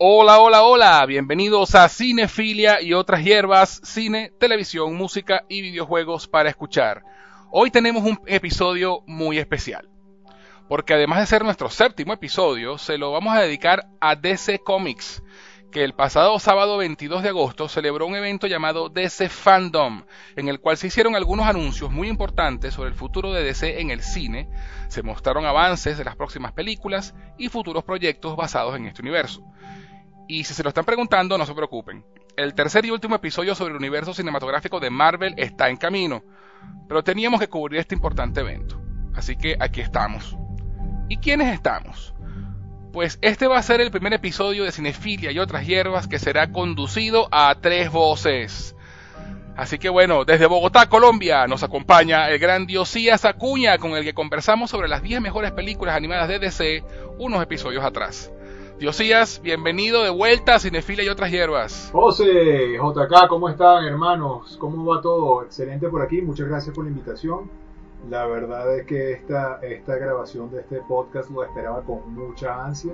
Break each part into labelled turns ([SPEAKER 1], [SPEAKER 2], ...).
[SPEAKER 1] Hola, hola, hola, bienvenidos a Cinefilia y otras hierbas, cine, televisión, música y videojuegos para escuchar. Hoy tenemos un episodio muy especial, porque además de ser nuestro séptimo episodio, se lo vamos a dedicar a DC Comics, que el pasado sábado 22 de agosto celebró un evento llamado DC Fandom, en el cual se hicieron algunos anuncios muy importantes sobre el futuro de DC en el cine, se mostraron avances de las próximas películas y futuros proyectos basados en este universo. Y si se lo están preguntando, no se preocupen. El tercer y último episodio sobre el universo cinematográfico de Marvel está en camino, pero teníamos que cubrir este importante evento. Así que aquí estamos. ¿Y quiénes estamos? Pues este va a ser el primer episodio de Cinefilia y otras hierbas que será conducido a tres voces. Así que bueno, desde Bogotá, Colombia, nos acompaña el gran Diosías Acuña, con el que conversamos sobre las 10 mejores películas animadas de DC unos episodios atrás. Diosías, bienvenido de vuelta a Cinefila y otras hierbas.
[SPEAKER 2] José, JK, ¿cómo están hermanos? ¿Cómo va todo? Excelente por aquí, muchas gracias por la invitación. La verdad es que esta, esta grabación de este podcast lo esperaba con mucha ansia.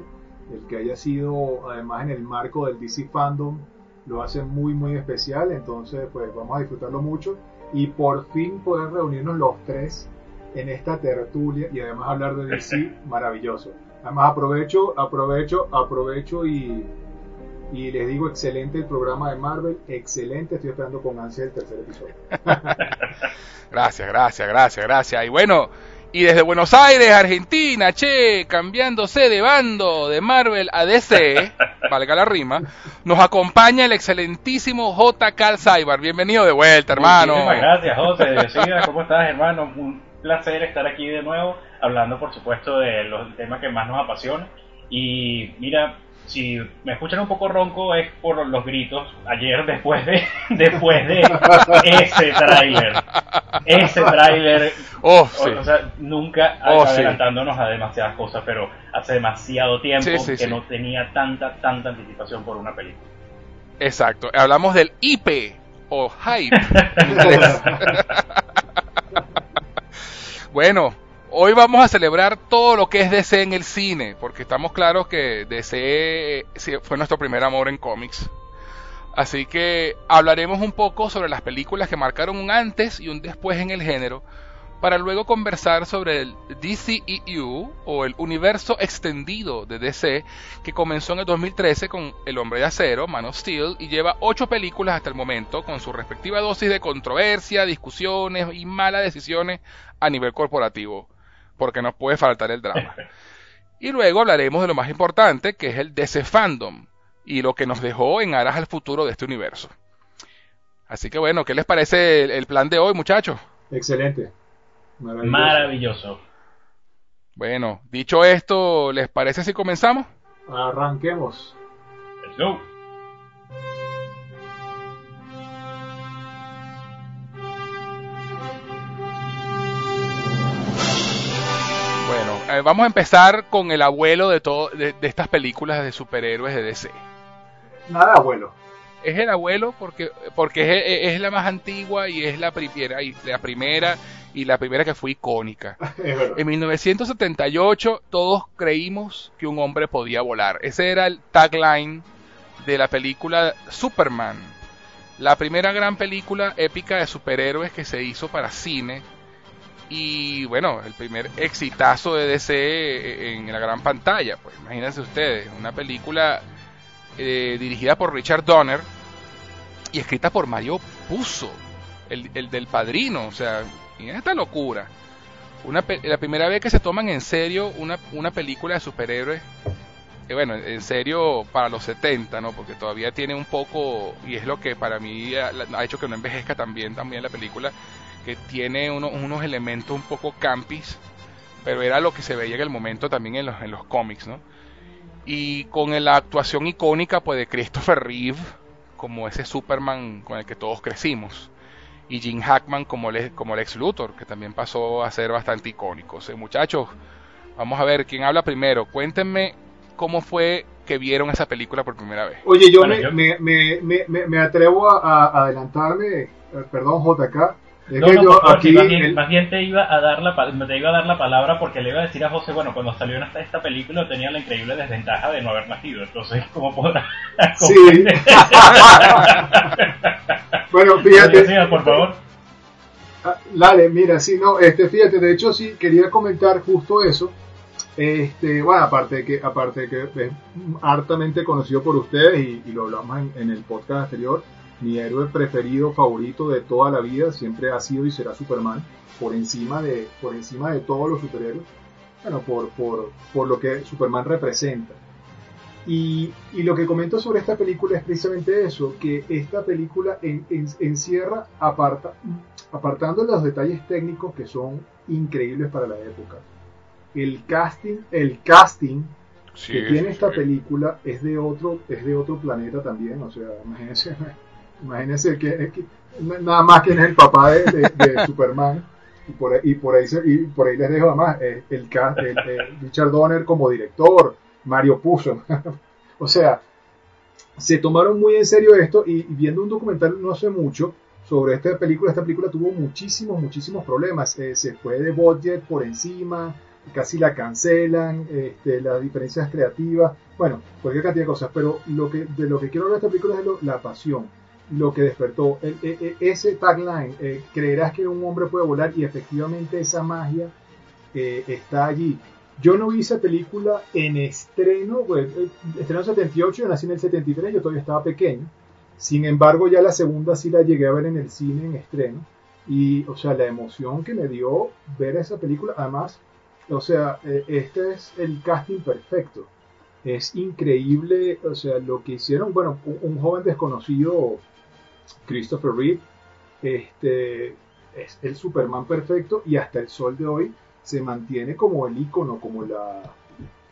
[SPEAKER 2] El que haya sido además en el marco del DC Fandom lo hace muy muy especial, entonces pues vamos a disfrutarlo mucho y por fin poder reunirnos los tres en esta tertulia y además hablar de DC, maravilloso. Además aprovecho, aprovecho, aprovecho y, y les digo excelente el programa de Marvel, excelente, estoy esperando con ansia el tercer episodio.
[SPEAKER 1] gracias, gracias, gracias, gracias. Y bueno, y desde Buenos Aires, Argentina, che, cambiándose de bando de Marvel a DC, valga la rima, nos acompaña el excelentísimo J. Carl Saibar. Bienvenido de vuelta, hermano.
[SPEAKER 3] Muchísimas gracias, José. ¿Cómo estás, hermano? Un placer estar aquí de nuevo hablando por supuesto de los temas que más nos apasionan. Y mira, si me escuchan un poco ronco es por los gritos ayer después de después de ese tráiler. Ese tráiler,
[SPEAKER 1] oh, sí.
[SPEAKER 3] o, sea, nunca
[SPEAKER 1] Oh, sí.
[SPEAKER 3] adelantándonos a demasiadas cosas, pero hace demasiado tiempo
[SPEAKER 1] Sí,
[SPEAKER 3] que no tenía tanta tanta anticipación por una película.
[SPEAKER 1] Exacto, hablamos del IP o hype. bueno, hoy vamos a celebrar todo lo que es DC en el cine, porque estamos claros que DC fue nuestro primer amor en cómics. Así que hablaremos un poco sobre las películas que marcaron un antes y un después en el género, para luego conversar sobre el DCEU o el universo extendido de DC que comenzó en el 2013 con El Hombre de Acero, Man of Steel, y lleva ocho películas hasta el momento con su respectiva dosis de controversia, discusiones y malas decisiones a nivel corporativo, porque no puede faltar el drama. Y luego hablaremos de lo más importante, que es el DC Fandom, y lo que nos dejó en aras al futuro de este universo. Así que bueno, ¿qué les parece el, el plan de hoy, muchachos?
[SPEAKER 2] Excelente. Maravilloso.
[SPEAKER 3] Maravilloso.
[SPEAKER 1] Bueno, dicho esto, ¿les parece si comenzamos?
[SPEAKER 2] Arranquemos.
[SPEAKER 3] Let's
[SPEAKER 1] eh, vamos a empezar con el abuelo de, todo, de, de estas películas de superhéroes de DC.
[SPEAKER 2] Nada, abuelo.
[SPEAKER 1] Es el abuelo porque, porque es, es la más antigua y es la primera, y la primera y la primera que fue icónica. En 1978 todos creímos que un hombre podía volar. Ese era el tagline de la película Superman. La primera gran película épica de superhéroes que se hizo para cine. Y bueno, el primer exitazo de DC en la gran pantalla. Pues imagínense ustedes, una película eh, dirigida por Richard Donner y escrita por Mario Puzo, el, el del padrino. O sea, miren esta locura. Una, la primera vez que se toman en serio una, una película de superhéroes, eh, bueno, en serio para los 70, ¿no? Porque todavía tiene un poco, y es lo que para mí ha, ha hecho que no envejezca también, también la película, que tiene uno- unos elementos un poco campis, pero era lo que se veía en el momento también en los, en los cómics, ¿no? Y con la actuación icónica pues de Christopher Reeve, como ese Superman con el que todos crecimos y Jim Hackman como el, como el ex Luthor, que también pasó a ser bastante icónico. O sea, muchachos, vamos a ver quién habla primero. Cuéntenme cómo fue que vieron esa película por primera vez.
[SPEAKER 2] Oye, yo,
[SPEAKER 3] Bueno,
[SPEAKER 2] me,
[SPEAKER 3] yo-
[SPEAKER 2] Me, me, me, me- me atrevo a, a adelantarme, eh, perdón JK,
[SPEAKER 3] no, no, aquí, más, bien, más, bien, te iba a dar la te iba a dar la palabra porque le iba a decir a José, bueno, cuando salió esta, esta película tenía la increíble desventaja de no haber nacido, entonces ¿cómo podrá?
[SPEAKER 2] Sí. bueno, fíjate.
[SPEAKER 3] por favor.
[SPEAKER 2] Ah, dale, mira, sí, no, este, fíjate, de hecho sí quería comentar justo eso. Este, bueno, aparte de que, aparte de que es hartamente conocido por ustedes y, y lo hablamos en, en el podcast anterior, mi héroe preferido, favorito de toda la vida, siempre ha sido y será Superman, por encima de, por encima de todos los superhéroes, bueno, por, por, por lo que Superman representa. Y, y, lo que comento sobre esta película es precisamente eso, que esta película en, encierra, aparta, apartando los detalles técnicos que son increíbles para la época. El casting, el casting que tiene esta película es de otro, es de otro planeta también, o sea, imagínense, Imagínense que, nada más que es el papá de, Superman. Y por, y por, ahí y por ahí les dejo además el, el, Richard Donner como director, Mario Puzo. o sea, se tomaron muy en serio esto y, viendo un documental no hace mucho sobre esta película, esta película tuvo muchísimos, muchísimos problemas. Eh, se fue de budget por encima, casi la cancelan, este, las diferencias creativas, bueno, cualquier cantidad de cosas. Pero lo que, de lo que quiero hablar de esta película es la pasión lo que despertó. E, e, ese tagline, eh, creerás que un hombre puede volar y efectivamente esa magia eh, está allí. Yo no vi esa película en estreno, pues, eh, estreno en 78, yo nací en el 73, yo todavía estaba pequeño. Sin embargo, ya la segunda sí la llegué a ver en el cine en estreno. Y, o sea, la emoción que me dio ver esa película, además, o sea, este es el casting perfecto. Es increíble, o sea, lo que hicieron, bueno, un joven desconocido Christopher Reeve este, es el Superman perfecto y hasta el sol de hoy se mantiene como el icono, como la,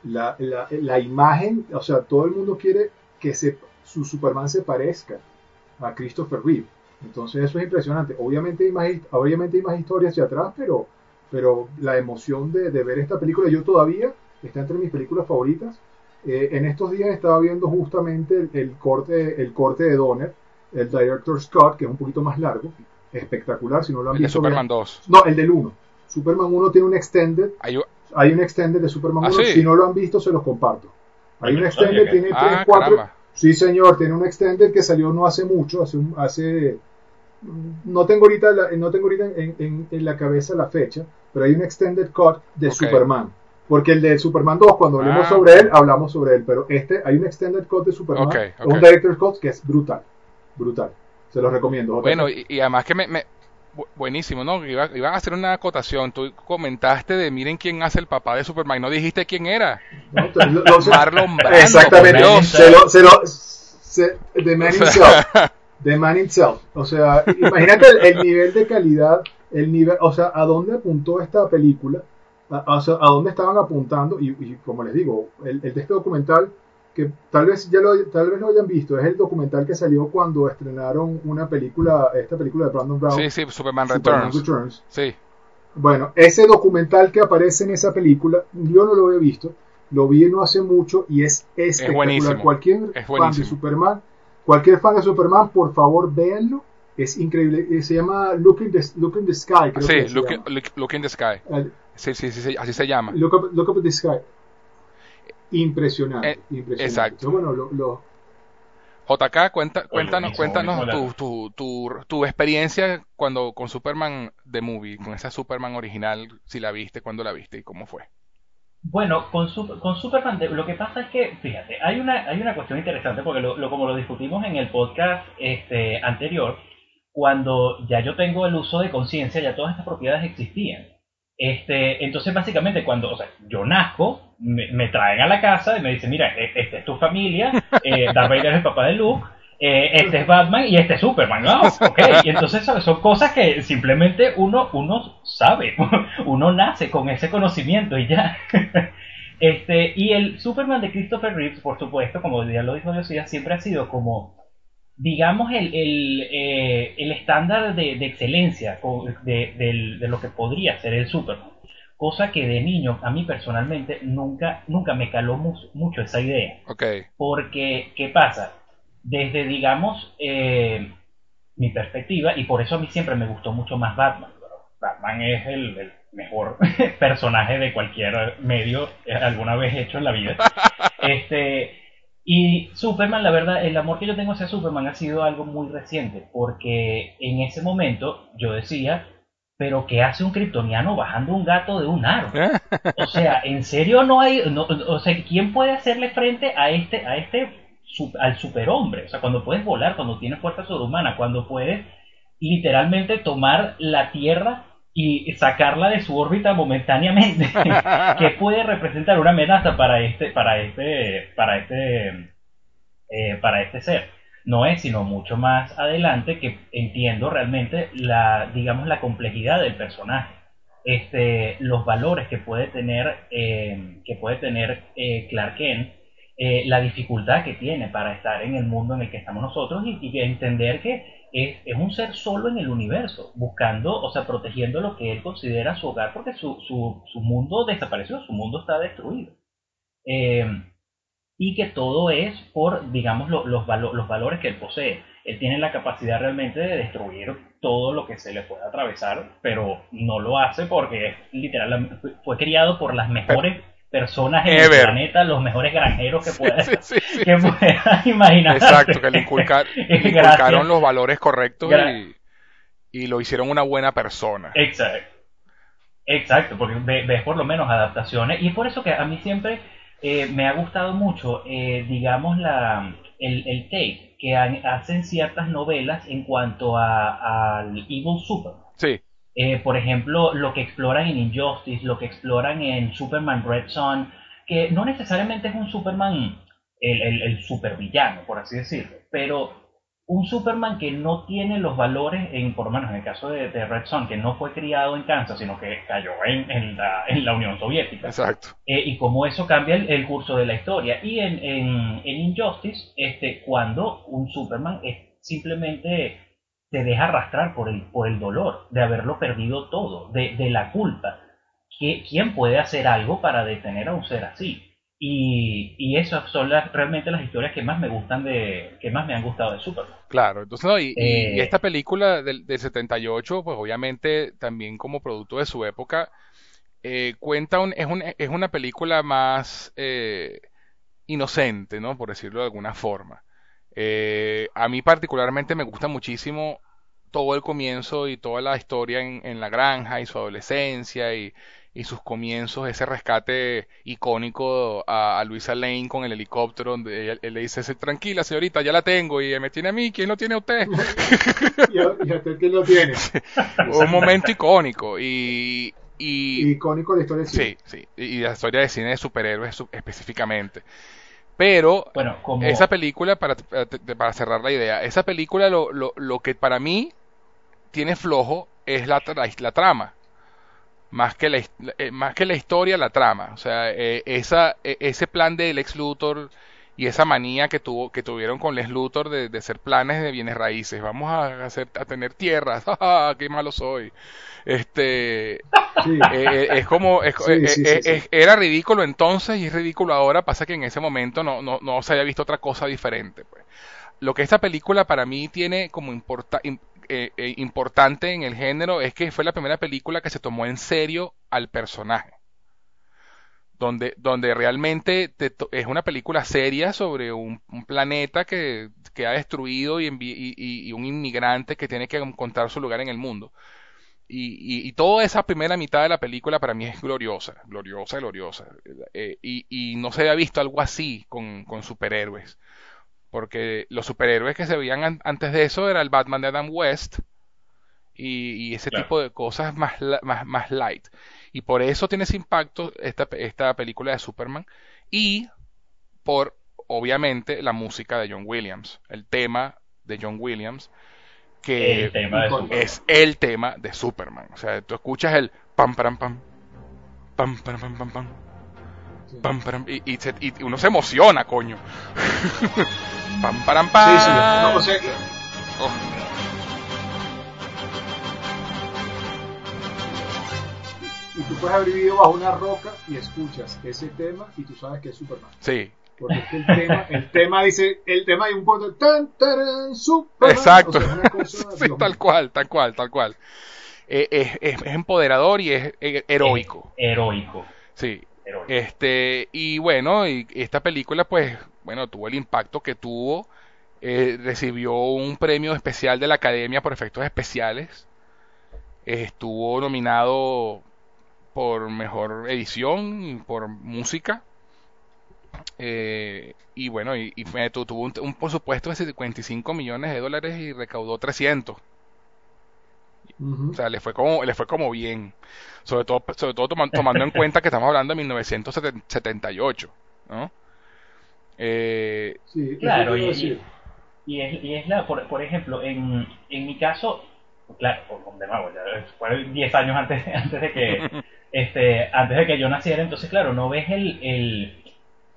[SPEAKER 2] la, la, imagen, o sea, todo el mundo quiere que se, su Superman se parezca a Christopher Reeve. Entonces eso es impresionante. Obviamente hay más, obviamente hay más historias hacia atrás, pero, pero la emoción de, ver esta película, yo todavía, está entre mis películas favoritas. Eh, en estos días estaba viendo justamente el, corte, el corte de Donner, el Director Scott, que es un poquito más largo, espectacular, si no lo han
[SPEAKER 1] el
[SPEAKER 2] visto.
[SPEAKER 1] De Superman 2.
[SPEAKER 2] No, el del 1. Superman 1 tiene un extended. Hay, un extended de Superman 1, ah, si no lo han visto se los comparto. Hay un extended, tiene, ah, cuatro... Sí, señor, tiene un extended que salió no hace mucho, hace, hace no tengo ahorita, la, no tengo ahorita en, en, la cabeza la fecha, pero hay un extended cut de Superman. Porque el de Superman 2, cuando hablamos ah, sobre él, hablamos sobre él, pero este hay un extended cut de Superman, un director's cut que es brutal brutal. Se los recomiendo.
[SPEAKER 1] Bueno, y, además que me, buenísimo, ¿no? Iba, iban a hacer una acotación. Tú comentaste de miren quién hace el papá de Superman. No dijiste quién era. Marlon Brando.
[SPEAKER 2] Exactamente. Se lo, se lo, se, The Man Himself. The Man Himself. O sea, imagínate el, nivel de calidad, el nivel, o sea, a dónde apuntó esta película, a, a dónde estaban apuntando. Y, y como les digo, el, el de este documental que tal vez ya lo, tal vez lo hayan visto, es el documental que salió cuando estrenaron una película, esta película de Brandon Brown.
[SPEAKER 1] Sí, sí, Superman, Returns. Sí.
[SPEAKER 2] Bueno, ese documental que aparece en esa película, yo no lo había visto, lo vi no hace mucho y es espectacular. cualquier fan de Superman, cualquier fan de Superman, por favor véanlo. Es increíble. Eh, se llama Look in the, look in the Sky.
[SPEAKER 1] Creo sí, look, look, in the Sky. sí, sí, sí, así se llama.
[SPEAKER 2] Look Up, look up the Sky. Impresionante, eh,
[SPEAKER 1] Exacto.
[SPEAKER 2] Bueno, lo,
[SPEAKER 1] JK, cuenta, cuéntanos, cuéntanos tu, tu, tu, tu, experiencia cuando con Superman The Movie, con esa Superman original, si la viste, cuándo la viste y cómo fue.
[SPEAKER 3] Bueno, con, con Superman, lo que pasa es que, fíjate, hay una, hay una cuestión interesante porque lo, como lo discutimos en el podcast este, anterior, cuando ya yo tengo el uso de conciencia, ya todas estas propiedades existían. Este, entonces, básicamente, cuando o sea, yo nazco, me, traen a la casa y me dicen, mira, e, esta es tu familia, eh, Darth Vader es el papá de Luke, eh, este es Batman y este es Superman. ¿no? Y entonces son cosas que simplemente uno, uno sabe, uno nace con ese conocimiento y ya. Este, y el Superman de Christopher Reeves, por supuesto, como ya lo dijo Diosía, siempre ha sido como digamos, el, el, eh, el estándar de, de excelencia de, de, lo que podría ser el Superman. Cosa que de niño, a mí personalmente, nunca, nunca me caló mucho esa idea.
[SPEAKER 1] Okay.
[SPEAKER 3] Porque, ¿qué pasa? Desde, digamos, eh, mi perspectiva y por eso a mí siempre me gustó mucho más Batman. Batman es el, mejor personaje de cualquier medio alguna vez hecho en la vida. Este, y Superman, la verdad, el amor que yo tengo hacia Superman ha sido algo muy reciente, porque en ese momento yo decía, pero ¿qué hace un kryptoniano bajando un gato de un árbol? O sea, ¿en serio no hay, o sea, ¿quién puede hacerle frente a este, a este, al superhombre? O sea, cuando puedes volar, cuando tienes fuerza sobrehumana, cuando puedes literalmente tomar la Tierra y sacarla de su órbita momentáneamente, que puede representar una amenaza para este, para este, para este, eh, para este ser. No es sino mucho más adelante que entiendo realmente la, digamos, la complejidad del personaje, este, los valores que puede tener, eh, que puede tener eh, Clark Kent, la dificultad que tiene para estar en el mundo en el que estamos nosotros y, y entender que es, un ser solo en el universo, buscando, o sea, protegiendo lo que él considera su hogar, porque su, su, mundo desapareció, su mundo está destruido. Eh, y que todo es por, digamos, los, los valores que él posee. Él tiene la capacidad realmente de destruir todo lo que se le pueda atravesar, pero no lo hace porque literal fue criado por las mejores personas en el planeta, los mejores granjeros que puedan, imaginar.
[SPEAKER 1] Exacto, que le, inculcaron los valores correctos y, lo hicieron una buena persona.
[SPEAKER 3] Exacto. Exacto, porque ves por lo menos adaptaciones y es por eso que a mí siempre eh, me ha gustado mucho, eh, digamos, la, el, el take que hacen ciertas novelas en cuanto al Evil Super.
[SPEAKER 1] Sí.
[SPEAKER 3] Eh, por ejemplo, lo que exploran en Injustice, lo que exploran en Superman Red Son, que no necesariamente es un Superman, el, el, el supervillano, por así decirlo, pero un Superman que no tiene los valores, en, por lo menos en el caso de, Red Son, que no fue criado en Kansas, sino que cayó en, en, la, en la, Unión Soviética.
[SPEAKER 1] Exacto.
[SPEAKER 3] Eh, y cómo eso cambia el, curso de la historia. Y en, en, Injustice, este, cuando un Superman es simplemente te deja arrastrar por el, por el dolor de haberlo perdido todo, de, de la culpa. ¿Quién puede hacer algo para detener a un ser así? Y, y esas son las, realmente las historias que más me gustan de, que más me han gustado de Superman.
[SPEAKER 1] Claro, entonces no, y, y, eh, esta película del, del, 78, pues obviamente también como producto de su época, eh, cuenta un, es, un, es una película más eh, inocente, ¿no? Por decirlo de alguna forma. Eh, a mí particularmente me gusta muchísimo todo el comienzo y toda la historia en, la granja y su adolescencia y, sus comienzos, ese rescate icónico a, Luisa Lane con el helicóptero, donde él, le dice, tranquila señorita, ya la tengo, y me tiene a mí, ¿quién lo tiene a usted?
[SPEAKER 2] ¿Y, usted quién lo tiene?
[SPEAKER 1] Un momento icónico y... y
[SPEAKER 2] icónico la historia de
[SPEAKER 1] cine. Sí, sí, y la historia de cine de superhéroes específicamente. Pero esa película, para, para, cerrar la idea, esa película lo, lo, lo, que para mí tiene flojo es la, la, trama. Más que la, eh, más que la historia, la trama. O sea, eh, esa, e, ese plan de Lex Luthor y esa manía que tuvo que tuvieron con Lex Luthor de, de hacer planes de bienes raíces. Vamos a, hacer, a tener tierras. ¡Qué malo soy! Este, eh, eh, es como, eh, era ridículo entonces y es ridículo ahora, pasa que en ese momento no, no, no se había visto otra cosa diferente. Pues. Lo que esta película para mí tiene como importante en el género es que fue la primera película que se tomó en serio al personaje. Donde, donde realmente es una película seria sobre un, planeta que, que, ha destruido y, y, y un inmigrante que tiene que encontrar su lugar en el mundo y, y, toda esa primera mitad de la película para mí es gloriosa, gloriosa, gloriosa. Eh, y, no se había visto algo así con, con, superhéroes. Porque los superhéroes que se veían antes de eso era el Batman de Adam West y, ese tipo de cosas más, más, más, light. Y por eso tiene ese impacto esta, esta película de Superman. Y por, obviamente, la música de John Williams. El tema de John Williams. Que es el tema de Superman. O sea, tú escuchas el pam, pam, pam. Pam, pam, pam, pam, pam. Pam, pam, y, y, se, y, uno se emociona, coño. pam, param, pam. Sí, sí, no, o sea, oh.
[SPEAKER 2] Y tú puedes haber vivido bajo una roca y escuchas ese tema y tú sabes que es Superman.
[SPEAKER 1] Sí,
[SPEAKER 2] Porque es que el tema, el tema dice, el tema hay un punto, tan, taran, Superman.
[SPEAKER 1] Exacto.
[SPEAKER 2] O sea, es una cosa,
[SPEAKER 1] Sí, tal cual, tal cual, tal cual. Eh, es, es- es empoderador y es eh, heroico.
[SPEAKER 3] Heroico.
[SPEAKER 1] Sí.
[SPEAKER 3] heroico.
[SPEAKER 1] Este, y bueno, y esta película, pues, bueno, tuvo el impacto que tuvo. eh, recibió un premio especial de la Academia por efectos especiales. Estuvo nominado por mejor edición y por música. Eh, y bueno, y, y tuvo un, un presupuesto de 55 millones de dólares y recaudó 300.
[SPEAKER 2] Ujú.
[SPEAKER 1] O sea, le fue como, le fue como bien. Sobre todo, sobre todo toma- tomando en cuenta que estamos hablando de 1978, ¿no? Eh,
[SPEAKER 2] Sí,
[SPEAKER 3] Claro, y, y, y es, y es la, por, por ejemplo, en, en mi caso, claro, por- de nuevo, ya fue 10 años antes, antes de que este, antes de que yo naciera, entonces claro, no ves el, el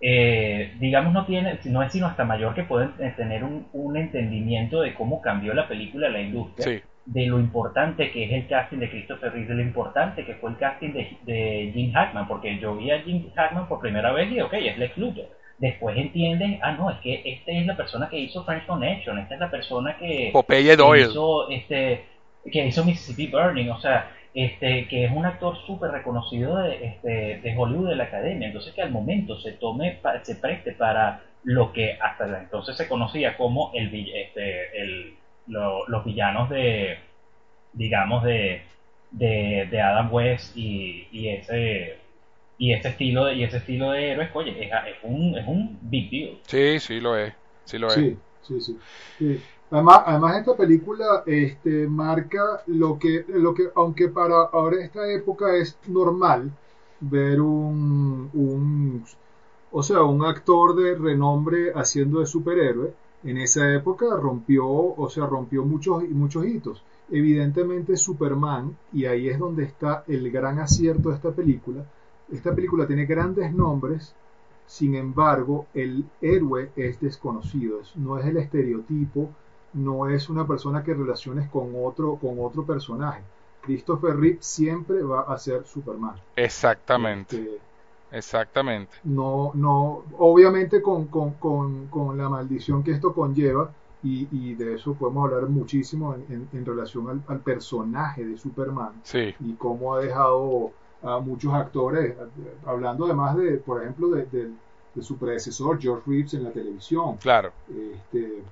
[SPEAKER 3] eh, digamos no tiene, no es sino hasta mayor que pueden eh, tener un, un entendimiento de cómo cambió la película, la industria,
[SPEAKER 1] sí,
[SPEAKER 3] de lo importante que es el casting de Christopher Reeve, de lo importante que fue el casting de, de Jim Hackman, porque yo vi a Jim Hackman por primera vez y ok, es Lex Luthor. Después entiendes, ah no, es que esta es la persona que hizo French Connection, esta es la persona que,
[SPEAKER 1] Popeye Doyle.
[SPEAKER 3] hizo este que hizo Mississippi Burning, o sea, este que es un actor súper reconocido de, este, de Hollywood de la academia, entonces que al momento se tome, pa- se preste para lo que hasta entonces se conocía como el, este, el lo- los villanos de, digamos, de, de, de Adam West y, y ese y ese estilo de, y ese estilo de héroes, oye, es, es un, es un big deal.
[SPEAKER 1] Sí, sí lo es. Sí lo es.
[SPEAKER 2] Sí, sí, sí. sí. Además, además esta película este, marca lo que, lo que, aunque para ahora esta época es normal ver un, un, o sea, un actor de renombre haciendo de superhéroe, en esa época rompió, o sea, rompió muchos, muchos hitos. Evidentemente Superman, y ahí es donde está el gran acierto de esta película, esta película tiene grandes nombres, sin embargo, el héroe es desconocido, es- no es el estereotipo, no es una persona que relaciones con otro, con otro personaje. Christopher Reeve siempre va a ser Superman.
[SPEAKER 1] Exactamente,
[SPEAKER 2] Este,
[SPEAKER 1] exactamente.
[SPEAKER 2] no, no, obviamente con, con, con, con la maldición que esto conlleva, y, y de eso podemos hablar muchísimo en, en- en relación al, al personaje de Superman
[SPEAKER 1] Sí,
[SPEAKER 2] y cómo ha dejado a muchos actores, hablando además de, por ejemplo, de, de- de su predecesor George Reeves en la televisión.
[SPEAKER 1] claro.
[SPEAKER 2] Este,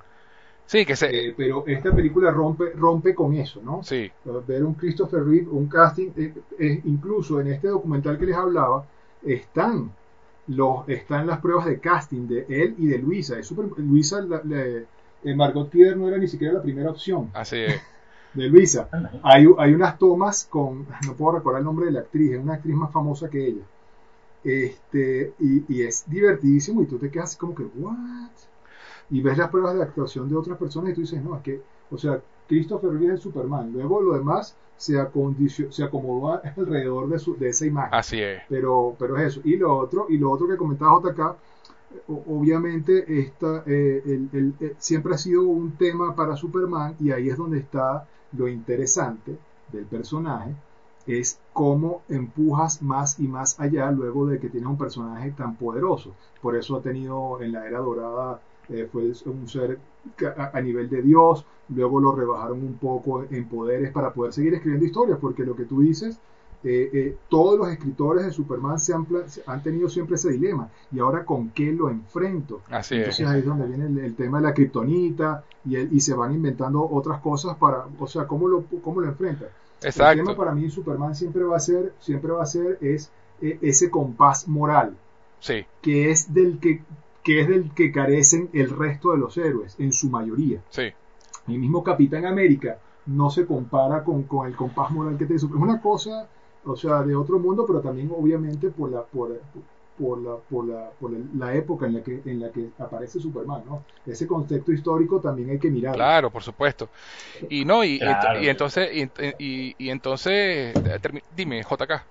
[SPEAKER 1] Sí, que se...
[SPEAKER 2] eh, pero esta película rompe, rompe con eso, ¿no?
[SPEAKER 1] Sí,
[SPEAKER 2] Ver un Christopher Reeve, un casting, eh, eh, incluso en este documental que les hablaba, están, los, están las pruebas de casting de él y de Luisa. Es súper- Luisa, la- la- eh, Margot Kidder no era ni siquiera la primera opción
[SPEAKER 1] así es.
[SPEAKER 2] de Luisa. Hay, hay unas tomas con, no puedo recordar el nombre de la actriz, es una actriz más famosa que ella. Este, y, y es divertidísimo y tú te quedas así como que, ¿what? Y ves las pruebas de actuación de otras personas y tú dices, no, es que, o sea, Christopher Reeve es el Superman. Luego lo demás se, se acomodó alrededor de, su, de esa imagen.
[SPEAKER 1] Así es.
[SPEAKER 2] Pero, pero es eso. Y lo otro, y lo otro que comentaba JK, obviamente esta, eh, el- el- eh, siempre ha sido un tema para Superman y ahí es donde está lo interesante del personaje, es cómo empujas más y más allá luego de que tienes un personaje tan poderoso. Por eso ha tenido en la era dorada, eh, fue un ser a, a nivel de Dios, luego lo rebajaron un poco en poderes para poder seguir escribiendo historias, porque lo que tú dices eh, eh, todos los escritores de Superman se han, han tenido siempre ese dilema. ¿Y ahora con qué lo enfrento?
[SPEAKER 1] Así es.
[SPEAKER 2] Entonces ahí es donde viene el, el tema de la kriptonita y, el- y se van inventando otras cosas para, o sea, ¿cómo lo, cómo lo enfrenta? El tema para mí en Superman siempre va a ser, siempre va a ser es eh, ese compás moral
[SPEAKER 1] Sí,
[SPEAKER 2] que es del que, que es del que carecen el resto de los héroes, en su mayoría.
[SPEAKER 1] sí.
[SPEAKER 2] El mismo Capitán América no se compara con, con el compás moral que tiene Superman. Es una cosa, o sea, de otro mundo, pero también obviamente por la, por, por la, por la, por la época en la que, en la que aparece Superman, ¿no? Ese contexto histórico también hay que mirarlo.
[SPEAKER 1] Claro, por supuesto. Y no, y,
[SPEAKER 3] Claro.
[SPEAKER 1] entonces, y, y- y entonces, dime, JK,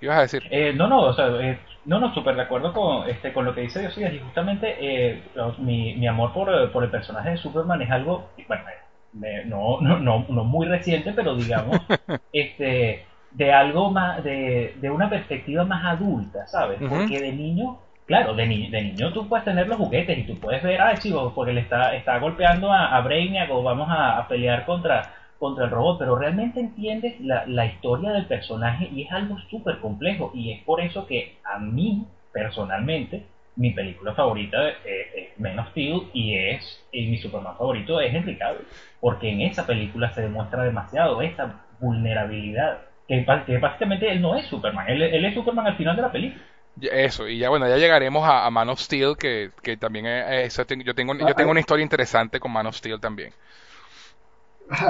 [SPEAKER 1] ¿qué ibas a decir?
[SPEAKER 3] Eh, no, no, o sea, eh, no, no, súper de acuerdo con, este, con lo que dice Diosías y justamente eh, mi, mi amor por, eh, por el personaje de Superman es algo, bueno, eh, me- no, no, no, no muy reciente, pero digamos, este, de algo más, de, de una perspectiva más adulta, ¿sabes? Porque de niño claro, de, de, niño tú puedes tener los juguetes y tú puedes ver, ah, chivo, porque le está, está golpeando a, a Brainiac o vamos a, pelear contra, contra el robot, pero realmente entiendes la, la historia del personaje y es algo súper complejo y es por eso que a mí, personalmente, mi película favorita es, Man of Steel y es y mi Superman favorito es Henry Cavill, porque en esa película se demuestra demasiado esa vulnerabilidad, que, que básicamente él no es Superman, él, es Superman al final de la película.
[SPEAKER 1] Eso, y ya bueno, ya llegaremos a, Man of Steel, que, que también es, yo tengo, yo tengo una historia interesante con Man of Steel también.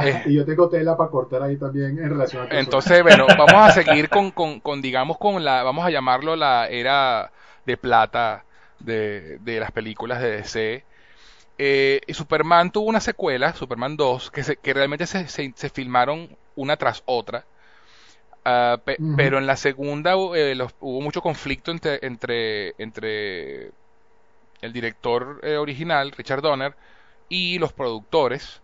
[SPEAKER 2] Eh, y yo tengo tela para cortar ahí también en relación a
[SPEAKER 1] Entonces, bueno, vamos a seguir con, con, con, digamos, con la, vamos a llamarlo la era de plata de, de las películas de DC. Eh, Superman tuvo una secuela, Superman 2, que, se, que realmente se, se, filmaron una tras otra. Ah, pero en la segunda eh, hubo mucho conflicto entre, entre, entre el director eh, original, Richard Donner, y los productores.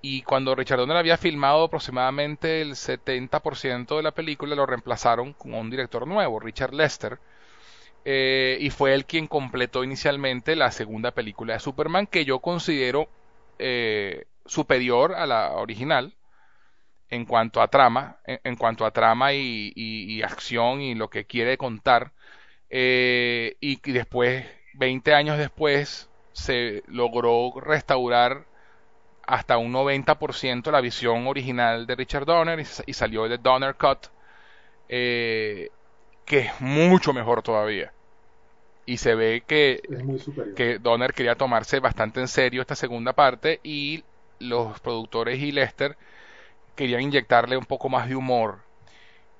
[SPEAKER 1] Y cuando Richard Donner había filmado aproximadamente el 70% de la película, lo reemplazaron con un director nuevo, Richard Lester, eh, y fue él quien completó inicialmente la segunda película de Superman que yo considero eh, superior a la original en cuanto a trama, en, cuanto a trama y, acción y lo que quiere contar. Eh, y, después, 20 años después, se logró restaurar hasta un 90% la visión original de Richard Donner y, salió de Donner Cut, que es mucho mejor todavía y se ve que, que Donner quería tomarse bastante en serio esta segunda parte y los productores y Lester querían inyectarle un poco más de humor.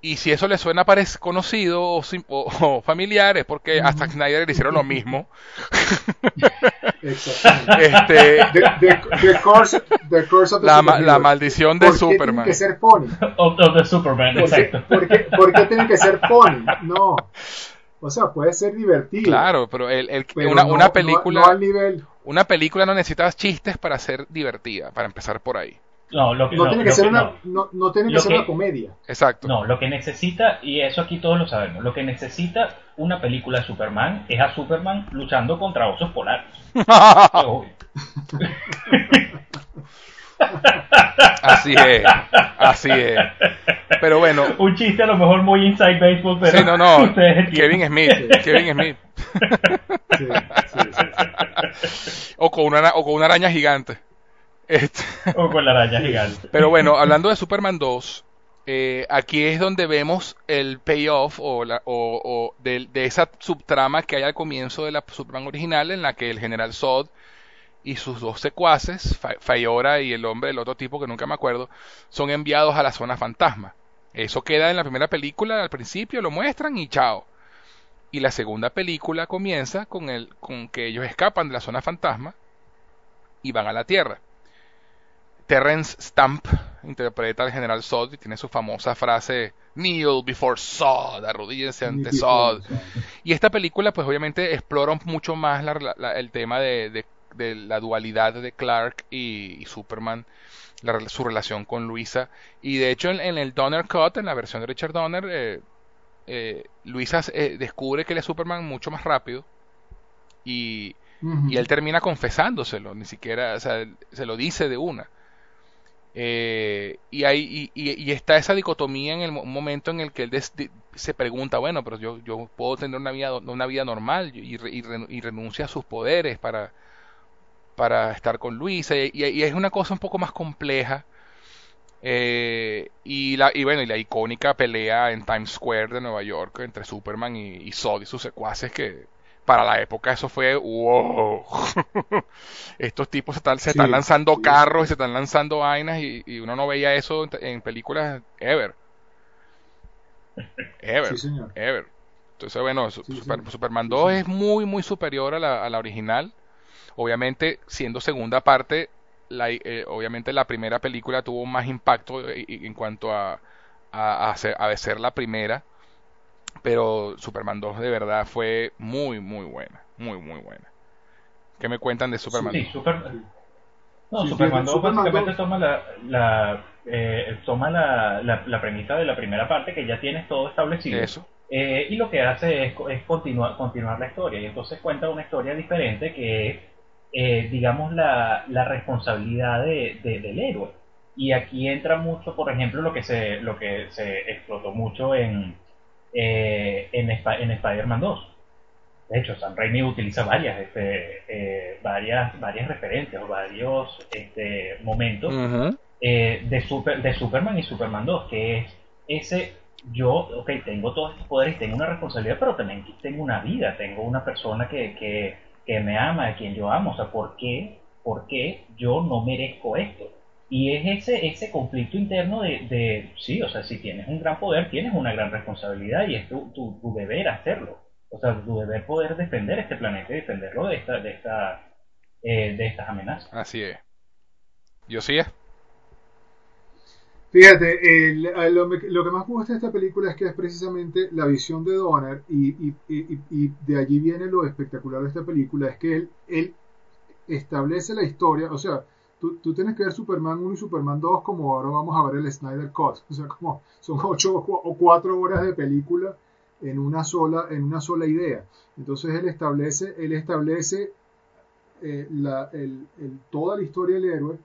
[SPEAKER 1] Y si eso le suena conocido o, familiar es porque hasta Snyder le hicieron lo mismo. este, la, maldición de Superman.
[SPEAKER 2] Tiene que ser funny.
[SPEAKER 3] Superman,
[SPEAKER 2] ¿Por qué tiene que ser funny? No. O sea, puede ser divertido.
[SPEAKER 1] Claro, pero, el, el, una, película. nivel... Una película no necesita chistes para ser divertida, para empezar por ahí.
[SPEAKER 3] No, lo
[SPEAKER 2] que, no, tiene que ser una, no, tiene que ser una comedia.
[SPEAKER 1] Exacto.
[SPEAKER 3] No, lo que necesita, y eso aquí todos lo sabemos, lo que necesita una película de Superman es a Superman luchando contra osos polares.
[SPEAKER 1] Así es, así es. Pero bueno.
[SPEAKER 3] Un chiste a lo mejor muy inside baseball, pero.
[SPEAKER 1] Sí, no, no. Kevin Smith. Kevin Smith. o, con una, o con una araña gigante.
[SPEAKER 3] Este. O con la araña gigante.
[SPEAKER 1] Pero bueno, hablando de Superman 2, eh, aquí es donde vemos el payoff o, la, o, o de, de, esa subtrama que hay al comienzo de la Superman original en la que el general Zod y sus dos secuaces, Fayora y el hombre del otro tipo que nunca me acuerdo, son enviados a la zona fantasma. Eso queda en la primera película, al principio lo muestran y chao. Y la segunda película comienza con, el, con que ellos escapan de la zona fantasma y van a la Tierra. Terrence Stamp interpreta al general Zod y tiene su famosa frase Kneel before Zod, arrodíllense ante Zod. Y esta película pues obviamente explora mucho más el tema de de la dualidad de Clark y, Superman, su relación con Luisa. Y de hecho en, el Donner Cut, en la versión de Richard Donner, eh, eh, Luisa eh, descubre que él es Superman mucho más rápido y, y él termina confesándoselo, ni siquiera se lo dice de una. Y, hay, y, está esa dicotomía en el momento en el que él se pregunta, bueno, pero yo, yo puedo tener una vida, una vida normal y, y renuncia a sus poderes para, para estar con Luisa y, es una cosa un poco más compleja eh, y, la, y bueno y la icónica pelea en Times Square de Nueva York entre Superman y, y Zod y sus secuaces que para la época eso fue wow. Estos tipos se están, se están lanzando carros y se están lanzando vainas y, uno no veía eso en, películas ever. Ever ever. Entonces bueno Superman 2 es muy muy superior a la, a la original. Obviamente, siendo segunda parte, la, eh, obviamente la primera película tuvo más impacto eh, en cuanto a, a, ser, la primera, pero Superman 2 de verdad fue muy, muy buena, muy, muy buena. ¿Qué me cuentan de Superman 2?
[SPEAKER 3] No, Superman 2 básicamente toma la, la eh, toma la, la, premisa de la primera parte que ya tienes todo establecido.
[SPEAKER 1] Eso.
[SPEAKER 3] Eh, y lo que hace es, es continuar, continuar la historia. Y entonces cuenta una historia diferente que es, eh, digamos, la, la responsabilidad de, del héroe. Y aquí entra mucho, por ejemplo, lo que se, lo que se explotó mucho en, eh, en, en Spider-Man 2. De hecho, Sam Raimi utiliza varias, este, eh, varias, varias referencias o varios este, momentos eh, de, super, de Superman y Superman 2, que es ese yo, ok, tengo todos estos poderes, tengo una responsabilidad, pero también tengo una vida, tengo una persona que, que, que me ama, a quien yo amo, o sea, ¿por qué, ¿por qué yo no merezco esto? Y es ese, ese conflicto interno de, de, sí, o sea, si tienes un gran poder, tienes una gran responsabilidad y es tu, tu, tu deber hacerlo. O sea, tu deber poder defender este planeta y defenderlo de, esta, de, esta, eh, de estas amenazas.
[SPEAKER 1] Así es. Yo sí es.
[SPEAKER 2] Fíjate, lo, que más me gusta de esta película es que es precisamente la visión de Donner y, y, y, y, de allí viene lo espectacular de esta película, es que él, él establece la historia, o sea, tú, tú, tienes que ver Superman 1 y Superman 2 como ahora vamos a ver el Snyder Cut, o sea, como son 8 o 4 horas de película en una sola, en una sola idea. Entonces él establece, él establece eh, toda la historia del héroe,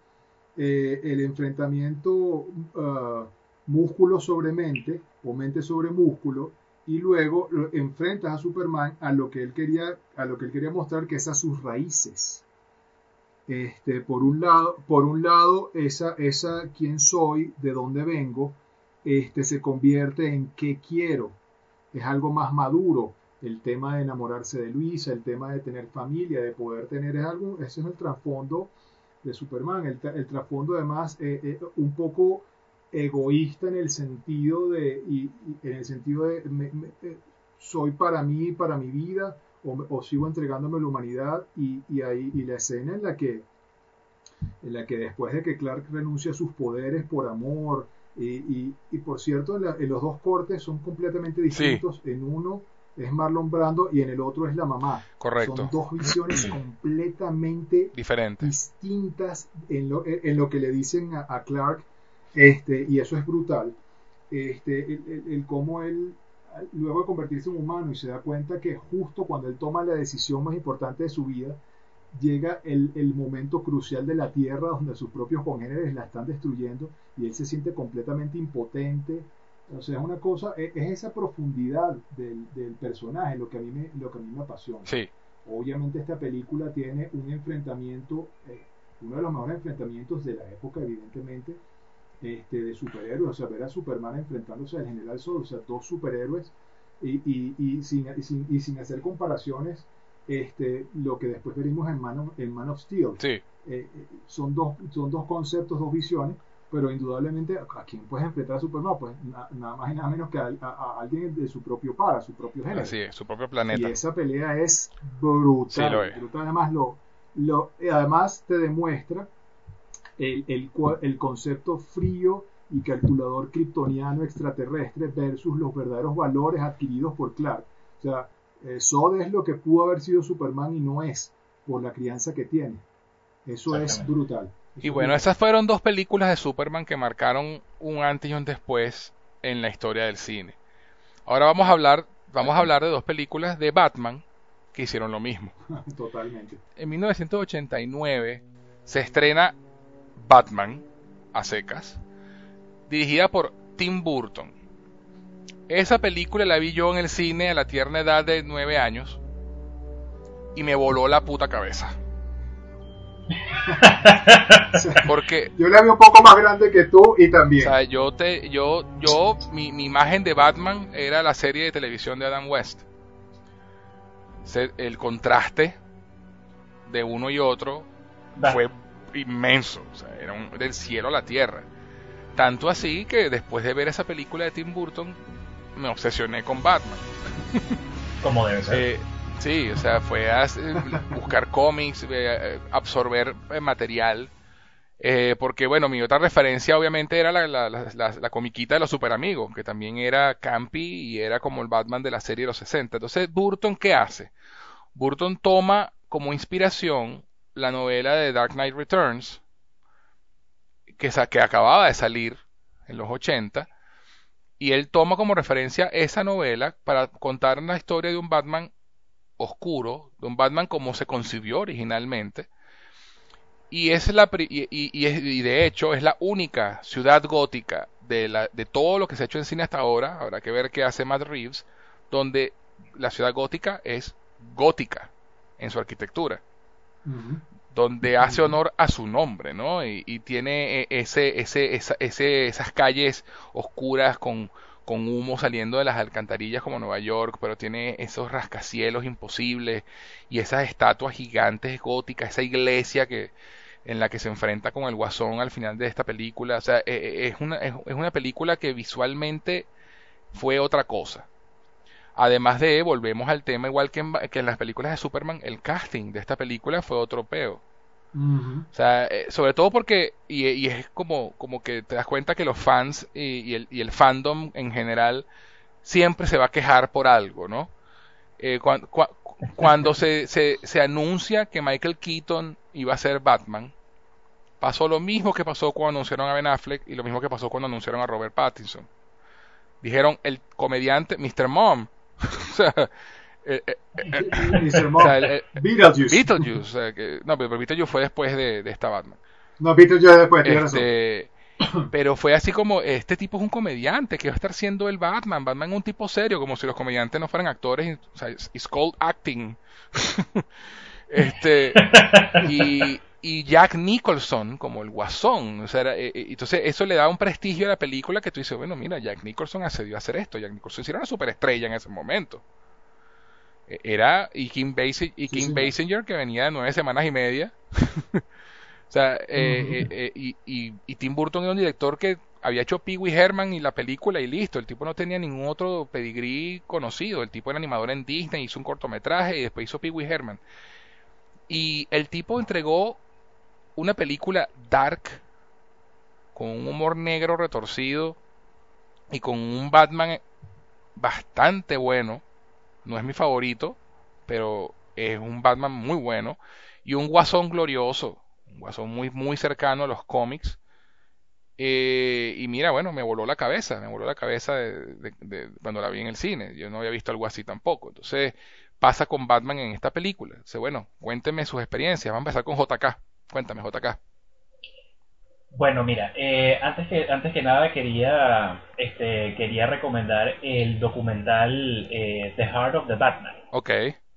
[SPEAKER 2] eh, el enfrentamiento ah, músculo sobre mente o mente sobre músculo, y luego enfrentas a Superman a lo que él quería, a lo que él quería mostrar, que es a sus raíces. Este, por un lado, esa, esa quién soy, de dónde vengo, este, se convierte en qué quiero, es algo más maduro. El tema de enamorarse de Luisa, el tema de tener familia, de poder tener, es algo, ese es el trasfondo de Superman. El, trasfondo además eh, eh, un poco egoísta en el sentido de, y, en el sentido de eh, soy para mí, para mi vida, o, sigo entregándome a la humanidad, y, y, ahí, y la escena en la que en la que después de que Clark renuncia a sus poderes por amor, y, y, por cierto, en, los dos cortes son completamente distintos. En uno es Marlon Brando y en el otro es la mamá.
[SPEAKER 1] Correcto.
[SPEAKER 2] Son dos visiones completamente
[SPEAKER 1] diferentes,
[SPEAKER 2] distintas en lo, en lo que le dicen a, Clark, este, y eso es brutal. Este, el, el, cómo él, luego de convertirse en humano y se da cuenta que justo cuando él toma la decisión más importante de su vida, llega el, el, momento crucial de la Tierra donde sus propios congéneres la están destruyendo y él se siente completamente impotente. O sea, es una cosa, es, esa profundidad del, del, personaje lo que a mí me, lo que a mí me apasiona.
[SPEAKER 1] Sí.
[SPEAKER 2] Obviamente esta película tiene un enfrentamiento, eh, uno de los mejores enfrentamientos de la época, evidentemente, este, de superhéroes. O sea, ver a Superman enfrentándose al General Zod, o sea, dos superhéroes y, y, y, sin, y, sin, y sin hacer comparaciones este, lo que después veremos en Man of, en Man of Steel.
[SPEAKER 1] Sí.
[SPEAKER 2] Eh, son, dos, son dos conceptos, dos visiones, pero indudablemente a quién puedes enfrentar a Superman, pues nada más y nada menos que a, alguien de su propio par, a su propio género.
[SPEAKER 1] Así su propio planeta.
[SPEAKER 2] Y esa pelea es brutal. brutal. Además, lo, lo, además te demuestra el, el, el concepto frío y calculador kryptoniano extraterrestre versus los verdaderos valores adquiridos por Clark. O sea, eh, Sod es lo que pudo haber sido Superman y no es por la crianza que tiene. Eso es brutal.
[SPEAKER 1] y bueno, esas fueron dos películas de Superman que marcaron un antes y un después en la historia del cine. Ahora vamos a hablar, vamos a hablar de dos películas de Batman que hicieron lo mismo.
[SPEAKER 2] Totalmente.
[SPEAKER 1] En 1989 se estrena Batman a secas, dirigida por Tim Burton. Esa película la vi yo en el cine a la tierna edad de nueve años y me voló la puta cabeza. Porque
[SPEAKER 2] yo la vi un poco más grande que tú y también.
[SPEAKER 1] O sea, yo te, yo, yo, mi, mi imagen de Batman era la serie de televisión de Adam West. El contraste de uno y otro fue inmenso, o sea, era del cielo a la tierra. Tanto así que después de ver esa película de Tim Burton, me obsesioné con Batman.
[SPEAKER 3] Como debe ser.
[SPEAKER 1] Eh, sí, o sea, fue a buscar cómics, eh, absorber eh, material. porque bueno, mi otra referencia obviamente era la, la, la, comiquita de los super amigos, que también era campy y era como el Batman de la serie de los 60. Entonces, Burton, ¿qué hace? Burton toma como inspiración la novela de Dark Knight Returns, que, que acababa de salir en los 80, Y él toma como referencia esa novela para contar la historia de un Batman oscuro, de un Batman como se concibió originalmente. Y, es la, y, y, de hecho es la única ciudad gótica de, la, de todo lo que se ha hecho en cine hasta ahora, habrá que ver qué hace Matt Reeves, donde la ciudad gótica es gótica en su arquitectura, donde hace honor a su nombre, ¿no? Y, tiene e, ese, ese, ese, esas calles oscuras con, con humo saliendo de las alcantarillas como Nueva York, pero tiene esos rascacielos imposibles y esas estatuas gigantes góticas, esa iglesia que en la que se enfrenta con el guasón al final de esta película. O sea, e, e, es una, es una película que visualmente fue otra cosa. Además de, volvemos al tema, igual que en, que en las películas de Superman, el casting de esta película fue otro peo. O sea, eh, sobre todo porque, y, es como, como que te das cuenta que los fans y, el, y, el, fandom en general siempre se va a quejar por algo, ¿no? Eh, cuando se, se, se anuncia que Michael Keaton iba a ser Batman, pasó lo mismo que pasó cuando anunciaron a Ben Affleck y lo mismo que pasó cuando anunciaron a Robert Pattinson. Dijeron el comediante Mr. Mom o sea, eh, eh, eh, Beetlejuice. Beetlejuice. no, pero Beetlejuice fue después de, de esta Batman.
[SPEAKER 2] No, Beetlejuice después,
[SPEAKER 1] este, Pero fue así como, este tipo es un comediante, que va a estar siendo el Batman. Batman es un tipo serio, como si los comediantes no fueran actores. O sea, it's called acting. este, y, y Jack Nicholson como el guasón. O sea, eh, eh, entonces eso le da un prestigio a la película que tú dices, bueno, mira, Jack Nicholson accedió a hacer esto. Jack Nicholson era una superestrella en ese momento. E, era y Kim, Basinger, y Kim Basinger que venía de nueve semanas y media. o sea, eh, y, y, Tim Burton era un director que había hecho Pee Wee Herman y la película y listo. El tipo no tenía ningún otro pedigrí conocido. El tipo era animador en Disney, hizo un cortometraje y después hizo Pee Wee Herman. Y el tipo entregó una película dark, con un humor negro retorcido y con un Batman bastante bueno. No es mi favorito, pero es un Batman muy bueno. Y un guasón glorioso, un guasón muy, muy cercano a los cómics. Eh, y mira, bueno, me voló la cabeza, me voló la cabeza de, cuando la vi en el cine. Yo no había visto algo así tampoco. Entonces, pasa con Batman en esta película. Dice, bueno, cuénteme sus experiencias. Vamos a empezar con JK. Cuéntame, JK.
[SPEAKER 3] Bueno, mira, eh, antes que antes que nada quería este quería recomendar el documental eh, The Heart of the Batman.
[SPEAKER 1] Ok.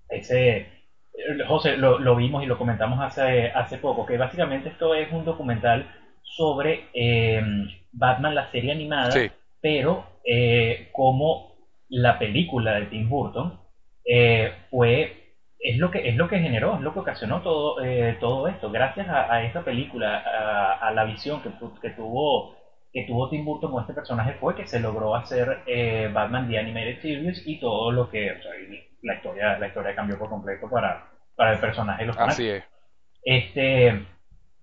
[SPEAKER 3] Ese José lo, vimos y lo comentamos hace hace poco que básicamente esto es un documental sobre eh, Batman la serie animada, pero como la película de Tim Burton fue es lo que es lo que generó, es lo que ocasionó todo eh, todo esto. Gracias a, esa película, a, la visión que, que, tuvo que tuvo Tim Burton con este personaje fue que se logró hacer eh, Batman The Animated Series y todo lo que, o sea, la historia la historia cambió por completo para para el personaje los
[SPEAKER 1] Así es.
[SPEAKER 3] Este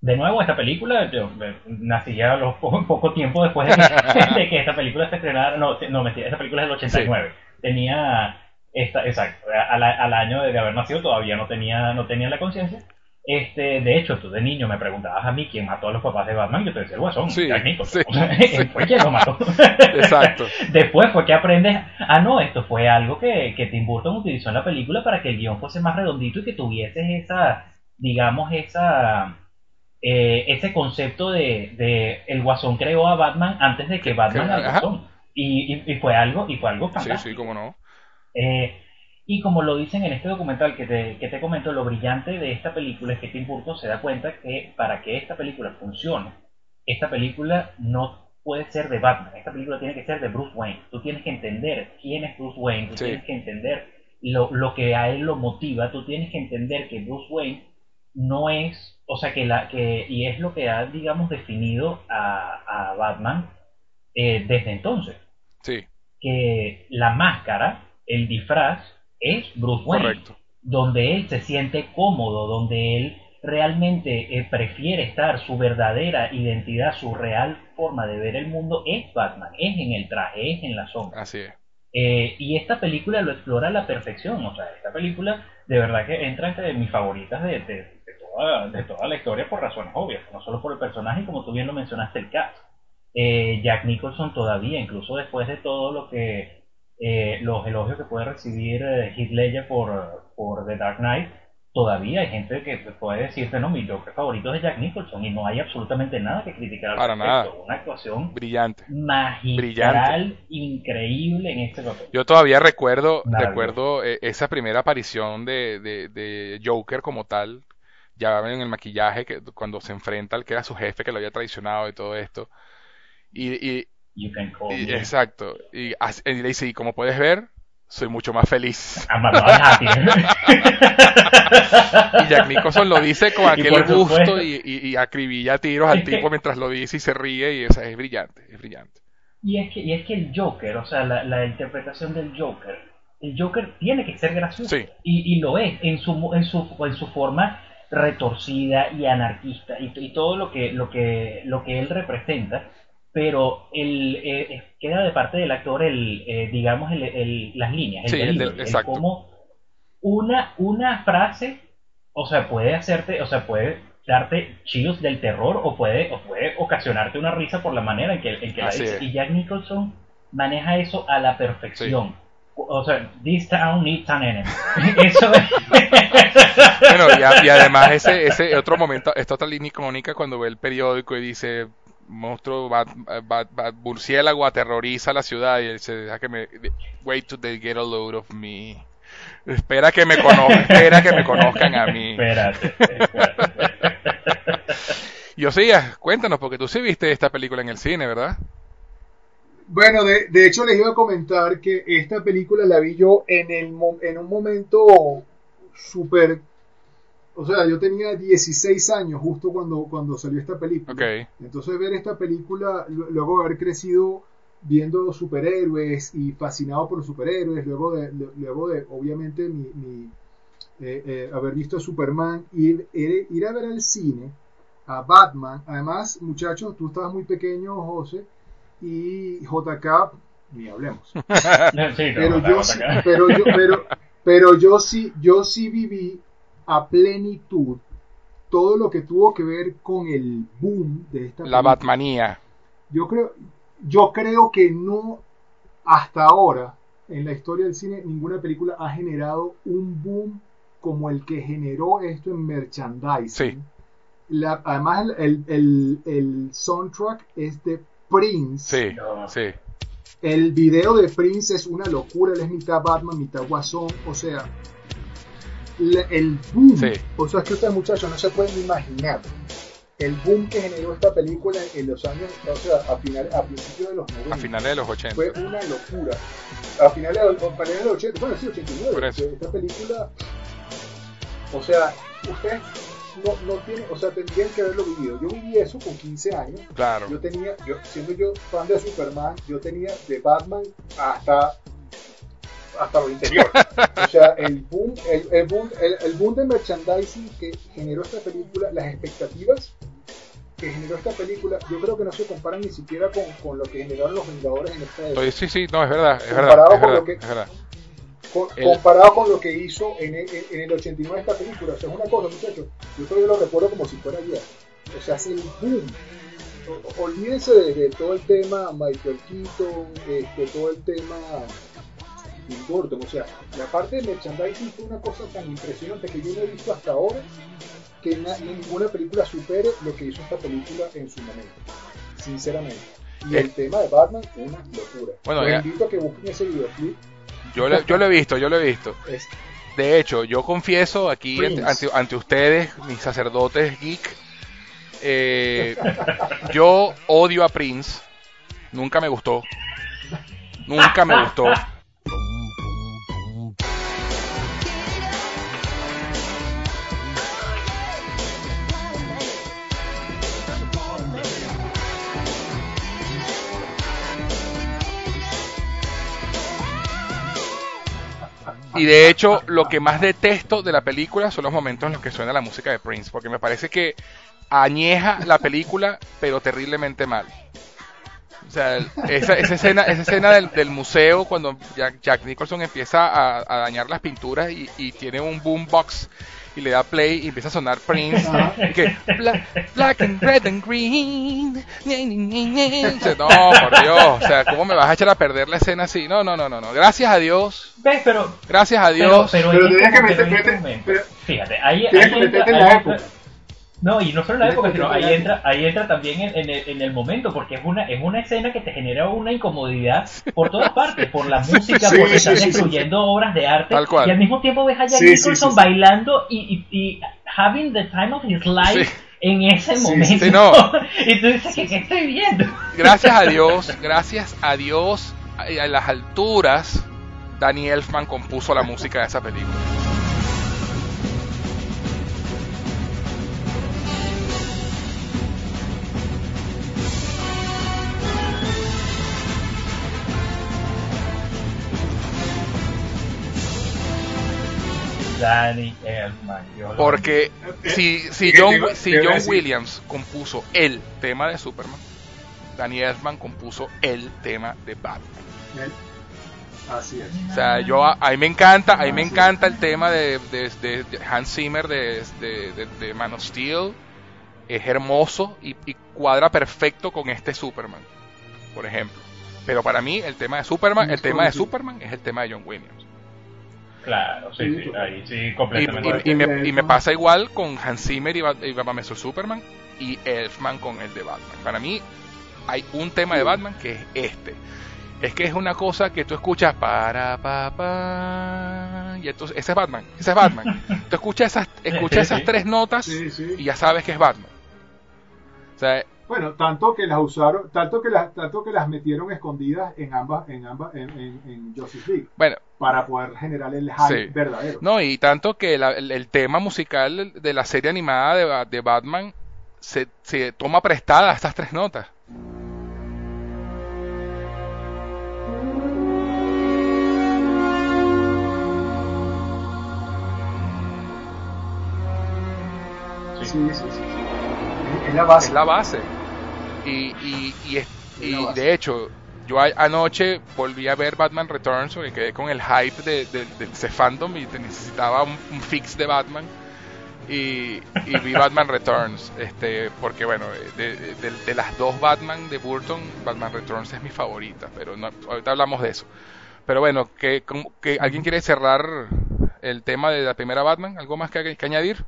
[SPEAKER 3] de nuevo, esta película, yo nací ya los poco, poco tiempo después de que, esta película se estrenara, no, no, mentira, esta película es del 89. Tenía esta, exacto, al, al, año de haber nacido todavía no tenía, no tenía la conciencia. Este, de hecho, tú de niño me preguntabas a mí quién mató a los papás de Batman, yo te decía el guasón, sí, fue quien lo mató.
[SPEAKER 1] Exacto.
[SPEAKER 3] Después fue que aprendes, ah no, esto fue algo que, que Tim Burton utilizó en la película para que el guion fuese más redondito y que tuvieses esa, digamos, esa, eh, ese concepto de, de, el guasón creó a Batman antes de que Batman al guasón. Y, y, y, fue algo, y fue algo fantástico.
[SPEAKER 1] Sí, sí, cómo no.
[SPEAKER 3] Eh, y como lo dicen en este documental que te, que te comento, lo brillante de esta película es que Tim Burton se da cuenta que para que esta película funcione, esta película no puede ser de Batman, esta película tiene que ser de Bruce Wayne. Tú tienes que entender quién es Bruce Wayne, tú tienes que entender lo, lo, que a él lo motiva, tú tienes que entender que Bruce Wayne no es, o sea, que la que, y es lo que ha, digamos, definido a, a Batman eh, desde entonces.
[SPEAKER 1] Sí.
[SPEAKER 3] Que la máscara el disfraz es Bruce Wayne. Donde él se siente cómodo, donde él realmente eh, prefiere estar, su verdadera identidad, su real forma de ver el mundo es Batman, es en el traje, es en la sombra.
[SPEAKER 1] Así es.
[SPEAKER 3] Eh, y esta película lo explora a la perfección, o sea, esta película de verdad que entra entre mis favoritas de, de, toda, de toda la historia por razones obvias, no solo por el personaje, como tú bien lo mencionaste, el cast. eh, Jack Nicholson todavía, incluso después de todo lo que eh, los elogios que puede recibir eh, Heath Ledger por, por The Dark Knight, todavía hay gente que puede decirte, no, mi Joker favorito es Jack Nicholson y no hay absolutamente nada que criticar al
[SPEAKER 1] Para
[SPEAKER 3] respecto.
[SPEAKER 1] nada.
[SPEAKER 3] Una actuación
[SPEAKER 1] Brillante.
[SPEAKER 3] magistral, increíble en este papel.
[SPEAKER 1] Yo todavía recuerdo, recuerdo eh, esa primera aparición de, de, de Joker como tal, ya en el maquillaje, que, cuando se enfrenta al que era su jefe, que lo había traicionado y todo esto. Y, y-
[SPEAKER 3] You can call
[SPEAKER 1] y-
[SPEAKER 3] me.
[SPEAKER 1] exacto. Y, as- y le dice, y como puedes ver, soy mucho más feliz.
[SPEAKER 3] I'm happy.
[SPEAKER 1] Y Jack Nicholson lo dice con aquel gusto y, y- acribilla tiros al tipo mientras lo dice y se ríe y o sea, es brillante, es brillante.
[SPEAKER 3] Y es que, y es que el Joker, o sea, la, la interpretación del Joker, el Joker tiene que ser gracioso.
[SPEAKER 1] Sí.
[SPEAKER 3] Y, y lo es, en su, en su, en su forma retorcida y anarquista y, y todo lo que, lo, que, lo que él representa. Pero el, eh, queda de parte del actor el, eh, digamos, el, el- las líneas, el
[SPEAKER 1] Sí, el del-
[SPEAKER 3] delivery, el
[SPEAKER 1] exacto.
[SPEAKER 3] cómo una, una frase, o sea, puede hacerte, o sea, puede darte chillos del terror o puede, o puede ocasionarte una risa por la manera en que, en que la dice.
[SPEAKER 1] es.
[SPEAKER 3] Y Jack Nicholson maneja eso a la perfección. O sea, this town needs an enemy. Eso es.
[SPEAKER 1] Bueno, y, a- y además ese, ese otro momento, esta otra línea icónica cuando ve el periódico y dice monstruo, bat, bat- bat- murciélago aterroriza la ciudad y él se deja que me wait till they get a load of me. Espera que me conozcan, espera que me conozcan a mí.
[SPEAKER 3] Espérate. espérate.
[SPEAKER 1] Y Osías, cuéntanos, porque tú sí viste esta película en el cine, ¿verdad?
[SPEAKER 2] Bueno, de, de hecho les iba a comentar que esta película la vi yo en, el, mo- en un momento súper... O sea, yo tenía 16 años justo cuando, cuando salió esta película. Entonces ver esta película, lu- luego de haber crecido viendo superhéroes y fascinado por los superhéroes, luego de, lu- luego de obviamente mi, mi, eh, eh, haber visto a Superman, ir, ir, ir a ver al cine a Batman, además muchachos, tú estabas muy pequeño, José, y JK, ni hablemos.
[SPEAKER 3] Sí,
[SPEAKER 2] Pero
[SPEAKER 3] no,
[SPEAKER 2] yo, pero yo, pero, pero yo sí, yo sí viví a plenitud todo lo que tuvo que ver con el boom de esta
[SPEAKER 1] La
[SPEAKER 2] película.
[SPEAKER 1] Batmanía.
[SPEAKER 2] Yo creo, yo creo que no hasta ahora en la historia del cine ninguna película ha generado un boom como el que generó esto en merchandising.
[SPEAKER 1] Sí.
[SPEAKER 2] La- además el, el, el soundtrack es de Prince.
[SPEAKER 1] Sí,
[SPEAKER 3] No.
[SPEAKER 1] sí.
[SPEAKER 2] El video de Prince es una locura, él es mitad Batman, mitad Guasón, o sea, el boom,
[SPEAKER 1] Sí.
[SPEAKER 2] o sea, es que ustedes muchachos no se pueden imaginar el boom que generó esta película en los años, o sea, a, final, a principios de los 90.
[SPEAKER 1] A finales de los 80.
[SPEAKER 2] Fue una locura. A finales de, a finales de los 80, bueno, sí, 89,
[SPEAKER 1] Por eso.
[SPEAKER 2] que esta película, o sea, ustedes no, no tienen, o sea, tendrían que haberlo vivido. Yo viví eso con 15 años.
[SPEAKER 1] Claro.
[SPEAKER 2] Yo tenía, yo, siendo yo fan de Superman, yo tenía de Batman hasta hasta lo interior. O sea, el boom, el, el boom, el, el boom de merchandising que generó esta película, las expectativas que generó esta película, yo creo que no se comparan ni siquiera con, con lo que generaron los Vengadores en esta época.
[SPEAKER 1] Sí, sí, no, es verdad, es verdad,
[SPEAKER 2] Comparado
[SPEAKER 1] es
[SPEAKER 2] con
[SPEAKER 1] verdad,
[SPEAKER 2] lo que-
[SPEAKER 1] es verdad.
[SPEAKER 2] Con-
[SPEAKER 1] El-
[SPEAKER 2] comparado con lo que hizo en el, en el 89 esta película. O sea, es una cosa, muchachos, yo todavía lo recuerdo como si fuera ayer. O sea, es el boom. Olvídense de, de todo el tema Michael Keaton, este, todo el tema Tim Burton. O sea, la parte de merchandising fue una cosa tan impresionante que yo no he visto hasta ahora que na- ninguna película supere lo que hizo esta película en su momento. Sinceramente. Y el
[SPEAKER 1] Eh.
[SPEAKER 2] tema de Batman, una locura.
[SPEAKER 1] Bueno, ya-
[SPEAKER 2] invito a que busquen ese videoclip.
[SPEAKER 1] Yo, lo- yo lo he visto, yo lo he visto.
[SPEAKER 2] Es
[SPEAKER 1] De hecho, yo confieso aquí
[SPEAKER 2] Prince.
[SPEAKER 1] ante, ante- ante ustedes, mis sacerdotes geek, eh, yo odio a Prince. Nunca me gustó. Nunca me gustó. Y de hecho, lo que más detesto de la película son los momentos en los que suena la música de Prince, porque me parece que añeja la película, pero terriblemente mal. O sea, esa, esa escena, esa escena del, museo cuando Jack, Jack Nicholson empieza a, a dañar las pinturas y, y tiene un boombox y le da play y empieza a sonar Prince. Y que black, black and red and green. Dice, No, por Dios. O sea, ¿cómo me vas a echar a perder la escena así? No, no, no, no. no. Gracias a Dios.
[SPEAKER 3] ¿Ves? Pero,
[SPEAKER 1] Gracias a
[SPEAKER 3] pero,
[SPEAKER 1] Dios.
[SPEAKER 3] pero,
[SPEAKER 2] Pero tienes que
[SPEAKER 3] que
[SPEAKER 2] meter-
[SPEAKER 3] este
[SPEAKER 2] meter-
[SPEAKER 3] momento-
[SPEAKER 2] pero-
[SPEAKER 3] Fíjate, ahí,
[SPEAKER 2] Tienes
[SPEAKER 3] ahí
[SPEAKER 2] que meterte en la época.
[SPEAKER 3] No, y no solo en la época, sino ahí entra, ahí entra también en, en el, en el momento, porque es una, es una escena que te genera una incomodidad por todas partes, por la música,
[SPEAKER 2] Sí,
[SPEAKER 3] porque
[SPEAKER 2] sí,
[SPEAKER 3] están
[SPEAKER 2] sí, sí.
[SPEAKER 3] destruyendo obras de arte,
[SPEAKER 1] Tal cual.
[SPEAKER 3] y al mismo tiempo ves a Jack
[SPEAKER 2] Sí, sí,
[SPEAKER 3] Nicholson
[SPEAKER 2] sí, sí.
[SPEAKER 3] bailando y, y, y having the time of his life
[SPEAKER 1] Sí.
[SPEAKER 3] en ese
[SPEAKER 2] Sí,
[SPEAKER 3] momento.
[SPEAKER 1] sí, no.
[SPEAKER 3] y tú dices, ¿qué, qué estoy viendo?
[SPEAKER 1] Gracias a Dios, gracias a Dios, a, a las alturas, Danny Elfman compuso la música de esa película.
[SPEAKER 3] Danny Elfman.
[SPEAKER 1] Porque si, si
[SPEAKER 2] ¿Qué te
[SPEAKER 1] John, si John? Williams compuso el tema de Superman, Danny Elfman compuso el tema de Batman.
[SPEAKER 2] Así es.
[SPEAKER 1] O sea, yo a, a mí me encanta, a mí me encanta el tema de, de- de- de Hans Zimmer de, de, de- de Man of Steel. Es hermoso y, y cuadra perfecto con este Superman, por ejemplo. Pero para mí el tema de Superman, el tema de. Superman es el tema de John Williams.
[SPEAKER 3] Claro, sí,
[SPEAKER 2] Sí,
[SPEAKER 3] ahí sí,
[SPEAKER 1] Y,
[SPEAKER 3] completamente.
[SPEAKER 1] y- y me, y me pasa igual con Hans Zimmer y, Ba- y Batman vs Superman y Elfman con el de Batman. Para mí hay un tema de Batman que es este. Es que es una cosa que tú escuchas para pa pa y entonces ese es Batman, ese es Batman. Tú escuchas esas escuchas esas tres notas
[SPEAKER 2] Sí, sí.
[SPEAKER 1] y ya sabes que es Batman. O sea,
[SPEAKER 2] Bueno, tanto que las usaron, tanto que las, tanto que las metieron escondidas en ambas, en ambas, en, en, en Justice League,
[SPEAKER 1] bueno,
[SPEAKER 2] para poder generar el hype
[SPEAKER 1] Sí.
[SPEAKER 2] verdadero.
[SPEAKER 1] no y tanto que la- el, el tema musical de la serie animada de, de Batman se, se toma prestada a estas tres notas.
[SPEAKER 2] Sí, sí, sí. Es, la base.
[SPEAKER 1] es la base. Y, y, y, es- y
[SPEAKER 2] base.
[SPEAKER 1] de hecho, yo a- anoche volví a ver Batman Returns porque quedé con el hype de, de, de ese fandom y te necesitaba un, un fix de Batman. Y, y vi Batman Returns, este, porque bueno, de, de- de las dos Batman de Burton, Batman Returns es mi favorita, pero no, ahorita hablamos de eso. Pero bueno, que, que ¿alguien quiere cerrar el tema de la primera Batman? ¿Algo más que, que añadir?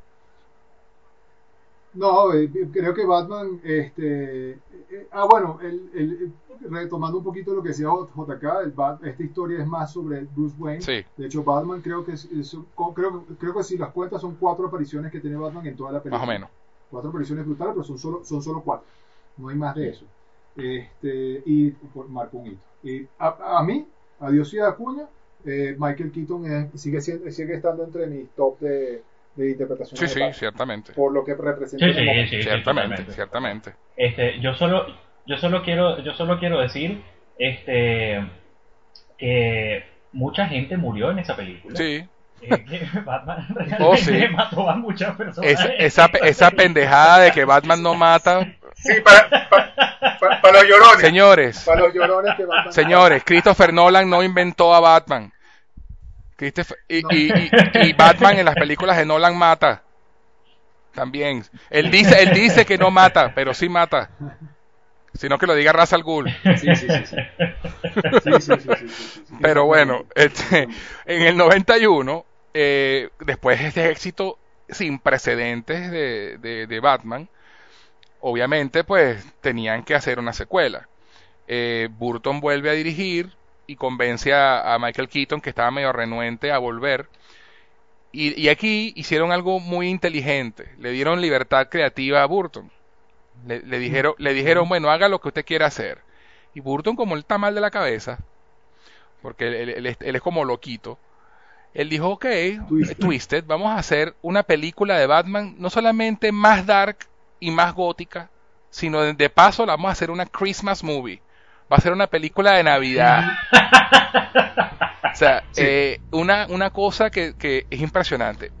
[SPEAKER 2] No, eh, creo que Batman, este, eh, ah bueno, el, el- retomando un poquito lo que decía JK, el Bat- esta historia es más sobre Bruce Wayne.
[SPEAKER 1] Sí.
[SPEAKER 2] De hecho, Batman creo que es- es- co- creo, creo que si las cuentas son cuatro apariciones que tiene Batman en toda la película.
[SPEAKER 1] Más o menos.
[SPEAKER 2] Cuatro apariciones brutales, pero son solo, son solo cuatro. No hay más de eso. Este, y por marco un hito. Y a, a mí, a Dios y a Acuña, eh, Michael Keaton es- sigue, siendo, sigue estando entre mis top de, de interpretación.
[SPEAKER 1] Sí,
[SPEAKER 2] de
[SPEAKER 1] sí,
[SPEAKER 2] Batman,
[SPEAKER 1] ciertamente.
[SPEAKER 2] Por lo que representa
[SPEAKER 3] Sí, sí,
[SPEAKER 2] momento.
[SPEAKER 3] sí, sí,
[SPEAKER 1] Ciertamente, ciertamente.
[SPEAKER 3] Este, yo solo, yo solo quiero, yo solo quiero decir, este, que mucha gente murió en esa película.
[SPEAKER 1] Sí.
[SPEAKER 3] Eh, que Batman realmente
[SPEAKER 1] Oh, sí.
[SPEAKER 3] mató a muchas personas.
[SPEAKER 1] Esa, esa, esa pendejada de que Batman no mata.
[SPEAKER 2] Sí, para, para, para- para los llorones.
[SPEAKER 1] Señores,
[SPEAKER 2] Para los llorones que Batman.
[SPEAKER 1] señores, Christopher Nolan no inventó a Batman. Christopher- y, y- y- y Batman en las películas de Nolan mata. También. Él dice, él dice que no mata, pero sí mata. Sino que lo diga Ra's al Ghul.
[SPEAKER 2] Sí, sí, sí. sí. Sí, sí, sí, sí, sí, sí, sí.
[SPEAKER 1] Pero bueno, este, en el 91, eh, después de este éxito sin precedentes de, de- de Batman, obviamente pues tenían que hacer una secuela. Eh, Burton vuelve a dirigir y convence a, a Michael Keaton, que estaba medio renuente a volver. Y, y aquí hicieron algo muy inteligente. Le dieron libertad creativa a Burton. Le, le dijeron, le dijeron, bueno, haga lo que usted quiera hacer. Y Burton, como él está mal de la cabeza, porque él, él- él es- él es como loquito, él dijo, ok,
[SPEAKER 2] Twisted.
[SPEAKER 1] Twisted, vamos a hacer una película de Batman no solamente más dark y más gótica, sino de, de paso la vamos a hacer una Christmas movie. Va a ser una película de Navidad. O sea,
[SPEAKER 2] Sí.
[SPEAKER 1] eh, una, una cosa que, que es impresionante.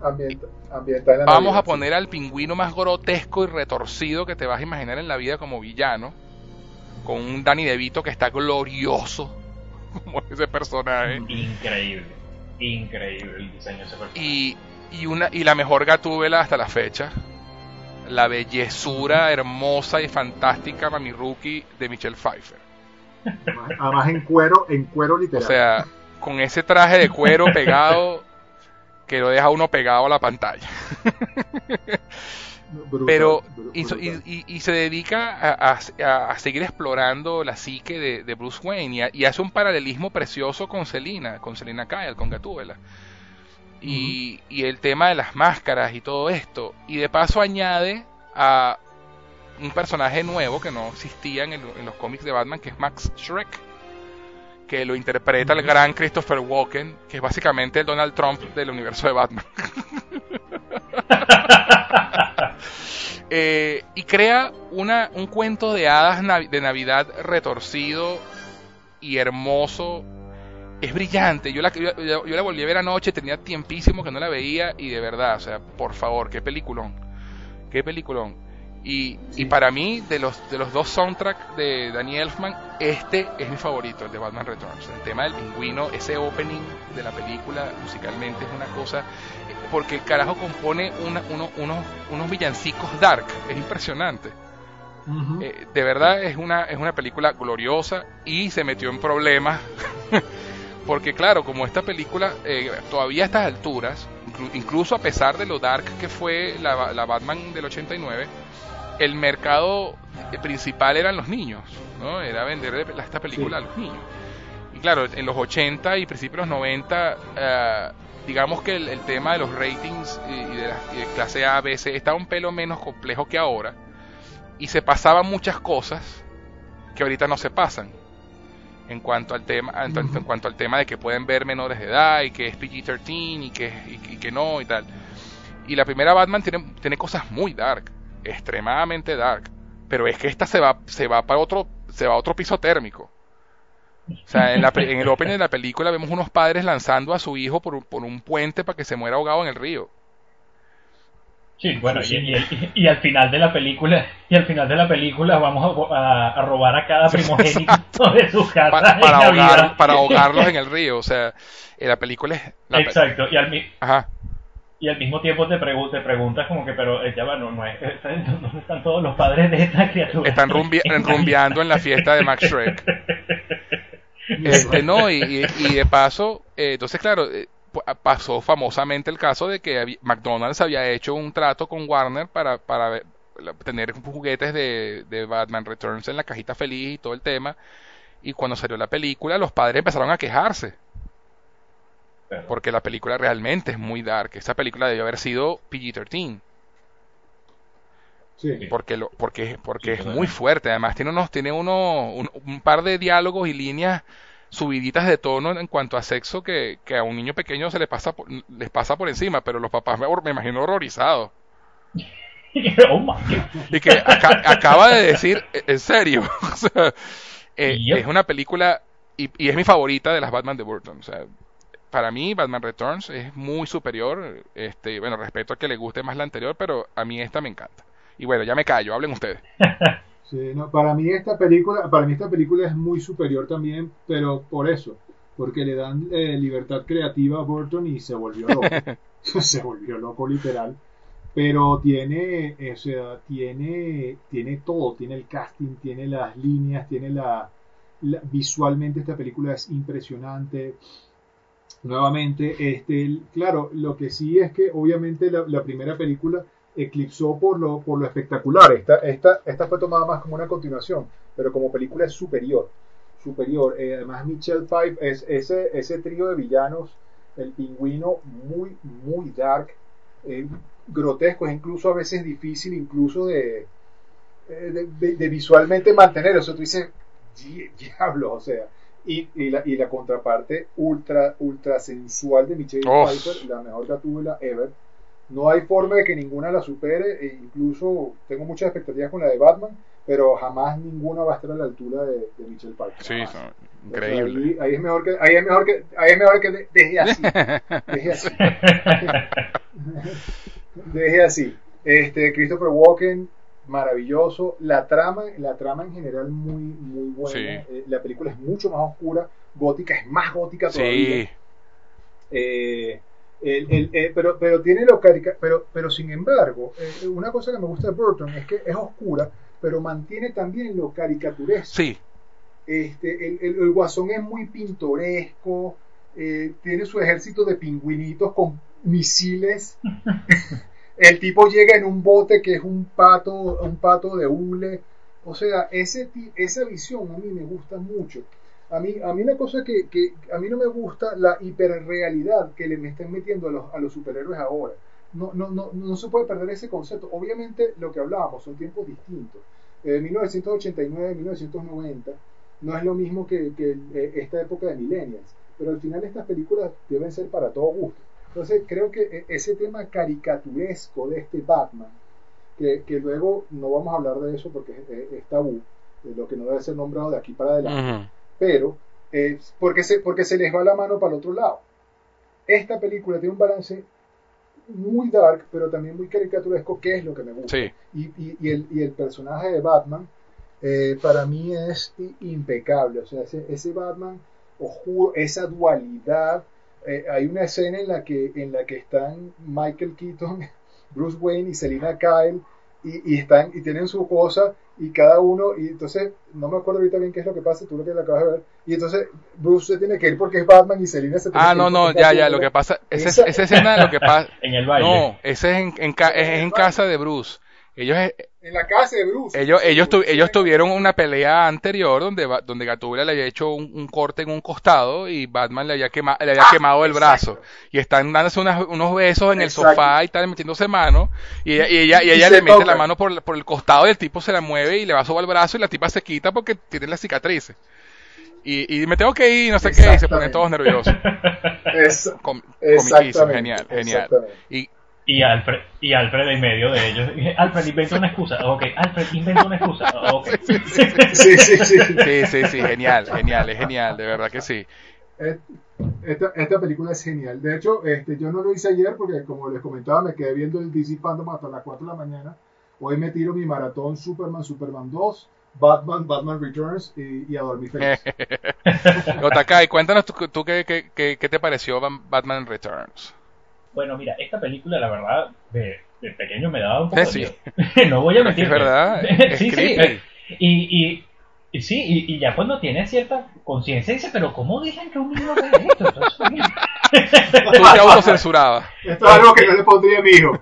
[SPEAKER 2] Ambienta, ambienta
[SPEAKER 1] Vamos
[SPEAKER 2] Navidad,
[SPEAKER 1] a poner al pingüino más grotesco y retorcido que te vas a imaginar en la vida como villano, con un Danny DeVito que está glorioso como ese personaje.
[SPEAKER 3] Increíble, increíble el diseño de ese personaje.
[SPEAKER 1] Y, Y, una, y la mejor gatúbela hasta la fecha, la bellezura hermosa y fantástica Mami Rookie de Michelle Pfeiffer.
[SPEAKER 2] Además en cuero, en cuero literal.
[SPEAKER 1] O sea, con ese traje de cuero pegado que lo deja uno pegado a la pantalla. Pero y, y, se dedica a, a, seguir explorando la psique de, Bruce Wayne y, hace un paralelismo precioso con Selina, con Selina Kyle, con Gatúbela. Y, y el tema de las máscaras y todo esto. Y de paso añade a un personaje nuevo que no existía en, en los cómics de Batman, que es Max Shrek que lo interpreta el gran Christopher Walken, que es básicamente el Donald Trump del universo de Batman. Eh, y crea una, un cuento de hadas de Navidad retorcido y hermoso. Es brillante. Yo la, yo, yo la volví a ver anoche, tenía tiempísimo que no la veía y de verdad, o sea, por favor, qué peliculón. Qué peliculón. Y, y, para mí, de los, de los dos soundtracks de Danny Elfman, este es mi favorito, el de Batman Returns. El tema del pingüino, ese opening de la película musicalmente es una cosa, porque el carajo compone una, uno, unos, unos villancicos dark, es impresionante. Eh, de verdad es una, es una película gloriosa y se metió en problemas, porque claro, como esta película eh, todavía a estas alturas, incluso a pesar de lo dark que fue la, la Batman del 89, el mercado principal eran los niños, ¿no? Era vender esta película a los niños. Y claro, en los 80 y principios de los 90, eh, digamos que el, tema de los ratings y, de, la, clase A, B, C estaba un pelo menos complejo que ahora. Y se pasaban muchas cosas que ahorita no se pasan. En cuanto al tema, en, cuanto al tema de que pueden ver menores de edad y que es PG-13 y que, y, que no y tal. Y la primera Batman tiene, tiene cosas muy dark extremadamente dark, pero es que esta se va, se va para otro, se va a otro piso térmico. O sea, en, la, en el opening de la película vemos unos padres lanzando a su hijo por por un puente para que se muera ahogado en el río.
[SPEAKER 3] Sí, bueno, y, y, al final de la película, y al final de la película vamos a, robar a cada primogénito de su casa
[SPEAKER 1] para, para, para, ahogarlos en el río, o sea, en la película es...
[SPEAKER 3] Exacto, y al, Ajá y al mismo tiempo te, te preguntas como que, pero eh, ya va, no, no es, ¿dónde están todos los padres de esta criatura?
[SPEAKER 1] Están rumbeando en la fiesta de Max Shrek. este, no, y, y, de paso, eh, entonces claro, eh, pasó famosamente el caso de que McDonald's había hecho un trato con Warner para, para tener juguetes de, de Batman Returns en la cajita feliz y todo el tema. Y cuando salió la película, los padres empezaron a quejarse porque la película realmente es muy dark. Esa película debió haber sido PG-13. Sí. Porque, lo, porque, porque es muy fuerte. Además, tiene, unos, tiene uno, un, par de diálogos y líneas subiditas de tono en cuanto a sexo que, a un niño pequeño se le pasa les pasa por encima, pero los papás me, me imagino horrorizados. Oh y que acaba de decir, en serio, eh, es una película y, y, es mi favorita de las Batman de Burton. O sea, para mí Batman Returns es muy superior. Este, bueno, respeto a que le guste más la anterior, pero a mí esta me encanta. Y bueno, ya me callo, hablen ustedes.
[SPEAKER 2] Sí, no, para mí esta película, para mí esta película es muy superior también, pero por eso, porque le dan eh, libertad creativa a Burton y se volvió loco. se volvió loco literal. Pero tiene, o sea, tiene, tiene todo, tiene el casting, tiene las líneas, tiene la visualmente esta película es impresionante nuevamente, este, claro, lo que sí es que obviamente la, primera película eclipsó por lo, por lo espectacular. Esta, esta, esta fue tomada más como una continuación, pero como película es superior. Superior. Eh, además, Michelle Pfeiffer, es, ese, ese trío de villanos, el pingüino, muy, muy dark, eh, grotesco, es incluso a veces difícil, incluso de, eh, de, visualmente mantener. Eso tú dices, diablo, o sea y, y, la, y la contraparte ultra, ultra sensual de Michelle Pfeiffer, la mejor gatúbela ever. No hay forma de que ninguna la supere, e incluso tengo muchas expectativas con la de Batman, pero jamás ninguna va a estar a la altura de, Michelle Pfeiffer.
[SPEAKER 1] Sí, increíble.
[SPEAKER 2] ahí, es mejor que, ahí es mejor que, ahí es mejor que deje así. deje así. deje así. Este, Christopher Walken, maravilloso. La trama, la trama en general muy, muy buena. Eh, la película es mucho más oscura, gótica, es más gótica todavía. Eh, eh, pero, pero tiene lo carica pero, pero sin embargo, eh, una cosa que me gusta de Burton es que es oscura, pero mantiene también lo caricaturesco.
[SPEAKER 1] Sí.
[SPEAKER 2] Este, el, el, el guasón es muy pintoresco, eh, tiene su ejército de pingüinitos con misiles. el tipo llega en un bote que es un pato, un pato de hule. O sea, ese, esa visión a mí me gusta mucho. A mí, a mí una cosa que, que a mí no me gusta la hiperrealidad que le me están metiendo a los, a los superhéroes ahora. No, no, no, no se puede perder ese concepto. Obviamente lo que hablábamos son tiempos distintos. Eh, 1989, 1990 no es lo mismo que, que eh, esta época de millennials pero al final estas películas deben ser para todo gusto. Entonces creo que e, ese tema caricaturesco de este Batman, que, que luego no vamos a hablar de eso porque es, tabú, de lo que no debe ser nombrado de aquí para adelante, pero es porque, se, porque se les va la mano para el otro lado. Esta película tiene un balance muy dark, pero también muy caricaturesco, que es lo que me gusta. Y, y, y, el, y el personaje de Batman, eh, para mí es impecable. O sea, ese, ese Batman oscuro, esa dualidad. Eh, hay una escena en la que en la que están Michael Keaton, Bruce Wayne y Selina Kyle y, están y tienen su cosa y cada uno y entonces no me acuerdo ahorita bien qué es lo que pasa, tú lo que acabas de ver y entonces Bruce se tiene que ir porque es Batman y Selina se tiene
[SPEAKER 1] Ah, no, no, ya, ya, lo que pasa, esa, esa escena lo que pasa
[SPEAKER 3] en el baile.
[SPEAKER 1] No, ese es en, en, es en casa de Bruce. Ellos
[SPEAKER 2] en la casa de Bruce.
[SPEAKER 1] Ellos, ellos, ellos tuvieron una pelea anterior donde, donde Gatúbela le había hecho un, corte en un costado y Batman le había, quema, le había ah, quemado el brazo. Y están dándose unos besos en el sofá y están metiéndose mano. Y ella, y ella, y ella le mete la mano por, por, el costado y el tipo se la mueve y le va a sobar el brazo y la tipa se quita porque tiene las cicatrices. Y, y me tengo que ir, no sé qué, y se ponen todos nerviosos. Es, genial, genial. Y
[SPEAKER 3] y Alfred, y Alfred en medio de ellos. Alfred inventa una excusa. Ok, Alfred inventa una excusa. Ok.
[SPEAKER 1] Sí, sí, sí. Sí, sí, sí, genial, genial, es genial, de verdad que sí.
[SPEAKER 2] Esta, esta película es genial. De hecho, este, yo no lo hice ayer porque, como les comentaba, me quedé viendo el DC Fandom hasta las 4 de la mañana. Hoy me tiro mi maratón Superman, Superman 2, Batman, Batman Returns y, y a dormir feliz.
[SPEAKER 1] Otakai, cuéntanos tú, tú qué, qué, qué, qué te pareció Batman Returns.
[SPEAKER 3] Bueno, mira, esta película, la verdad, de, de pequeño me daba un poco de miedo. no voy a mentir.
[SPEAKER 1] Es verdad.
[SPEAKER 3] sí, sí. Eh, y, y, sí, y, ya cuando tiene cierta conciencia dice, pero ¿cómo dicen que un niño ve esto?
[SPEAKER 1] Tú te autocensurabas.
[SPEAKER 2] Esto es algo que yo le pondría a mi hijo.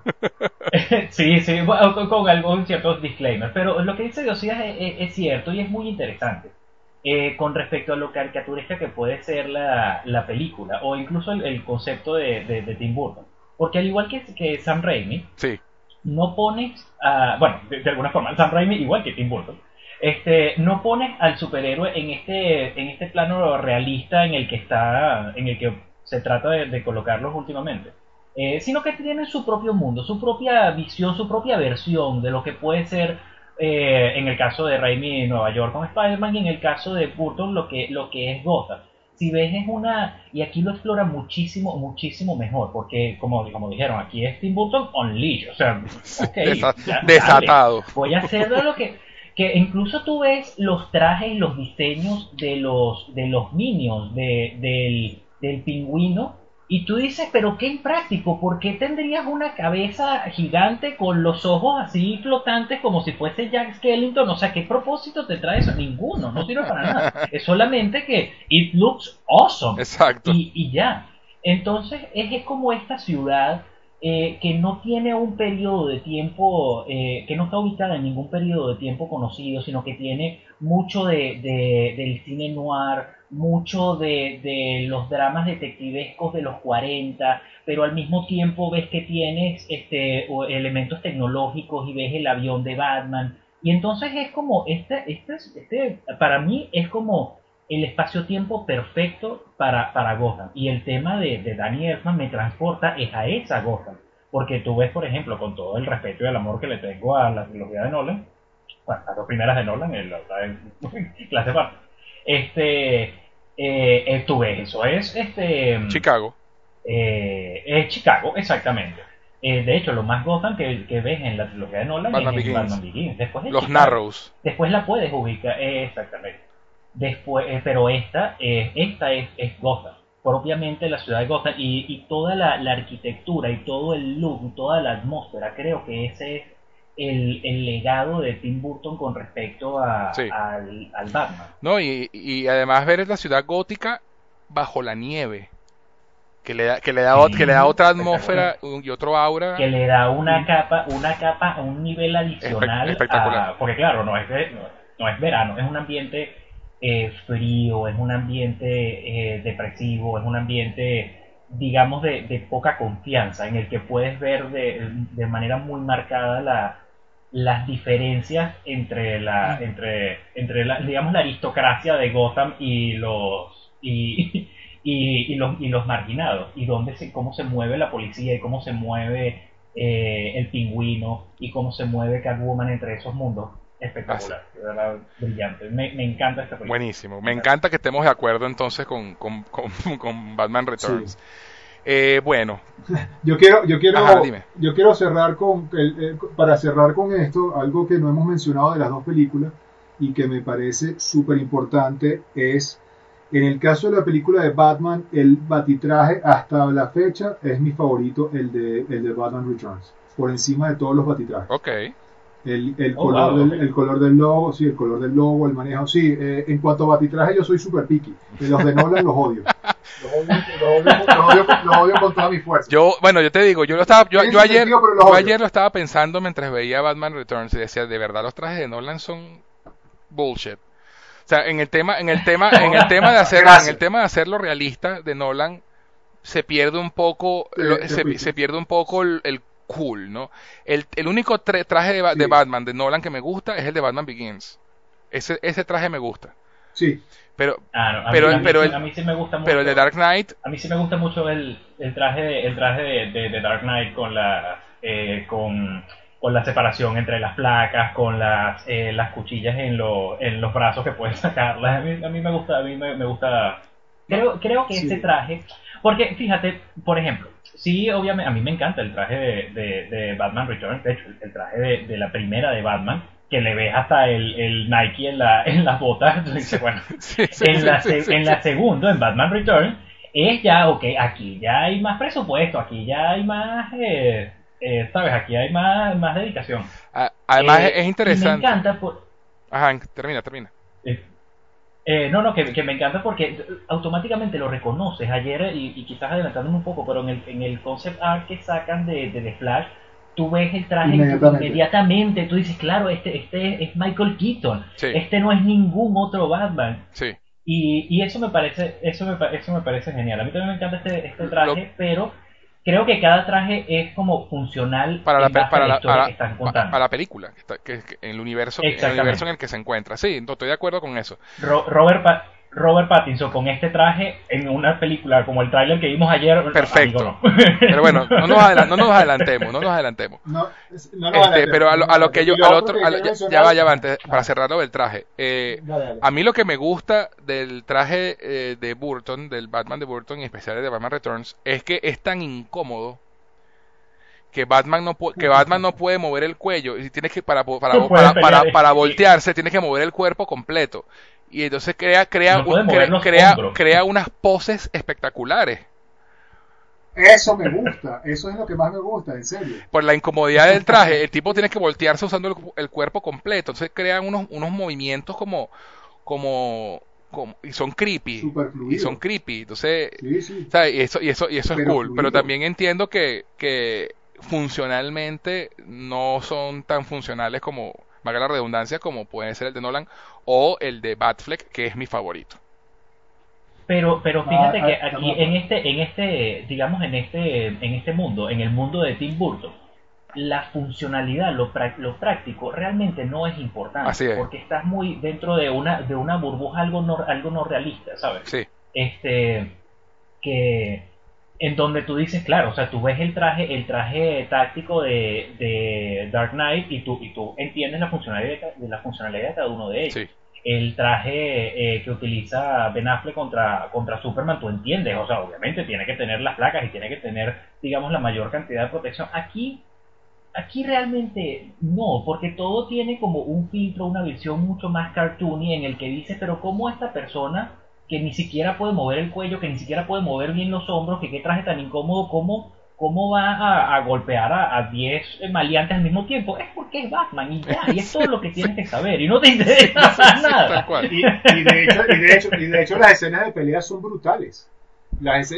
[SPEAKER 3] sí, sí, con, con algunos ciertos disclaimers. Pero lo que dice Diosías es, es cierto y es muy interesante. Eh, con respecto a lo caricaturesca que puede ser la, la película o incluso el, concepto de, de, Tim Burton. Porque al igual que, que Sam Raimi,
[SPEAKER 1] sí.
[SPEAKER 3] no pones, a, bueno, de, alguna forma, Sam Raimi igual que Tim Burton, este, no pones al superhéroe en este, en este plano realista en el que está, en el que se trata de, colocarlos últimamente. Eh, sino que tienen su propio mundo, su propia visión, su propia versión de lo que puede ser eh, en el caso de Raimi Nueva York con Spider-Man y en el caso de Burton lo que, lo que es Gotham. Si ves es una, y aquí lo explora muchísimo, muchísimo mejor, porque como, como dijeron, aquí es Tim Burton on leash, o sea, okay,
[SPEAKER 1] desatado.
[SPEAKER 3] voy a hacer lo que, que incluso tú ves los trajes, los diseños de los, de los minions, de, del, del pingüino, y tú dices, pero qué impráctico, ¿por qué tendrías una cabeza gigante con los ojos así flotantes como si fuese Jack Skellington? O sea, ¿qué propósito te trae eso? Ninguno, no sirve para nada. Es solamente que it looks awesome.
[SPEAKER 1] Exacto.
[SPEAKER 3] Y, y ya. Entonces es como esta ciudad eh, que no tiene un periodo de tiempo, eh, que no está ubicada en ningún periodo de tiempo conocido, sino que tiene mucho de, de, del cine noir, mucho de, de, los dramas detectivescos de los 40, pero al mismo tiempo ves que tienes este, elementos tecnológicos y ves el avión de Batman. Y entonces es como, este, este, este para mí es como el espacio-tiempo perfecto para, para Gotham. Y el tema de, de Danny Elfman me transporta es a esa Gotham. Porque tú ves, por ejemplo, con todo el respeto y el amor que le tengo a la trilogía de Nolan, bueno, las dos primeras de Nolan, en la, este, eh, eh, tú ves, eso es este
[SPEAKER 1] Chicago.
[SPEAKER 3] Eh, es Chicago, exactamente. Eh, de hecho, lo más Gotham que, que, ves en la trilogía de Nolan
[SPEAKER 1] Batman
[SPEAKER 3] es. Batman Begins. Después
[SPEAKER 1] Los Narrows.
[SPEAKER 3] Después la puedes ubicar, exactamente. Después, pero esta, esta es, es Gotham. propiamente la ciudad de Gotham y, toda la, arquitectura y todo el look, toda la atmósfera, creo que ese es el, legado de Tim Burton con respecto a, al, Batman.
[SPEAKER 1] No, y, y además ver la ciudad gótica bajo la nieve que le da que le da, que le da otra atmósfera y otro aura
[SPEAKER 3] que le da una capa una capa un nivel adicional espectacular. porque claro no es no, es verano es un ambiente eh, frío es un ambiente eh, depresivo es un ambiente digamos de, de, poca confianza en el que puedes ver de, de manera muy marcada la, las diferencias entre la entre entre la, digamos la aristocracia de Gotham y los y y, los, y los marginados, y dónde se, cómo se mueve la policía, y cómo se mueve eh, el pingüino, y cómo se mueve Catwoman entre esos mundos. Espectacular, de verdad, brillante. Me, encanta esta película.
[SPEAKER 1] Buenísimo, me encanta que estemos de acuerdo entonces con, con, con, Batman Returns. Eh, bueno,
[SPEAKER 2] yo quiero, yo quiero, yo quiero cerrar con, eh, para cerrar con esto, algo que no hemos mencionado de las dos películas y que me parece súper importante es en el caso de la película de Batman, el batitraje hasta la fecha es mi favorito, el de, el de Batman Returns, por encima de todos los batitrajes.
[SPEAKER 1] Ok.
[SPEAKER 2] El, el oh, color del, el color del logo, sí, el color del logo, el manejo, sí. Eh, en cuanto a batitraje, yo soy super picky. Los de Nolan los odio. Los odio, los odio, con toda mi fuerza.
[SPEAKER 1] Yo, bueno, yo te digo, yo lo estaba, yo, yo ayer, yo ayer lo estaba pensando mientras veía Batman Returns y decía, de verdad los trajes de Nolan son bullshit. O sea, en el tema, en el tema, en el tema de hacer, en el tema de hacerlo realista de Nolan, se pierde un poco, se, pierde un poco el, cool, ¿no? El, el único traje de, Batman de Nolan que me gusta es el de Batman Begins. Ese, ese traje me gusta.
[SPEAKER 2] Sí.
[SPEAKER 1] Pero, pero,
[SPEAKER 3] pero, el, a mí sí me gusta mucho,
[SPEAKER 1] pero el de Dark Knight.
[SPEAKER 3] A mí sí me gusta mucho el, el traje, el traje de, de, Dark Knight con la, eh, con con la separación entre las placas, con las, eh, las cuchillas en, lo, en los brazos que puedes sacarlas. A mí, a mí me gusta, a mí me, gusta. Creo, creo que este traje, porque fíjate, por ejemplo, sí, obviamente, a mí me encanta el traje de, de, Batman Returns, de hecho, el traje de, la primera de Batman, que le ves hasta el, el Nike en, la, en las botas, bueno, en, la, en la segunda, en Batman Returns, es ya, ok, aquí ya hay más presupuesto, aquí ya hay más... Eh, eh, sabes, aquí hay más, más dedicación.
[SPEAKER 1] además eh, es interesante.
[SPEAKER 3] Me encanta por...
[SPEAKER 1] Ajá, termina, termina.
[SPEAKER 3] Eh, no, no, que, me encanta porque automáticamente lo reconoces. Ayer, y, quizás adelantándome un poco, pero en el, en el concept art que sacan de, de The Flash, tú ves el traje inmediatamente. Tú dices, claro, este, este es Michael Keaton. Este no es ningún otro Batman.
[SPEAKER 1] Sí.
[SPEAKER 3] Y, y eso me parece eso me, eso me parece genial. A mí también me encanta este, este traje, pero creo que cada traje es como funcional
[SPEAKER 1] para la, para la, que están contando. Para la película, que, en el universo, en el universo en el que se encuentra. Sí, estoy de acuerdo con eso.
[SPEAKER 3] Robert, Robert Pattinson con este traje en una película como el tráiler que vimos ayer.
[SPEAKER 1] Perfecto. Pero bueno, no nos, adelantemos, no nos adelantemos. Este, pero a lo, que yo, al otro, ya, va, ya va, antes, para cerrarlo del traje. Eh, a mí lo que me gusta del traje eh, de Burton, del Batman de Burton, y especial de Batman Returns, es que es tan incómodo que Batman no que Batman no puede mover el cuello y tienes que para para, para, para, para voltearse tienes que mover el cuerpo completo. Y entonces crea crea crea, crea, unas poses espectaculares.
[SPEAKER 2] Eso me gusta, eso es lo que más me gusta, en serio.
[SPEAKER 1] Por la incomodidad del traje, el tipo tiene que voltearse usando el, cuerpo completo, entonces crean unos, unos movimientos como, como, como y son creepy, y son creepy, entonces, y eso, y eso, y eso es cool, pero también entiendo que, que funcionalmente no son tan funcionales como valga la redundancia, como puede ser el de Nolan o el de Batfleck, que es mi favorito.
[SPEAKER 3] Pero, pero fíjate ah, que ah, aquí en este, en este, digamos en este, en este mundo, en el mundo de Tim Burton, la funcionalidad, lo, lo práctico, realmente no es importante, porque estás muy dentro de una, de una burbuja algo no, algo no realista, ¿sabes?
[SPEAKER 1] Sí.
[SPEAKER 3] Este, que en donde tú dices, claro, o sea, tú ves el traje, el traje táctico de, de Dark Knight y tú, y tú entiendes la funcionalidad de, la funcionalidad de cada uno de ellos. El traje eh, que utiliza Ben Affleck contra, contra Superman, tú entiendes, o sea, obviamente tiene que tener las placas y tiene que tener, digamos, la mayor cantidad de protección. Aquí, aquí realmente no, porque todo tiene como un filtro, una visión mucho más cartoony en el que dice, pero ¿cómo esta persona que ni siquiera puede mover el cuello, que ni siquiera puede mover bien los hombros, que qué traje tan incómodo, cómo, cómo va a, golpear a 10 maleantes al mismo tiempo. Es porque es Batman y ya, y es todo lo que tienes que saber, y no te interesa nada.
[SPEAKER 2] Y, de hecho, y, de hecho, y de hecho las escenas de pelea son brutales.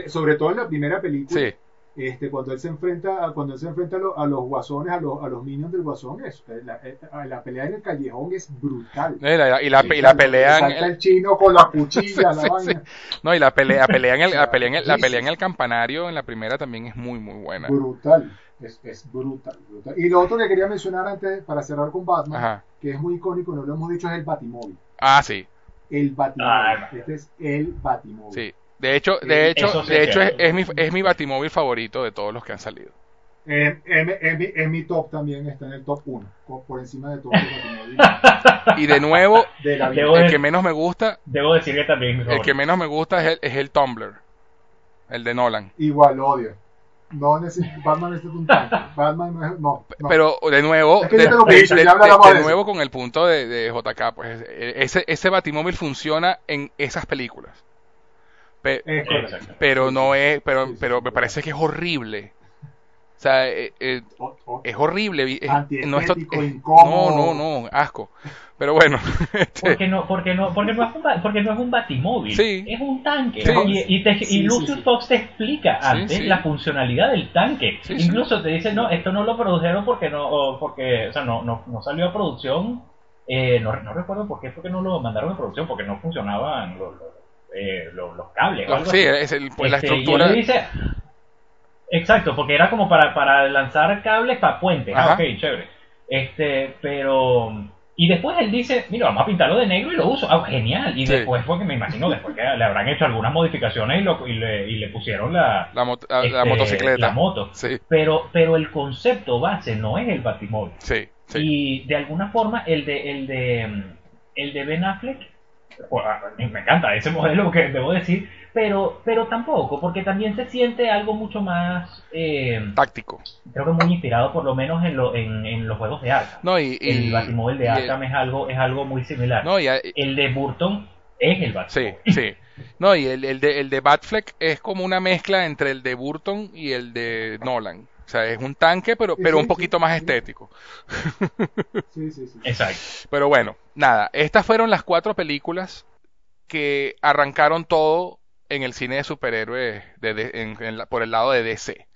[SPEAKER 2] sobre todo en la primera película. Sí este, cuando él se enfrenta, cuando él se enfrenta a, los guasones, a los, a los minions del guasón, es, eh, la, eh, la, pelea en el callejón es brutal.
[SPEAKER 1] y, la, y, la, y la pelea
[SPEAKER 2] en el... el chino con la cuchilla, la vaina.
[SPEAKER 1] No, y la pelea, pelea en el, la pelea en el, la pelea en el campanario en la primera también es muy, muy buena.
[SPEAKER 2] Brutal. Es, es brutal, brutal. Y lo otro que quería mencionar antes, para cerrar con Batman, que es muy icónico, no lo hemos dicho, es el Batimóvil.
[SPEAKER 1] Ah, sí.
[SPEAKER 2] El Batimóvil. Ah, este es el Batimóvil.
[SPEAKER 1] Sí. De hecho, de hecho, de hecho es, mi, es mi batimóvil favorito de todos los que han salido.
[SPEAKER 2] Eh, en, mi top también está en el top 1, por encima de todos los batimóviles.
[SPEAKER 1] Y de nuevo, el que menos me gusta,
[SPEAKER 3] debo decir que también
[SPEAKER 1] el que menos me gusta es el, es el Tumblr, el de Nolan.
[SPEAKER 2] Igual lo odio. No necesito, Batman necesita un tanque. Batman no es, no,
[SPEAKER 1] Pero de nuevo, de, nuevo con el punto de, de JK, pues ese, ese batimóvil funciona en esas películas pero no es, pero, pero me parece que es horrible. O sea, eh, eh, es horrible. no, no, no, asco. Pero bueno.
[SPEAKER 3] Este porque no, porque no, porque no es un, porque no es un batimóvil. Es un tanque. Y, y, Lucius Fox te explica antes la funcionalidad del tanque. Incluso te dice, no, esto no lo produjeron porque no, porque, o sea, no, no, no salió a producción. Eh, no, no recuerdo por qué fue que no lo mandaron a producción, porque no funcionaban los eh, los, cables.
[SPEAKER 1] sí, es el, pues, la este, estructura.
[SPEAKER 3] dice, exacto, porque era como para, para lanzar cables para puentes. Ah, ok, chévere. Este, pero. Y después él dice, mira, vamos a pintarlo de negro y lo uso. Ah, genial. Y después fue que me imagino, después que le habrán hecho algunas modificaciones y, lo, y, le, y le, pusieron la,
[SPEAKER 1] la, este, motocicleta.
[SPEAKER 3] La moto. Sí. Pero, pero el concepto base no es el batimóvil.
[SPEAKER 1] Sí,
[SPEAKER 3] sí. Y de alguna forma el de, el de, el de Ben Affleck pues, me encanta ese modelo que debo decir, pero, pero tampoco, porque también se siente algo mucho más eh,
[SPEAKER 1] táctico.
[SPEAKER 3] Creo que muy inspirado, por lo menos en, lo, en, los juegos de Arkham.
[SPEAKER 1] No, y,
[SPEAKER 3] el Batimóvil de Arkham es algo es algo muy similar.
[SPEAKER 1] No, y,
[SPEAKER 3] el de Burton es el Batimóvil.
[SPEAKER 1] Sí, sí. No, y el, el, de, el de Batfleck es como una mezcla entre el de Burton y el de Nolan. O sea, es un tanque, pero, pero un poquito más estético.
[SPEAKER 2] Sí, sí, sí.
[SPEAKER 3] Exacto.
[SPEAKER 1] Pero bueno, nada, estas fueron las cuatro películas que arrancaron todo en el cine de superhéroes de, por el lado de DC.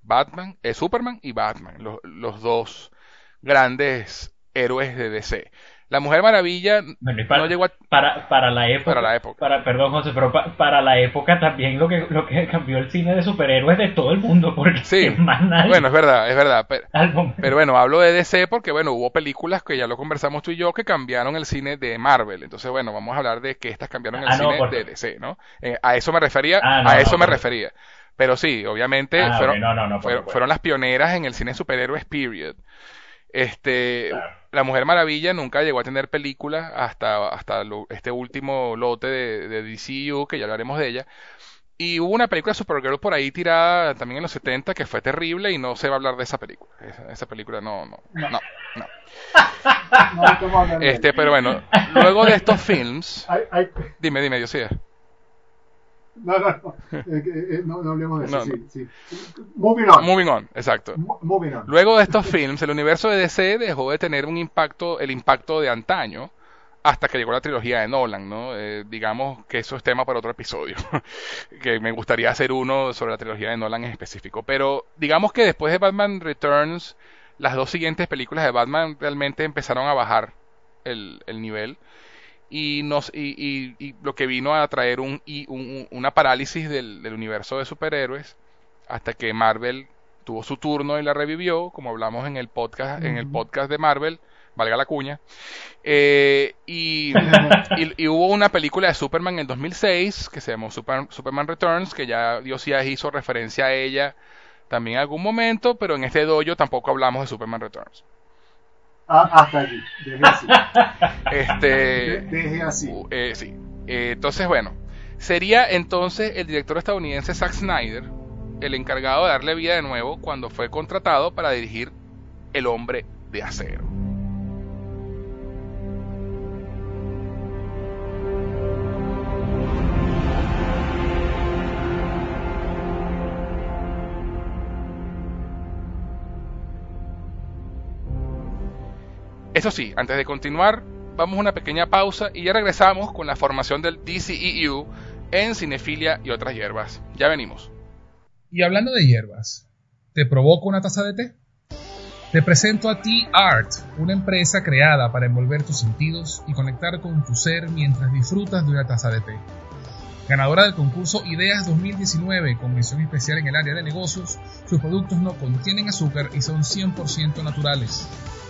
[SPEAKER 1] Batman, eh, Superman y Batman, los dos grandes héroes de DC. La Mujer Maravilla
[SPEAKER 3] no llegó a... para, para la época.
[SPEAKER 1] Para la época.
[SPEAKER 3] Para, perdón, José, pero para la época también lo que, lo que cambió el cine de superhéroes de todo el mundo, porque
[SPEAKER 1] sí. más nadie... Bueno, es verdad, es verdad. Pero, bueno, hablo de DC porque, bueno, hubo películas que ya lo conversamos tú y yo que cambiaron el cine de Marvel. Entonces, bueno, vamos a hablar de que estas cambiaron el ah, cine de DC, ¿no? Eh, a eso me refería, ah, a eso me refería. Pero sí, obviamente ah, fueron, fueron, las pioneras en el cine de superhéroes, period. Este, La Mujer Maravilla nunca llegó a tener película hasta, hasta este último lote de, de, DCU, que ya hablaremos de ella. Y hubo una película Supergirl por ahí tirada también en los 70 que fue terrible y no se va a hablar de esa película. Esa, película no, no, no, no. este, pero bueno, luego de estos films, dime, dime, yo sí.
[SPEAKER 2] No, no, no. Eh, eh, no, no, hablemos de eso. sí, sí. Moving on.
[SPEAKER 1] Moving on, exacto.
[SPEAKER 2] moving on.
[SPEAKER 1] Luego de estos films, el universo de DC dejó de tener un impacto, el impacto de antaño, hasta que llegó la trilogía de Nolan, ¿no? Eh, digamos que eso es tema para otro episodio, que me gustaría hacer uno sobre la trilogía de Nolan en específico. Pero digamos que después de Batman Returns, las dos siguientes películas de Batman realmente empezaron a bajar el, el nivel y, nos, y, y, lo que vino a traer un, un, una parálisis del, del, universo de superhéroes hasta que Marvel tuvo su turno y la revivió, como hablamos en el podcast, en el podcast de Marvel, valga la cuña, eh, y, y, hubo una película de Superman en 2006 que se llamó Superman Returns, que ya Dios ya hizo referencia a ella también en algún momento, pero en este dojo tampoco hablamos de Superman Returns.
[SPEAKER 2] Ah, hasta allí, deje así.
[SPEAKER 1] Este,
[SPEAKER 2] deje así.
[SPEAKER 1] Eh, sí. Eh, entonces, bueno, sería entonces el director estadounidense Zack Snyder el encargado de darle vida de nuevo cuando fue contratado para dirigir El hombre de acero. Eso sí, antes de continuar, vamos a una pequeña pausa y ya regresamos con la formación del DCEU en cinefilia y otras hierbas. Ya venimos.
[SPEAKER 4] Y hablando de hierbas, ¿te provoco una taza de té? Te presento a Tea Art, una empresa creada para envolver tus sentidos y conectar con tu ser mientras disfrutas de una taza de té. Ganadora del concurso Ideas 2019 con mención especial en el área de negocios, sus productos no contienen azúcar y son 100% naturales.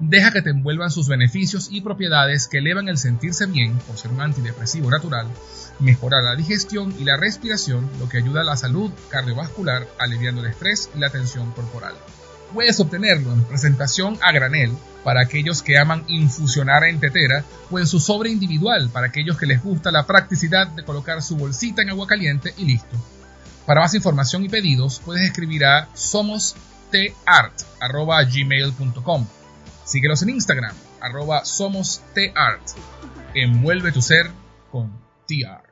[SPEAKER 4] Deja que te envuelvan sus beneficios y propiedades que elevan el sentirse bien por ser un antidepresivo natural, mejorar la digestión y la respiración, lo que ayuda a la salud cardiovascular, aliviando el estrés y la tensión corporal. Puedes obtenerlo en presentación a granel para aquellos que aman infusionar en tetera o en su sobre individual para aquellos que les gusta la practicidad de colocar su bolsita en agua caliente y listo. Para más información y pedidos puedes escribir a somostart.gmail.com Síguelos en Instagram, arroba somostart. Envuelve tu ser con TR.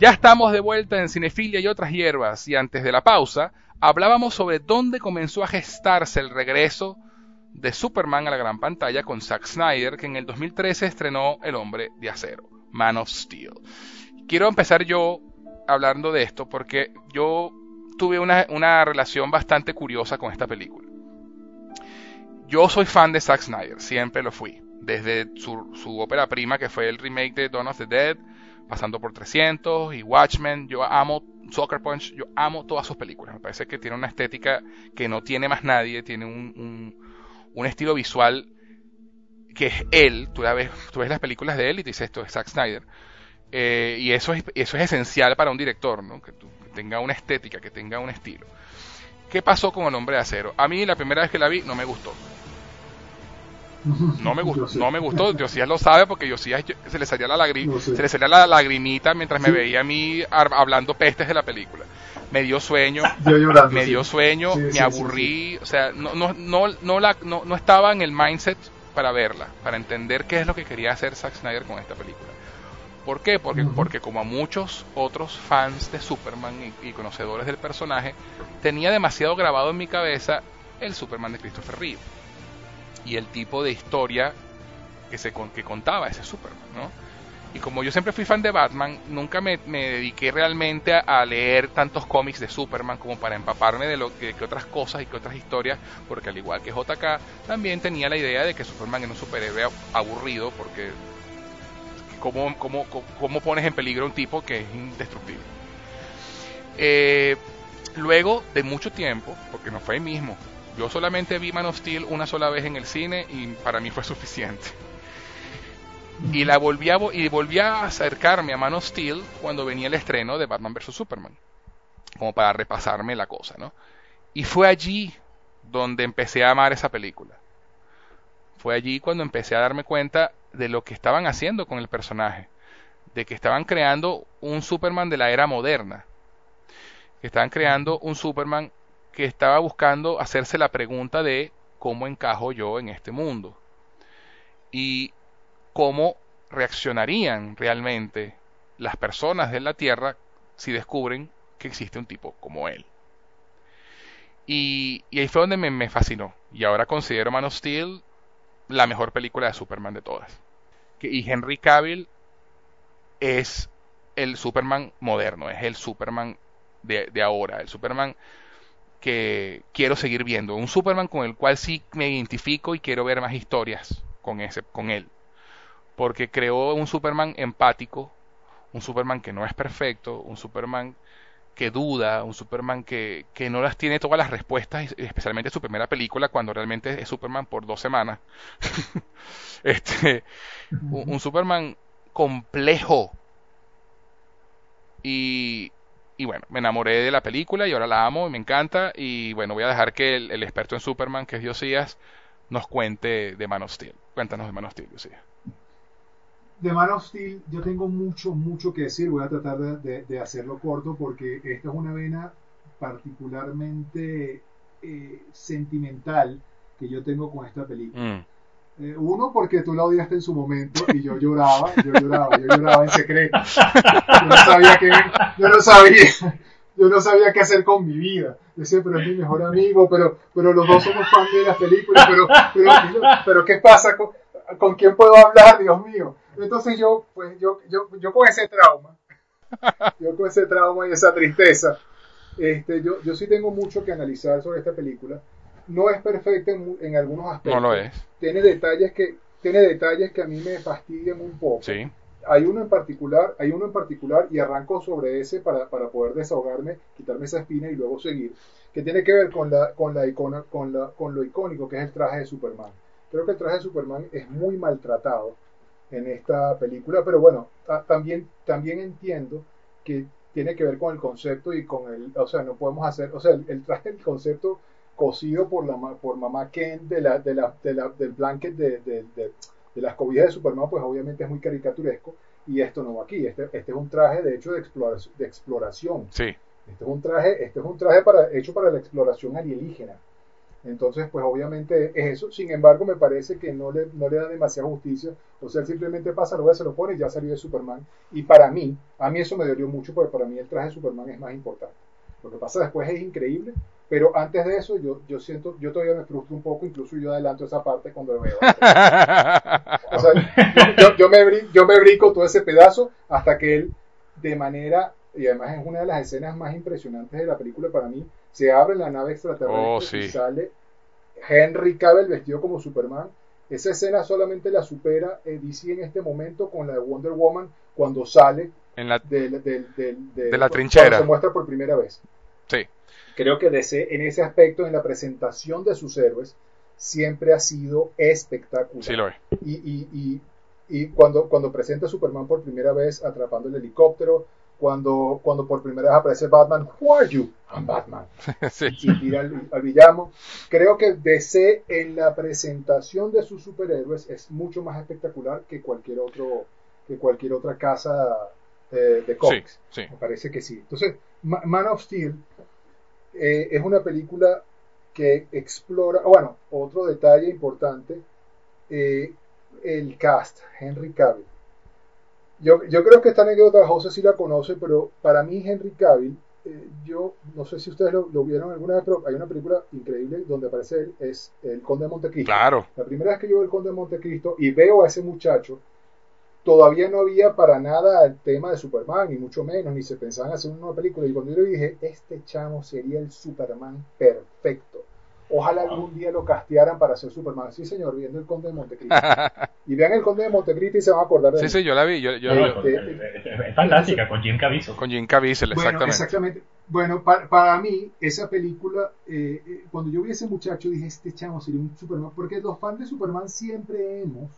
[SPEAKER 1] Ya estamos de vuelta en Cinefilia y otras hierbas y antes de la pausa hablábamos sobre dónde comenzó a gestarse el regreso de Superman a la gran pantalla con Zack Snyder que en el 2013 estrenó El hombre de acero, Man of Steel. Quiero empezar yo hablando de esto porque yo tuve una, relación bastante curiosa con esta película. Yo soy fan de Zack Snyder, siempre lo fui. Desde su, su ópera prima que fue el remake de Dawn of the Dead, pasando por 300 y Watchmen. Yo amo Soccer Punch, yo amo todas sus películas. Me parece que tiene una estética que no tiene más nadie, tiene un, un, estilo visual que es él. Tú, ves, tú ves las películas de él y te dices esto es Zack Snyder. Eh, y eso es, eso es esencial para un director, ¿no? que, que tenga una estética, que tenga un estilo. ¿Qué pasó con El Hombre de Acero? A mí la primera vez que la vi no me gustó. No me gustó, no me gustó, Josías lo sabe porque Josías se le salía la se le salía la lagrimita mientras me veía a mí hablando pestes de la película. Me dio sueño, me dio sueño, me aburrí, o sea, no, no, no, no, la, no, no estaba en el mindset para verla, para entender qué es lo que quería hacer Zack Snyder con esta película. ¿Por qué? Porque, porque como a muchos otros fans de Superman y, y, conocedores del personaje, tenía demasiado grabado en mi cabeza el Superman de Christopher Reeve y el tipo de historia que, se, que contaba ese Superman, ¿no? Y como yo siempre fui fan de Batman, nunca me, dediqué realmente a, leer tantos cómics de Superman como para empaparme de lo que, otras cosas y que otras historias, porque al igual que JK, también tenía la idea de que Superman era un superhéroe aburrido, porque ¿cómo, cómo, cómo pones en peligro a un tipo que es indestructible? Eh, luego de mucho tiempo, porque no fue ahí mismo, yo solamente vi Man of Steel una sola vez en el cine y para mí fue suficiente. Y la volví a, y volví a acercarme a Man of Steel cuando venía el estreno de Batman vs. Superman. Como para repasarme la cosa, ¿no? Y fue allí donde empecé a amar esa película. Fue allí cuando empecé a darme cuenta de lo que estaban haciendo con el personaje. De que estaban creando un Superman de la era moderna. Que estaban creando un Superman que estaba buscando hacerse la pregunta de cómo encajo yo en este mundo y cómo reaccionarían realmente las personas de la Tierra si descubren que existe un tipo como él. Y, ahí fue donde me, fascinó. Y ahora considero Man of Steel la mejor película de Superman de todas. y Henry Cavill es el Superman moderno, es el Superman de ahora, el Superman que quiero seguir viendo. Un Superman con el cual sí me identifico y quiero ver más historias con, ese, con él. Porque creó un Superman empático, un Superman que no es perfecto, un Superman que duda, un Superman que, que no las tiene todas las respuestas, especialmente su primera película, cuando realmente es Superman por dos semanas. este, un, un Superman complejo. Y, y bueno, me enamoré de la película y ahora la amo y me encanta. Y bueno, voy a dejar que el, el experto en Superman, que es Diosías, nos cuente de Man of Steel. Cuéntanos de Man of Steel, Diosías.
[SPEAKER 2] De Man of Steel yo tengo mucho, mucho que decir. Voy a tratar de, de, de hacerlo corto porque esta es una vena particularmente eh, sentimental que yo tengo con esta película.
[SPEAKER 1] Mm.
[SPEAKER 2] Eh, uno, porque tú la odiaste en su momento y yo lloraba, yo lloraba, yo lloraba en secreto. Yo no sabía qué, yo no sabía, yo no sabía qué hacer con mi vida. Yo decía, pero es mi mejor amigo, pero, pero los dos somos fan de las películas, pero, pero, pero ¿qué pasa? ¿Con, ¿Con quién puedo hablar, Dios mío? Entonces yo, pues yo, yo, yo con ese trauma, yo con ese trauma y esa tristeza, este, yo, yo sí tengo mucho que analizar sobre esta película. No es perfecta en, en algunos aspectos.
[SPEAKER 1] No lo es.
[SPEAKER 2] Tiene detalles que, tiene detalles que a mí me fastidian un poco.
[SPEAKER 1] Sí.
[SPEAKER 2] Hay uno en particular, hay uno en particular, y arranco sobre ese para, para poder desahogarme, quitarme esa espina y luego seguir, que tiene que ver con la, con la icona, con la, con lo icónico que es el traje de Superman. Creo que el traje de Superman es muy maltratado en esta película, pero bueno, ta- también, también entiendo que tiene que ver con el concepto y con el, o sea, no podemos hacer, o sea, el, el traje, el concepto cosido por la por mamá Ken de la, de la, de la, del blanket de, de, de, de las cobijas de Superman, pues obviamente es muy caricaturesco y esto no va aquí, este, este es un traje de hecho de exploración, de exploración.
[SPEAKER 1] Sí.
[SPEAKER 2] Este es un traje, este es un traje para, hecho para la exploración alienígena. Entonces, pues obviamente es eso. Sin embargo, me parece que no le, no le da demasiada justicia. O sea, él simplemente pasa, lo ve, se lo pone y ya salió de Superman. Y para mí, a mí eso me dolió mucho porque para mí el traje de Superman es más importante. Lo que pasa después es increíble, pero antes de eso yo, yo siento, yo todavía me frustro un poco, incluso yo adelanto esa parte cuando lo veo. O sea, yo, yo- me, brin- yo me brinco todo ese pedazo hasta que él, de manera, y además es una de las escenas más impresionantes de la película para mí, se abre la nave extraterrestre
[SPEAKER 1] Oh, sí.
[SPEAKER 2] y sale Henry Cavill vestido como Superman. Esa escena solamente la supera eh, DC en este momento con la de Wonder Woman cuando sale
[SPEAKER 1] en la,
[SPEAKER 2] del-
[SPEAKER 1] De la
[SPEAKER 2] cuando
[SPEAKER 1] trinchera.
[SPEAKER 2] se muestra por primera vez.
[SPEAKER 1] sí.
[SPEAKER 2] Creo que DC, en ese aspecto, en la presentación de sus héroes, siempre ha sido espectacular
[SPEAKER 1] Sí lo es.
[SPEAKER 2] y, y, y, y cuando, cuando presenta a Superman por primera vez atrapando el helicóptero, cuando, cuando por primera vez aparece Batman, Who are you? I'm Batman.
[SPEAKER 1] Sí.
[SPEAKER 2] Y tira al, al villano. Creo que DC en la presentación de sus superhéroes es mucho más espectacular que cualquier otro que cualquier otra casa eh, de cómics.
[SPEAKER 1] Sí, sí.
[SPEAKER 2] Me parece que sí. Entonces, Ma- Man of Steel eh, es una película que explora, bueno, otro detalle importante, eh, el cast, Henry Cavill. Yo, yo creo que esta anécdota José sí la conoce, pero para mí Henry Cavill, eh, yo no sé si ustedes lo, lo vieron alguna vez, pero hay una película increíble donde aparece él, es El Conde de Montecristo.
[SPEAKER 1] Claro.
[SPEAKER 2] La primera vez que yo veo el Conde de Montecristo y veo a ese muchacho, todavía no había para nada el tema de Superman, ni mucho menos, ni se pensaba en hacer una nueva película. Y cuando yo le dije, este chamo sería el Superman perfecto. Ojalá algún día lo castearan para ser Superman. Sí, señor, viendo el Conde de Montecristo. y vean el Conde de Montecristo y se van a acordar de
[SPEAKER 1] Sí,
[SPEAKER 2] mí.
[SPEAKER 1] sí, yo la vi. Yo, yo-
[SPEAKER 3] No,
[SPEAKER 1] yo-
[SPEAKER 3] es, fantástica con Jim Caviezel.
[SPEAKER 1] con Jim Caviezel,
[SPEAKER 2] Bueno,
[SPEAKER 1] exactamente.
[SPEAKER 2] exactamente. Bueno, para, para mí, esa película, eh, eh, cuando yo vi a ese muchacho, dije, este chamo sería un Superman, porque los fans de Superman siempre hemos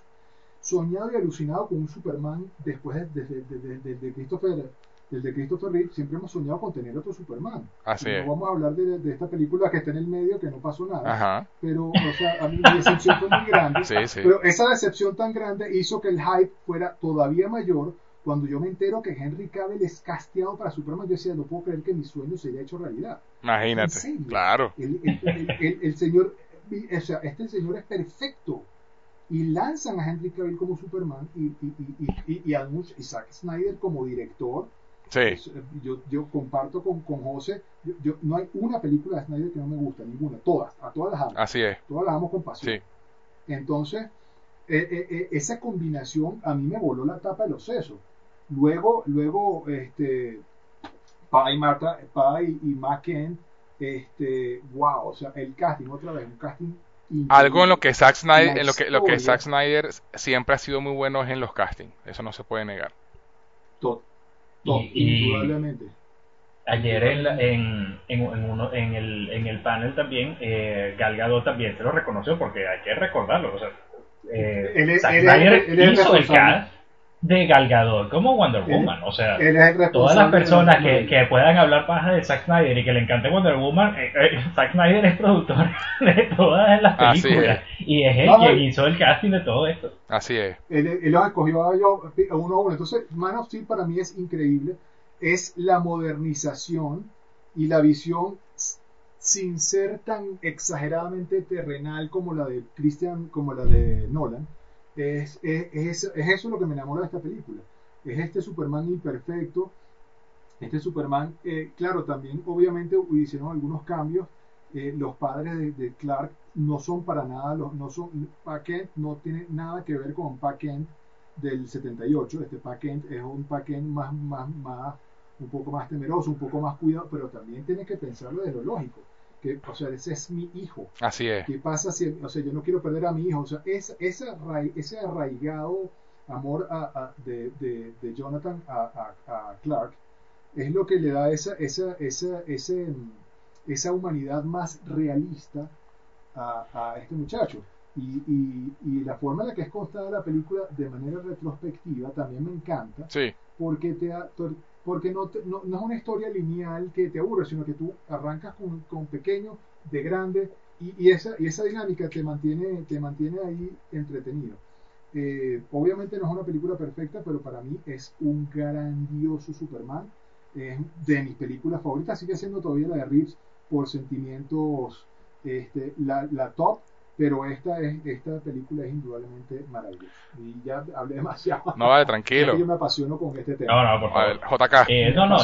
[SPEAKER 2] soñado y alucinado con un Superman después de, de, de, de- Christopher, del de Christopher Reeve, siempre hemos soñado con tener otro Superman.
[SPEAKER 1] Así
[SPEAKER 2] no
[SPEAKER 1] es.
[SPEAKER 2] vamos a hablar de, de esta película que está en el medio, que no pasó nada,
[SPEAKER 1] Ajá.
[SPEAKER 2] pero, o sea, a mí mi decepción fue muy grande.
[SPEAKER 1] Sí, sí.
[SPEAKER 2] Pero esa decepción tan grande hizo que el hype fuera todavía mayor. Cuando yo me entero que Henry Cavill es casteado para Superman, yo decía, no puedo creer que mi sueño se haya hecho realidad.
[SPEAKER 1] Imagínate. Claro.
[SPEAKER 2] El- el- el- el señor, o sea, este señor es perfecto. Y lanzan a Henry Cavill como Superman y, y, y, y, y a Zack Snyder como director.
[SPEAKER 1] Sí.
[SPEAKER 2] Es- Yo, yo comparto con, con José, yo, yo- no hay una película de Snyder que no me gusta, ninguna, todas, a todas las amo,
[SPEAKER 1] Así es.
[SPEAKER 2] todas las amo con pasión.
[SPEAKER 1] Sí.
[SPEAKER 2] Entonces, eh, eh, eh, esa combinación a mí me voló la tapa de los sesos. Luego, luego, este, Pa y Marta, Pa y, y Mac Ken, Este, wow, o sea, el casting, otra vez, un casting.
[SPEAKER 1] Algo en lo que Zack Snyder, en lo que, lo que. Zack Snyder siempre ha sido muy bueno es en los castings. Eso no se puede negar.
[SPEAKER 2] To- to-
[SPEAKER 3] Y-
[SPEAKER 2] indudablemente.
[SPEAKER 3] Ayer en, la- en, en, en uno, en, el, en el panel también, eh, Gal Gadot también se lo reconoció porque hay que recordarlo. O sea, eh,
[SPEAKER 2] Él es-
[SPEAKER 3] Zack
[SPEAKER 2] él
[SPEAKER 3] Snyder
[SPEAKER 2] él
[SPEAKER 3] hizo el cast de Gal Gadot como Wonder
[SPEAKER 2] Él-
[SPEAKER 3] Woman. O sea,
[SPEAKER 2] Él
[SPEAKER 3] todas las personas que, que puedan hablar paja de Zack Snyder y que le encante Wonder Woman, eh, eh, Zack Snyder es productor de todas las películas y es el
[SPEAKER 2] No,
[SPEAKER 3] quien hizo el casting de todo esto.
[SPEAKER 1] Así es.
[SPEAKER 2] Él, él los escogió a uno a uno. Entonces, Man of Steel para mí es increíble. Es la modernización y la visión sin ser tan exageradamente terrenal como la de Christian, como la de Nolan. Es, es, es, es eso lo que me enamora de esta película. Es este Superman imperfecto. Este Superman, eh, claro, también obviamente hicieron algunos cambios. Eh, los padres de, Clark no son para nada, los, no son, Pa Kent no tiene nada que ver con Pa Kent del 78. Este Pa Kent es un Pa Kent más, más, más, un poco más temeroso, un poco más cuidado, pero también tienes que pensarlo de lo lógico. Que, o sea, ese es mi hijo.
[SPEAKER 1] Así es.
[SPEAKER 2] ¿Qué pasa si, o sea, yo no quiero perder a mi hijo? O sea, es, ese, ese arraigado amor a, a- de, de, de Jonathan a, a- Clark es lo que le da esa, esa, esa, ese, esa humanidad más realista a, a este muchacho. Y, y, y la forma en la que es contada la película de manera retrospectiva también me encanta
[SPEAKER 1] Sí.
[SPEAKER 2] porque te porque no, te- no, no es una historia lineal que te aburre, sino que tú arrancas con, con pequeño, de grande, y, y esa, y esa dinámica te mantiene, te mantiene ahí entretenido. Eh, obviamente no es una película perfecta, pero para mí es un grandioso Superman. Es de mis películas favoritas, sigue siendo todavía la de Reeves por sentimientos este, la, la top, pero esta, es, esta película es indudablemente maravillosa. Y ya hablé demasiado.
[SPEAKER 1] No vale,
[SPEAKER 2] Es que
[SPEAKER 1] tranquilo.
[SPEAKER 2] yo me apasiono con este tema.
[SPEAKER 3] No, no, por favor.
[SPEAKER 1] JK.
[SPEAKER 3] Eh, no, no,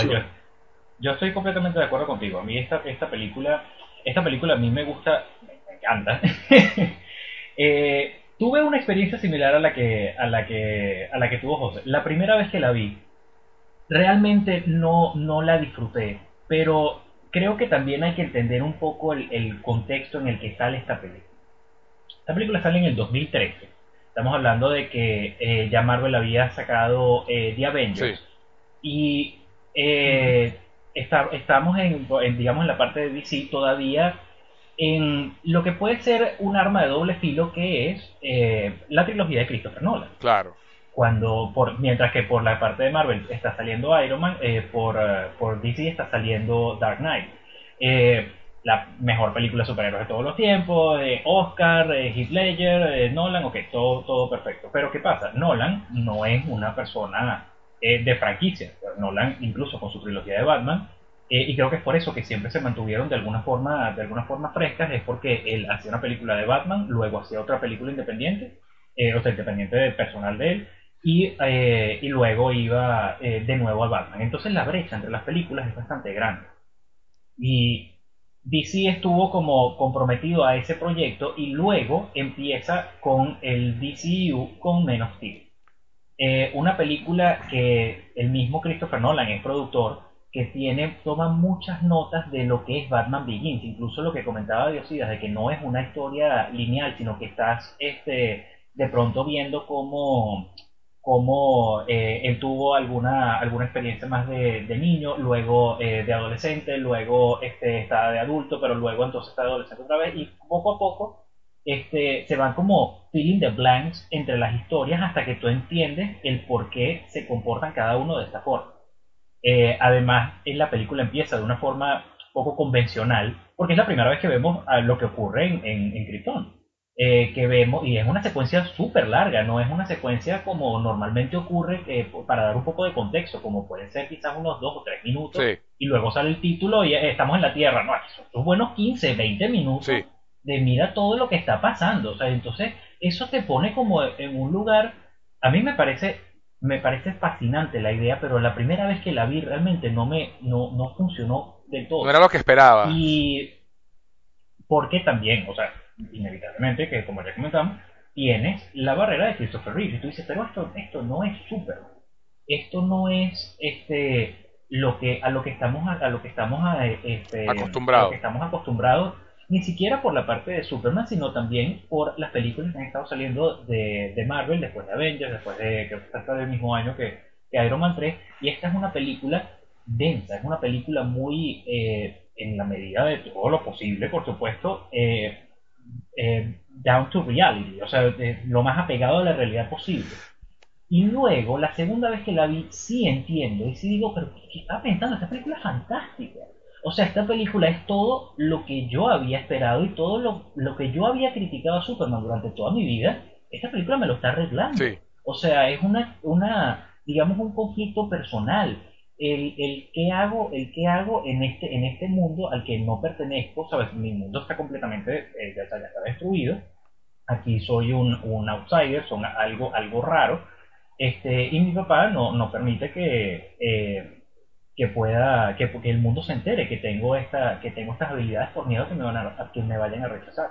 [SPEAKER 3] yo estoy completamente de acuerdo contigo. A mí esta, esta película, esta película a mí me gusta, me encanta. Eh, tuve una experiencia similar a la que, a la que, a la que tuvo José. La primera vez que la vi, realmente no, no la disfruté, pero creo que también hay que entender un poco el, el contexto en el que sale esta película. Esta película sale en el 2013. Estamos hablando de que eh, ya Marvel había sacado eh, The Avengers.
[SPEAKER 1] Sí.
[SPEAKER 3] Y eh, está- estamos en, en, digamos, en la parte de DC todavía en lo que puede ser un arma de doble filo que es eh, la trilogía de Christopher Nolan.
[SPEAKER 1] Claro.
[SPEAKER 3] Cuando, por, mientras que por la parte de Marvel está saliendo Iron Man, eh, por, por DC está saliendo Dark Knight. Eh, la mejor película de superhéroes de todos los tiempos, de Oscar, eh, Heath Ledger, eh, Nolan, ok, todo, todo perfecto. Pero ¿qué pasa? Nolan no es una persona eh, de franquicia. Nolan, incluso con su trilogía de Batman, eh, y creo que es por eso que siempre se mantuvieron de alguna forma, de alguna forma frescas, es porque él hacía una película de Batman, luego hacía otra película independiente, eh, o sea, independiente del personal de él, y, eh, y luego iba eh, de nuevo a Batman. Entonces la brecha entre las películas es bastante grande. Y DC estuvo como comprometido a ese proyecto y luego empieza con el DCU con Men of. Eh, una película que el mismo Christopher Nolan es productor, que tiene, toma muchas notas de lo que es Batman Begins, incluso lo que comentaba Diosidas, de que no es una historia lineal, sino que estás este, de pronto viendo cómo, cómo eh, él tuvo alguna, alguna experiencia más de, de niño, luego eh, de adolescente, luego este, está de adulto, pero luego entonces está de adolescente otra vez, y poco a poco este, se van como filling the blanks entre las historias hasta que tú entiendes el por qué se comportan cada uno de esta forma. Eh, además, en la película empieza de una forma poco convencional, porque es la primera vez que vemos a lo que ocurre en, en, en Krypton. Eh, que vemos, y es una secuencia súper larga, no es una secuencia como normalmente ocurre, eh, para dar un poco de contexto, como pueden ser quizás unos dos o tres minutos,
[SPEAKER 1] Sí.
[SPEAKER 3] y luego sale el título y eh, estamos en la Tierra. No, son unos buenos 15, 20 minutos
[SPEAKER 1] Sí.
[SPEAKER 3] de mira todo lo que está pasando. O sea, entonces eso te pone como en un lugar. A mí me parece, me parece fascinante la idea, pero la primera vez que la vi realmente no me, no, no funcionó del todo.
[SPEAKER 1] No era lo que esperaba.
[SPEAKER 3] Y porque también, o sea, inevitablemente, que como ya comentamos, tienes la barrera de Christopher Reeve. Y tú dices, pero esto, esto no es Superman. Esto no es este lo que a lo que estamos a, lo que estamos este,
[SPEAKER 1] acostumbrados.
[SPEAKER 3] estamos acostumbrados ni siquiera por la parte de Superman, sino también por las películas que han estado saliendo de, de Marvel, después de Avengers, después de que está del mismo año que, que, Iron Man 3, y esta es una película densa, es una película muy, eh, en la medida de todo lo posible, por supuesto, eh, eh, down to reality, o sea, lo más apegado a la realidad posible. Y luego, la segunda vez que la vi, sí entiendo, y sí digo, pero ¿qué estaba pensando? Esta película es fantástica. O sea, esta película es todo lo que yo había esperado y todo lo, lo que yo había criticado a Superman durante toda mi vida. Esta película me lo está arreglando. O sea, es una, una, digamos, un conflicto personal. El, el qué hago, el qué hago en este, en este mundo al que no pertenezco, sabes, mi mundo está completamente, eh, ya, está, destruido. Aquí soy un, un outsider, son algo, algo raro este, y mi papá no, no permite que, eh, que pueda, que, que, el mundo se entere que tengo, esta, que tengo estas habilidades por miedo que me, van a, que me vayan a rechazar.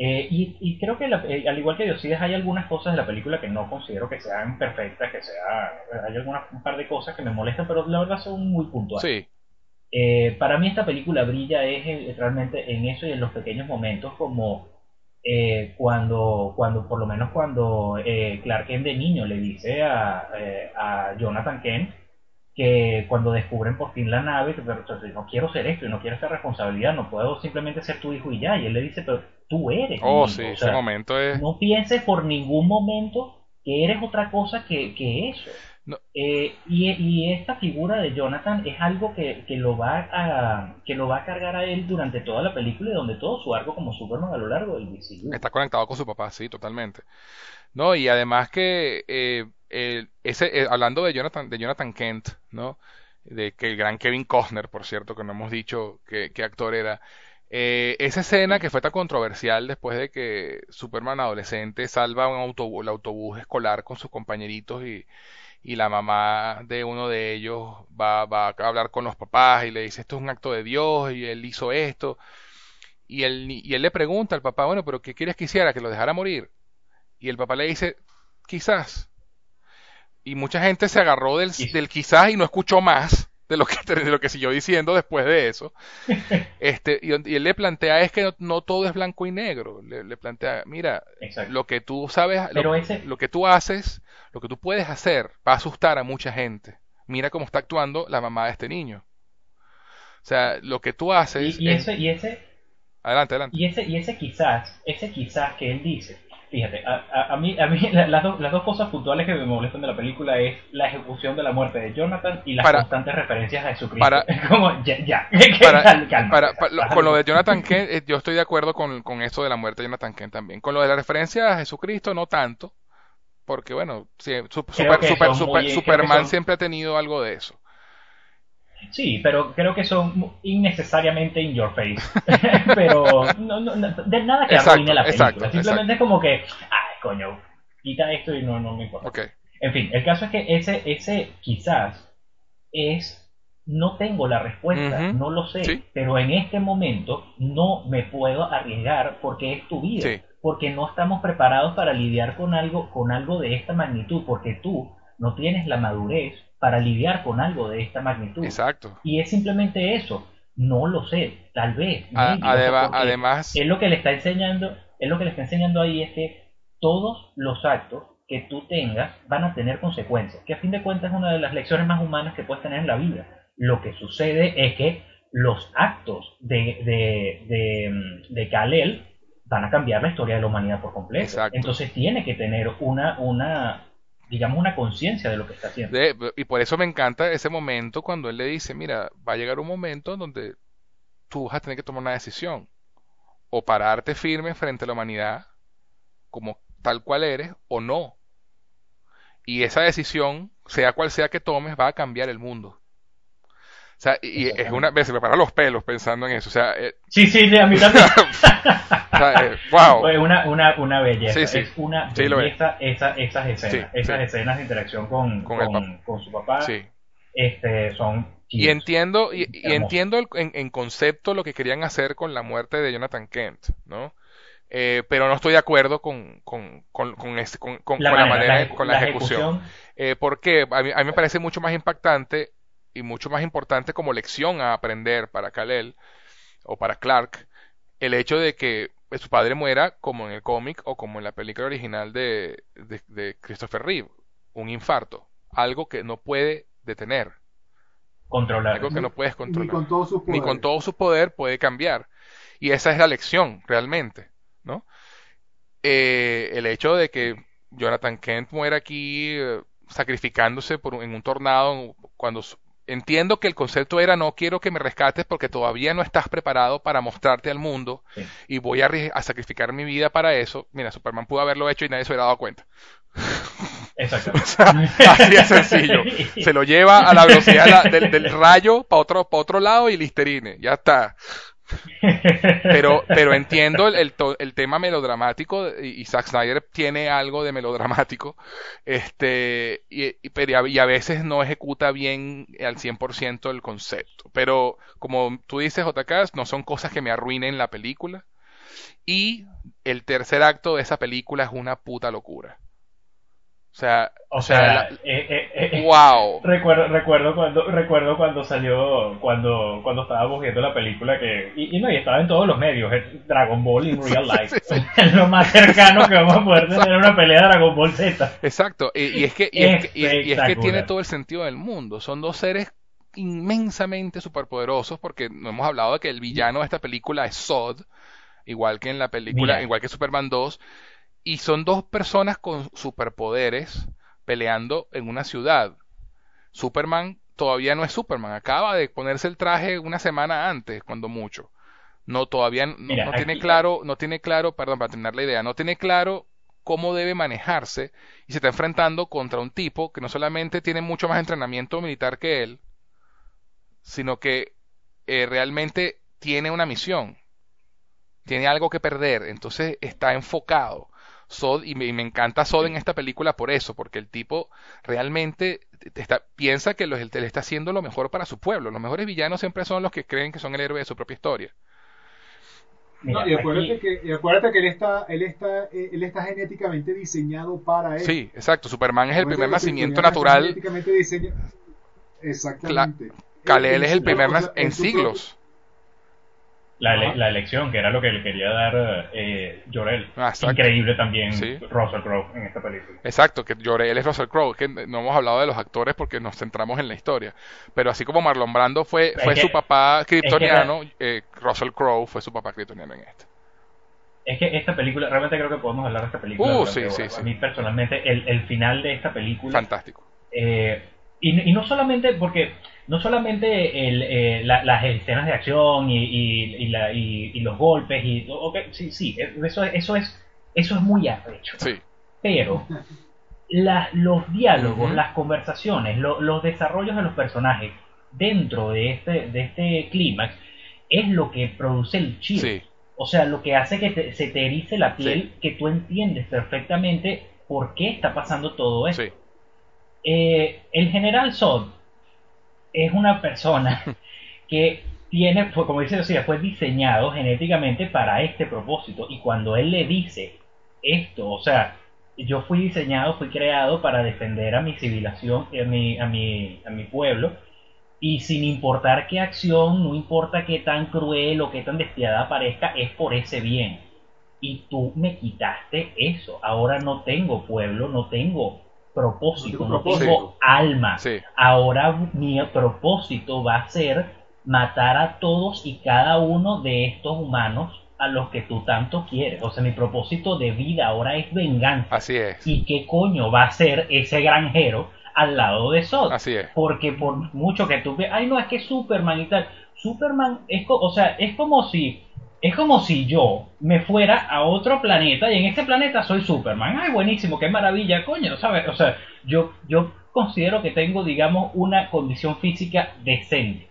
[SPEAKER 3] Eh, y, y, creo que eh, al igual que Diosides hay algunas cosas de la película que no considero que sean perfectas, que sea, hay algunas, un par de cosas que me molestan, pero la verdad son muy puntuales. Sí. para mí esta película brilla es realmente en eso y en los pequeños momentos como eh, cuando, cuando, por lo menos cuando eh, Clark Kent de niño le dice a, eh, a Jonathan Kent que cuando descubren por fin la nave, que pero, no quiero ser esto y no quiero esta responsabilidad, no puedo simplemente ser tu hijo y ya. Y él le dice, pero tú eres.
[SPEAKER 1] Oh, sí, ese momento es...
[SPEAKER 3] No pienses por ningún momento que eres otra cosa que, que eso. Eh, y, esta figura de Jonathan es algo que, lo va a, que lo va a cargar a él durante toda la película y donde todo su arco como Superman a lo largo del MCU.
[SPEAKER 1] Está conectado con su papá, sí, totalmente. No, y además que eh, ese, eh, hablando de Jonathan, de Jonathan Kent, ¿no? De que el gran Kevin Costner, por cierto, que no hemos dicho qué, actor era. Esa escena que fue tan controversial después de que Superman adolescente salva un autobús, el autobús escolar con sus compañeritos y, y la mamá de uno de ellos va, va, a hablar con los papás y le dice esto es un acto de Dios y él hizo esto y él, y él le pregunta al papá bueno pero qué quieres que hiciera que lo dejara morir y el papá le dice quizás y mucha gente se agarró del, del quizás y no escuchó más de lo que de lo que siguió diciendo después de eso. Este y, él le plantea es que no, todo es blanco y negro. Le, plantea mira lo que tú sabes lo, que tú haces lo que tú puedes hacer va a asustar a mucha gente. Mira cómo está actuando la mamá de este niño. O sea lo que tú haces
[SPEAKER 3] y, ese y ese
[SPEAKER 1] adelante adelante.
[SPEAKER 3] y ese y ese quizás ese quizás que él dice Fíjate, a, a, mí, a mí las, las dos cosas puntuales que me molestan de la película es la ejecución de la muerte de Jonathan y las constantes referencias a Jesucristo. Para, Como, ya, ya.
[SPEAKER 1] Para, con lo de Jonathan Kent, eh, yo estoy de acuerdo con, con eso de la muerte de Jonathan Kent también. Con lo de la referencia a Jesucristo, no tanto, porque bueno, Superman siempre ha tenido algo de eso.
[SPEAKER 3] Sí, pero creo que son innecesariamente in your face. pero no, no, de nada que arruine la película. Simplemente es como que, ay, coño, quita esto y no, no me importa.
[SPEAKER 1] Okay.
[SPEAKER 3] En fin, el caso es que ese, ese quizás es, no tengo la respuesta, no lo sé, pero en este momento no me puedo arriesgar porque es tu vida. Porque no estamos preparados para lidiar con algo, con algo de esta magnitud, porque tú no tienes la madurez para lidiar con algo de esta magnitud.
[SPEAKER 1] Exacto.
[SPEAKER 3] Y es simplemente eso. No lo sé, tal vez.
[SPEAKER 1] además,
[SPEAKER 3] es lo que le está enseñando, es lo que le está enseñando ahí es que todos los actos que tú tengas van a tener consecuencias, que a fin de cuentas es una de las lecciones más humanas que puedes tener en la vida. Lo que sucede es que los actos de, de, de, de Kalel van a cambiar la historia de la humanidad por completo. Entonces tiene que tener una, una, digamos, una conciencia de lo que está haciendo.
[SPEAKER 1] y por eso me encanta ese momento cuando él le dice, mira, va a llegar un momento donde tú vas a tener que tomar una decisión. O pararte firme frente a la humanidad, como tal cual eres, o no. Y esa decisión, sea cual sea que tomes, va a cambiar el mundo. O sea, y es una vez se me paran los pelos pensando en eso. O sea, eh,
[SPEAKER 3] sí, sí, sí, a mí también.
[SPEAKER 1] wow.
[SPEAKER 3] Eh, una, una, una belleza. Es una belleza esa, esas escenas. esas escenas de interacción con, con, con, su papá. Este, son
[SPEAKER 1] y entiendo, y, entiendo en, en, concepto lo que querían hacer con la muerte de Jonathan Kent, ¿no? Eh, pero no estoy de acuerdo con, con, con, con, con la, manera, con la, ejecución. ejecución. Eh, porque a mí, a mí, me parece mucho más impactante y mucho más importante como lección a aprender para Kal-El o para Clark, el hecho de que su padre muera como en el cómic o como en la película original de, de, Christopher Reeve, un infarto, algo que no puede detener.
[SPEAKER 3] Controlar.
[SPEAKER 1] Algo que no puedes controlar.
[SPEAKER 2] Ni con todo su poder.
[SPEAKER 1] Ni con todo su poder puede cambiar. Y esa es la lección, realmente, ¿no? Eh, el hecho de que Jonathan Kent muera aquí eh, sacrificándose por, en un tornado cuando entiendo que el concepto era no quiero que me rescates porque todavía no estás preparado para mostrarte al mundo y voy a, sacrificar mi vida para eso. Mira, Superman pudo haberlo hecho y nadie se hubiera dado cuenta.
[SPEAKER 3] Exacto.
[SPEAKER 1] así de sencillo. Se lo lleva a la velocidad del, rayo para otro, para otro lado y listerine. Ya está. Pero, pero entiendo el, el, tema melodramático y, Zack Snyder tiene algo de melodramático, este, y, y, a veces no ejecuta bien al 100% el concepto. Pero como tú dices, JK, no son cosas que me arruinen la película. Y el tercer acto de esa película es una puta locura. O sea,
[SPEAKER 3] o sea, eh, eh, eh,
[SPEAKER 1] wow.
[SPEAKER 3] Recuerdo, recuerdo cuando, recuerdo cuando salió, cuando, cuando estábamos viendo la película que, y, no, y estaba en todos los medios, Dragon Ball in real life. es lo más cercano que vamos a poder tener una pelea de Dragon Ball Z.
[SPEAKER 1] Exacto, y, es que, y es que, tiene todo el sentido del mundo. Son dos seres inmensamente superpoderosos, porque no hemos hablado de que el villano de esta película es Zod, igual que en la película, igual que Superman 2 y son dos personas con superpoderes peleando en una ciudad. Superman todavía no es Superman, acaba de ponerse el traje una semana antes, cuando mucho. No todavía no, tiene claro, no tiene claro, perdón, para terminar la idea, no tiene claro cómo debe manejarse y se está enfrentando contra un tipo que no solamente tiene mucho más entrenamiento militar que él, sino que eh, realmente tiene una misión, tiene algo que perder, entonces está enfocado. Sod, y me, encanta Sod en esta película por eso, porque el tipo realmente está, piensa que él le está haciendo lo mejor para su pueblo. Los mejores villanos siempre son los que creen que son el héroe de su propia historia.
[SPEAKER 2] y, acuérdate que, acuérdate que él está, él está, él está genéticamente diseñado para él.
[SPEAKER 1] Sí, exacto. Superman es el primer nacimiento natural.
[SPEAKER 2] Genéticamente diseñado. Exactamente.
[SPEAKER 1] Kal-El es el primer en siglos
[SPEAKER 3] la, la, elección, que era lo que le quería dar eh, Jorel. Ah, Increíble también Russell Crowe en esta película.
[SPEAKER 1] Exacto, que Jorel es Russell Crowe, que no hemos hablado de los actores porque nos centramos en la historia. Pero así como Marlon Brando fue, fue su papá kryptoniano, eh, Russell Crowe fue su papá kryptoniano en esta.
[SPEAKER 3] Es que esta película, realmente creo que podemos hablar de esta película.
[SPEAKER 1] Uh, sí, sí,
[SPEAKER 3] a mí personalmente, el, el, final de esta película...
[SPEAKER 1] Fantástico.
[SPEAKER 3] Eh, y, y no solamente porque no solamente el, eh, las escenas de acción y, y, la, y, los golpes y sí sí eso eso es eso es muy arrecho.
[SPEAKER 1] Sí.
[SPEAKER 3] pero la, los diálogos las conversaciones los desarrollos de los personajes dentro de este de este clímax es lo que produce el chill o sea lo que hace que se te erice la piel que tú entiendes perfectamente por qué está pasando todo esto. Eh, el general Sod es una persona que tiene, fue, como dice Lucía, fue diseñado genéticamente para este propósito. Y cuando él le dice esto, o sea, yo fui diseñado, fui creado para defender a mi civilización, a mi, a mi, a mi pueblo, y sin importar qué acción, no importa qué tan cruel o qué tan despiadada parezca, es por ese bien. Y tú me quitaste eso. Ahora no tengo pueblo, no tengo propósito, no tengo alma. Ahora mi propósito va a ser matar a todos y cada uno de estos humanos a los que tú tanto quieres. O sea, mi propósito de vida ahora es venganza.
[SPEAKER 1] Así es.
[SPEAKER 3] ¿Y qué coño va a ser ese granjero al lado de Sod?
[SPEAKER 1] Así es.
[SPEAKER 3] Porque por mucho que tú veas, ay no, es que Superman y tal. Superman es, o sea, es como si es como si yo me fuera a otro planeta y en este planeta soy Superman. Ay, buenísimo, qué maravilla, coño, ¿sabes? O sea, yo, yo considero que tengo, digamos, una condición física decente.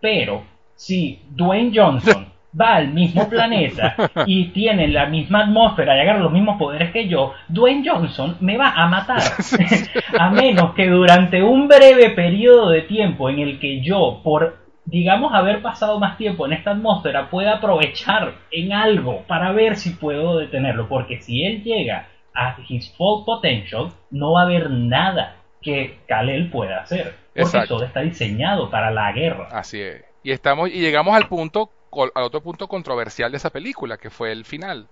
[SPEAKER 3] Pero si Dwayne Johnson va al mismo planeta y tiene la misma atmósfera y agarra los mismos poderes que yo, Dwayne Johnson me va a matar. a menos que durante un breve periodo de tiempo en el que yo, por digamos, haber pasado más tiempo en esta atmósfera, pueda aprovechar en algo para ver si puedo detenerlo. Porque si él llega a his full potential, no va a haber nada que Kal-El pueda hacer. Porque
[SPEAKER 1] Exacto.
[SPEAKER 3] todo está diseñado para la guerra.
[SPEAKER 1] Así es. Y estamos y llegamos al punto al otro punto controversial de esa película, que fue el final,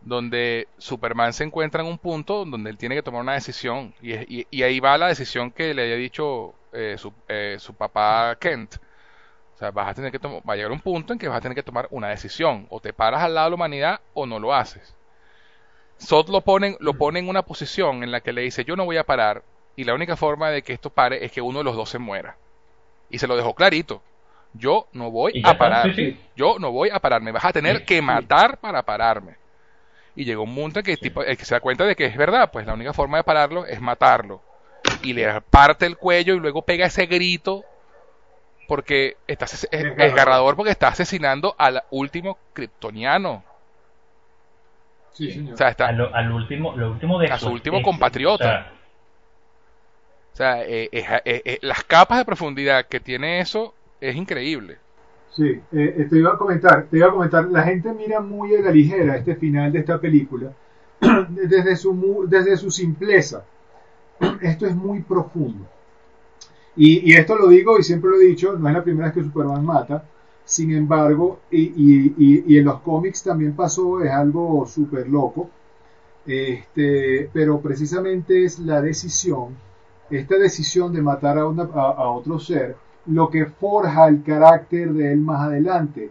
[SPEAKER 1] donde Superman se encuentra en un punto donde él tiene que tomar una decisión y- y ahí va la decisión que le había dicho eh, su, eh, su papá Kent. O sea, vas a tener que tomar, va a llegar un punto en que vas a tener que tomar una decisión, o te paras al lado de la humanidad o no lo haces. Sod lo pone, lo pone en una posición en la que le dice, yo no voy a parar, y la única forma de que esto pare es que uno de los dos se muera. Y se lo dejó clarito. Yo no voy a parar.
[SPEAKER 3] sí, sí.
[SPEAKER 1] Yo no voy a parar. Me vas a tener
[SPEAKER 3] Sí,
[SPEAKER 1] que matar para pararme. Y llegó un punto en que, tipo, el que se da cuenta de que es verdad, pues la única forma de pararlo es matarlo. Y le parte el cuello y luego pega ese grito porque está es
[SPEAKER 2] Desgarrador.
[SPEAKER 1] desgarrador porque está asesinando al último kryptoniano.
[SPEAKER 2] Sí, señor.
[SPEAKER 1] O sea, está,
[SPEAKER 3] Al, al último, lo último de
[SPEAKER 1] A su último compatriota.
[SPEAKER 3] o sea,
[SPEAKER 1] o sea, eh, eh, eh, las capas de profundidad que tiene eso es increíble.
[SPEAKER 2] Sí, eh, te iba a comentar, te iba a comentar, la gente mira muy a la ligera este final de esta película desde su desde su simpleza. Esto es muy profundo. Y, y esto lo digo y siempre lo he dicho, no es la primera vez que Superman mata. Sin embargo, y, y- y- en los cómics también pasó, es algo súper loco. Este, pero precisamente es la decisión, esta decisión de matar a, una- a- a otro ser, lo que forja el carácter de él más adelante.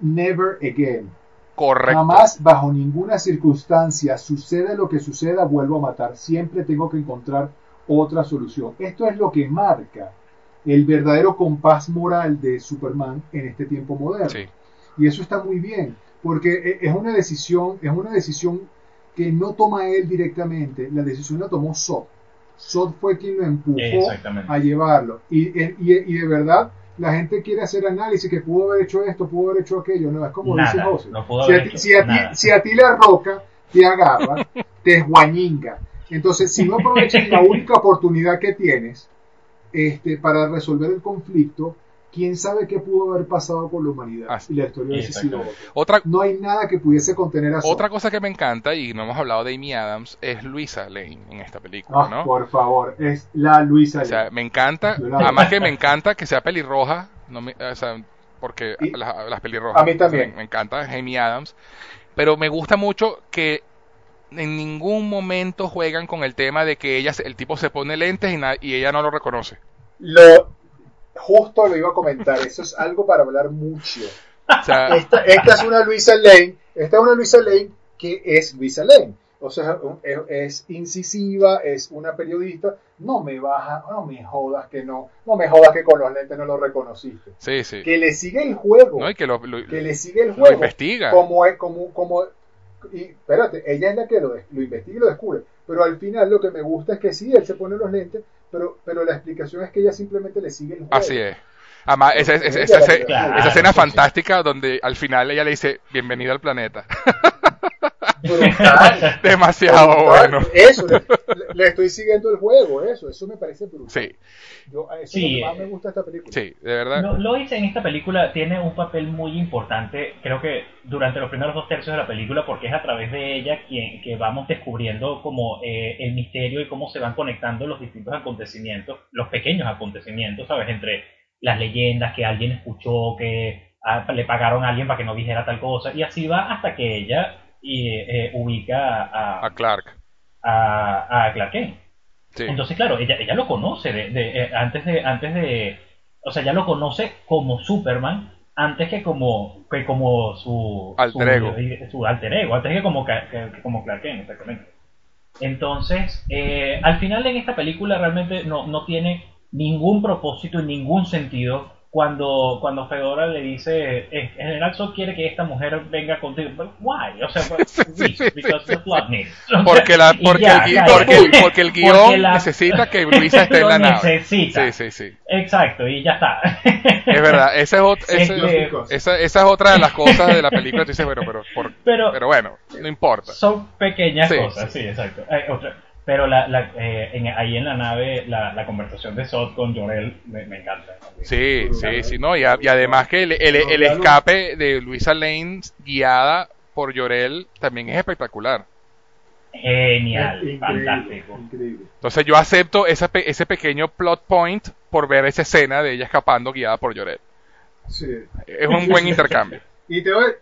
[SPEAKER 2] Never again.
[SPEAKER 1] Correcto.
[SPEAKER 2] Jamás, bajo ninguna circunstancia, suceda lo que suceda, vuelvo a matar. Siempre tengo que encontrar otra solución. Esto es lo que marca el verdadero compás moral de Superman en este tiempo moderno.
[SPEAKER 1] Sí.
[SPEAKER 2] Y eso está muy bien, porque e- es una decisión, es una decisión que no toma él directamente, la decisión la tomó Sod. Sod fue quien lo empujó a llevarlo. Y, y, y de verdad, la gente quiere hacer análisis que pudo haber hecho esto, pudo haber hecho aquello. No, es como
[SPEAKER 3] Nada,
[SPEAKER 2] dice José.
[SPEAKER 3] no
[SPEAKER 2] si, a ti,
[SPEAKER 3] hecho
[SPEAKER 2] si, a ti,
[SPEAKER 3] nada.
[SPEAKER 2] si a ti la roca te agarra, te esguañinga. Entonces, si no aprovechas la única oportunidad que tienes este, para resolver el conflicto, quién sabe qué pudo haber pasado con la humanidad.
[SPEAKER 1] Así.
[SPEAKER 2] Y la historia
[SPEAKER 3] Exactamente.
[SPEAKER 2] otra. No hay nada que pudiese contener a
[SPEAKER 1] otra cosa que me encanta, y no hemos hablado de Amy Adams, es Luisa Lane en esta película,
[SPEAKER 2] Ah,
[SPEAKER 1] ¿no?
[SPEAKER 2] por favor, es la Luisa.
[SPEAKER 1] O sea,
[SPEAKER 2] Lane.
[SPEAKER 1] me encanta, además que me encanta que sea pelirroja, no me- o sea, porque las, las pelirrojas
[SPEAKER 2] a mí también.
[SPEAKER 1] Me, me encanta Amy Adams, pero me gusta mucho que en ningún momento juegan con el tema de que ella, el tipo se pone lentes y, y ella no lo reconoce.
[SPEAKER 2] Lo, justo lo iba a comentar, eso es algo para hablar mucho.
[SPEAKER 1] O sea,
[SPEAKER 2] Esta, esta es una Luisa Lane, esta es una Luisa Lane que es Luisa Lane. O sea, es, es incisiva, es una periodista. No me baja, no me jodas que no, no me jodas que con los lentes no lo reconociste.
[SPEAKER 1] sí, sí.
[SPEAKER 2] Que le sigue el juego,
[SPEAKER 1] ¿No? Y que lo, lo-
[SPEAKER 2] que le sigue el
[SPEAKER 1] lo
[SPEAKER 2] juego.
[SPEAKER 1] investiga.
[SPEAKER 2] Como es, como, como, y espérate, ella es la que lo, lo investiga y lo descubre. Pero al final lo que me gusta es que sí, él se pone los lentes, pero, pero la explicación es que ella simplemente le sigue el juego.
[SPEAKER 1] Así es. Además, esa, esa- esa-
[SPEAKER 3] Claro,
[SPEAKER 1] escena
[SPEAKER 3] sí,
[SPEAKER 1] fantástica donde al final ella le dice, bienvenido al planeta.
[SPEAKER 2] Brutal.
[SPEAKER 1] Demasiado
[SPEAKER 2] Brutal.
[SPEAKER 1] bueno.
[SPEAKER 2] Eso, le, le estoy siguiendo el juego, eso, eso me parece brutal.
[SPEAKER 1] Sí,
[SPEAKER 2] Yo, eso
[SPEAKER 3] Sí,
[SPEAKER 2] es lo que más
[SPEAKER 3] eh,
[SPEAKER 2] me gusta de esta película.
[SPEAKER 1] sí, de verdad.
[SPEAKER 3] Lo- Lois en esta película tiene un papel muy importante, creo que durante los primeros dos tercios de la película, porque es a través de ella quien, que vamos descubriendo como eh, el misterio y cómo se van conectando los distintos acontecimientos, los pequeños acontecimientos, ¿sabes? Entre las leyendas que alguien escuchó, que ah, le pagaron a alguien para que no dijera tal cosa, y así va hasta que ella y, eh, ubica a,
[SPEAKER 1] A Clark.
[SPEAKER 3] a, a Clark Kent.
[SPEAKER 1] Sí.
[SPEAKER 3] Entonces, claro, ella, ella lo conoce de, de- eh, antes de, antes de, o sea, ya lo conoce como Superman antes que como, que como su
[SPEAKER 1] Alter ego.
[SPEAKER 3] su alter ego, antes que como, que como Clark Kent, exactamente. Entonces, eh, al final en esta película realmente no, no tiene ningún propósito y ningún sentido cuando, cuando Fedora le dice, eh, General Zod quiere que esta mujer venga contigo. But why? O sea,
[SPEAKER 1] Sí, sí, sí, sí.
[SPEAKER 3] needs. O sea,
[SPEAKER 1] Porque, la, porque,
[SPEAKER 3] ya,
[SPEAKER 1] el,
[SPEAKER 3] claro.
[SPEAKER 1] porque, porque el guion
[SPEAKER 3] Porque la-
[SPEAKER 1] necesita que Luisa esté en la nave.
[SPEAKER 3] necesita.
[SPEAKER 1] Sí, sí, sí.
[SPEAKER 3] Exacto, y ya está.
[SPEAKER 1] Es verdad, esa es, ot-
[SPEAKER 3] Sí,
[SPEAKER 1] ese-
[SPEAKER 3] sí.
[SPEAKER 1] esa, esa es otra de las cosas de la película. Tú dices, bueno, pero, por-
[SPEAKER 3] Pero,
[SPEAKER 1] pero bueno, no importa.
[SPEAKER 3] son pequeñas
[SPEAKER 1] Sí,
[SPEAKER 3] cosas, sí, exacto. Eh, otra- pero la, la, eh, en- ahí en la nave, la, la conversación de Sod con Jorel me, me encanta.
[SPEAKER 1] Sí, sí, sí, no, y, a- y además que el, el- el escape de Luisa Lane guiada por Llorel también es espectacular.
[SPEAKER 3] Genial,
[SPEAKER 2] Increíble,
[SPEAKER 3] fantástico.
[SPEAKER 2] increíble.
[SPEAKER 1] Entonces yo acepto ese, pe- ese pequeño plot point por ver esa escena de ella escapando guiada por Lloret.
[SPEAKER 2] Sí.
[SPEAKER 1] Es un buen intercambio.
[SPEAKER 2] Y te voy,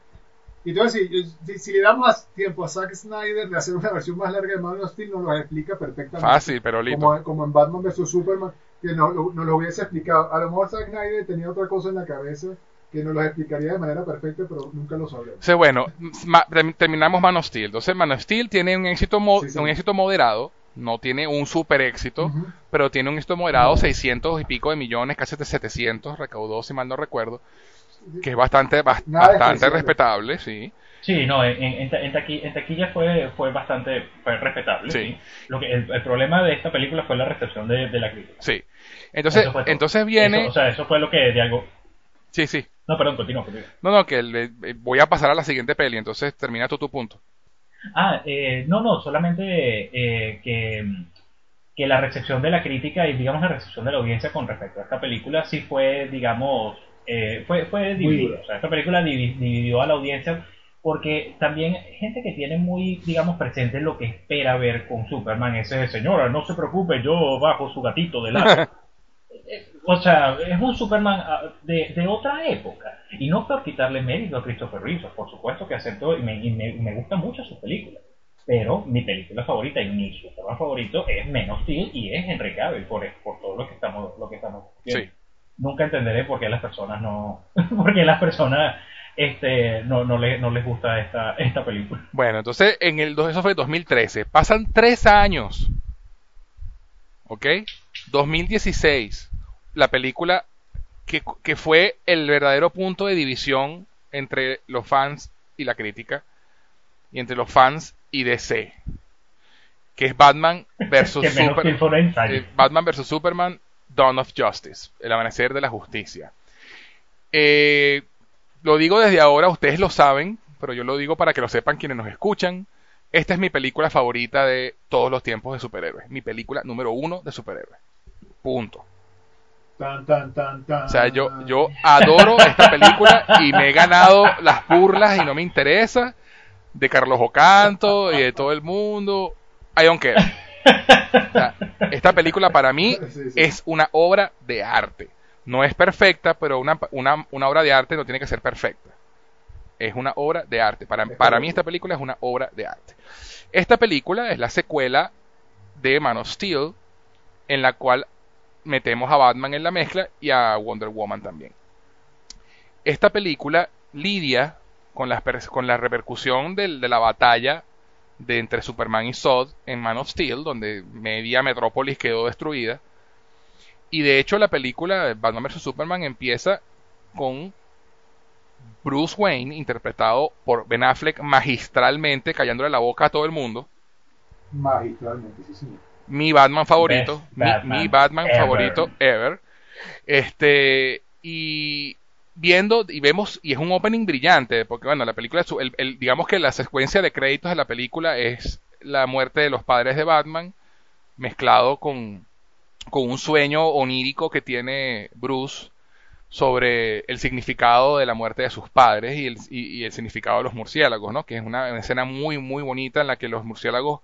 [SPEAKER 2] y te voy a decir, yo- si, si le damos tiempo a Zack Snyder de hacer una versión más larga de Man of Steel, nos lo explica perfectamente.
[SPEAKER 1] Fácil, pero listo.
[SPEAKER 2] Como, como en Batman vs Superman, que nos no, nos lo hubiese explicado. A lo mejor Zack Snyder tenía otra cosa en la cabeza que nos lo explicaría de manera perfecta, pero nunca lo sabremos.
[SPEAKER 1] Entonces, bueno, ma- term- terminamos Man of Steel. Entonces, Man of Steel tiene un éxito, mo-
[SPEAKER 2] Sí, sí.
[SPEAKER 1] un éxito moderado, no tiene un super éxito, pero tiene un éxito moderado, 600 y pico de millones, casi de 700, recaudó, si mal no recuerdo, que es bastante, bastante respetable, sí.
[SPEAKER 3] Sí, no, en, en, ta- en taqui- en taquilla fue, fue bastante fue respetable.
[SPEAKER 1] Sí.
[SPEAKER 3] Sí. Lo que, el, el problema de esta película fue la recepción de, de la crítica.
[SPEAKER 1] Sí. Entonces, entonces viene...
[SPEAKER 3] Eso, o sea, eso fue lo que de algo.
[SPEAKER 1] Sí, sí.
[SPEAKER 3] No, perdón, continúa, continúa.
[SPEAKER 1] No, no, que le- eh, voy a pasar a la siguiente peli, entonces termina tú tu punto.
[SPEAKER 3] Ah, eh, no, no, solamente eh, que, que la recepción de la crítica y, digamos, la recepción de la audiencia con respecto a esta película sí fue, digamos, eh, fue, fue dividida.
[SPEAKER 2] dura.
[SPEAKER 3] O sea, esta película divi- dividió a la audiencia porque también gente que tiene muy, digamos, presente lo que espera ver con Superman, ese señora, no se preocupe, yo bajo su gatito de lado. Eh, O sea, es un Superman ah, de, de otra época. Y no por quitarle mérito a Christopher Reeve, por supuesto que acepto y me, y me, gustan mucho sus películas. Pero mi película favorita y mi Superman favorito es Men of Steel y es Henry Cavill por, por todo lo que estamos, lo que estamos viendo.
[SPEAKER 1] Sí.
[SPEAKER 3] Nunca entenderé por qué las personas no, por qué las personas este, no, no, le- no les gusta esta, esta película.
[SPEAKER 1] Bueno, entonces en el dos- eso fue 2013. Pasan tres años. ¿Ok? 2016. La película que, que fue el verdadero punto de división entre los fans y la crítica. Y entre los fans y DC. Que es Batman versus Superman. Eh, Batman vs. Superman, Dawn of Justice, el amanecer de la justicia. Eh, lo digo desde ahora, ustedes lo saben, pero yo lo digo para que lo sepan quienes nos escuchan. Esta es mi película favorita de todos los tiempos de superhéroes. Mi película número uno de superhéroes. Punto.
[SPEAKER 2] Tan, tan, tan, tan.
[SPEAKER 1] O sea, yo, yo adoro esta película y me he ganado las burlas y no me interesa de Carlos Ocanto y de todo el mundo. I don't care. O sea, esta película para mí
[SPEAKER 2] Sí, sí.
[SPEAKER 1] es una obra de arte. No es perfecta, pero una, una, una obra de arte no tiene que ser perfecta. Es una obra de arte. Para, para mí esta película es una obra de arte. Esta película es la secuela de Man of Steel, en la cual metemos a Batman en la mezcla y a Wonder Woman también. Esta película lidia con con la repercusión del- de la batalla de entre Superman y Zod en Man of Steel, donde media metrópolis quedó destruida. Y de hecho la película Batman vs. Superman empieza con Bruce Wayne, interpretado por Ben Affleck magistralmente, callándole la boca a todo el mundo.
[SPEAKER 2] Magistralmente, sí, señor.
[SPEAKER 1] Mi Batman favorito,
[SPEAKER 3] Best
[SPEAKER 1] mi,
[SPEAKER 3] Batman
[SPEAKER 1] mi Batman
[SPEAKER 3] ever.
[SPEAKER 1] favorito ever. Este, y viendo, y vemos, y es un opening brillante, porque bueno, la película, el- el- digamos que la secuencia de créditos de la película es la muerte de los padres de Batman, mezclado con, con un sueño onírico que tiene Bruce sobre el significado de la muerte de sus padres y el, y- y el significado de los murciélagos, ¿no? Que es una, una escena muy, muy bonita en la que los murciélagos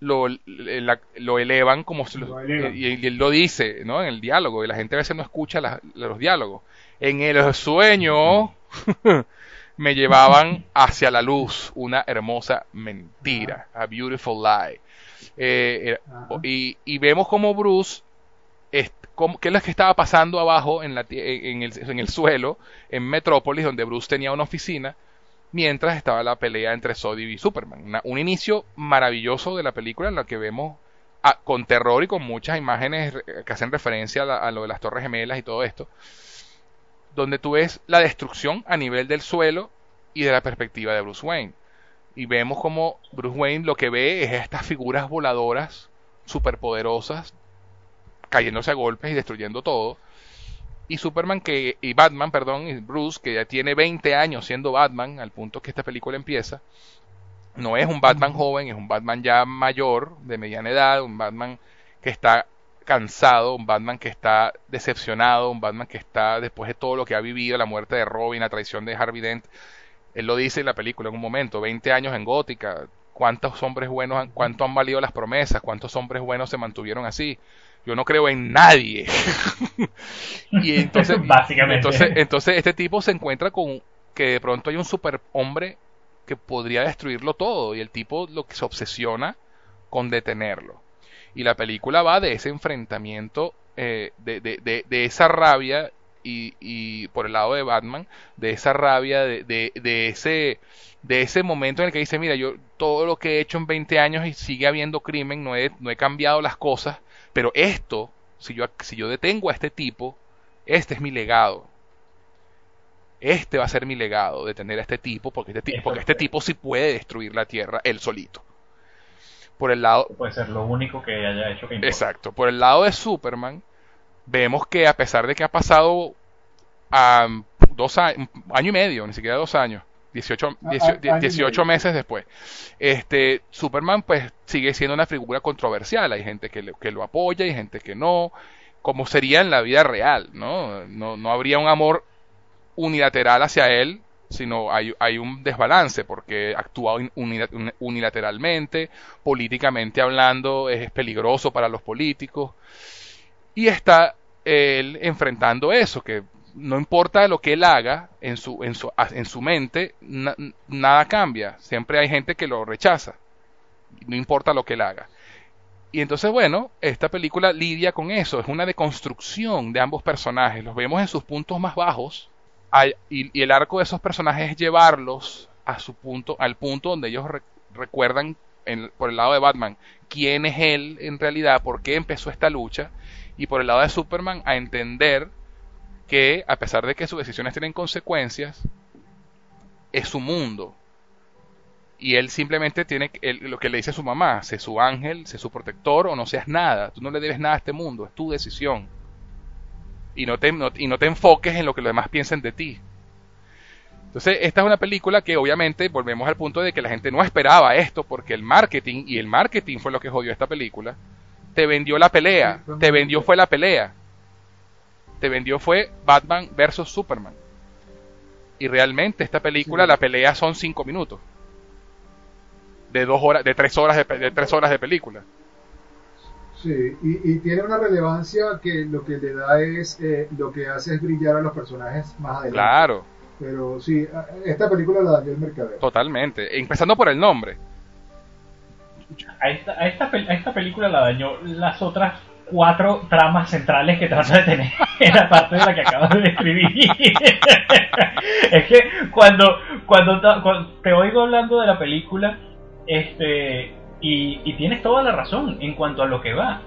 [SPEAKER 1] lo, la- lo elevan como si lo-
[SPEAKER 2] elevan.
[SPEAKER 1] y, y él lo dice, ¿no? En el diálogo, y la gente a veces no escucha las- los diálogos. En el sueño me llevaban hacia la luz, una hermosa mentira, a beautiful lie. Eh, y, y vemos como Bruce, es- cómo- qué es lo que estaba pasando abajo en, la, en, el, en el suelo, en Metrópolis, donde Bruce tenía una oficina, mientras estaba la pelea entre Zod y Superman. Una- un inicio maravilloso de la película en la que vemos a- con terror y con muchas imágenes que hacen referencia a, la- a lo de las Torres Gemelas y todo esto, donde tú ves la destrucción a nivel del suelo y de la perspectiva de Bruce Wayne. Y vemos como Bruce Wayne lo que ve es estas figuras voladoras superpoderosas cayéndose a golpes y destruyendo todo. Y Superman que y Batman, perdón, y Bruce que ya tiene 20 años siendo Batman al punto que esta película empieza, no es un Batman joven, es un Batman ya mayor, de mediana edad, un Batman que está cansado, un Batman que está decepcionado, un Batman que está después de todo lo que ha vivido, la muerte de Robin, la traición de Harvey Dent. Él lo dice en la película en un momento, 20 años en Gótica, cuántos hombres buenos, han- cuánto han valido las promesas, cuántos hombres buenos se mantuvieron así. Yo no creo en nadie. y entonces,
[SPEAKER 3] Básicamente.
[SPEAKER 1] entonces, entonces este tipo se encuentra con que de pronto hay un superhombre que podría destruirlo todo y el tipo lo que se obsesiona con detenerlo. Y la película va de ese enfrentamiento, eh, de, de- de- de esa rabia y, y por el lado de Batman, de esa rabia, de, ese de ese momento en el que dice, mira, yo todo lo que he hecho en 20 años y sigue habiendo crimen, no he, no he cambiado las cosas, pero esto, si yo, si yo detengo a este tipo, este es mi legado. Este va a ser mi legado, detener a este tipo, porque este, porque este tipo sí puede destruir la Tierra él solito. Por el lado,
[SPEAKER 3] Puede ser lo único que haya hecho que importa.
[SPEAKER 1] Exacto. Por el lado de Superman, vemos que a pesar de que ha pasado am, dos años, año y medio, ni siquiera dos años, 18,
[SPEAKER 2] A-
[SPEAKER 1] 18
[SPEAKER 2] a- año y
[SPEAKER 1] 18
[SPEAKER 2] medio.
[SPEAKER 1] meses después, este, Superman pues sigue siendo una figura controversial. Hay gente que, le- que lo apoya y gente que no, como sería en la vida real, ¿no? No, no habría un amor unilateral hacia él, sino hay, hay un desbalance porque actúa un- unila- un- unilateralmente, políticamente hablando es peligroso para los políticos. Y está él enfrentando eso, que no importa lo que él haga en su, en su, en su mente, na- nada cambia, siempre hay gente que lo rechaza, no importa lo que él haga. Y entonces, bueno, esta película lidia con eso, es una deconstrucción de ambos personajes, los vemos en sus puntos más bajos, y, el arco de esos personajes es llevarlos a su punto, al punto donde ellos re- recuerdan por el lado de Batman quién es él en realidad, por qué empezó esta lucha, y por el lado de Superman a entender que a pesar de que sus decisiones tienen consecuencias, es su mundo. Y él simplemente tiene lo que le dice a su mamá, sé su ángel, sé su protector o no seas nada. Tú no le debes nada a este mundo, es tu decisión. Y no te, no- y no te enfoques en lo que los demás piensen de ti. Entonces, esta es una película que obviamente volvemos al punto de que la gente no esperaba esto porque el marketing, y el marketing fue lo que jodió esta película, te vendió la pelea,
[SPEAKER 2] Sí,
[SPEAKER 1] te vendió fue la pelea, te vendió fue Batman versus Superman. Y realmente esta película,
[SPEAKER 2] Sí.
[SPEAKER 1] la pelea son cinco minutos. De dos horas, de tres horas de tres horas de película.
[SPEAKER 2] Sí, y, y tiene una relevancia que lo que le da es, eh, lo que hace es brillar a los personajes más adelante.
[SPEAKER 1] Claro,
[SPEAKER 2] Pero sí, a- esta película la dañó el mercadeo.
[SPEAKER 1] totalmente. Empezando por el nombre.
[SPEAKER 3] A esta, a, esta, pel- a esta película la dañó las otras cuatro tramas centrales que trata de tener, aparte de la que acabas de describir. es que cuando, cuando, ta- cuando te oigo hablando de la película, este, y, y tienes toda la razón en cuanto a lo que va.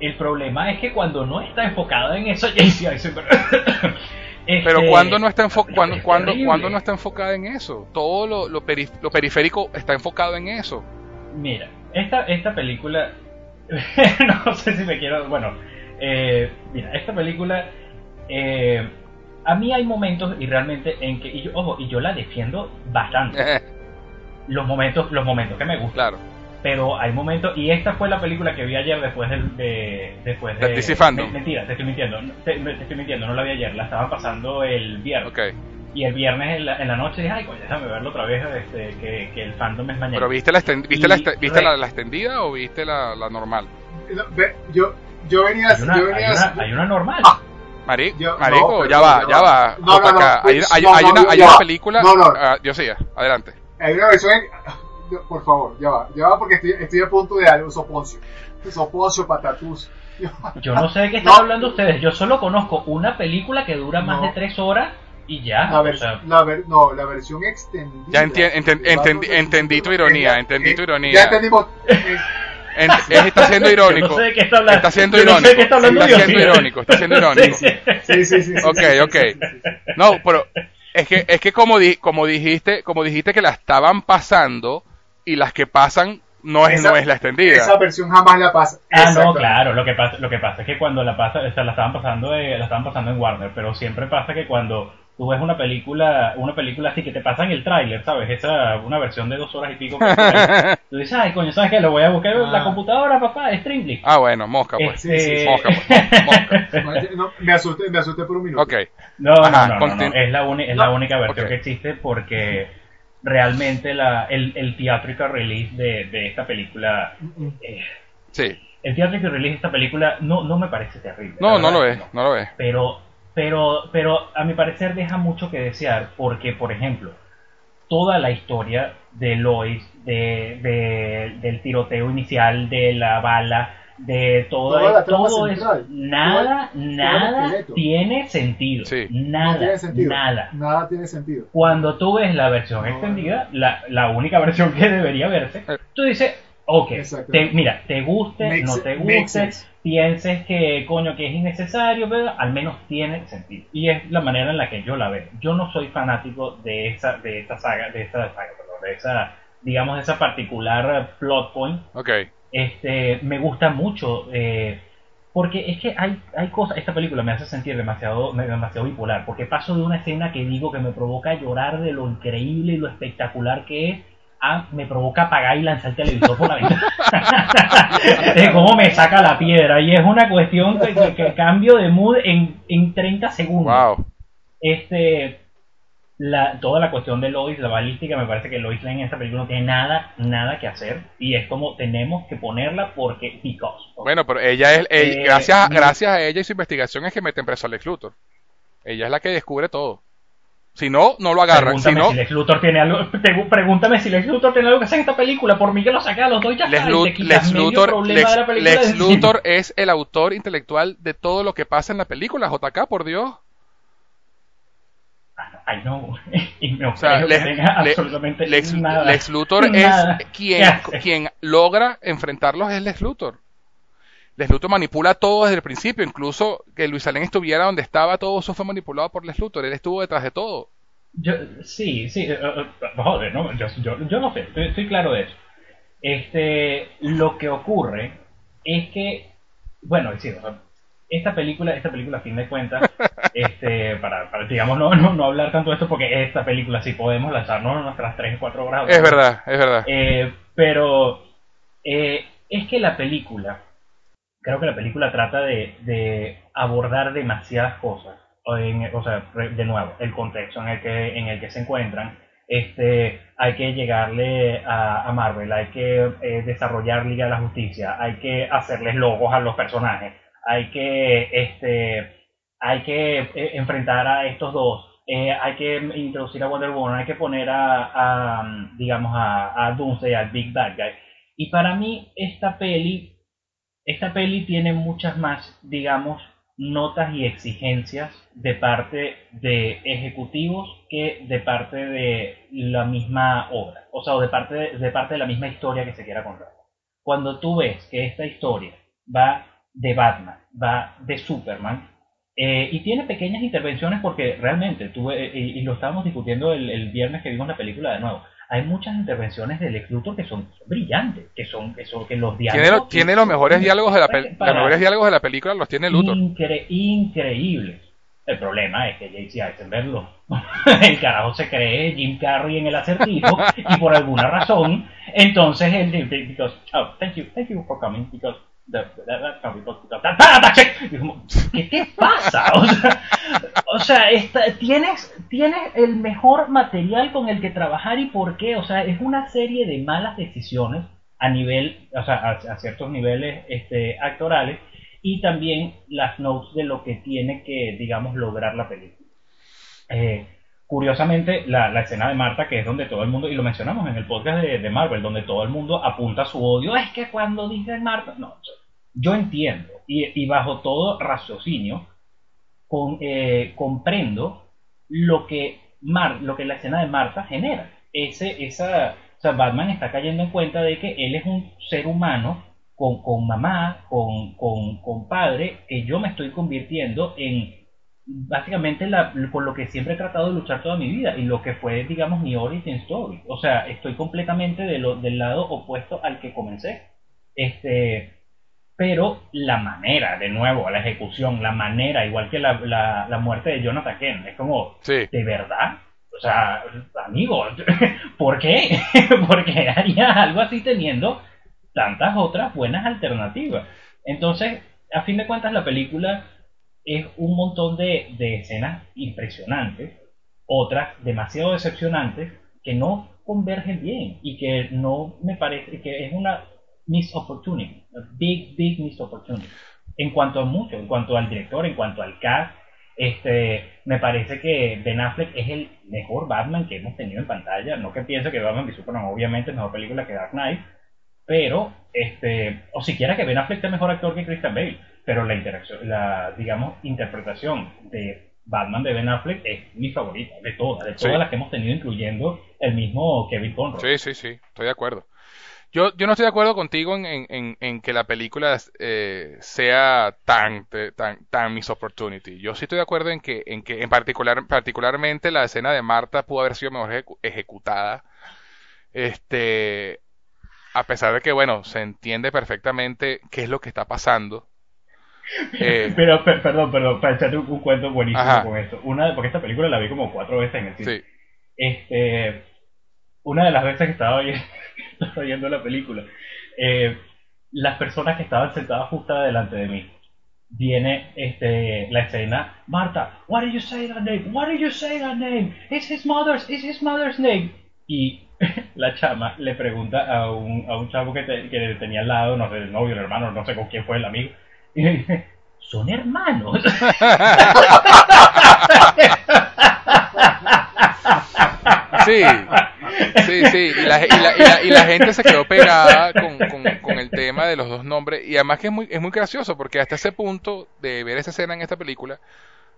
[SPEAKER 3] El problema es que cuando no está enfocada en eso, ya super-
[SPEAKER 1] Pero
[SPEAKER 3] Este,
[SPEAKER 1] cuando no está cuando, cuando, cuando no está enfocada en eso. Todo lo, lo, peri- lo periférico está enfocado en eso.
[SPEAKER 3] Mira, esta, esta película, no sé si me quiero, bueno, eh, mira, esta película, eh, a mí hay momentos y realmente en que, y yo, ojo, y yo la defiendo bastante, los momentos, los momentos que me gustan,
[SPEAKER 1] claro.
[SPEAKER 3] Pero hay momentos, y esta fue la película que vi ayer después del, de, después
[SPEAKER 1] Del
[SPEAKER 3] de,
[SPEAKER 1] DC Fandom.
[SPEAKER 3] me- mentira, te estoy mintiendo, te, te estoy mintiendo, no la vi ayer, la estaban pasando el viernes,
[SPEAKER 1] Ok.
[SPEAKER 3] y el viernes en la, en la noche dije, ay, coño, déjame verlo otra vez, este, que, que el fandom es mañana.
[SPEAKER 1] Pero ¿viste la, viste la,
[SPEAKER 3] Y
[SPEAKER 1] viste la, la extendida o viste la, la normal?
[SPEAKER 2] No, ve, yo, yo venía,
[SPEAKER 3] Hay una,
[SPEAKER 2] yo
[SPEAKER 3] hay
[SPEAKER 2] venía
[SPEAKER 3] una, hay una normal.
[SPEAKER 2] Ah,
[SPEAKER 1] Mari-
[SPEAKER 2] Yo-
[SPEAKER 1] marico,
[SPEAKER 2] no, pero
[SPEAKER 1] ya va,
[SPEAKER 2] ya
[SPEAKER 1] ya
[SPEAKER 2] va.
[SPEAKER 1] va.
[SPEAKER 2] No, no,
[SPEAKER 1] hay, hay-
[SPEAKER 2] no,
[SPEAKER 1] hay
[SPEAKER 2] no,
[SPEAKER 1] una,
[SPEAKER 2] ya
[SPEAKER 1] hay
[SPEAKER 2] va.
[SPEAKER 1] una película.
[SPEAKER 2] No, no.
[SPEAKER 1] ah, yo sí, adelante.
[SPEAKER 2] Hay una versión en- Por favor, ya va, ya va porque estoy, estoy a punto de algo, soponcio. Soponcio, patatús.
[SPEAKER 3] Yo no sé de qué están
[SPEAKER 2] No.
[SPEAKER 3] hablando ustedes. Yo solo conozco una película que dura más
[SPEAKER 2] No.
[SPEAKER 3] de tres horas y ya.
[SPEAKER 2] La,
[SPEAKER 3] o
[SPEAKER 2] ver-
[SPEAKER 3] sea,
[SPEAKER 2] la ver- no, la versión extendida.
[SPEAKER 1] Ya enti- enten- entendí tu ironía, entendí tu ironía.
[SPEAKER 2] Ya entendimos.
[SPEAKER 1] En- es- está siendo
[SPEAKER 3] yo
[SPEAKER 1] irónico.
[SPEAKER 3] no sé de qué está hablando.
[SPEAKER 1] Está siendo
[SPEAKER 3] Yo no sé
[SPEAKER 1] irónico.
[SPEAKER 3] está hablando
[SPEAKER 1] Está siendo irónico, está siendo irónico.
[SPEAKER 2] Sí, sí, sí. sí,
[SPEAKER 1] Ok,
[SPEAKER 2] sí,
[SPEAKER 1] ok.
[SPEAKER 2] sí, sí, sí.
[SPEAKER 1] No, pero es que es que como di- como dijiste, como dijiste que la estaban pasando y las que pasan no es
[SPEAKER 2] Esa-
[SPEAKER 1] no es la extendida.
[SPEAKER 2] Esa versión jamás la pasa.
[SPEAKER 3] Ah, no, claro. Lo que pasa, lo que pasa es que cuando la pasa, o sea, la estaban pasando, de- la estaban pasando en Warner, pero siempre pasa que cuando tú ves una película, una película así que te pasan el tráiler, ¿sabes? Esa, una versión de dos horas y pico. que tú dices, ay, coño, ¿sabes qué? Lo voy a buscar en la
[SPEAKER 2] Ah.
[SPEAKER 3] computadora, papá, Streamlink.
[SPEAKER 1] Ah, bueno, mosca pues.
[SPEAKER 2] Sí, sí, sí.
[SPEAKER 1] Mosca, pues. Mosca.
[SPEAKER 2] No, no, me asusté, me asusté por un minuto.
[SPEAKER 1] Ok.
[SPEAKER 3] No,
[SPEAKER 1] Ajá,
[SPEAKER 3] no, no, no, es la, uni- es la única versión que existe porque realmente la, el, el theatrical release de, de esta película. eh,
[SPEAKER 1] Sí.
[SPEAKER 3] el theatrical release de esta película no, no me parece terrible.
[SPEAKER 1] No, no lo es, no lo es.
[SPEAKER 3] pero pero pero a mi parecer deja mucho que desear porque por ejemplo toda la historia de Lois de, de- del tiroteo inicial de la bala de todo
[SPEAKER 2] Toda la trama
[SPEAKER 3] todo eso
[SPEAKER 2] central.
[SPEAKER 3] nada
[SPEAKER 2] Todo el- todo el
[SPEAKER 3] nada
[SPEAKER 2] esqueleto.
[SPEAKER 3] tiene sentido
[SPEAKER 1] Sí.
[SPEAKER 3] nada
[SPEAKER 2] no tiene sentido.
[SPEAKER 3] nada
[SPEAKER 2] Nada tiene sentido.
[SPEAKER 3] cuando tú ves la versión
[SPEAKER 2] No,
[SPEAKER 3] extendida, la, la única versión que debería verse,
[SPEAKER 1] Eh.
[SPEAKER 3] tú dices, ok, te- mira, te guste,
[SPEAKER 2] Makes-
[SPEAKER 3] no te guste, pienses que coño que es innecesario, pero al menos tiene sentido. Y es la manera en la que yo la veo. Yo no soy fanático de esa, de esta saga, de esta saga, perdón, de esa, digamos, de esa particular plot point.
[SPEAKER 1] Ok.
[SPEAKER 3] Este, me gusta mucho. eh, porque es que hay, hay cosas, esta película me hace sentir demasiado, demasiado bipolar, porque paso de una escena que digo que me provoca llorar de lo increíble y lo espectacular que es, a me provoca apagar y lanzar el televisor por la ventana. de cómo me saca la piedra, y es una cuestión que, que- que cambio de mood en, en 30 segundos
[SPEAKER 1] Wow.
[SPEAKER 3] este la, toda la cuestión de Lois, la balística, me parece que Lois Lane en esta película no tiene nada, nada que hacer. Y es como tenemos que ponerla porque, because.
[SPEAKER 1] Bueno, pero ella es, ella-
[SPEAKER 3] Eh,
[SPEAKER 1] gracias,
[SPEAKER 3] mi-
[SPEAKER 1] gracias a ella y su investigación es que meten preso a Lex Luthor. Ella es la que descubre todo. Si no, no lo agarran. Si
[SPEAKER 3] Pregúntame
[SPEAKER 1] no,
[SPEAKER 3] si Lex Luthor tiene algo, te- pregúntame si Lex Luthor tiene algo que hacer en esta película, por mí que lo saca a los dos ya
[SPEAKER 1] Lex. Luthor es el autor intelectual de todo lo que pasa en la película, JK, por Dios.
[SPEAKER 3] I know. y no
[SPEAKER 1] O sea,
[SPEAKER 3] creo
[SPEAKER 1] Lex,
[SPEAKER 3] que tenga absolutamente
[SPEAKER 1] Lex-
[SPEAKER 3] nada.
[SPEAKER 1] Lex Luthor
[SPEAKER 3] Nada
[SPEAKER 1] es quien, quien logra enfrentarlos es Lex Luthor. Lex Luthor manipula todo desde el principio, incluso que Luis Alén estuviera donde estaba, todo eso fue manipulado por Lex Luthor, él estuvo detrás de todo.
[SPEAKER 3] Yo, sí, sí, eh, eh, joder, no, yo, yo, yo no sé, estoy, estoy claro de eso. Este, lo que ocurre es que, bueno, o sea, esta película, esta película a fin de cuentas, este, para, para, digamos, no, no, no hablar tanto de esto porque esta película sí podemos lanzarnos nuestras 3 o 4 horas.
[SPEAKER 1] Es verdad, es verdad.
[SPEAKER 3] Eh, pero eh, es que la película, creo que la película trata de, de abordar demasiadas cosas. O, en- o sea, de nuevo, el contexto en el que, en el que se encuentran. Este, hay que llegarle a, a Marvel, hay que eh, desarrollar Liga de la Justicia, hay que hacerles logos a los personajes, hay que, este, hay que eh, enfrentar a estos dos, eh, hay que introducir a Wonder Woman, hay que poner a, digamos, a, a Doomsday, al Big Bad Guy. Y para mí esta peli, esta peli tiene muchas más, digamos, notas y exigencias de parte de ejecutivos que de parte de la misma obra, o sea, de parte de, de parte de la misma historia que se quiera contar. Cuando tú ves que esta historia va de Batman, va de Superman, eh, y tiene pequeñas intervenciones porque realmente, tú, eh, y, lo estábamos discutiendo el, el viernes que vimos la película de nuevo, hay muchas intervenciones del Luthor que son, brillantes, que son, que son que los diálogos...
[SPEAKER 1] Tiene, lo- tiene los mejores diálogos de la pel-
[SPEAKER 3] Para-
[SPEAKER 1] los mejores diálogos de la película los tiene Luthor.
[SPEAKER 3] Incre- increíbles. El problema es que JC Eisenberg lo- el carajo se cree Jim Carrey en el acertijo y por alguna razón entonces él oh thank you thank you for coming because ¿qué te pasa? O sea, o sea esta- tienes, tienes el mejor material con el que trabajar y por qué. O sea, es una serie de malas decisiones a nivel, o sea, a, a ciertos niveles este, actorales y también las notes de lo que tiene que, digamos, lograr la película. Eh, curiosamente, la, la escena de Marta, que es donde todo el mundo, y lo mencionamos en el podcast de, de Marvel, donde todo el mundo apunta su odio, es que cuando dicen Marta, no, yo entiendo, y, bajo todo raciocinio, eh, comprendo lo que, Mar, lo que la escena de Marta genera. Ese, esa, Batman está cayendo en cuenta de que él es un ser humano con, con mamá, con, con, con padre, que yo me estoy convirtiendo en básicamente la, por lo que siempre he tratado de luchar toda mi vida y lo que fue, digamos, mi origin story. O sea, estoy completamente de lo, del lado opuesto al que comencé. Este, pero la manera, de nuevo, la ejecución, la manera, igual que la, la, la muerte de Jonathan Kent, es como,
[SPEAKER 1] Sí.
[SPEAKER 3] ¿de verdad? O sea, amigo, ¿por qué? ¿Por qué harías algo así teniendo tantas otras buenas alternativas? Entonces, a fin de cuentas, la película es un montón de, de escenas impresionantes, otras demasiado decepcionantes, que no convergen bien y que no me parece que es una missed opportunity, a big, big missed opportunity. En cuanto a mucho, en cuanto al director, en cuanto al cast, este, me parece que Ben Affleck es el mejor Batman que hemos tenido en pantalla. No que piense que Batman v Superman obviamente es mejor película que Dark Knight, pero, este, o siquiera que Ben Affleck sea mejor actor que Christian Bale, pero la interacción, la, digamos, interpretación de Batman de Ben Affleck es mi favorita, de todas, de todas las que hemos tenido, incluyendo el mismo Kevin Conroy.
[SPEAKER 1] Sí, sí, sí, estoy de acuerdo. Yo, yo no estoy de acuerdo contigo en, en, en que la película eh, sea tan, tan, tan Miss Opportunity. Yo sí estoy de acuerdo en que, en que en particular, particularmente la escena de Marta pudo haber sido mejor ejecutada. Este, a pesar de que, bueno, se entiende perfectamente qué es lo que está pasando.
[SPEAKER 3] Eh, Pero, perdón, perdón, para echarte un, cuento buenísimo con esto. Una, porque esta película la vi como cuatro veces en el cine. Sí. Este, una de las veces que estaba viendo estaba viendo la película, eh, las personas que estaban sentadas justo delante de mí, viene este, la escena, Marta, what did you say that name? What did you say that name? It's his mother's, it's his mother's name. Y la chama le pregunta a un, a un chavo que, que tenía al lado, no sé, el novio, el hermano, no sé con quién fue el amigo, son hermanos.
[SPEAKER 1] Sí, sí, sí. Y la, y la, y la, gente se quedó pegada con, con, el tema de los dos nombres. Y además que es muy, es muy gracioso porque hasta ese punto de ver esa escena en esta película,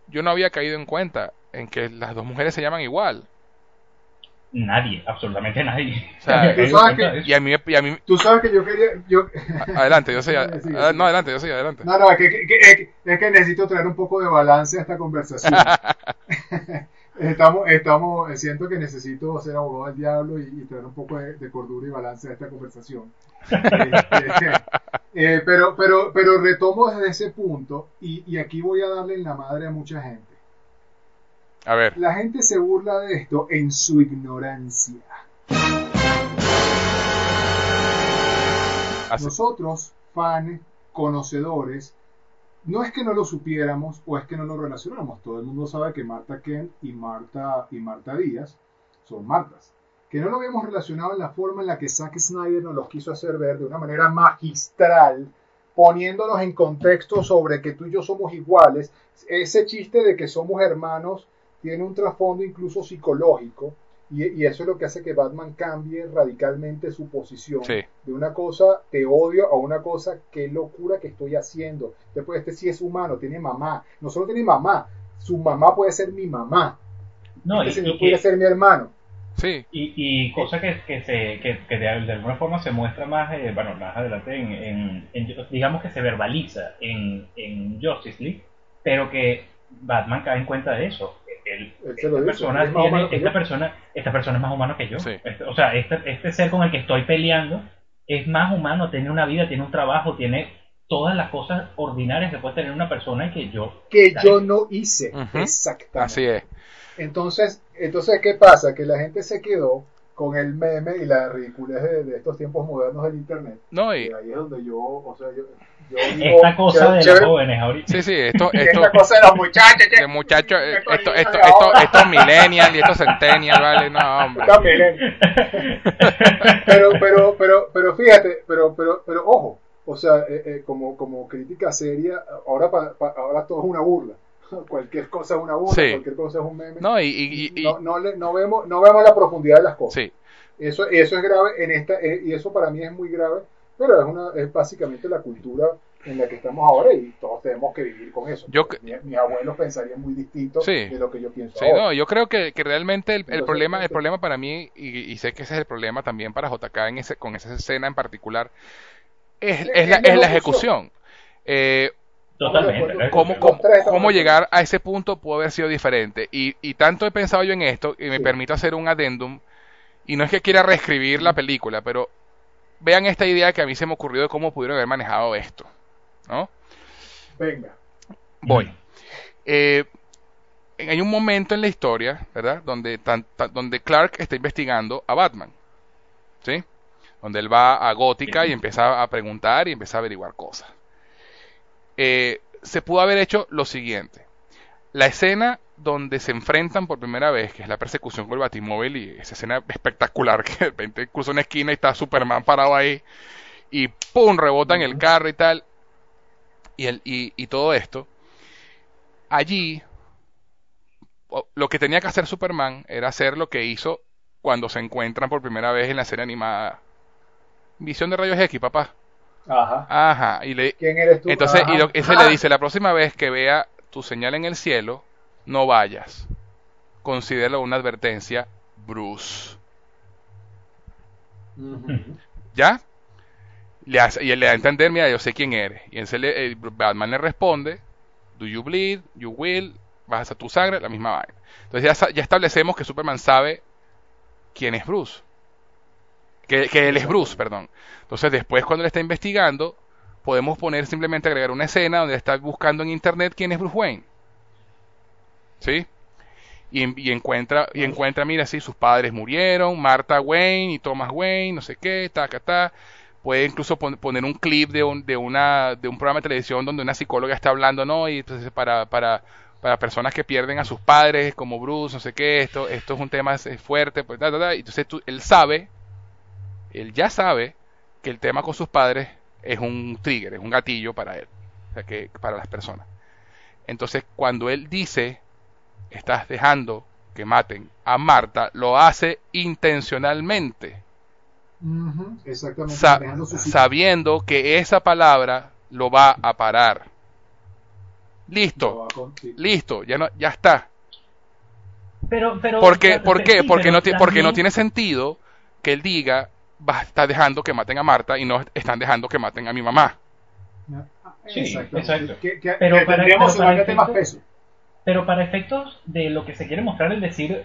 [SPEAKER 1] yo no había caído en cuenta en que las dos mujeres se llaman igual.
[SPEAKER 3] Nadie, absolutamente nadie.
[SPEAKER 2] ¿tú, sabes que, y a mí, y a mí, tú sabes que yo quería. Yo...
[SPEAKER 1] Adelante, yo sé. no, adelante, yo sé, adelante.
[SPEAKER 2] No, no, es que, que, es que necesito traer un poco de balance a esta conversación. Estamos, estamos, siento que necesito ser abogado del diablo y, traer un poco de, cordura y balance a esta conversación. Este, eh, pero, pero, pero retomo desde ese punto y, y aquí voy a darle en la madre a mucha gente.
[SPEAKER 1] A ver.
[SPEAKER 2] La gente se burla de esto en su ignorancia. Nosotros, fans, conocedores, no es que no lo supiéramos o es que no lo relacionamos. Todo el mundo sabe que Marta Kent y Marta, y Marta Díaz son Martas. Que no lo habíamos relacionado en la forma en la que Zack Snyder nos los quiso hacer ver de una manera magistral, poniéndonos en contexto sobre que tú y yo somos iguales. Ese chiste de que somos hermanos tiene un trasfondo incluso psicológico y, eso es lo que hace que Batman cambie radicalmente su posición. De una cosa, te odio, a una cosa, qué locura que estoy haciendo. Después, este sí es humano, tiene mamá. No solo tiene mamá, su mamá puede ser mi mamá. No, este y, puede ser mi hermano.
[SPEAKER 3] Sí. Y, y cosa que, que, se, que, de, alguna forma se muestra más, eh, bueno, más adelante, en, digamos que se verbaliza en, en Justice League, pero que Batman cae en cuenta de eso esta, persona esta, persona, esta persona es más humano que yo. Este, o sea, este, este ser con el que estoy peleando es más humano, tiene una vida, tiene un trabajo, tiene todas las cosas ordinarias que puede tener una persona que yo...
[SPEAKER 2] Que yo no hice. Exactamente.
[SPEAKER 1] Así es.
[SPEAKER 2] Entonces, entonces, ¿qué pasa? Que la gente se quedó con el meme y la ridiculez de, estos tiempos modernos del internet.
[SPEAKER 1] No,
[SPEAKER 2] y, ahí es donde yo, o sea, yo,
[SPEAKER 3] esta cosa de los jóvenes ahorita.
[SPEAKER 1] Sí, sí, esto, esto
[SPEAKER 2] esta cosa de los muchachos.
[SPEAKER 1] De muchachos, esto, esto, esto, estos millennials y estos centennials, vale, no, hombre.
[SPEAKER 2] Pero, pero, pero, pero fíjate, pero, pero, pero ojo, o sea, eh, eh, como, como crítica seria, ahora, pa, ahora todo es una burla cualquier cosa es una burla, cualquier cosa es un meme.
[SPEAKER 1] No, y, y, y
[SPEAKER 2] no, no, no, vemos, no vemos la profundidad de las cosas. Sí. Eso, eso es grave en esta, eh, y eso para mí es muy grave pero es, una, es básicamente la cultura en la que estamos ahora y todos tenemos que vivir con eso. Yo, mis, abuelos pensarían muy distinto de lo que yo pienso. Sí,
[SPEAKER 1] no, yo creo que, que realmente el, problema el este problema para mí, y, sé que ese es el problema también para JK en ese, con esa escena en particular, es, es, la, es la, ejecución. Eh,
[SPEAKER 3] Totalmente.
[SPEAKER 1] ¿Cómo, cómo, llegar a ese punto puede haber sido diferente? Y, y tanto he pensado yo en esto, y me permito hacer un adendum, y no es que quiera reescribir la película, pero vean esta idea que a mí se me ocurrió de cómo pudieron haber manejado esto. ¿No?
[SPEAKER 2] Venga.
[SPEAKER 1] Voy. Eh, hay un momento en la historia, ¿verdad? Donde, donde Clark está investigando a Batman. ¿Sí? Donde él va a Gótica y empieza a preguntar y empieza a averiguar cosas. Eh, se pudo haber hecho lo siguiente. La escena donde se enfrentan por primera vez, que es la persecución con el Batimóvil y esa escena espectacular que de repente cruza una esquina y está Superman parado ahí y ¡pum! rebota en el carro y tal. Y, el, y, y todo esto. Allí, lo que tenía que hacer Superman era hacer lo que hizo cuando se encuentran por primera vez en la serie animada. Visión de rayos X, papá.
[SPEAKER 2] Ajá.
[SPEAKER 1] Ajá. Y le,
[SPEAKER 2] ¿Quién eres tú?
[SPEAKER 1] entonces,
[SPEAKER 2] Ajá.
[SPEAKER 1] y lo- ese le dice, la próxima vez que vea tu señal en el cielo, no vayas. Considéralo una advertencia, Bruce. ¿Ya? Le hace- y él le da a entender, mira, yo sé quién eres. Y entonces le- Batman le responde, do you bleed, you will, vas a tu sangre, la misma vaina. Entonces ya establecemos que Superman sabe quién es Bruce. Que, que él es Bruce, perdón. Entonces después cuando le está investigando, podemos poner simplemente agregar una escena donde está buscando en internet quién es Bruce Wayne. ¿Sí? Y, en- y encuentra, y encuentra, mira, sí, sus padres murieron, Martha Wayne y Thomas Wayne, no sé qué, taca, ta. Puede incluso pon- poner un clip de un, de, una, de un programa de televisión donde una psicóloga está hablando, ¿no? Y entonces para, para, para personas que pierden a sus padres, como Bruce, no sé qué, esto, esto es un tema fuerte, pues, ta, ta, ta. Entonces tú- él sabe, él ya sabe que el tema con sus padres es un trigger, es un gatillo para él, o sea, que para las personas. Entonces, cuando él dice, estás dejando que maten a Marta, lo hace intencionalmente,
[SPEAKER 2] Exactamente.
[SPEAKER 1] sa- sabiendo que esa palabra lo va a parar. Listo, listo, ya no, ya está.
[SPEAKER 3] Pero, pero,
[SPEAKER 1] ¿Por qué?
[SPEAKER 3] pero-
[SPEAKER 1] ¿Por qué?
[SPEAKER 3] sí,
[SPEAKER 1] Porque no, porque no tiene sentido que él diga, va, está dejando que maten a Marta y no están dejando que maten a mi mamá.
[SPEAKER 3] Sí, exacto.
[SPEAKER 2] Que, que-
[SPEAKER 3] Pero
[SPEAKER 2] que
[SPEAKER 3] para-
[SPEAKER 2] tendría
[SPEAKER 3] pero
[SPEAKER 2] emocionalmente
[SPEAKER 3] para
[SPEAKER 2] más peso.
[SPEAKER 3] Pero para efectos de lo que se quiere mostrar es decir,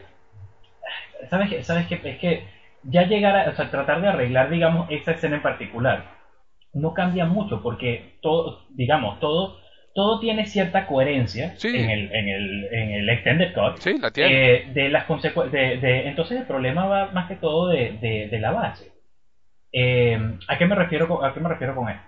[SPEAKER 3] ¿sabes qué? ¿Sabes qué? Es que ya llegar a, o sea, tratar de arreglar, digamos, esa escena en particular, no cambia mucho porque todo, digamos, todo, todo tiene cierta coherencia
[SPEAKER 1] Sí.
[SPEAKER 3] en, el, en, el, en el extended cut.
[SPEAKER 1] Sí, la tiene.
[SPEAKER 3] Eh, de las de, de- entonces el problema va más que todo de, de- de la base. Eh, ¿a qué me refiero con, a qué me refiero con esto?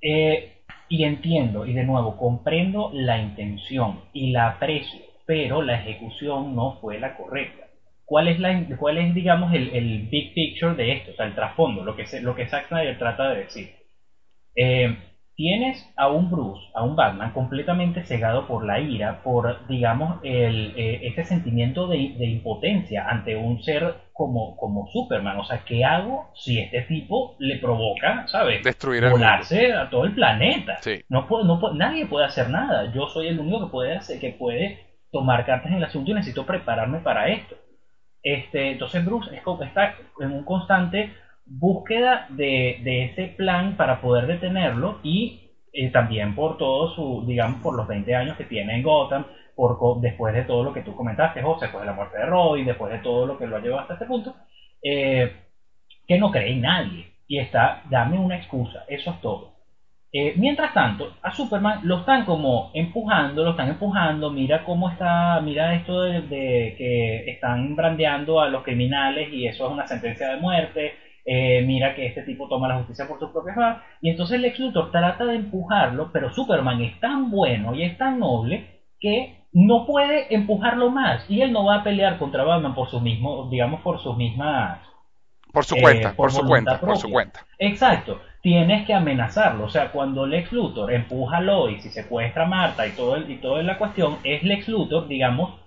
[SPEAKER 3] Eh, y entiendo, y de nuevo, comprendo la intención y la aprecio, pero la ejecución no fue la correcta. ¿Cuál es, la, cuál es digamos, el, big picture de esto? O sea, el trasfondo, lo que, se- lo que Zack Snyder trata de decir. Eh, tienes a un Bruce, a un Batman completamente cegado por la ira, por, digamos, el, eh, ese sentimiento de, de impotencia ante un ser como, como Superman. O sea, ¿qué hago si este tipo le provoca, ¿sabes?
[SPEAKER 1] Destruir el.
[SPEAKER 3] Volarse a todo el planeta.
[SPEAKER 1] Sí.
[SPEAKER 3] No puedo, no puedo- nadie puede hacer nada. Yo soy el único que puede hacer, que puede tomar cartas en el asunto y necesito prepararme para esto. Este, entonces Bruce es como- está en un constante búsqueda de, ese plan para poder detenerlo y eh, también por todo su, digamos, por los 20 años que tiene en Gotham, después de todo lo que tú comentaste, José, después de la muerte de Robin, después de todo lo que lo ha llevado hasta este punto, eh, que no cree en nadie y está, dame una excusa, eso es todo. Eh, mientras tanto, a Superman lo están como empujando, lo están empujando, mira cómo está, mira esto de, de que están brandeando a los criminales y eso es una sentencia de muerte, eh, mira que este tipo toma la justicia por sus propias manos, y entonces Lex Luthor trata de empujarlo, pero Superman es tan bueno y es tan noble que no puede empujarlo más, y él no va a pelear contra Batman por su mismo, digamos, por sus mismas
[SPEAKER 1] Por su
[SPEAKER 3] eh,
[SPEAKER 1] cuenta,
[SPEAKER 3] por
[SPEAKER 1] por su cuenta, por su
[SPEAKER 3] propia.
[SPEAKER 1] cuenta.
[SPEAKER 3] Exacto, tienes que amenazarlo. O sea, cuando Lex Luthor empuja a Lois y secuestra a Marta y todo el, y toda la cuestión, es Lex Luthor, digamos,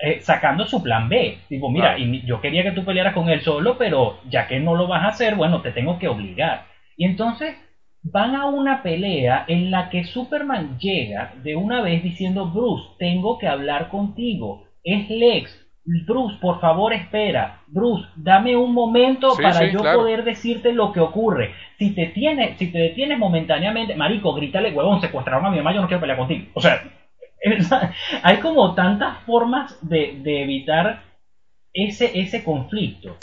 [SPEAKER 3] eh, sacando su plan B. Tipo, mira,
[SPEAKER 1] Claro.
[SPEAKER 3] y yo quería que tú pelearas con él solo, pero ya que no lo vas a hacer, bueno, te tengo que obligar. Y entonces van a una pelea en la que Superman llega de una vez diciendo, Bruce, tengo que hablar contigo. Es Lex. Bruce, por favor, espera. Bruce, dame un momento
[SPEAKER 1] Sí,
[SPEAKER 3] para
[SPEAKER 1] sí,
[SPEAKER 3] yo
[SPEAKER 1] claro.
[SPEAKER 3] poder decirte lo que ocurre. Si te tienes, si te detienes momentáneamente, marico, grítale, huevón, secuestraron a mi mamá, yo no quiero pelear contigo. O sea, hay como tantas formas de, de evitar ese, ese conflicto.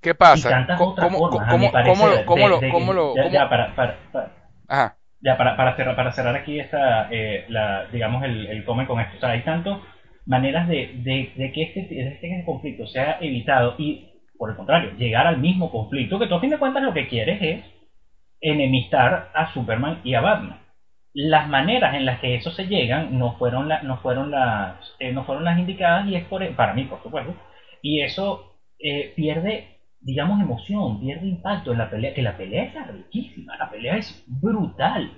[SPEAKER 1] ¿Qué
[SPEAKER 3] Y
[SPEAKER 1] pasa?
[SPEAKER 3] tantas
[SPEAKER 1] Co-
[SPEAKER 3] otras
[SPEAKER 1] ¿Cómo,
[SPEAKER 3] formas, a
[SPEAKER 1] cómo,
[SPEAKER 3] mi parecer,
[SPEAKER 1] cómo lo, cómo lo, cómo lo,
[SPEAKER 3] ya-
[SPEAKER 1] cómo-
[SPEAKER 3] ya, para, para- para-
[SPEAKER 1] Ajá.
[SPEAKER 3] ya para, para cerrar, para cerrar aquí esta, eh, la, digamos, el, el come con esto. O sea, hay tantas maneras de, de, de que este, de este conflicto sea evitado y, por el contrario, llegar al mismo conflicto, que tú a fin de cuentas lo que quieres es enemistar a Superman y a Batman. Las maneras en las que eso se llegan no fueron, no fueron, las, eh, no fueron las indicadas y es por, para mí, por supuesto. Y eso eh, pierde, digamos, emoción, pierde impacto en la pelea, que la pelea es riquísima, la pelea es brutal.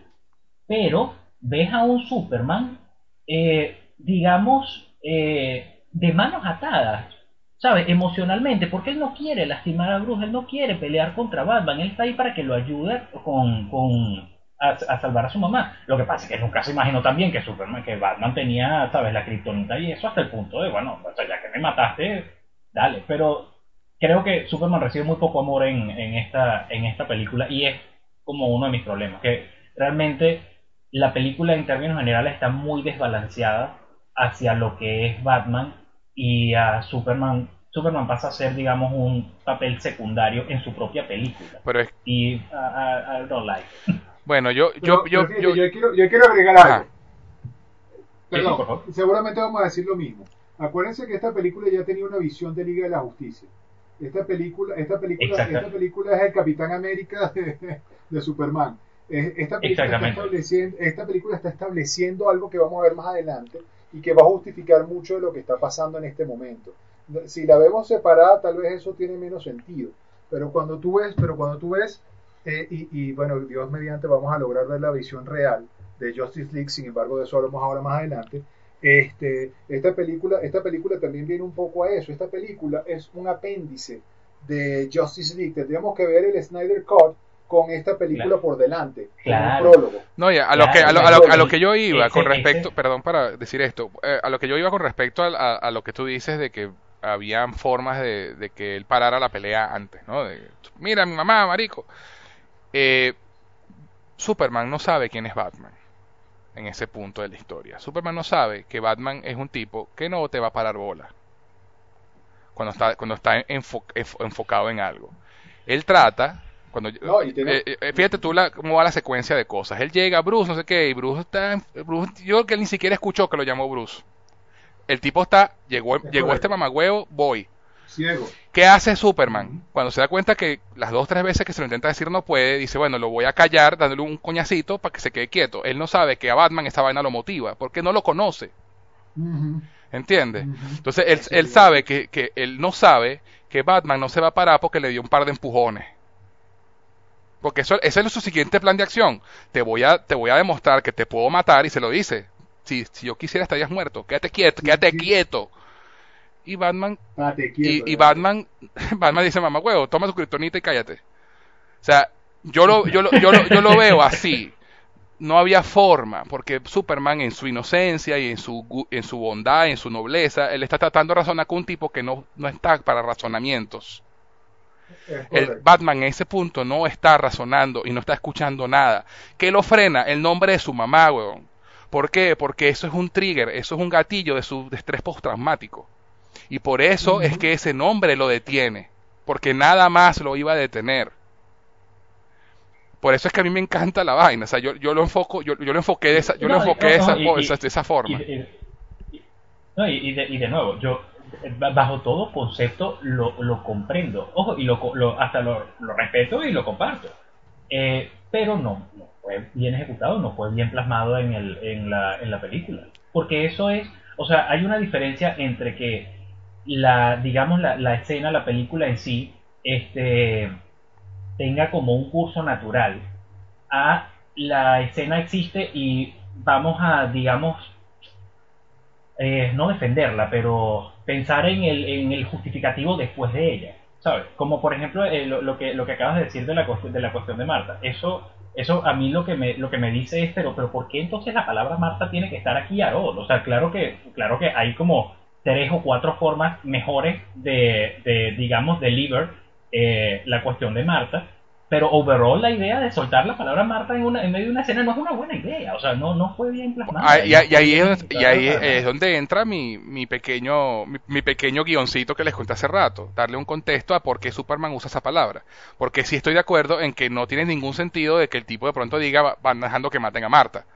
[SPEAKER 3] Pero ves a un Superman, eh, digamos, de manos atadas, ¿sabes? Emocionalmente, porque él no quiere lastimar a Bruce, él no quiere pelear contra Batman, él está ahí para que lo ayude con, con a, salvar a su mamá. Lo que pasa es que nunca se imaginó también que Superman, que Batman tenía, ¿sabes? La kriptonita y eso hasta el punto de, bueno, o sea, ya que me mataste, dale. Pero creo que Superman recibe muy poco amor en, en, esta, en esta película y es como uno de mis problemas, que realmente la película en términos generales está muy desbalanceada hacia lo que es Batman y a Superman Superman pasa a ser, digamos, un papel secundario en su propia película.
[SPEAKER 1] Pero
[SPEAKER 3] Y I, don't like
[SPEAKER 1] Bueno, yo, yo, yo,
[SPEAKER 2] yo, quiero, yo quiero agregar algo. Perdón, seguramente vamos a decir lo mismo. Acuérdense que esta película ya tenía una visión de Liga de la Justicia. Esta película, esta película, esta película es el Capitán América de, Superman. Esta película, está estableciendo, esta película está estableciendo algo que vamos a ver más adelante y que va a justificar mucho de lo que está pasando en este momento. Si la vemos separada, tal vez eso tiene menos sentido. Pero cuando tú ves, pero cuando tú ves eh, y, bueno, Dios mediante vamos a lograr ver la visión real de Justice League, sin embargo de eso hablamos ahora más adelante. Este, esta, película, esta película también viene un poco a eso. Esta película es un apéndice de Justice League. Tendríamos que ver el Snyder Cut con esta película por delante,
[SPEAKER 3] claro.
[SPEAKER 2] un prólogo.
[SPEAKER 1] No, ya, a, lo que, a, lo, a, lo, que yo iba con respecto, perdón para decir esto, eh, a lo que yo iba con respecto a, lo que tú dices de que habían formas de, de, que él parara la pelea antes, ¿no? De, mira, mi mamá, marico. Eh, Superman no sabe quién es Batman en ese punto de la historia. Superman no sabe que Batman es un tipo que no te va a parar bola cuando está, cuando está enfocado en algo. Él trata, cuando eh, eh, fíjate tú la, cómo va la secuencia de cosas. Él llega, Bruce, no sé qué, y Bruce está, Bruce, yo que él ni siquiera escuchó que lo llamó Bruce. El tipo está, llegó, llegó este mamagüevo, voy. ¿Qué hace Superman? Cuando se da cuenta que las dos o tres veces que se lo intenta decir no puede, dice, bueno, lo voy a callar dándole un coñacito para que se quede quieto. Él no sabe que a Batman esta vaina lo motiva, porque no lo conoce. ¿Entiendes? Entonces él, él sabe que, que, él no sabe que Batman no se va a parar porque le dio un par de empujones. Porque eso, ese es su siguiente plan de acción. Te voy a, te voy a demostrar que te puedo matar y se lo dice. Si, si yo quisiera estarías muerto. Quédate quieto, quédate quieto y Batman y, Batman Batman dice mamá huevo toma tu criptonita y cállate o sea yo lo yo lo, yo lo, yo lo veo así no había forma porque Superman en su inocencia y en su en su bondad en su nobleza él está tratando de razonar con un tipo que no no está para razonamientos el Batman en ese punto no está razonando y no está escuchando nada. ¿Qué lo frena? El nombre de su mamá, weón. ¿Por qué? Porque eso es un trigger, eso es un gatillo de su estrés postraumático. Y por eso es que ese nombre lo detiene, porque nada más lo iba a detener. Por eso es que a mí me encanta la vaina, o sea, yo, yo lo enfoco, yo, yo lo enfoqué de esa, yo lo enfoqué de, esa, de esa forma.
[SPEAKER 3] Y, de, y de nuevo, yo bajo todo concepto lo, lo comprendo, ojo, y lo, lo hasta lo, lo, respeto y lo comparto. Eh, pero no, no fue bien ejecutado, no fue bien plasmado en, el, en, la, en la película. Porque eso es, o sea, hay una diferencia entre que la, digamos, la, la escena, la película en sí, este, tenga como un curso natural a la escena existe y vamos a, digamos, eh, no defenderla, pero pensar en el, en el justificativo después de ella, ¿sabes? Como por ejemplo eh, lo, que, lo que acabas de decir de la, de la cuestión de Marta. Eso, eso a mí lo que me, lo que me dice es, pero, pero ¿por qué entonces la palabra Marta tiene que estar aquí a O sea, claro que, claro que hay como tres o cuatro formas mejores de, de digamos, deliver eh, la cuestión de Marta. Pero overall la idea de soltar la palabra Marta en, una, en medio de una escena no es una buena idea, o sea, no, no fue bien plasmada.
[SPEAKER 1] Ah, y, ahí, es, y ahí es donde entra mi, mi pequeño mi, pequeño guioncito que les conté hace rato, darle un contexto a por qué Superman usa esa palabra. Porque sí estoy de acuerdo en que no tiene ningún sentido de que el tipo de pronto diga, van dejando que maten a Marta.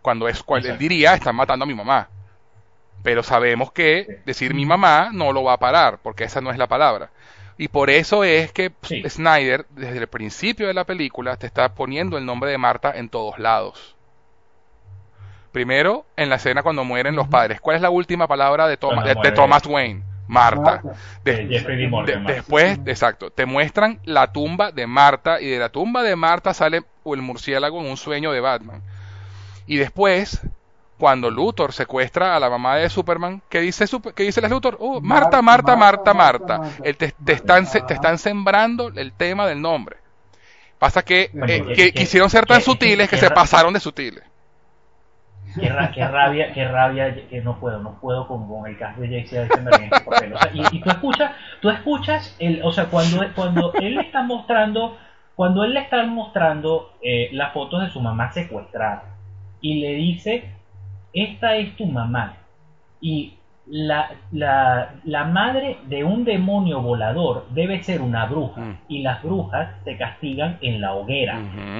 [SPEAKER 1] Cuando es cual él diría, están matando a mi mamá. Pero sabemos que decir mi mamá no lo va a parar, porque esa no es la palabra. Y por eso es que Snyder, desde el principio de la película, te está poniendo el nombre de Marta en todos lados. Primero, en la escena cuando mueren los padres. ¿Cuál es la última palabra de, Thomas, de, Thomas Wayne? Marta. De-
[SPEAKER 3] De
[SPEAKER 1] después, exacto, te muestran la tumba de Marta y de la tumba de Marta sale el murciélago en un sueño de Batman. Y después, cuando Luthor secuestra a la mamá de Superman, ¿qué dice, qué dice la Luthor? Oh, Marta, Marta, Marta,
[SPEAKER 2] Marta,
[SPEAKER 1] Marta.
[SPEAKER 2] Marta, Marta.
[SPEAKER 1] El te, te están, se- te están sembrando el tema del nombre. Pasa que,
[SPEAKER 2] Bueno,
[SPEAKER 1] eh,
[SPEAKER 3] que-
[SPEAKER 1] que
[SPEAKER 3] que-
[SPEAKER 1] quisieron ser tan
[SPEAKER 3] que-
[SPEAKER 1] sutiles que
[SPEAKER 3] que
[SPEAKER 1] se pasaron de sutiles.
[SPEAKER 3] Qué, ra- qué rabia, qué rabia, que no puedo, no puedo con, con el cast de este papel. O sea, y, y tú escuchas, tú escuchas, el, o sea, cuando, cuando él le está mostrando, cuando él le está mostrando eh, las fotos de su mamá secuestrada y le dice, esta es tu mamá y la, la, la madre de un demonio volador debe ser una bruja
[SPEAKER 1] Mm.
[SPEAKER 3] y las brujas se castigan en la hoguera.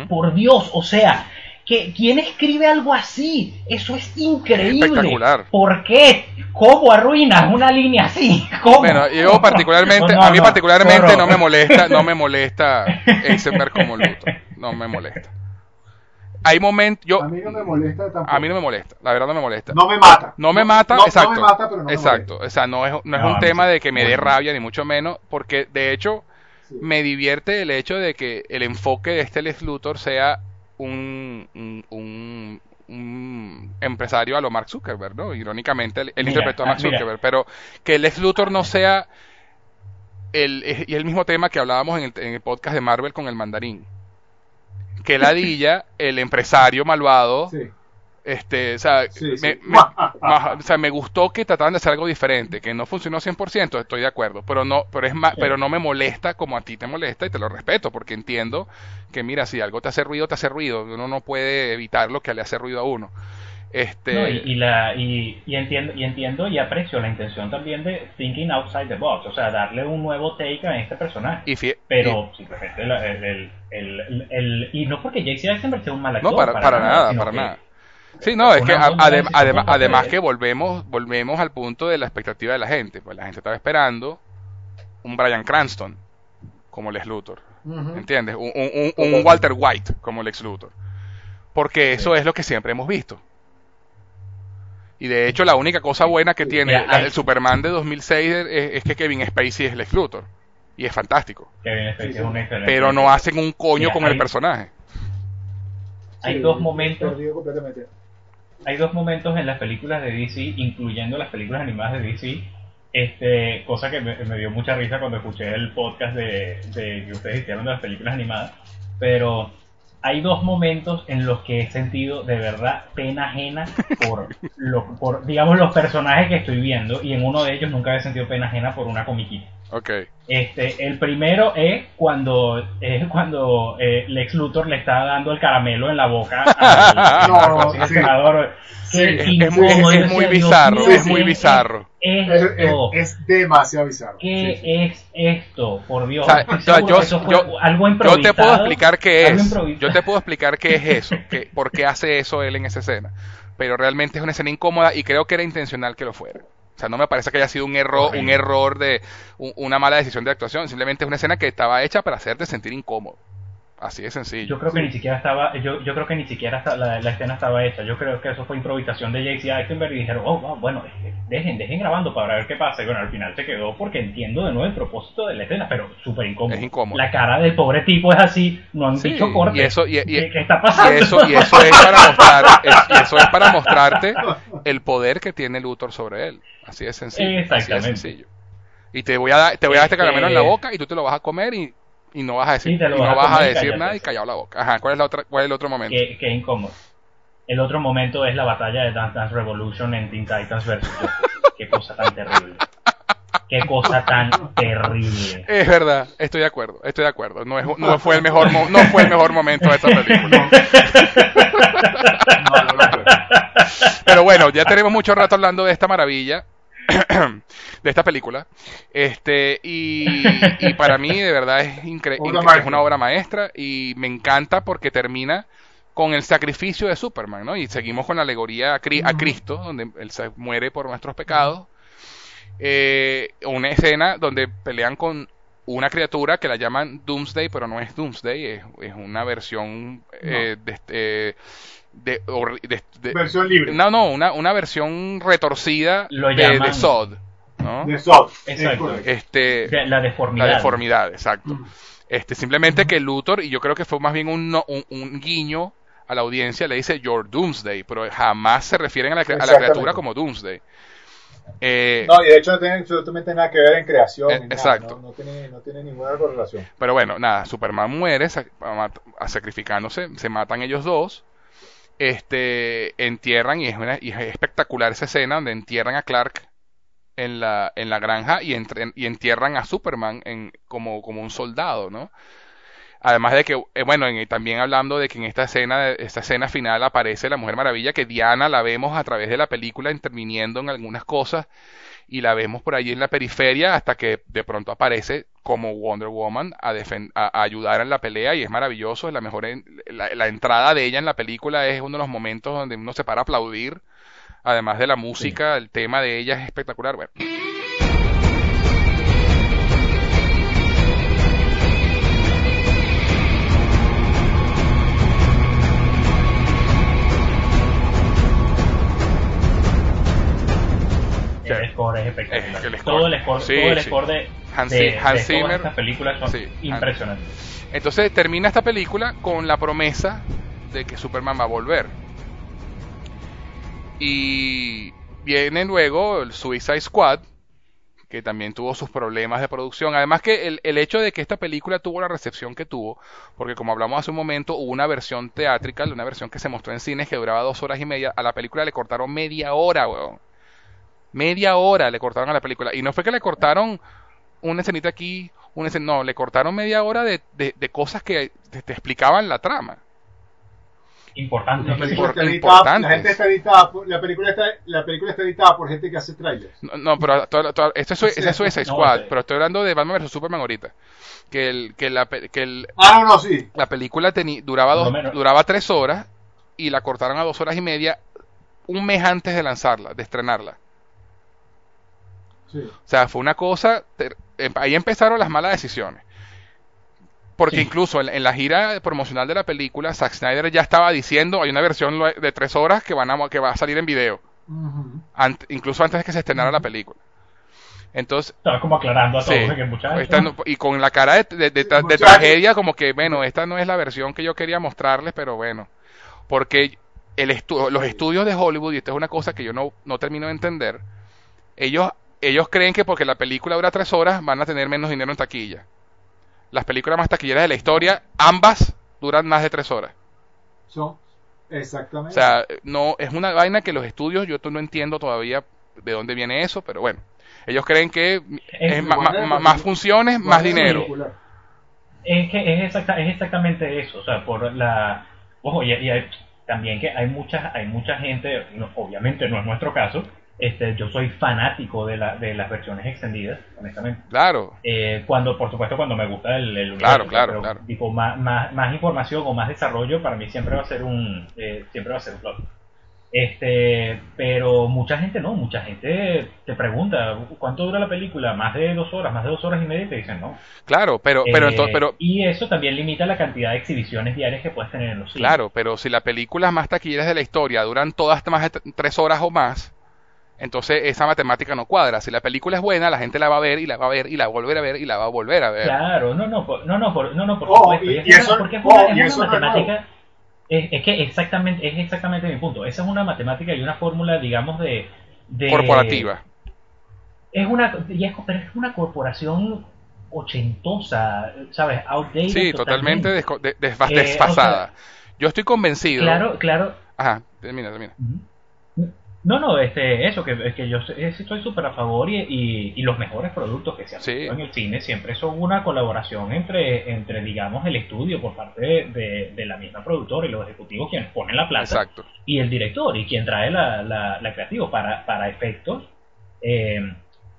[SPEAKER 3] Por Dios, o sea, que ¿quién escribe algo así? Eso es increíble.
[SPEAKER 1] Espectacular.
[SPEAKER 3] ¿Por qué? ¿Cómo arruinas una línea así? ¿Cómo?
[SPEAKER 1] Bueno, yo particularmente,
[SPEAKER 3] No,
[SPEAKER 1] a mí particularmente no me molesta, no me molesta Eisenberg como Luthor, no me molesta. Hay momentos, yo,
[SPEAKER 2] A mí no me molesta tampoco.
[SPEAKER 1] a mí no me molesta, la verdad no me molesta.
[SPEAKER 2] No me mata.
[SPEAKER 1] No me mata,
[SPEAKER 2] no,
[SPEAKER 1] exacto.
[SPEAKER 2] No me mata, pero no me
[SPEAKER 1] exacto, o sea, no es, no es
[SPEAKER 3] No,
[SPEAKER 1] un tema
[SPEAKER 3] sí.
[SPEAKER 1] de que me dé rabia, ni mucho menos, porque de hecho.
[SPEAKER 2] Sí.
[SPEAKER 1] me divierte el hecho de que el enfoque de este Lex Luthor sea un, un, un- un empresario a lo Mark Zuckerberg, ¿no? Irónicamente, él, él
[SPEAKER 3] Mira,
[SPEAKER 1] interpretó a Mark
[SPEAKER 3] ah, mira.
[SPEAKER 1] Zuckerberg, pero que el Lex Luthor no sea el, y el mismo tema que hablábamos en el, en el podcast de Marvel con el mandarín. Que ladilla, el empresario malvado,
[SPEAKER 2] Sí.
[SPEAKER 1] este, o sea,
[SPEAKER 2] Sí, sí.
[SPEAKER 1] me, o sea, me gustó que trataran de hacer algo diferente, que no funcionó 100%, estoy de acuerdo, pero no, pero es más, pero no me molesta como a ti te molesta y te lo respeto, porque entiendo que mira, si algo te hace ruido, te hace ruido, uno no puede evitar lo que le hace ruido a uno. Este,
[SPEAKER 3] No, y, y la, y, y entiendo, y entiendo y aprecio la intención también de thinking outside the box, o sea, darle un nuevo take a este personaje.
[SPEAKER 1] y
[SPEAKER 3] pero simplemente la- el, el, el, el- el- y no porque J.C. Eisenberg sea un mal actor
[SPEAKER 1] no para, para nada,
[SPEAKER 3] sino
[SPEAKER 1] para
[SPEAKER 3] que-
[SPEAKER 1] nada. Sí, no, es que adem-
[SPEAKER 3] parte
[SPEAKER 1] además que volvemos, volvemos al punto de la expectativa de la gente, pues la gente estaba esperando un Brian Cranston como Lex Luthor. ¿Entiendes? Un, un- un- un Walter White como Lex Luthor. Porque eso es lo que siempre hemos visto. Y de hecho, la única cosa buena que tiene
[SPEAKER 3] Mira,
[SPEAKER 1] la-
[SPEAKER 3] hay-
[SPEAKER 1] el Superman de 2006 es, es que Kevin Spacey es Lex Luthor. Y es fantástico.
[SPEAKER 3] Kevin Spacey es un excelente
[SPEAKER 1] Pero no hacen un coño
[SPEAKER 3] Mira,
[SPEAKER 1] con el personaje.
[SPEAKER 3] Hay
[SPEAKER 2] Sí,
[SPEAKER 3] dos momentos
[SPEAKER 2] completamente.
[SPEAKER 3] hay dos momentos en las películas de DC, incluyendo las películas animadas de DC, este, cosa que me, me dio mucha risa cuando escuché el podcast de, de que ustedes hicieron de las películas animadas, pero hay dos momentos en los que he sentido de verdad pena ajena por, lo- por digamos, los personajes que estoy viendo, y en uno de ellos nunca he sentido pena ajena por una comiquita.
[SPEAKER 1] Ok.
[SPEAKER 3] Este, el primero es cuando, es cuando eh, Lex Luthor le está dando el caramelo en la boca al,
[SPEAKER 2] No,
[SPEAKER 3] al
[SPEAKER 2] sí. Sí,
[SPEAKER 1] Es, muy, es- bizarro.
[SPEAKER 3] mío,
[SPEAKER 1] Es muy
[SPEAKER 3] ¿qué
[SPEAKER 1] bizarro.
[SPEAKER 3] Es
[SPEAKER 2] Es, es-
[SPEAKER 3] esto?
[SPEAKER 2] es demasiado bizarro.
[SPEAKER 3] ¿Qué
[SPEAKER 2] Sí, sí.
[SPEAKER 3] es esto? Por Dios.
[SPEAKER 1] O sea,
[SPEAKER 3] Estoy
[SPEAKER 1] o sea,
[SPEAKER 3] seguro
[SPEAKER 1] yo,
[SPEAKER 3] que eso fue
[SPEAKER 1] yo-
[SPEAKER 3] algo
[SPEAKER 1] yo te puedo explicar qué es. Yo te puedo explicar qué es eso. Que, por qué hace eso él en esa escena. Pero realmente es una escena incómoda y creo que era intencional que lo fuera. O sea, no me parece que haya sido un error, un error de un- una mala decisión de actuación. Simplemente es una escena que estaba hecha para hacerte sentir incómodo. Así de sencillo.
[SPEAKER 3] Yo creo que ni siquiera estaba, yo, yo creo que ni siquiera la, la escena estaba hecha. Yo creo que eso fue improvisación de J.C. Eisenberg y dijeron, oh, wow, bueno, eh, dejen, dejen grabando para ver qué pasa. Y bueno, al final se quedó porque entiendo de nuevo el propósito de la escena, pero súper incómodo.
[SPEAKER 1] Es incómodo.
[SPEAKER 3] La cara del pobre tipo es así, no han
[SPEAKER 1] Sí,
[SPEAKER 3] dicho corte.
[SPEAKER 1] y eso- y- y-
[SPEAKER 3] ¿Qué, qué está pasando?
[SPEAKER 1] Y eso, y eso es para mostrar, es- y eso es para mostrarte el poder que tiene Luthor sobre él. Así de sencillo. Así de
[SPEAKER 3] Exactamente.
[SPEAKER 1] sencillo. Y te voy a dar, te voy a dar este
[SPEAKER 3] Este-
[SPEAKER 1] caramelo en la boca y tú te lo vas a comer y, y no vas a decir,
[SPEAKER 3] Sí,
[SPEAKER 1] y no
[SPEAKER 3] a
[SPEAKER 1] vas a decir nada y callado la boca. Ajá, ¿cuál es la otra, cuál es el otro momento?
[SPEAKER 3] Qué, qué incómodo. El otro momento es la batalla de Dance Dance Revolution en Teen Titans vs. Justice. Qué cosa tan terrible. Qué cosa tan terrible.
[SPEAKER 1] Es verdad, estoy de acuerdo, estoy de acuerdo. No, es, no fue el mejor, no fue el mejor momento de esta película.
[SPEAKER 2] No.
[SPEAKER 1] Pero bueno, ya tenemos mucho rato hablando de esta maravilla, de esta película. Este, y, y para mí de verdad es increíble, es una obra maestra y me encanta porque termina con el sacrificio de Superman, ¿no? Y seguimos con la alegoría a, Cri- a
[SPEAKER 2] Ujú.
[SPEAKER 1] Cristo, donde él se muere por nuestros pecados. Eh, una escena donde pelean con una criatura que la llaman Doomsday, pero no es Doomsday, es, es una versión eh, de, este- de, hor- de- de-
[SPEAKER 2] Versión libre.
[SPEAKER 1] no, no, una, una versión retorcida
[SPEAKER 3] Lo
[SPEAKER 1] de, de Sod, ¿no?
[SPEAKER 2] De es
[SPEAKER 3] Exacto.
[SPEAKER 1] Este,
[SPEAKER 3] la deformidad.
[SPEAKER 1] la deformidad, exacto.
[SPEAKER 2] Mm.
[SPEAKER 1] Este, simplemente que Luthor, y yo creo que fue más bien un, no- un, un guiño a la audiencia, le dice Your Doomsday, pero jamás se refieren a la, a criatura como Doomsday. Eh,
[SPEAKER 2] No, y de hecho no tiene absolutamente nada que ver en creación.
[SPEAKER 1] Eh, exacto.
[SPEAKER 2] No, no tiene, no tiene ninguna correlación.
[SPEAKER 1] Pero bueno, nada, Superman muere sacrificándose, se matan ellos dos, este, entierran y es, una- y es espectacular esa escena donde entierran a Clark en la, en la granja y, entierran a Superman en, como, como un soldado, ¿no? Además de que, eh, bueno, en- también hablando de que en esta escena, esta escena final aparece la Mujer Maravilla, que Diana la vemos a través de la película interviniendo en algunas cosas y la vemos por allí en la periferia hasta que de pronto aparece como Wonder Woman a, a, a ayudar en la pelea y es maravilloso, es la mejor en- la, la entrada de ella en la película es uno de los momentos donde uno se para a aplaudir, además de la música, el tema de ella es espectacular, bueno.
[SPEAKER 3] El score es espectacular.
[SPEAKER 1] Es que el score-
[SPEAKER 3] todo el score,
[SPEAKER 1] sí,
[SPEAKER 3] todo el score de,
[SPEAKER 1] Hans-
[SPEAKER 3] de- todas estas películas son impresionantes.
[SPEAKER 1] Entonces termina esta película con la promesa de que Superman va a volver. Y viene luego el Suicide Squad, que también tuvo sus problemas de producción. Además que el, el hecho de que esta película tuvo la recepción que tuvo, porque como hablamos hace un momento, hubo una versión teatral, una versión que se mostró en cines que duraba dos horas y media. A la película le cortaron media hora, weón. Media hora le cortaron a la película. Y no fue que le cortaron una escenita aquí, una escen- no, le cortaron media hora de, de- de cosas que te, te explicaban la trama.
[SPEAKER 3] Importante.
[SPEAKER 2] La película, está editada, la gente está editada por, la película está, la película está editada por gente que hace trailers.
[SPEAKER 1] No, no, pero to- to- esto es,
[SPEAKER 2] Sí,
[SPEAKER 1] ese es Suicide
[SPEAKER 3] no,
[SPEAKER 1] Squad, pero estoy hablando de Batman vs Superman ahorita. Que el, que la, que el,
[SPEAKER 2] Ah, no, no, sí.
[SPEAKER 1] la película teni- duraba dos, duraba tres horas y la cortaron a dos horas y media un mes antes de lanzarla, de estrenarla.
[SPEAKER 2] Sí.
[SPEAKER 1] O sea, fue una cosa, em- ahí empezaron las malas decisiones. Porque
[SPEAKER 3] Sí.
[SPEAKER 1] incluso en, en la gira promocional de la película, Zack Snyder ya estaba diciendo, hay una versión de tres horas que, van a, que va a salir en video, incluso antes de que se estrenara la película. Entonces,
[SPEAKER 3] Estaba como aclarando a todos
[SPEAKER 1] Sí.
[SPEAKER 3] de que muchachos.
[SPEAKER 1] esta no- y con la cara de, de- de- de
[SPEAKER 2] Muchachos.
[SPEAKER 1] tragedia, como que, bueno, esta no es la versión que yo quería mostrarles, pero bueno. Porque el estu- los estudios de Hollywood, y esto es una cosa que yo no, no termino de entender, ellos, ellos creen que porque la película dura tres horas van a tener menos dinero en taquilla. Las películas más taquilleras de la historia, ambas duran más de tres horas.
[SPEAKER 2] Son,
[SPEAKER 1] O
[SPEAKER 2] exactamente.
[SPEAKER 1] sea, no, es una vaina que los estudios, yo no entiendo todavía de dónde viene eso, pero bueno. Ellos creen que es ma- ma- ma- más funciones, más dinero.
[SPEAKER 2] película.
[SPEAKER 3] Es que es, exacta, es exactamente eso, o sea, por la... Ojo, y, y hay- también que hay mucha, hay mucha gente, no- obviamente no es nuestro caso, este, yo soy fanático de, la, de las versiones extendidas, honestamente.
[SPEAKER 1] Claro,
[SPEAKER 3] Eh, cuando, por supuesto, cuando me gusta el, el
[SPEAKER 1] Claro,
[SPEAKER 3] universo,
[SPEAKER 1] claro,
[SPEAKER 3] pero,
[SPEAKER 1] claro.
[SPEAKER 3] Tipo, más, más, más información o más desarrollo para mí siempre va a ser un, eh, siempre va a ser un plus. Este, pero mucha gente no, mucha gente te pregunta, ¿cuánto dura la película? Más de dos horas, más de dos horas y media, y te dicen no.
[SPEAKER 1] claro, pero, pero,
[SPEAKER 3] Eh,
[SPEAKER 1] entonces, pero,
[SPEAKER 3] y eso también limita la cantidad de exhibiciones diarias que puedes tener en los cines.
[SPEAKER 1] claro, pero si las películas más taquilleras de la historia duran todas más de tres horas o más, entonces esa matemática no cuadra. Si la película es buena, la gente la va a ver y la va a ver y la va a volver a ver y la va a volver a ver.
[SPEAKER 3] Claro, no, no, por- no, no, por, no, no, por supuesto.
[SPEAKER 2] y- eso-
[SPEAKER 3] porque es una, es
[SPEAKER 2] y
[SPEAKER 3] una
[SPEAKER 2] eso no es
[SPEAKER 3] matemática. Es, es que exactamente, es exactamente mi punto. Esa es una matemática y una fórmula, digamos, de. de
[SPEAKER 1] Corporativa.
[SPEAKER 3] Es una, y es- pero es una corporación ochentosa, ¿sabes? Outdated.
[SPEAKER 1] Sí, totalmente desfa-
[SPEAKER 3] Eh,
[SPEAKER 1] desfasada. Yo estoy convencido.
[SPEAKER 3] Claro, claro.
[SPEAKER 1] Ajá, termina, termina.
[SPEAKER 3] No, no, este, eso, que, es que yo es- estoy súper a favor y, y, y los mejores productos que se han
[SPEAKER 1] Sí.
[SPEAKER 3] en el cine siempre son una colaboración entre, entre digamos, el estudio por parte de, de- de la misma productora y los ejecutivos quienes ponen la plata
[SPEAKER 1] Exacto.
[SPEAKER 3] y el director y quien trae la, la, la creativa para, para efectos. eh,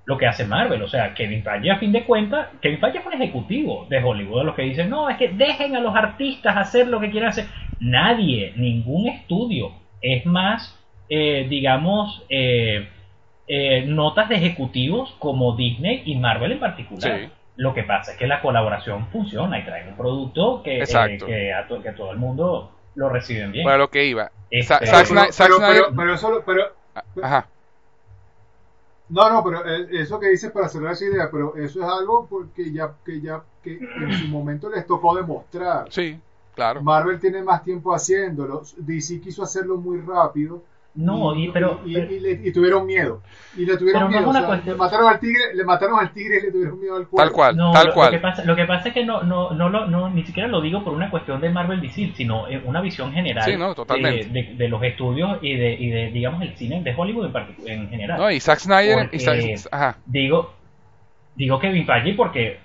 [SPEAKER 3] lo que hace Marvel, o sea, Kevin Feige a fin de cuentas, Kevin Feige fue un ejecutivo de Hollywood, los que dicen, no, es que dejen a los artistas hacer lo que quieran hacer. Nadie, ningún estudio es más, eh, digamos, eh, eh, notas de ejecutivos como Disney y Marvel en particular.
[SPEAKER 1] Sí.
[SPEAKER 3] Lo que pasa es que la colaboración funciona y traen un producto que, eh, que, a to- que todo el mundo lo reciben bien.
[SPEAKER 1] Para lo que iba.
[SPEAKER 3] Este,
[SPEAKER 2] pero, pero, pero, pero eso, lo- pero,
[SPEAKER 1] Ajá.
[SPEAKER 2] no, no, pero eh, eso que dices para cerrar esa idea, pero eso es algo porque ya, que ya, que en su momento les tocó demostrar.
[SPEAKER 1] Sí, claro.
[SPEAKER 2] Marvel tiene más tiempo haciéndolo, DC quiso hacerlo muy rápido.
[SPEAKER 3] No, y, pero,
[SPEAKER 2] y,
[SPEAKER 3] pero-
[SPEAKER 2] y le- y tuvieron miedo. Y le tuvieron
[SPEAKER 3] Pero no
[SPEAKER 2] miedo.
[SPEAKER 3] una
[SPEAKER 2] o sea,
[SPEAKER 3] cuestión-
[SPEAKER 2] le mataron al tigre, le mataron al tigre y le tuvieron miedo al cuervo.
[SPEAKER 1] Tal cual,
[SPEAKER 3] No,
[SPEAKER 1] tal
[SPEAKER 3] lo,
[SPEAKER 1] cual.
[SPEAKER 3] Lo que, pasa, lo que pasa es que no, no, no, no, lo- no, ni siquiera lo digo por una cuestión de Marvel DC, sino eh, una visión general
[SPEAKER 1] Sí, no, totalmente.
[SPEAKER 3] De, de- de los estudios y de, y de, digamos, el cine de Hollywood en, en general.
[SPEAKER 1] No, y Zack Snyder. y
[SPEAKER 3] Porque-
[SPEAKER 1] Zack- ajá.
[SPEAKER 3] Digo, digo Kevin Feige porque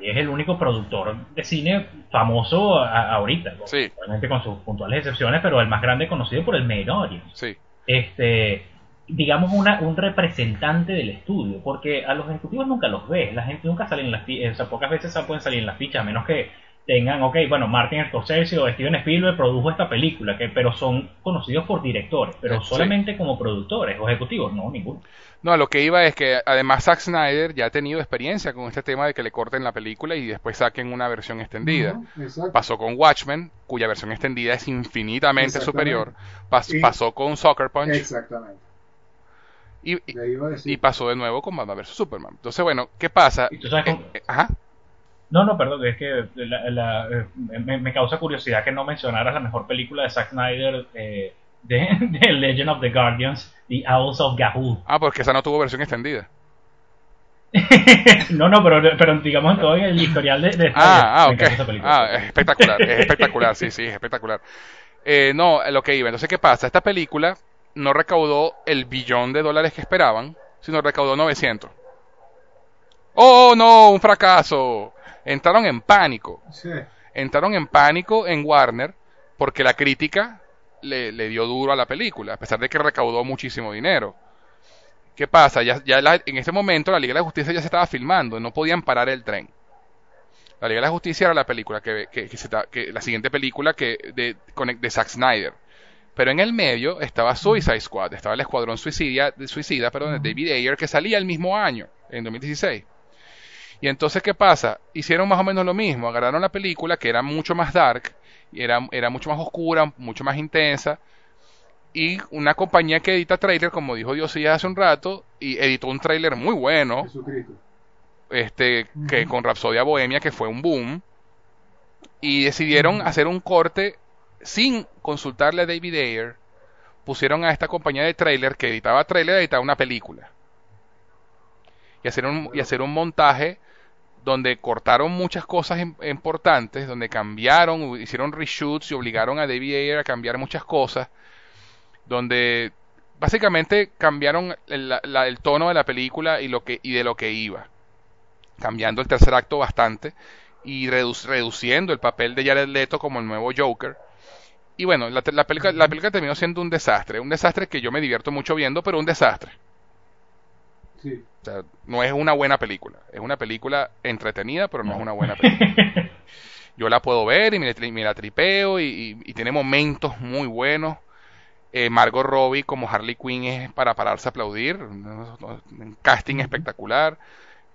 [SPEAKER 3] Es el único productor de cine famoso a- ahorita.
[SPEAKER 1] Sí.
[SPEAKER 3] obviamente con sus puntuales excepciones, pero el más grande conocido por el main audience
[SPEAKER 1] Sí.
[SPEAKER 3] este digamos una, un representante del estudio porque a los ejecutivos nunca los ves la gente nunca sale en las fichas o sea, pocas veces pueden salir en las fichas a menos que tengan ok bueno Martin Scorsese o Steven Spielberg produjo esta película que pero son conocidos por directores pero
[SPEAKER 1] Sí.
[SPEAKER 3] solamente como productores o ejecutivos no ninguno
[SPEAKER 1] No, a lo que iba es que además Zack Snyder ya ha tenido experiencia con este tema de que le corten la película y después saquen una versión extendida. Pasó con Watchmen, cuya versión extendida es infinitamente superior. Pas-
[SPEAKER 2] Y-
[SPEAKER 1] pasó con Soccer Punch
[SPEAKER 2] Exactamente.
[SPEAKER 1] y, pasó de nuevo con Batman vs Superman. Entonces, bueno, ¿qué pasa?
[SPEAKER 3] Y tú sabes cómo-
[SPEAKER 1] Eh, eh, ajá.
[SPEAKER 3] no no perdón es que la- la- eh, me, me causa curiosidad que no mencionaras la mejor película de Zack Snyder eh, de, de Legend of the Guardians The Owls of Gahul
[SPEAKER 1] Ah, porque esa no tuvo versión extendida.
[SPEAKER 3] no, no, pero, pero digamos en todo el historial de, de
[SPEAKER 1] Ah, ah,
[SPEAKER 3] me
[SPEAKER 1] ok.
[SPEAKER 3] encanta esa película.
[SPEAKER 1] Ah, es espectacular, es espectacular, sí, sí, es espectacular. Eh, no, lo que iba. Entonces, ¿qué pasa? Esta película no recaudó el billón de dólares que esperaban, sino recaudó 900. ¡Oh, no! ¡Un fracaso! Entraron en pánico.
[SPEAKER 2] Sí.
[SPEAKER 1] Entraron en pánico en Warner porque la crítica le, le dio duro a la película, a pesar de que recaudó muchísimo dinero. ¿Qué pasa? Ya, ya la- en ese momento la Liga de la Justicia ya se estaba filmando, no podían parar el tren. La Liga de la Justicia era la película que, que- que se ta- que- la siguiente película que de, de Zack Snyder. Pero en el medio estaba Suicide Squad, estaba el Escuadrón Suicida, de Suicida perdón, de David Ayer, que salía el mismo año, en 2016. Y entonces, ¿qué pasa? Hicieron más o menos lo mismo, agarraron la película que era mucho más dark, era, era mucho más oscura, mucho más intensa, y una compañía que edita trailer, como dijo Diosías hace un rato, y editó un trailer muy bueno,
[SPEAKER 2] Jesucristo.
[SPEAKER 1] este, que con Rapsodia Bohemia, que fue un boom, y decidieron hacer un corte sin consultarle a David Ayer, pusieron a esta compañía de trailer que editaba trailer, editaba una película. Y hacer un, y hacer un montaje donde cortaron muchas cosas im- importantes, donde cambiaron, hicieron reshoots y obligaron a David Ayer a cambiar muchas cosas, donde básicamente cambiaron el, la- la- el tono de la película y, lo que, y de lo que iba, cambiando el tercer acto bastante y redu- reduciendo el papel de Jared Leto como el nuevo Joker. Y bueno, la, te- la película, la película terminó siendo un desastre, un desastre que yo me divierto mucho viendo, pero un desastre.
[SPEAKER 2] Sí.
[SPEAKER 1] O sea, no es una buena película. Es una película entretenida, pero no, es una buena película. Yo la puedo ver y me, la- me la tripeo y, y- y tiene momentos muy buenos. Eh, Margot Robbie como Harley Quinn es para pararse a aplaudir. ¿no? Un casting espectacular.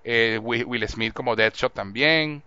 [SPEAKER 1] Eh, Will, Will Smith como Deadshot también.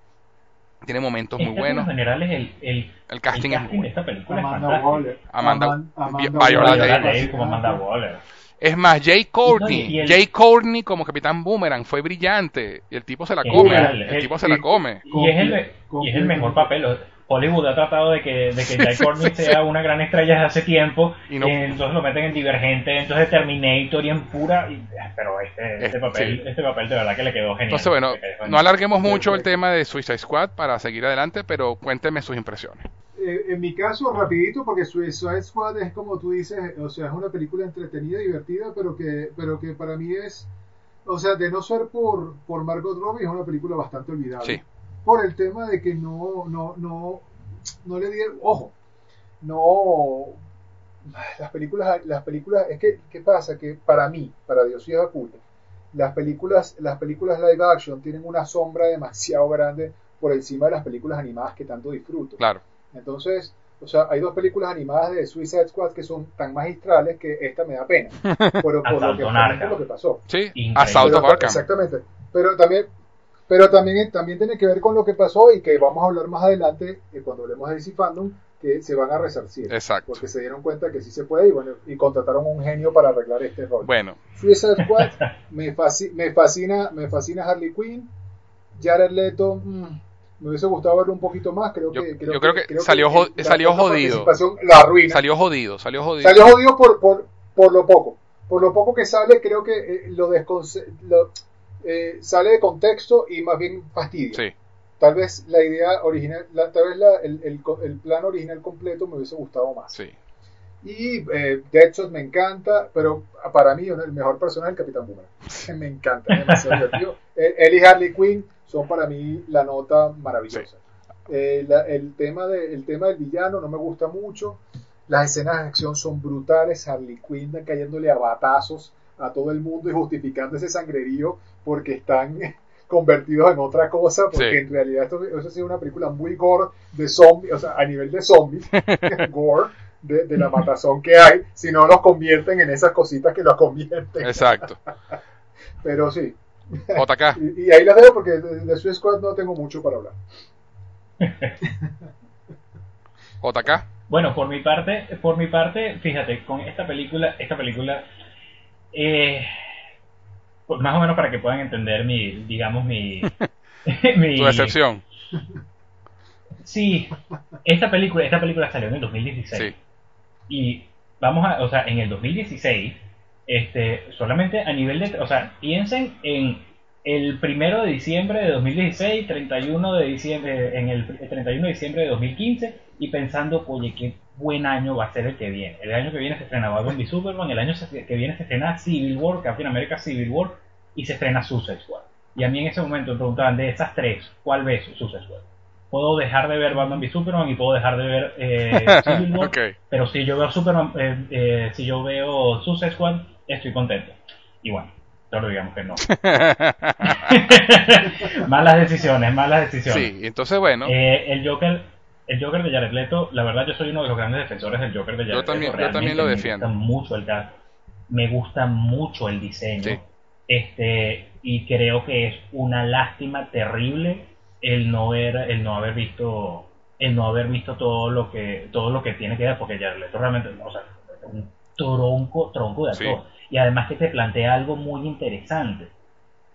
[SPEAKER 1] Tiene momentos muy
[SPEAKER 3] En términos
[SPEAKER 1] buenos.
[SPEAKER 3] generales, el, el,
[SPEAKER 1] El casting
[SPEAKER 3] el
[SPEAKER 1] es muy
[SPEAKER 3] casting de
[SPEAKER 1] bueno.
[SPEAKER 3] esta película es
[SPEAKER 2] Amanda. Waller.
[SPEAKER 1] Amanda-
[SPEAKER 2] Aman- Amanda
[SPEAKER 1] Viola
[SPEAKER 2] Waller,
[SPEAKER 1] Davis.
[SPEAKER 3] Davis como Amanda. Waller.
[SPEAKER 1] Es más, Jay Courtney. Jay Courtney como Capitán Boomerang fue brillante. Y el tipo se la come. El tipo se la come.
[SPEAKER 3] Y es, el, y es el
[SPEAKER 2] Completamente.
[SPEAKER 3] mejor papel. Hollywood ha tratado de que, de que Jai Courtney sea una gran estrella desde hace tiempo.
[SPEAKER 1] Y no-
[SPEAKER 3] eh, entonces lo meten en Divergente, entonces Terminator y en pura. y- pero este, este,
[SPEAKER 1] Eh,
[SPEAKER 3] papel,
[SPEAKER 1] sí.
[SPEAKER 3] este papel de verdad que le quedó genial.
[SPEAKER 1] Entonces, bueno,
[SPEAKER 3] genial.
[SPEAKER 1] no alarguemos mucho el tema de Suicide Squad para seguir adelante, pero cuénteme sus impresiones.
[SPEAKER 2] Eh, en mi caso, rapidito, porque Suicide Squad es como tú dices, o sea, es una película entretenida, divertida, pero que, pero que para mí es, o sea, de no ser por, por Margot Robbie, es una película bastante olvidable.
[SPEAKER 1] Sí.
[SPEAKER 2] Por el tema de que no, no, no, no le dieron, ojo, no, las películas, las películas, es que, ¿qué pasa? Que para mí, para Diosías Acuña, las películas, las películas live action tienen una sombra demasiado grande por encima de las películas animadas que tanto disfruto.
[SPEAKER 1] Claro.
[SPEAKER 2] Entonces, o sea, hay dos películas animadas de Suicide Squad que son tan magistrales que esta me da pena. Pero por lo que,
[SPEAKER 3] Asalto
[SPEAKER 2] lo que pasó.
[SPEAKER 1] Sí,
[SPEAKER 3] Increíble.
[SPEAKER 1] Arkham.
[SPEAKER 2] Exactamente. Pero también, pero también, también tiene que ver con lo que pasó y que vamos a hablar más adelante eh, cuando hablemos de DC Fandom, que se van a resarcir.
[SPEAKER 1] Exacto.
[SPEAKER 2] Porque se dieron cuenta que sí se puede y bueno, y contrataron un genio para arreglar este rol.
[SPEAKER 1] Bueno,
[SPEAKER 2] Suicide Squad, me, fasci- me fascina, me fascina Harley Quinn. Jared Leto, mm, me hubiese gustado verlo un poquito más. Creo
[SPEAKER 1] Yo-
[SPEAKER 2] que,
[SPEAKER 1] yo creo que salió jo-
[SPEAKER 2] la
[SPEAKER 1] salió jodido.
[SPEAKER 2] La arruina.
[SPEAKER 1] salió jodido, salió jodido.
[SPEAKER 2] Salió jodido por, por, por lo poco. Por lo poco que sale, creo que eh, lo, desconce- lo eh, sale de contexto y más bien fastidia.
[SPEAKER 1] Sí,
[SPEAKER 2] Tal vez la idea original, la- tal vez la- el, el, el plan original completo me hubiese gustado más.
[SPEAKER 1] sí.
[SPEAKER 2] Y eh, Deadshot me encanta, pero para mí el mejor personaje es el Capitán Boomerang. me encanta, es demasiado divertido. Eh, Él y Harley Quinn son para mí la nota maravillosa. Eh, la- el, tema de, el tema del villano no me gusta mucho. Las escenas de acción son brutales. Harley Quinn cayéndole a batazos a todo el mundo y justificando ese sangrerío porque están convertidos en otra cosa. Porque
[SPEAKER 1] Sí.
[SPEAKER 2] en realidad esto, eso ha sido una película muy gore de zombies, o sea, a nivel de zombies, gore de, de la matazón que hay. Si no los convierten en esas cositas que los convierten.
[SPEAKER 1] Exacto.
[SPEAKER 2] Pero sí.
[SPEAKER 1] JK.
[SPEAKER 2] Y, y ahí las dejo porque de, de Suicide Squad no tengo mucho para hablar.
[SPEAKER 1] JK.
[SPEAKER 3] Bueno, por mi parte, por mi parte, fíjate, con esta película, esta película, eh, más o menos para que puedan entender mi, digamos, mi, mi
[SPEAKER 1] Tu decepción.
[SPEAKER 3] Sí, esta película, esta película salió en el 2016
[SPEAKER 1] Sí.
[SPEAKER 3] y vamos a, o sea, en el 2016, este, solamente a nivel de, o sea, piensen en el primero de diciembre de 2016, 31 de diciembre, en el 31 de diciembre de 2015 y pensando, oye, qué buen año va a ser el que viene. El año que viene se estrena Batman v Superman, el año que viene se estrena Civil War, Captain America Civil War y se estrena Suicide Squad. Y a mí en ese momento me preguntaban de esas tres, ¿cuál ves Suicide Squad? Puedo dejar de ver Batman v Superman y puedo dejar de ver eh, Civil War,
[SPEAKER 1] Ok.
[SPEAKER 3] pero si yo veo Superman, eh, eh, si yo veo Suicide Squad, estoy contento. Y bueno, solo digamos que no. malas decisiones, malas decisiones.
[SPEAKER 1] Sí, entonces bueno.
[SPEAKER 3] Eh, el Joker, el Joker de Jared Leto, la verdad yo soy uno de los grandes defensores del Joker de Jared
[SPEAKER 1] Yo también-
[SPEAKER 3] Leto.
[SPEAKER 1] yo también lo defiendo.
[SPEAKER 3] Me gusta mucho el cast, me gusta mucho el diseño.
[SPEAKER 1] Sí.
[SPEAKER 3] Este, y creo que es una lástima terrible el no ver, el no haber visto, el no haber visto todo lo que, todo lo que tiene que ver, porque Jared Leto realmente, o sea, es un tronco, tronco de
[SPEAKER 1] Sí.
[SPEAKER 3] actor. Y además que te plantea algo muy interesante.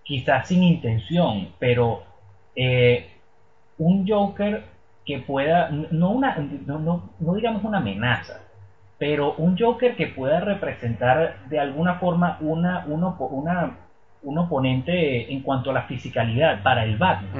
[SPEAKER 3] Quizás sin intención, pero eh, un Joker que pueda, no, una, no, no, no digamos una amenaza, pero un Joker que pueda representar de alguna forma una, un opo- una, un oponente en cuanto a la fisicalidad para el Batman.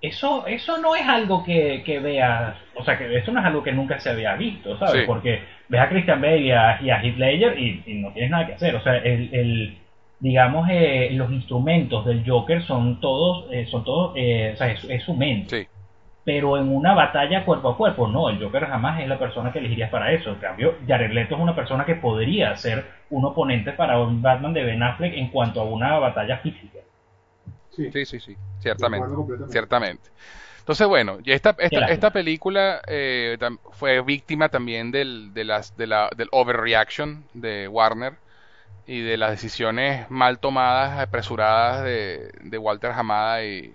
[SPEAKER 3] Eso, eso no es algo que, que veas, o sea, que eso no es algo que nunca se había visto, ¿sabes?
[SPEAKER 1] Sí.
[SPEAKER 3] Porque ves a Christian Bale y a, y a Heath Ledger y, y no tienes nada que hacer. O sea, el, el digamos, eh, los instrumentos del Joker son todos, eh, son todos, eh, o sea, es, es su mente.
[SPEAKER 1] Sí.
[SPEAKER 3] Pero en una batalla cuerpo a cuerpo, no, el Joker jamás es la persona que elegirías para eso. En cambio, Jared Leto es una persona que podría ser un oponente para un Batman de Ben Affleck en cuanto a una batalla física.
[SPEAKER 2] Sí,
[SPEAKER 1] Sí, sí, Ciertamente. Ciertamente. Entonces, bueno, y esta, esta, esta película eh, fue víctima también del, de las, de la, del overreaction de Warner y de las decisiones mal tomadas, apresuradas de, de Walter Hamada y,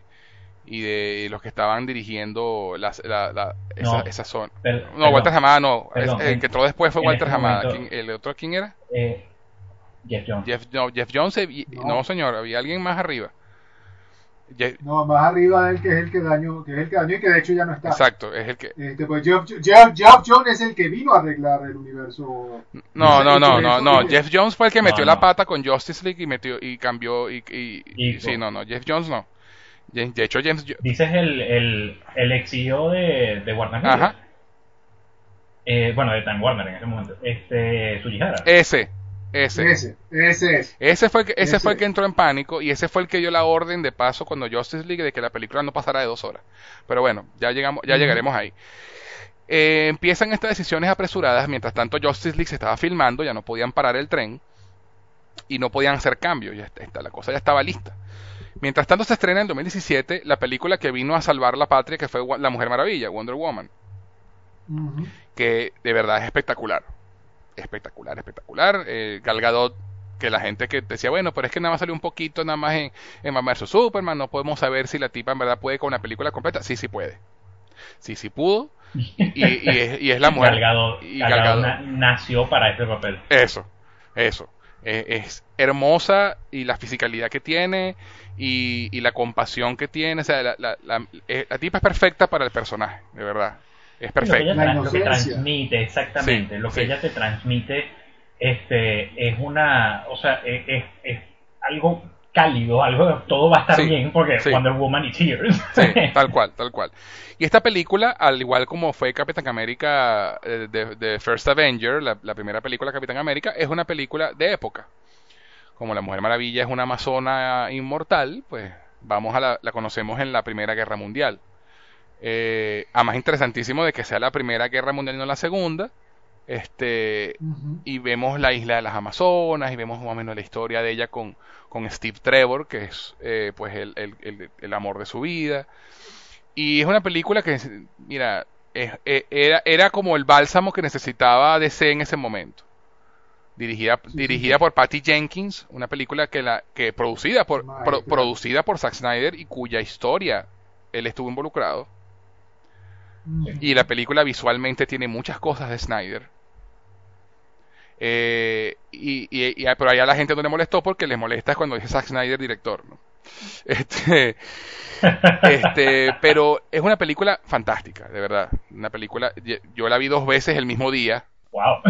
[SPEAKER 1] y de los que estaban dirigiendo las- la, la- esa,
[SPEAKER 3] No.
[SPEAKER 1] esa zona.
[SPEAKER 3] Per-
[SPEAKER 1] No, Walter Hamada no.
[SPEAKER 3] Perdón,
[SPEAKER 1] Es- el que entró después fue
[SPEAKER 3] en
[SPEAKER 1] Walter
[SPEAKER 3] este
[SPEAKER 1] Hamada.
[SPEAKER 3] momento-
[SPEAKER 1] ¿Quién- ¿El otro quién era?
[SPEAKER 3] eh, Jeff Jones.
[SPEAKER 1] Jeff, no, Jeff Jones. y-
[SPEAKER 2] No.
[SPEAKER 1] no, señor, había alguien más arriba. Jeff-
[SPEAKER 2] No, más arriba él que es el que dañó, que es el que dañó y que de hecho ya no está.
[SPEAKER 1] exacto, es el que...
[SPEAKER 2] Este, pues Jeff, Jeff, Jeff Jones es el que vino a arreglar el universo.
[SPEAKER 1] No, no, no, no, no. Jeff Jones fue el que
[SPEAKER 3] No,
[SPEAKER 1] metió
[SPEAKER 3] no.
[SPEAKER 1] la pata con Justice League y metió y cambió y, y- y-
[SPEAKER 3] Y-
[SPEAKER 1] sí, no, no. Jeff Jones no. De de hecho, James Jo-
[SPEAKER 3] Dices el, el, el ex CEO de, de Warner Media.
[SPEAKER 1] Ajá.
[SPEAKER 3] Eh, bueno, de Time Warner en ese momento. Este, Sugihara.
[SPEAKER 1] ese, ese,
[SPEAKER 2] Ese, ese es.
[SPEAKER 1] ese fue el que, ese
[SPEAKER 2] Ese.
[SPEAKER 1] fue el que entró en pánico y ese fue el que dio la orden de paso cuando Justice League de que la película no pasara de dos horas. Pero bueno, ya llegamos, ya llegaremos ahí. Eh, empiezan estas decisiones apresuradas, mientras tanto Justice League se estaba filmando, ya no podían parar el tren y no podían hacer cambios, ya está, la cosa ya estaba lista. Mientras tanto se estrena en 2017 la película que vino a salvar la patria, que fue La Mujer Maravilla, Wonder Woman, que de verdad es espectacular. Espectacular, espectacular. Eh, Gal Gadot, que la gente que decía, bueno, pero es que nada más salió un poquito nada más en, en Batman vs. Superman, no podemos saber si la tipa en verdad puede con una película completa. Sí, sí puede. Sí, sí pudo. Y, es, la mujer.
[SPEAKER 3] y nació para este papel.
[SPEAKER 1] Eso, eso. Es, hermosa y la fisicalidad que tiene y, la compasión que tiene. O sea, la, la, eh, tipa es perfecta para el personaje, de verdad. Es perfecta.
[SPEAKER 3] Lo que, transmite, exactamente. lo que ella te transmite este, es una. O sea, es, es algo cálido, algo, todo va a estar bien porque Wonder Woman y Tears.
[SPEAKER 1] Sí, tal cual, tal cual. Y esta película, al igual como fue Capitán América eh, de, First Avenger, la, primera película de Capitán América, es una película de época. Como la Mujer Maravilla es una amazona inmortal, pues vamos a la, la conocemos en la Primera Guerra Mundial. Eh, además interesantísimo de que sea la Primera Guerra Mundial y no la Segunda este y vemos la isla de las Amazonas y vemos más o menos la historia de ella con, con Steve Trevor que es eh, pues el, el, el, amor de su vida. Y es una película que mira e, era, era como el bálsamo que necesitaba DC en ese momento. Dirigida dirigida por Patty Jenkins una película que la que producida por producida por Zack Snyder y cuya historia él estuvo involucrado. Y la película visualmente tiene muchas cosas de Snyder. Eh, y, y, pero allá la gente no le molestó porque les molesta cuando dice Zack Snyder director. ¿no? Este, este, pero es una película fantástica, de verdad. Una película, yo la vi dos veces el mismo día.
[SPEAKER 3] Wow.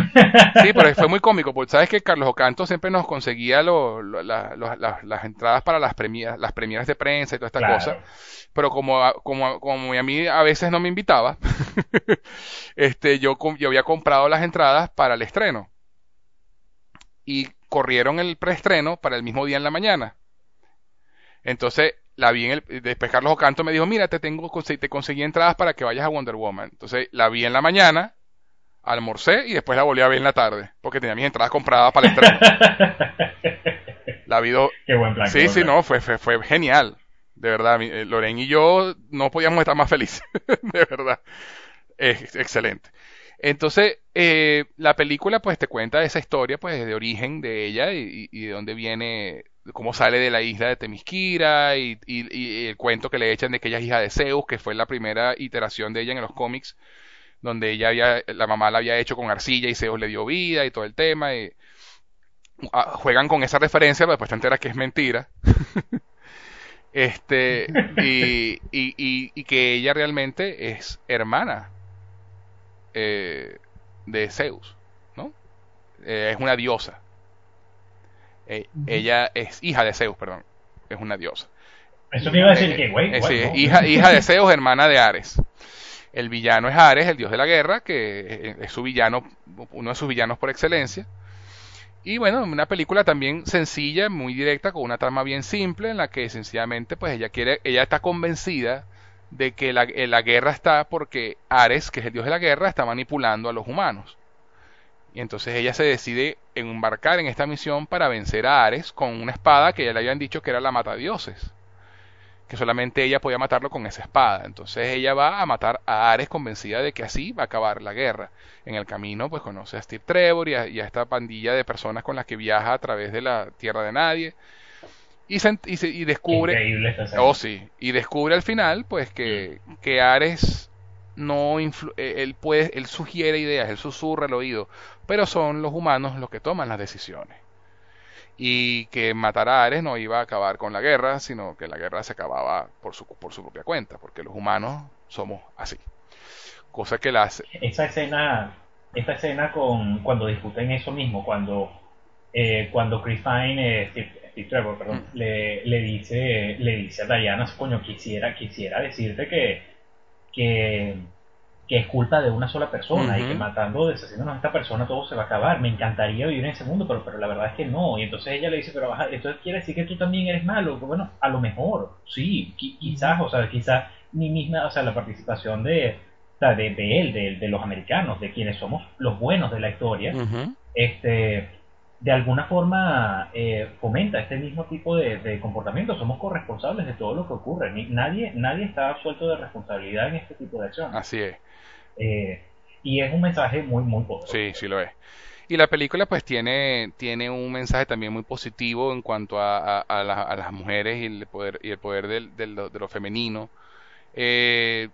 [SPEAKER 1] Sí, pero fue muy cómico, porque sabes que Carlos Ocanto siempre nos conseguía las entradas para las premias, las premieras de prensa y toda esta cosa pero como, como, como a mí a veces no me invitaba, este, yo, yo había comprado las entradas para el estreno. Y corrieron el preestreno para el mismo día en la mañana. Entonces, la vi en el, después Carlos Ocanto me dijo, mira, te tengo, te conseguí entradas para que vayas a Wonder Woman. Entonces, la vi en la mañana, almorcé y después la volví a ver en la tarde, porque tenía mis entradas compradas para el estreno. la vi
[SPEAKER 3] Qué buen plan.
[SPEAKER 1] Sí, sí, no, fue, fue, fue genial. De verdad, eh, Loren y yo no podíamos estar más felices. de verdad. Es excelente. Entonces, eh, la película pues te cuenta esa historia pues de origen de ella y, de dónde viene, cómo sale de la isla de Temisquira y, el cuento que le echan de que ella es hija de Zeus, que fue la primera iteración de ella en los cómics, donde ella había, la mamá la había hecho con arcilla y Zeus le dio vida y todo el tema. Y, ah, juegan con esa referencia, pero después te enteras que es mentira. Este, y, y, y, que ella realmente es hermana eh, de Zeus, ¿no? Eh, es una diosa. Eh, ella es hija de Zeus, perdón. Es una diosa.
[SPEAKER 3] Eso me iba a decir que, güey.
[SPEAKER 1] hija, hija de Zeus, hermana de Ares. El villano es Ares, el dios de la guerra, que es su villano, uno de sus villanos por excelencia. Y bueno, una película también sencilla, muy directa, con una trama bien simple, en la que sencillamente pues ella quiere, ella está convencida de que la, eh, la, guerra está porque Ares, que es el dios de la guerra, está manipulando a los humanos. Y entonces ella se decide embarcar en esta misión para vencer a Ares con una espada que ya le habían dicho que era la mata dioses que solamente ella podía matarlo con esa espada. Entonces ella va a matar a Ares convencida de que así va a acabar la guerra. En el camino pues conoce a Steve Trevor y a, esta pandilla de personas con las que viaja a través de la Tierra de Nadie. Y, y, descubre... Oh sí, y descubre al final pues que, que Ares no eh, él puede él sugiere ideas, él susurra al oído, pero son los humanos los que toman las decisiones. Y que matar a Ares no iba a acabar con la guerra, sino que la guerra se acababa por su, por su propia cuenta, porque los humanos somos así. Cosa que la hace...
[SPEAKER 3] Esa escena, esta escena con cuando discuten eso mismo, cuando, eh, cuando Chris Pine, eh, Steve, Trevor, perdón, mm. le, le, dice, le dice a Diana, coño, quisiera, quisiera decirte que, que que es culpa de una sola persona y que matando, deshaciéndonos a esta persona todo se va a acabar. Me encantaría vivir en ese mundo, pero, pero la verdad es que no. Y entonces ella le dice, pero esto quiere decir que tú también eres malo. Pues bueno, a lo mejor, sí, quizás, o sea, quizás ni misma, o sea, la participación de, de, de él, de, de, los americanos, de quienes somos los buenos de la historia, este de alguna forma eh, fomenta este mismo tipo de, de, comportamiento. Somos corresponsables de todo lo que ocurre. nadie, nadie está suelto de responsabilidad en este tipo de acciones.
[SPEAKER 1] Así es.
[SPEAKER 3] Eh, y es un mensaje muy, muy poderoso.
[SPEAKER 1] Sí, sí lo es. Y la película pues tiene, tiene un mensaje también muy positivo en cuanto a, a, las mujeres y el poder, y el poder del, de lo femenino. Eh,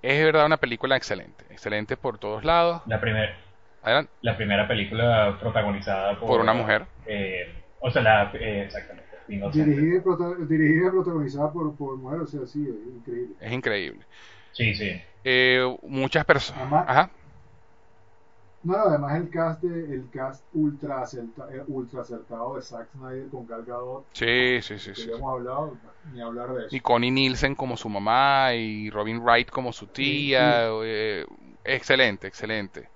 [SPEAKER 1] Es de verdad una película excelente, excelente por todos lados.
[SPEAKER 3] La primera,
[SPEAKER 1] Adelante.
[SPEAKER 3] la primera película protagonizada por,
[SPEAKER 1] Por una mujer.
[SPEAKER 3] eh, o sea, la, eh, exactamente.
[SPEAKER 2] Dirigida y, prota- dirigida y protagonizada por, por mujer, o sea, sí, es increíble.
[SPEAKER 1] Es increíble.
[SPEAKER 3] Sí, sí.
[SPEAKER 1] Eh, muchas personas.
[SPEAKER 2] Además-
[SPEAKER 1] Ajá.
[SPEAKER 2] No, además el cast, de, el cast ultra, acerta- eh, ultra acertado de Zack Snyder con Gal Gadot,
[SPEAKER 1] Sí, sí, sí.
[SPEAKER 2] que
[SPEAKER 1] sí.
[SPEAKER 2] hemos hablado, ni hablar de eso.
[SPEAKER 1] Y Connie Nielsen como su mamá y Robin Wright como su tía. eh, excelente, excelente.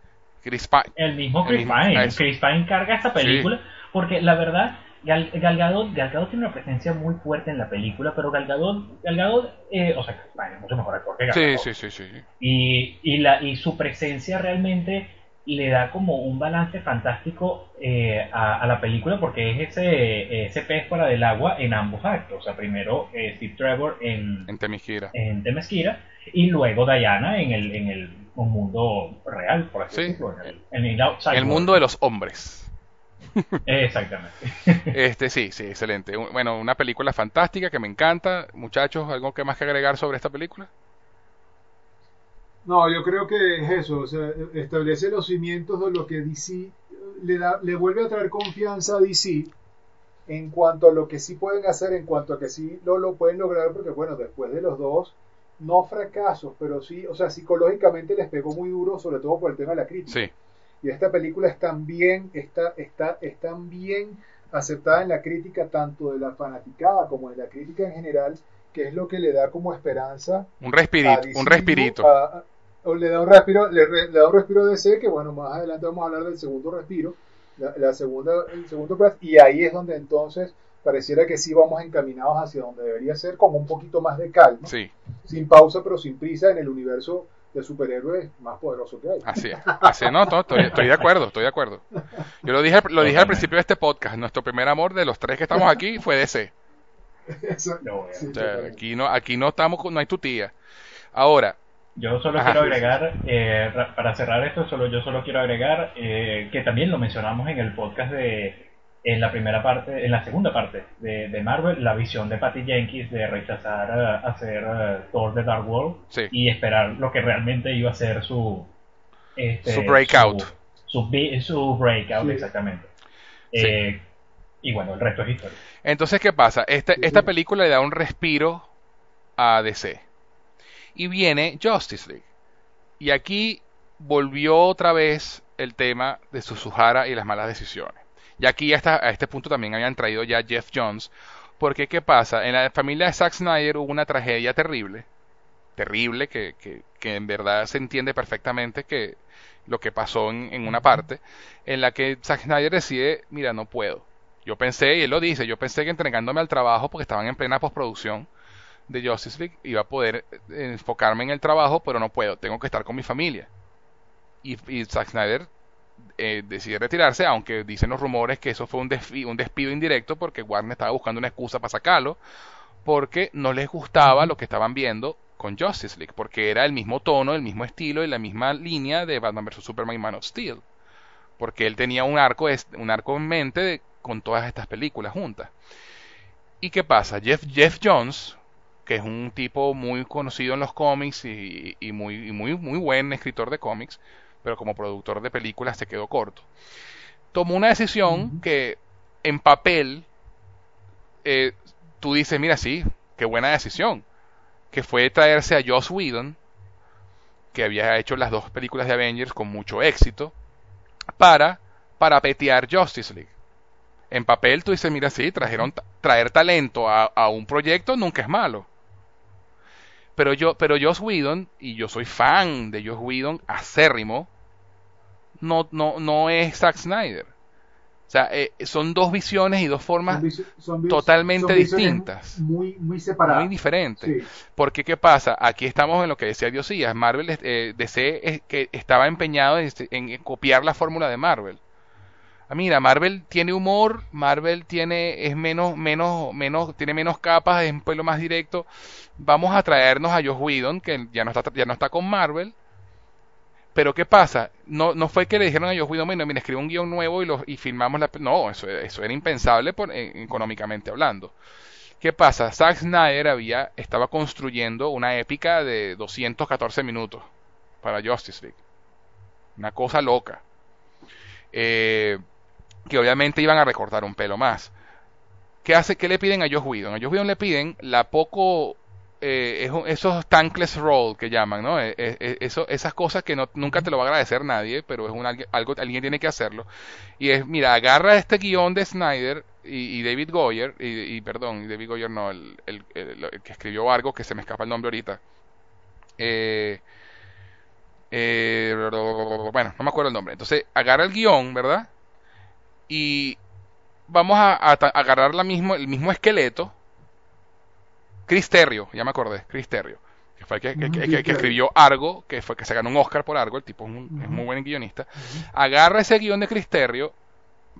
[SPEAKER 1] Chris Pine.
[SPEAKER 3] El mismo
[SPEAKER 1] El
[SPEAKER 3] Chris
[SPEAKER 1] mismo-
[SPEAKER 3] Pine.
[SPEAKER 1] eso.
[SPEAKER 3] Chris Pine carga esta película porque la verdad, Gal, Gal Gadot, Gal Gadot tiene una presencia muy fuerte en la película, pero Gal Gadot, Gal Gadot, eh, o sea, es mucho mejor actor que Gal
[SPEAKER 1] Sí,
[SPEAKER 3] Gadot.
[SPEAKER 1] sí, sí, sí.
[SPEAKER 3] Y, y, la, y su presencia realmente le da como un balance fantástico eh, a, a la película porque es ese, ese pez fuera del agua en ambos actos. O sea, primero eh, Steve Trevor en,
[SPEAKER 1] En Temisquira.
[SPEAKER 3] en Temesquira y luego Diana en el, en el un mundo real, por así
[SPEAKER 1] Sí.
[SPEAKER 3] decirlo, en el, en el outside
[SPEAKER 1] El
[SPEAKER 3] world.
[SPEAKER 1] mundo de los hombres.
[SPEAKER 3] Exactamente.
[SPEAKER 1] Este sí, sí, excelente. Un- Bueno, una película fantástica que me encanta. Muchachos, ¿algo que más que agregar sobre esta película?
[SPEAKER 2] No, yo creo que es eso, o sea, establece los cimientos de lo que DC le da, le vuelve a traer confianza a DC en cuanto a lo que sí pueden hacer, en cuanto a que sí lo, lo pueden lograr, porque bueno, después de los dos, no fracasos, pero sí, o sea, psicológicamente les pegó muy duro, sobre todo por el tema de la crítica.
[SPEAKER 1] Sí,
[SPEAKER 2] Y esta película es tan bien, está, está, es tan bien aceptada en la crítica, tanto de la fanaticada como de la crítica en general, que es lo que le da como esperanza
[SPEAKER 1] un respirito, un respirito.
[SPEAKER 2] a- a- o le da un respiro, le, re- le da un respiro de DC, que bueno, más adelante vamos a hablar del segundo respiro, la, la segunda, el segundo y ahí es donde entonces pareciera que sí vamos encaminados hacia donde debería ser, con un poquito más de calma,
[SPEAKER 1] Sí,
[SPEAKER 2] sin pausa pero sin prisa en el universo de superhéroes más poderoso que hay.
[SPEAKER 1] así es. Así es. No, no, estoy, estoy de acuerdo, estoy de acuerdo. Yo lo dije, lo dije al principio de este podcast. Nuestro primer amor de los tres que estamos aquí fue DC.
[SPEAKER 2] Eso- sí,
[SPEAKER 1] O sea, aquí no, aquí no estamos, con- no hay tu tía. Ahora,
[SPEAKER 3] Yo solo
[SPEAKER 1] Ajá.
[SPEAKER 3] quiero agregar, eh, ra- para cerrar esto, solo yo solo quiero agregar eh, que también lo mencionamos en el podcast de en la primera parte, en la segunda parte de, de Marvel, la visión de Patty Jenkins de rechazar eh, hacer eh, Thor de Dark World
[SPEAKER 1] sí,
[SPEAKER 3] y esperar lo que realmente iba a ser su este,
[SPEAKER 1] Su breakout.
[SPEAKER 3] su, su, bi- su breakout
[SPEAKER 2] Sí.
[SPEAKER 3] exactamente
[SPEAKER 1] Sí.
[SPEAKER 3] Eh, y bueno el resto es historia
[SPEAKER 1] Entonces, ¿qué pasa? Esta,
[SPEAKER 2] Sí,
[SPEAKER 1] esta
[SPEAKER 2] sí.
[SPEAKER 1] película le da un respiro a DC. Y viene Justice League. Y aquí volvió otra vez el tema de Suzuhara y las malas decisiones. Y aquí hasta a este punto también habían traído ya Jeff Jones. Porque, ¿qué pasa? En la familia de Zack Snyder hubo una tragedia terrible. Terrible, que, que, que en verdad se entiende perfectamente que lo que pasó en, en una parte. En la que Zack Snyder decide, mira, no puedo. Yo pensé, y él lo dice, yo pensé que entregándome al trabajo, porque estaban en plena postproducción de Justice League, iba a poder eh, enfocarme en el trabajo, pero no puedo, tengo que estar con mi familia. Y, y Zack Snyder eh, decide retirarse, aunque dicen los rumores que eso fue un, desfi- un despido indirecto, porque Warner estaba buscando una excusa para sacarlo, porque no les gustaba lo que estaban viendo con Justice League, porque era el mismo tono, el mismo estilo y la misma línea de Batman vs. Superman y Man of Steel. Porque él tenía un arco, un arco en mente de- con todas estas películas juntas. ¿Y qué pasa? Jeff, Jeff Jones, que es un tipo muy conocido en los cómics y, y muy, y muy, muy buen escritor de cómics, pero como productor de películas se quedó corto. Tomó una decisión que en papel eh, tú dices, mira, sí, qué buena decisión, que fue traerse a Joss Whedon, que había hecho las dos películas de Avengers con mucho éxito, para parapetear Justice League. En papel tú dices, mira, sí, trajeron traer talento a, a un proyecto nunca es malo. Pero yo, pero Joss Whedon, y yo soy fan de Joss Whedon, acérrimo, no, no, no es Zack Snyder. O sea, eh, son dos visiones y dos formas
[SPEAKER 2] Son
[SPEAKER 1] totalmente
[SPEAKER 2] son
[SPEAKER 1] distintas.
[SPEAKER 2] Muy, muy separadas.
[SPEAKER 1] muy diferentes.
[SPEAKER 2] Sí.
[SPEAKER 1] Porque, ¿qué pasa? Aquí estamos en lo que decía Diosías. Marvel, eh, DC, es que estaba empeñado en, en copiar la fórmula de Marvel. Ah, mira, Marvel tiene humor, Marvel tiene, es menos, menos, menos, tiene menos capas, es un pelo más directo. Vamos a traernos a Joss Whedon, que ya no está, ya no está con Marvel. Pero ¿qué pasa? No, no fue que le dijeron a Joss Whedon, bueno, mira, escribe un guion nuevo y, lo, y filmamos la... pe-". No, eso, eso era impensable eh, económicamente hablando. ¿Qué pasa? Zack Snyder había, estaba construyendo una épica de 214 minutos para Justice League. Una cosa loca. Eh, que obviamente iban a recortar un pelo más. ¿Qué, hace, ¿Qué le piden a Josh Whedon? A Josh Whedon le piden la poco eh, esos tankless roll que llaman, ¿no? Eh, eh, esas cosas que nunca te lo va a agradecer nadie, pero es un, algo, alguien tiene que hacerlo. Y es, mira, agarra este guion de Snyder y, David Goyer, y, perdón, David Goyer no, el, que escribió algo que se me escapa el nombre ahorita. bueno, no me acuerdo el nombre. Entonces, agarra el guion, ¿verdad? Y vamos a, agarrar el mismo esqueleto. Chris Terrio, ya me acordé, Chris Terrio, que fue el que, escribió Argo, que fue que se ganó un Oscar por Argo, el tipo es, muy buen guionista. Agarra ese guion de Chris Terrio,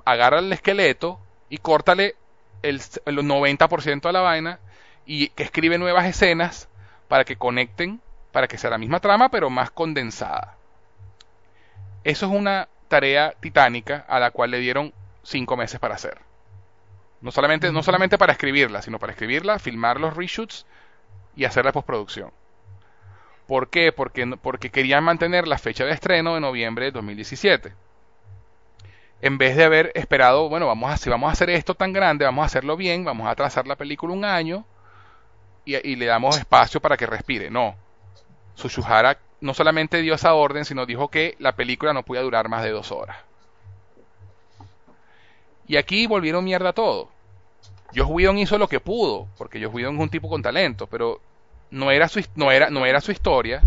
[SPEAKER 1] agarra el esqueleto y córtale el, el 90% a la vaina y que escribe nuevas escenas para que conecten, para que sea la misma trama, pero más condensada. Eso es una tarea titánica a la cual le dieron cinco meses para hacer. No solamente, no solamente para escribirla, sino para escribirla, filmar los reshoots y hacer la postproducción. ¿Por qué? Porque, porque querían mantener la fecha de estreno de noviembre de 2017. En vez de haber esperado, bueno, vamos a, si vamos a hacer esto tan grande, vamos a hacerlo bien, vamos a trazar la película un año y, y le damos espacio para que respire. No. Sushuhara no solamente dio esa orden, sino dijo que la película no podía durar más de dos horas. Y aquí volvieron mierda todo. Josh Whedon hizo lo que pudo, porque Josh Whedon es un tipo con talento, pero no era su, no era, no era su historia.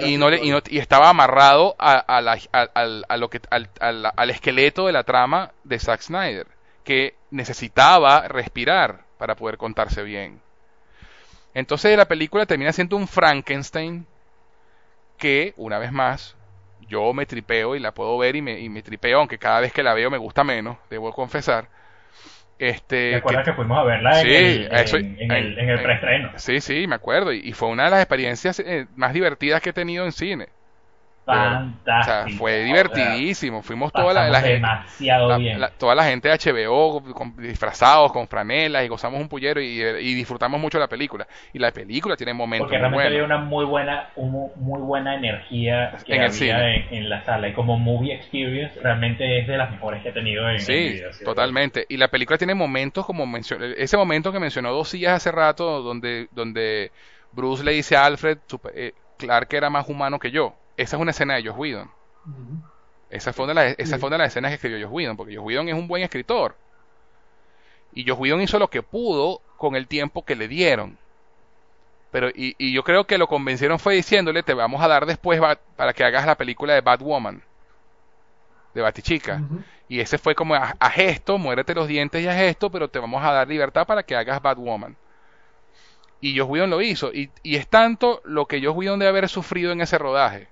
[SPEAKER 1] y, no le, y, estaba amarrado a, a, lo que, al, esqueleto de la trama de Zack Snyder, que necesitaba respirar para poder contarse bien. Entonces la película termina siendo un Frankenstein que, una vez más, yo me tripeo y la puedo ver y me, y me tripeo, aunque cada vez que la veo me gusta menos, debo confesar. Este,
[SPEAKER 3] ¿Te acuerdas que, fuimos a verla en, el, en, el, preestreno?
[SPEAKER 1] Sí, sí, me acuerdo. Y, fue una de las experiencias eh, más divertidas que he tenido en cine.
[SPEAKER 3] Fantástico.
[SPEAKER 1] fue divertidísimo. Fuimos toda la,
[SPEAKER 3] gente. Demasiado bien.
[SPEAKER 1] toda la gente de HBO disfrazados con franelas y gozamos un pullero y, disfrutamos mucho la película. Y la película tiene momentos
[SPEAKER 3] Porque realmente había una muy buena, muy buena energía que en había en, la sala. Y como movie experience, realmente es de las mejores que he tenido en
[SPEAKER 1] Sí, totalmente. Y la película tiene momentos como mencioné, ese momento que mencionó dos sillas hace rato, donde, donde Bruce le dice a Alfred, eh, Clark era más humano que yo esa es una escena de Josh Whedon. Esa fue, una de las, esa fue una de las escenas que escribió Josh Whedon, porque Josh Whedon es un buen escritor. Y Josh Whedon hizo lo que pudo con el tiempo que le dieron. Pero, y, y yo creo que lo convencieron fue diciéndole, te vamos a dar después para que hagas la película de Batwoman, de Batichica. Y ese fue como a, gesto, muérete los dientes y a gesto, pero te vamos a dar libertad para que hagas Batwoman. Y Josh Whedon lo hizo. Y, y es tanto lo que Josh Whedon debe haber sufrido en ese rodaje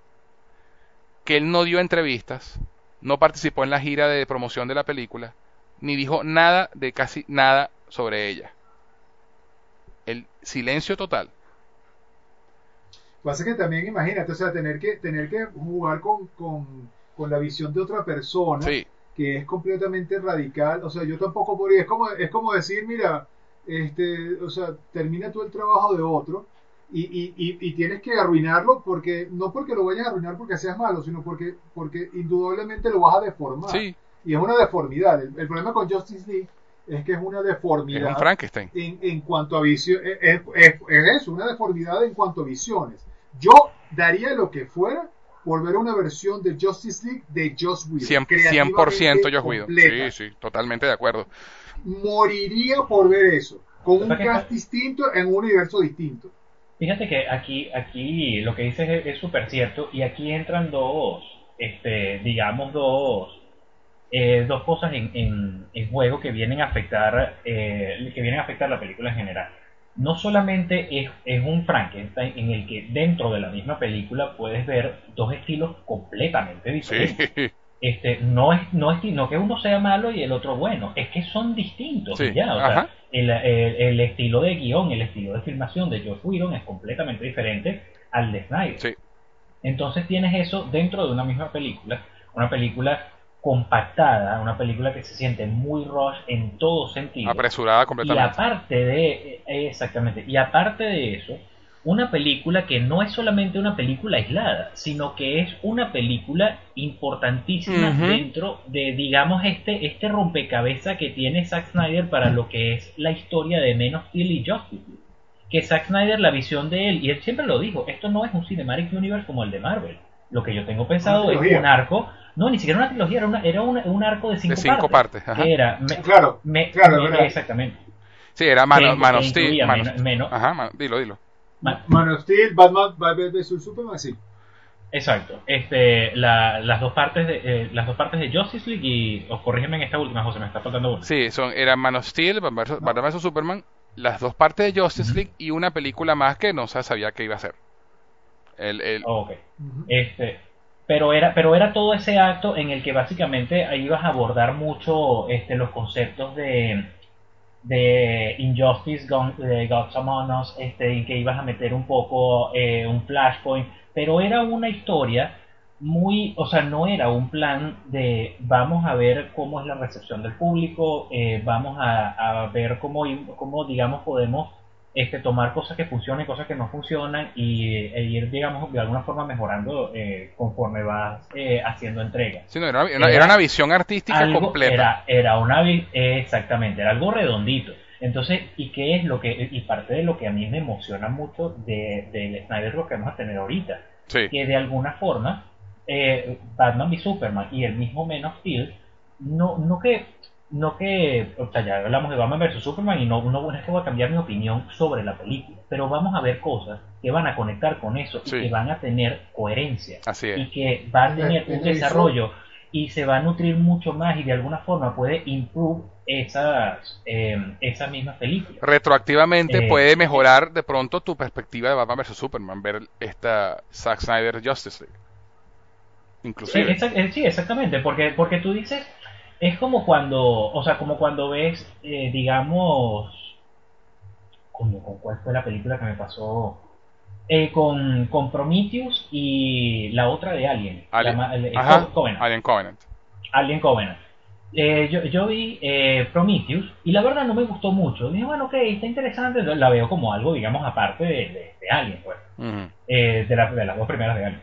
[SPEAKER 1] que él no dio entrevistas, no participó en la gira de promoción de la película, ni dijo nada de casi nada sobre ella. El silencio total.
[SPEAKER 2] Pasa que también imagínate, o sea, tener que, tener que jugar con, con, la visión de otra persona que es completamente radical. O sea, yo tampoco podría, es como, es como decir, mira, este, o sea, termina tú el trabajo de otro y, y, y, tienes que arruinarlo porque no porque lo vayas a arruinar porque seas malo, sino porque, porque indudablemente lo vas a deformar.
[SPEAKER 1] Sí.
[SPEAKER 2] Y es una deformidad. El, problema con Justice League es que es una deformidad.
[SPEAKER 1] Es un Frankenstein.
[SPEAKER 2] En, en cuanto a visión. Es, es, eso, una deformidad en cuanto a visiones. Yo daría lo que fuera por ver una versión de Justice League de Joss Whedon.
[SPEAKER 1] 100%, 100 Joss Whedon. Sí, sí, totalmente de acuerdo.
[SPEAKER 2] Moriría por ver eso. Con un cast distinto en un universo distinto.
[SPEAKER 3] Fíjate que aquí, aquí lo que dices es súper cierto y aquí entran dos, este, digamos dos, eh, dos cosas en, en, juego que vienen a afectar, eh, que vienen a afectar la película en general. No solamente es, es un Frankenstein en el que dentro de la misma película puedes ver dos estilos completamente diferentes. Este, no es, no es no que uno sea malo y el otro bueno, es que son distintos ya, o sea, el, el, estilo de guion, el estilo de filmación de George Whedon es completamente diferente al de Snyder. Entonces tienes eso dentro de una misma película, una película compactada, una película que se siente muy rush en todo sentido.
[SPEAKER 1] Apresurada
[SPEAKER 3] Y
[SPEAKER 1] completamente.
[SPEAKER 3] aparte de, eh, exactamente, y aparte de eso, una película que no es solamente una película aislada, sino que es una película importantísima dentro de, digamos, este, este rompecabezas que tiene Zack Snyder para lo que es la historia de Men of Steel y Justice League. Que Zack Snyder, la visión de él, y él siempre lo dijo, esto no es un Cinematic Universe como el de Marvel. Lo que yo tengo pensado es un arco, no, ni siquiera una trilogía, era, una- era una- un arco de cinco,
[SPEAKER 1] De cinco partes, ajá.
[SPEAKER 3] que era, me-
[SPEAKER 2] Claro,
[SPEAKER 3] me-
[SPEAKER 2] claro,
[SPEAKER 3] me- exactamente.
[SPEAKER 1] Sí, era Man,
[SPEAKER 3] que-
[SPEAKER 1] Man of
[SPEAKER 3] que
[SPEAKER 1] Steel.
[SPEAKER 3] incluía
[SPEAKER 1] Man of-
[SPEAKER 3] menos- menos-
[SPEAKER 1] Ajá, dilo, dilo.
[SPEAKER 3] Ma-
[SPEAKER 2] Man of Steel, Batman, Batman vs Superman, sí.
[SPEAKER 3] Exacto. Este, la- las dos partes de eh, las dos partes de Justice League y os corrígeme en esta última, José, me está faltando una.
[SPEAKER 1] Sí, son, era Man of Steel, Batman vs. Batman vs. Superman, las dos partes de Justice. League y una película más que no se sabía que iba a ser. El, el,
[SPEAKER 3] Oh, ok.
[SPEAKER 2] Ujú.
[SPEAKER 3] Este, pero era, pero era todo ese acto en el que básicamente ahí ibas a abordar mucho este, los conceptos de, de Injustice, de Gods Among Us, este, en que ibas a meter un poco eh, un flashpoint, pero era una historia muy, o sea, no era un plan de vamos a ver cómo es la recepción del público, eh, vamos a, a ver cómo, cómo, digamos, podemos este, tomar cosas que funcionan y cosas que no funcionan y e ir, digamos, de alguna forma mejorando eh, conforme vas eh, haciendo entregas.
[SPEAKER 1] sí, no, era, una,
[SPEAKER 3] era
[SPEAKER 1] era una visión artística
[SPEAKER 3] Algo-
[SPEAKER 1] completa.
[SPEAKER 3] Era, era una eh, exactamente, era algo redondito. Entonces, ¿y qué es lo que, y parte de lo que a mí me emociona mucho de, del Snyder lo que vamos a tener ahorita?
[SPEAKER 1] Sí,
[SPEAKER 3] que de alguna forma eh, Batman y Superman y el mismo Man of Steel no, no que no que o sea ya hablamos de Batman vs Superman y no, no es que voy a cambiar mi opinión sobre la película pero vamos a ver cosas que van a conectar con eso
[SPEAKER 1] Sí.
[SPEAKER 3] y que van a tener coherencia
[SPEAKER 1] así
[SPEAKER 3] y
[SPEAKER 1] es.
[SPEAKER 3] que va a tener
[SPEAKER 2] En-
[SPEAKER 3] un
[SPEAKER 2] eso-
[SPEAKER 3] desarrollo y se va a nutrir mucho más y de alguna forma puede improve esas eh, esas mismas películas
[SPEAKER 1] Retroactivamente
[SPEAKER 3] Eh,
[SPEAKER 1] puede mejorar de pronto tu perspectiva de Batman vs. Superman, ver esta Zack Snyder Justice League.
[SPEAKER 3] Sí,
[SPEAKER 1] Inclusive.
[SPEAKER 3] eh, sí, exactamente, porque, porque tú dices, es como cuando, o sea, como cuando ves, eh, digamos, como, ¿con cuál fue la película que me pasó? Eh, con, con Prometheus y la otra de Alien,
[SPEAKER 1] Alien.
[SPEAKER 3] la ma- el- el
[SPEAKER 1] Ajá,
[SPEAKER 3] Co- Covenant.
[SPEAKER 1] Alien Covenant.
[SPEAKER 3] Alien Covenant. Eh, yo, yo vi eh, Prometheus y la verdad no me gustó mucho. Dije, bueno, ok, está interesante. La veo como algo, digamos, aparte de, de- de Alien, pues eh, de, las- de las dos primeras de Alien.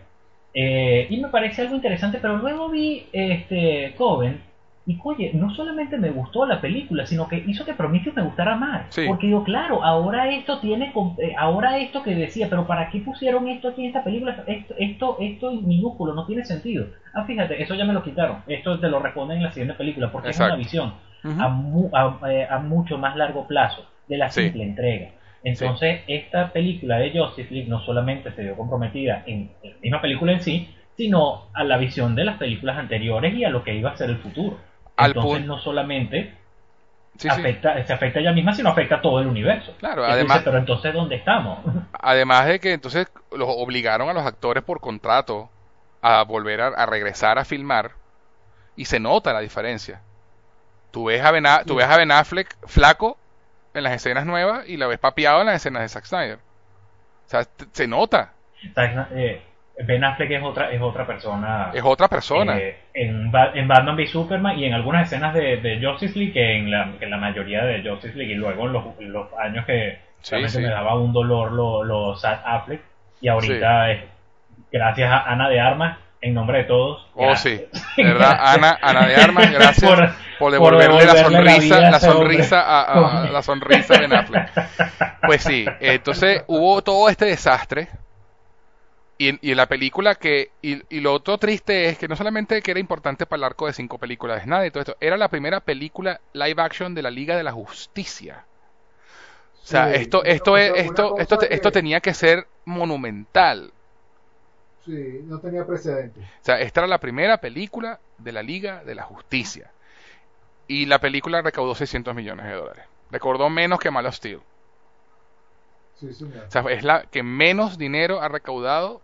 [SPEAKER 3] Y me parece algo interesante, pero luego vi este Coven y oye, no solamente me gustó la película, sino que hizo que Prometheus me gustara más.
[SPEAKER 1] Sí.
[SPEAKER 3] Porque digo, claro, ahora esto tiene, eh, ahora esto que decía, pero ¿para qué pusieron esto aquí en esta película? Esto, esto, esto en minúsculo no tiene sentido. Ah, fíjate, eso ya me lo quitaron. Esto te lo responden en la siguiente película, porque
[SPEAKER 1] Exacto.
[SPEAKER 3] es una visión a, mu- a- eh, a mucho más largo plazo de la
[SPEAKER 1] Sí.
[SPEAKER 3] simple entrega. Entonces, esta película de Justice League no solamente se vio comprometida en la misma película en sí, sino a la visión de las películas anteriores y a lo que iba a ser el futuro.
[SPEAKER 1] Al
[SPEAKER 3] Entonces, no solamente
[SPEAKER 1] Sí, sí.
[SPEAKER 3] afecta, se afecta a ella misma, sino afecta a todo el universo.
[SPEAKER 1] Claro, además-
[SPEAKER 3] pero entonces, ¿dónde estamos?
[SPEAKER 1] Además de que entonces los obligaron a los actores por contrato a volver a, a regresar a filmar y se nota la diferencia. Tú ves a Ben, tú ves a Ben Affleck flaco en las escenas nuevas y la ves papeado en las escenas de Zack Snyder. O sea, se nota,
[SPEAKER 3] Zack- eh, Ben Affleck es otra, es otra persona.
[SPEAKER 1] es otra persona.
[SPEAKER 3] eh, en, en Batman v Superman y en algunas escenas de, de Justice League que en, la, que en la mayoría de Justice League y luego en los, los años que
[SPEAKER 1] Sí,
[SPEAKER 3] realmente
[SPEAKER 1] sí.
[SPEAKER 3] me daba un dolor lo, lo Zack Affleck y ahorita es gracias a Ana de Armas en nombre de todos
[SPEAKER 1] Oh,
[SPEAKER 3] gracias.
[SPEAKER 1] sí. De verdad, Ana, Ana de Armas, gracias
[SPEAKER 3] Por-
[SPEAKER 1] por, devolverle la
[SPEAKER 3] devolverle la
[SPEAKER 1] sonrisa, la sonrisa a, a- a la sonrisa de Ben Affleck. Pues sí, entonces hubo todo este desastre. Y en, y en la película que. Y, y lo otro triste es que no solamente que era importante para el arco de cinco películas de Snyder y todo esto, era la primera película live action de la Liga de la Justicia. O sea,
[SPEAKER 2] Sí,
[SPEAKER 1] esto, esto es, esto, esto, esto tenía que ser monumental.
[SPEAKER 2] Sí, no tenía precedentes.
[SPEAKER 1] O sea, esta era la primera película de la Liga de la Justicia. Y la película recaudó 600 millones de dólares. Recaudó menos que Man of Steel.
[SPEAKER 2] Sí, señor.
[SPEAKER 1] O sea, es la que menos dinero ha recaudado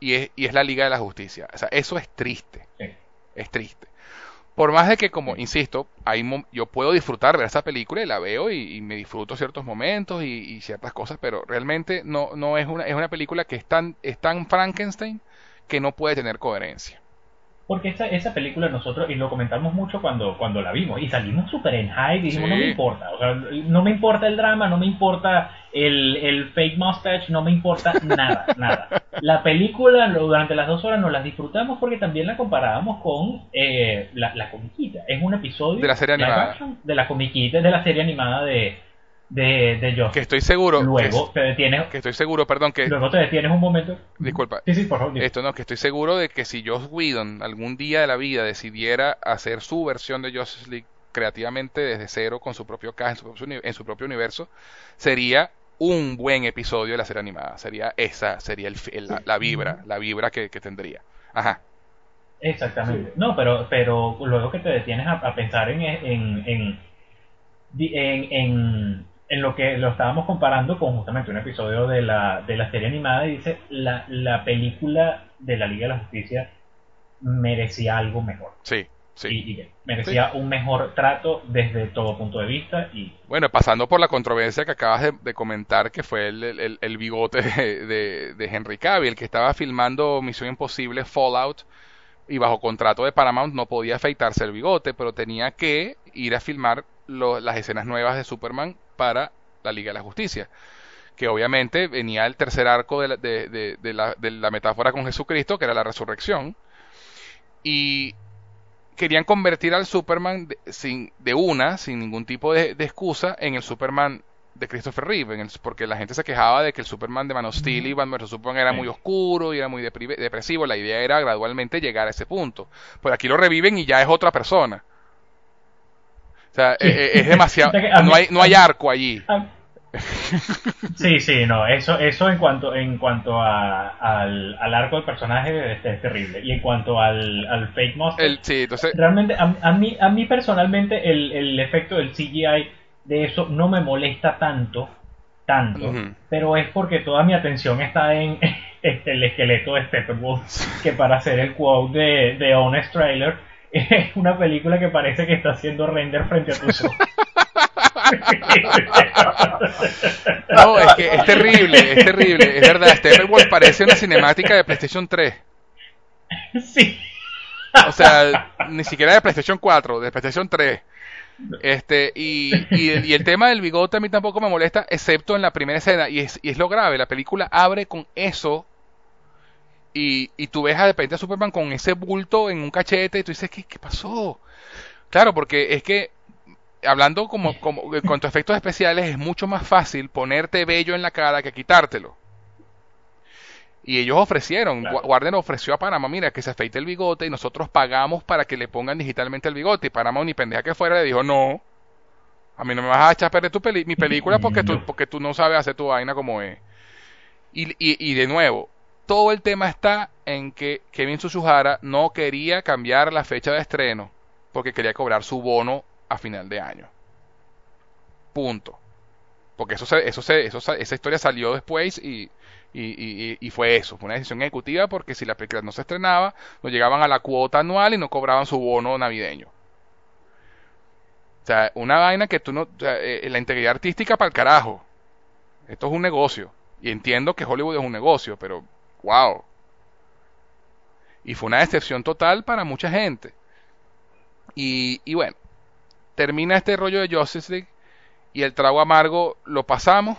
[SPEAKER 1] y es, y es la Liga de la Justicia. O sea, eso es triste.
[SPEAKER 3] Sí.
[SPEAKER 1] Es triste. Por más de que, como insisto, hay yo puedo disfrutar ver esa película y la veo y, y me disfruto ciertos momentos y, y ciertas cosas, pero realmente no, no es una, es una película que es tan, es tan Frankenstein que no puede tener coherencia.
[SPEAKER 3] Porque esa, esa película nosotros, y lo comentamos mucho cuando, cuando la vimos, y salimos súper en hype, y dijimos,
[SPEAKER 1] Sí.
[SPEAKER 3] no me importa, o sea, no me importa el drama, no me importa el, el fake mustache, no me importa nada, nada. La película durante las dos horas nos las disfrutamos porque también la comparábamos con eh, la, la comiquita. Es un episodio
[SPEAKER 1] De la serie animada.
[SPEAKER 3] de la comiquita, de la serie animada de, de, de Joss.
[SPEAKER 1] Que estoy seguro.
[SPEAKER 3] Luego
[SPEAKER 1] que,
[SPEAKER 3] te detienes,
[SPEAKER 1] que estoy seguro, perdón, que.
[SPEAKER 3] luego te detienes un momento.
[SPEAKER 1] Disculpa.
[SPEAKER 3] Sí, sí, por favor.
[SPEAKER 1] Esto no, que estoy seguro de que si Joss Whedon algún día de la vida decidiera hacer su versión de Justice League creativamente desde cero con su propio cast en su propio, uni- en su propio universo, sería un buen episodio de la serie animada. Sería esa, sería el, la, la vibra, la vibra que, que tendría. Ajá.
[SPEAKER 3] Exactamente. No, pero, pero luego que te detienes a, a pensar en, en, en, en- lo que lo estábamos comparando con justamente un episodio de la, de la serie animada y dice, la, la película de la Liga de la Justicia merecía algo mejor.
[SPEAKER 1] Sí, sí.
[SPEAKER 3] Y, y merecía un mejor trato desde todo punto de vista y
[SPEAKER 1] Bueno, pasando por la controversia que acabas de, de comentar, que fue el, el- el bigote de, de- de Henry Cavill, que estaba filmando Misión Imposible Fallout y bajo contrato de Paramount no podía afeitarse el bigote, pero tenía que ir a filmar lo- las escenas nuevas de Superman para la Liga de la Justicia. Que obviamente venía el tercer arco de la, de- de- de la- de la metáfora con Jesucristo, que era la resurrección. Y querían convertir al Superman de, sin, de una, sin ningún tipo de, de excusa, en el Superman de Christopher Reeve, en el- porque la gente se quejaba de que el Superman de Man of Steel y Batman vs Superman era muy oscuro y era muy depresivo. La idea era gradualmente llegar a ese punto. Pues aquí lo reviven y ya es otra persona. O sea,
[SPEAKER 3] Sí.
[SPEAKER 1] eh, eh, es demasiado. No hay, no hay arco allí.
[SPEAKER 3] Sí, sí, no, eso, eso en cuanto, en cuanto a, al, al arco del personaje es, es terrible. Y en cuanto al, al fake monster,
[SPEAKER 1] El, sí, entonces,
[SPEAKER 3] realmente a, a mí, a mí personalmente el, el efecto del CGI de eso no me molesta tanto, tanto, pero es porque toda mi atención está en este, el esqueleto de Steppenwolf, que para hacer el quote de, de Honest Trailer es una película que parece que está haciendo render frente a tus ojos.
[SPEAKER 1] no, es que es terrible, es terrible. Es verdad, Steppenwolf parece una cinemática de PlayStation 3.
[SPEAKER 3] sí.
[SPEAKER 1] O sea, ni siquiera de PlayStation 4, de PlayStation 3. Este, y, y, y el tema del bigote a mí tampoco me molesta, excepto en la primera escena. Y es, y es lo grave, la película abre con eso. Y, y tú ves a de repente a Superman con ese bulto en un cachete y tú dices, ¿qué, qué pasó? Claro, porque es que, hablando como, como en cuanto a efectos especiales, es mucho más fácil ponerte vello en la cara que quitártelo. Y ellos ofrecieron,
[SPEAKER 3] Claro.
[SPEAKER 1] Warner ofreció a Paramount, mira, que se afeite el bigote y nosotros pagamos para que le pongan digitalmente el bigote. Y Paramount, ni pendeja que fuera, le dijo, no, a mí no me vas a echar a perder tu peli- mi película porque tú,
[SPEAKER 3] No.
[SPEAKER 1] porque tú no sabes hacer tu vaina como es. Y, y, y de nuevo, todo el tema está en que Kevin Tsuchihara no quería cambiar la fecha de estreno porque quería cobrar su bono a final de año. Punto. Porque eso se, eso se, eso, sa- esa historia salió después y, y, fue eso, fue una decisión ejecutiva porque si la película no se estrenaba, no llegaban a la cuota anual y no cobraban su bono navideño. O sea, una vaina que tú no, sea, eh, la integridad artística para el carajo. Esto es un negocio. Y entiendo que Hollywood es un negocio, pero wow. Y fue una decepción total para mucha gente. Y, y bueno, termina este rollo de Justice League y el trago amargo lo pasamos.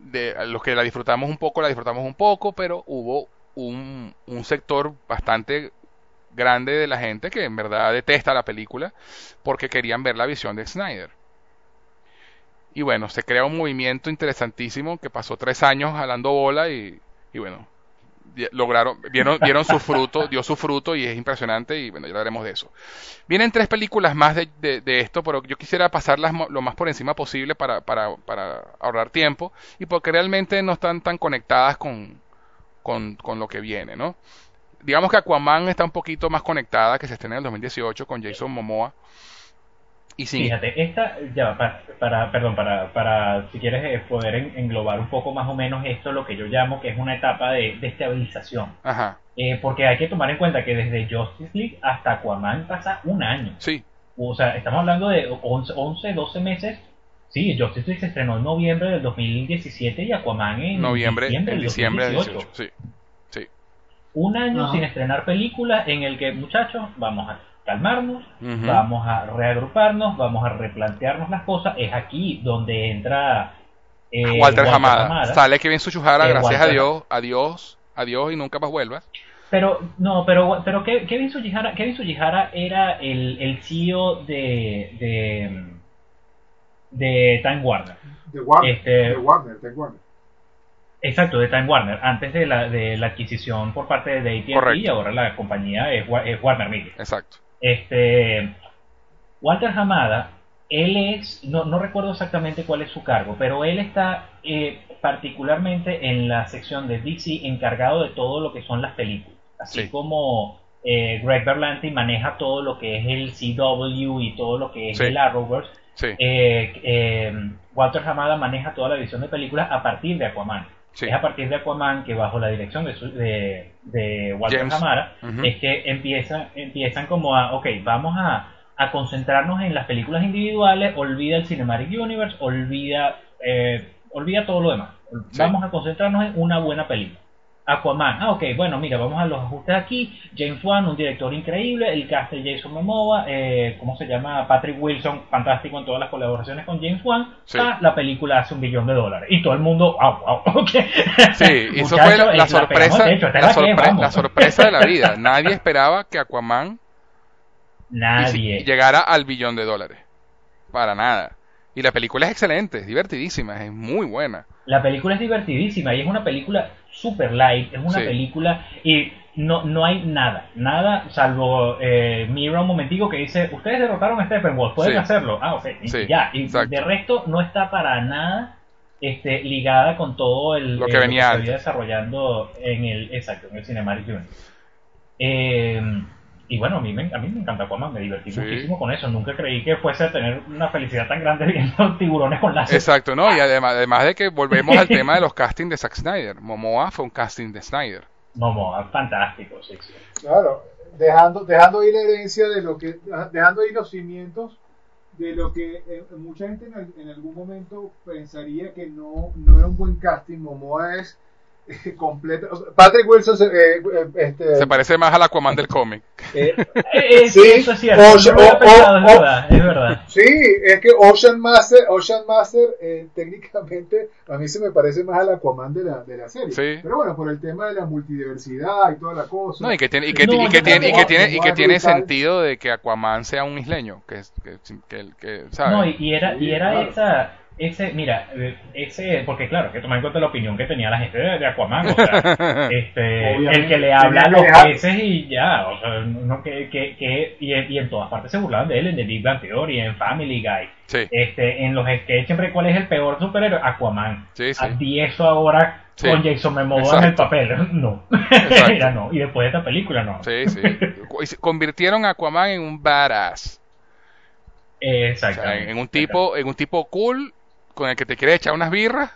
[SPEAKER 1] De los que la disfrutamos un poco, la disfrutamos un poco, pero hubo un, un sector bastante grande de la gente que en verdad detesta la película porque querían ver la visión de Snyder. Y bueno, se crea un movimiento interesantísimo que pasó tres años jalando bola y, y bueno, lograron, vieron, vieron su fruto, dio su fruto y es impresionante y bueno, ya hablaremos de eso. Vienen tres películas más de, de- de esto, pero yo quisiera pasarlas lo más por encima posible para, para, para ahorrar tiempo y porque realmente no están tan conectadas con, con, con lo que viene, ¿no? Digamos que Aquaman está un poquito más conectada, que se estrena en el 2018 con Jason Momoa. Y
[SPEAKER 3] Fíjate, esta, ya, va, para, para- perdón, para, para, si quieres eh, poder en- englobar un poco más o menos esto, lo que yo llamo que es una etapa de, de estabilización.
[SPEAKER 1] Ajá,
[SPEAKER 3] Eh, porque hay que tomar en cuenta que desde Justice League hasta Aquaman pasa un año.
[SPEAKER 1] sí,
[SPEAKER 3] O sea, estamos hablando de 11, 11 12 meses. Sí, Justice League se estrenó en noviembre del 2017 y Aquaman en
[SPEAKER 1] noviembre,
[SPEAKER 3] diciembre
[SPEAKER 1] en diciembre del
[SPEAKER 3] 2018.
[SPEAKER 1] 18, sí, sí.
[SPEAKER 3] Un año sin estrenar películas en el que, muchachos, vamos a calmarnos, vamos a reagruparnos, vamos a replantearnos las cosas. Es aquí donde entra eh,
[SPEAKER 1] Walter Hamada. Sale Kevin Suchuhara,
[SPEAKER 3] Eh,
[SPEAKER 1] gracias a
[SPEAKER 3] Walter.
[SPEAKER 1] Dios, adiós, adiós y nunca más vuelvas.
[SPEAKER 3] Pero, no, pero, pero Ke- Kevin Sugihara, Kevin Sugihara era el, el CEO de, de, de Time Warner.
[SPEAKER 2] De Warner.
[SPEAKER 3] Este-
[SPEAKER 2] De Warner, de Warner.
[SPEAKER 3] Exacto, de Time Warner, antes de la, de la adquisición por parte de AT&T y ahora la compañía es, es Warner Media.
[SPEAKER 1] Exacto.
[SPEAKER 3] Este, Walter Hamada, él es, no, no recuerdo exactamente cuál es su cargo, pero él está eh, particularmente en la sección de DC encargado de todo lo que son las películas. Así
[SPEAKER 1] Sí.
[SPEAKER 3] como eh, Greg Berlanti maneja todo lo que es el CW y todo lo que es
[SPEAKER 1] Sí.
[SPEAKER 3] el Arrowverse,
[SPEAKER 1] Sí,
[SPEAKER 3] eh, eh, Walter Hamada maneja toda la edición de películas a partir de Aquaman.
[SPEAKER 1] Sí.
[SPEAKER 3] Es a partir de Aquaman que bajo la dirección de, su- de, de Walter
[SPEAKER 1] James.
[SPEAKER 3] Es que empiezan, empiezan como a, ok, vamos a, a concentrarnos en las películas individuales, olvida el Cinematic Universe, olvida, eh, olvida todo lo demás.
[SPEAKER 1] Sí.
[SPEAKER 3] Vamos a concentrarnos en una buena película. Aquaman, ah, ok, bueno, mira, vamos a los ajustes aquí. James Wan, un director increíble. El cast de Jason Momoa, eh, ¿cómo se llama? Patrick Wilson, fantástico en todas las colaboraciones con James Wan.
[SPEAKER 1] Sí.
[SPEAKER 3] Ah, la película hace un billón de dólares. Y todo el mundo, wow, wow, ok.
[SPEAKER 1] Sí, y eso fue la, la
[SPEAKER 3] es-
[SPEAKER 1] sorpresa,
[SPEAKER 3] de hecho, esta es
[SPEAKER 1] la,
[SPEAKER 3] la
[SPEAKER 1] sorpre- la sorpresa de la vida. Nadie esperaba que Aquaman
[SPEAKER 3] Nadie.
[SPEAKER 1] llegara al billón de dólares. Para nada. Y la película es excelente, es divertidísima, es muy buena.
[SPEAKER 3] La película es divertidísima y es una película super light, es una
[SPEAKER 1] Sí.
[SPEAKER 3] película y no, no hay nada, nada salvo eh, Mira un momentico que dice, ustedes derrotaron a Steppenwolf, pueden
[SPEAKER 1] Sí.
[SPEAKER 3] hacerlo. Ah, ok,
[SPEAKER 1] Sí,
[SPEAKER 3] ya. Y
[SPEAKER 1] exacto.
[SPEAKER 3] de resto no está para nada este, ligada con todo el,
[SPEAKER 1] Lo que
[SPEAKER 3] eh,
[SPEAKER 1] venía
[SPEAKER 3] se
[SPEAKER 1] antes.
[SPEAKER 3] había desarrollando en el, exacto, en el Cinematic Universe. Eh, y bueno, a mí, me, a mí me encanta Aquaman, me divertí
[SPEAKER 1] Sí.
[SPEAKER 3] muchísimo con eso. Nunca creí que fuese a tener una felicidad tan grande viendo tiburones con láser.
[SPEAKER 1] Exacto, ¿no? Y además, además de que volvemos al tema de los castings de Zack Snyder. Momoa fue un casting de Snyder.
[SPEAKER 3] Momoa, fantástico, sí, sí.
[SPEAKER 2] Claro, dejando, dejando ahí la herencia de lo que, dejando ahí los cimientos de lo que eh, mucha gente en, al- en algún momento pensaría que no, no era un buen casting. Momoa es completa. o sea, Patrick Wilson, se- eh, eh, este,
[SPEAKER 1] Se parece más al Aquaman del cómic.
[SPEAKER 2] eh,
[SPEAKER 3] Eh, eh,
[SPEAKER 2] Sí,
[SPEAKER 3] eso es cierto.
[SPEAKER 2] o-
[SPEAKER 3] no lo había
[SPEAKER 2] o-
[SPEAKER 3] pensado,
[SPEAKER 2] o-
[SPEAKER 3] es
[SPEAKER 2] o-
[SPEAKER 3] verdad, es verdad.
[SPEAKER 2] Sí, es que Ocean Master, Ocean Master eh, técnicamente a mí se me parece más al Aquaman de la, de la serie.
[SPEAKER 1] Sí.
[SPEAKER 2] Pero bueno, por el tema de la multidiversidad y toda la cosa.
[SPEAKER 1] No, y que tiene, y que,
[SPEAKER 3] No,
[SPEAKER 1] y que
[SPEAKER 3] yo
[SPEAKER 1] tiene, y que tiene, y que tiene
[SPEAKER 2] es
[SPEAKER 1] sentido de que Aquaman sea un isleño, que, es- que, que, que, ¿sabes?
[SPEAKER 3] No, y, y era, y era
[SPEAKER 2] claro.
[SPEAKER 3] esa, ese, mira, eh, ese, porque claro, hay que tomar en cuenta la opinión que tenía la gente de, de Aquaman, o sea, este, el que le habla a los peces y ya, o sea, no que, que, que y, en- y en todas partes se burlaban de él, en The Big Bang Theory, en Family Guy,
[SPEAKER 1] Sí,
[SPEAKER 3] este, en los sketches siempre, ¿cuál es el peor superhéroe? Aquaman.
[SPEAKER 1] sí, sí.
[SPEAKER 3] A eso ahora
[SPEAKER 1] Sí,
[SPEAKER 3] con Jason Momoa en
[SPEAKER 1] exacto.
[SPEAKER 3] el papel, no,
[SPEAKER 1] Exacto.
[SPEAKER 3] mira, no, y después de esta película, no.
[SPEAKER 1] Sí, sí. Y se- Convirtieron a Aquaman en un badass. O sea,
[SPEAKER 3] Exactamente.
[SPEAKER 1] en, en un tipo, en un tipo cool con el que te quieres echar unas birras.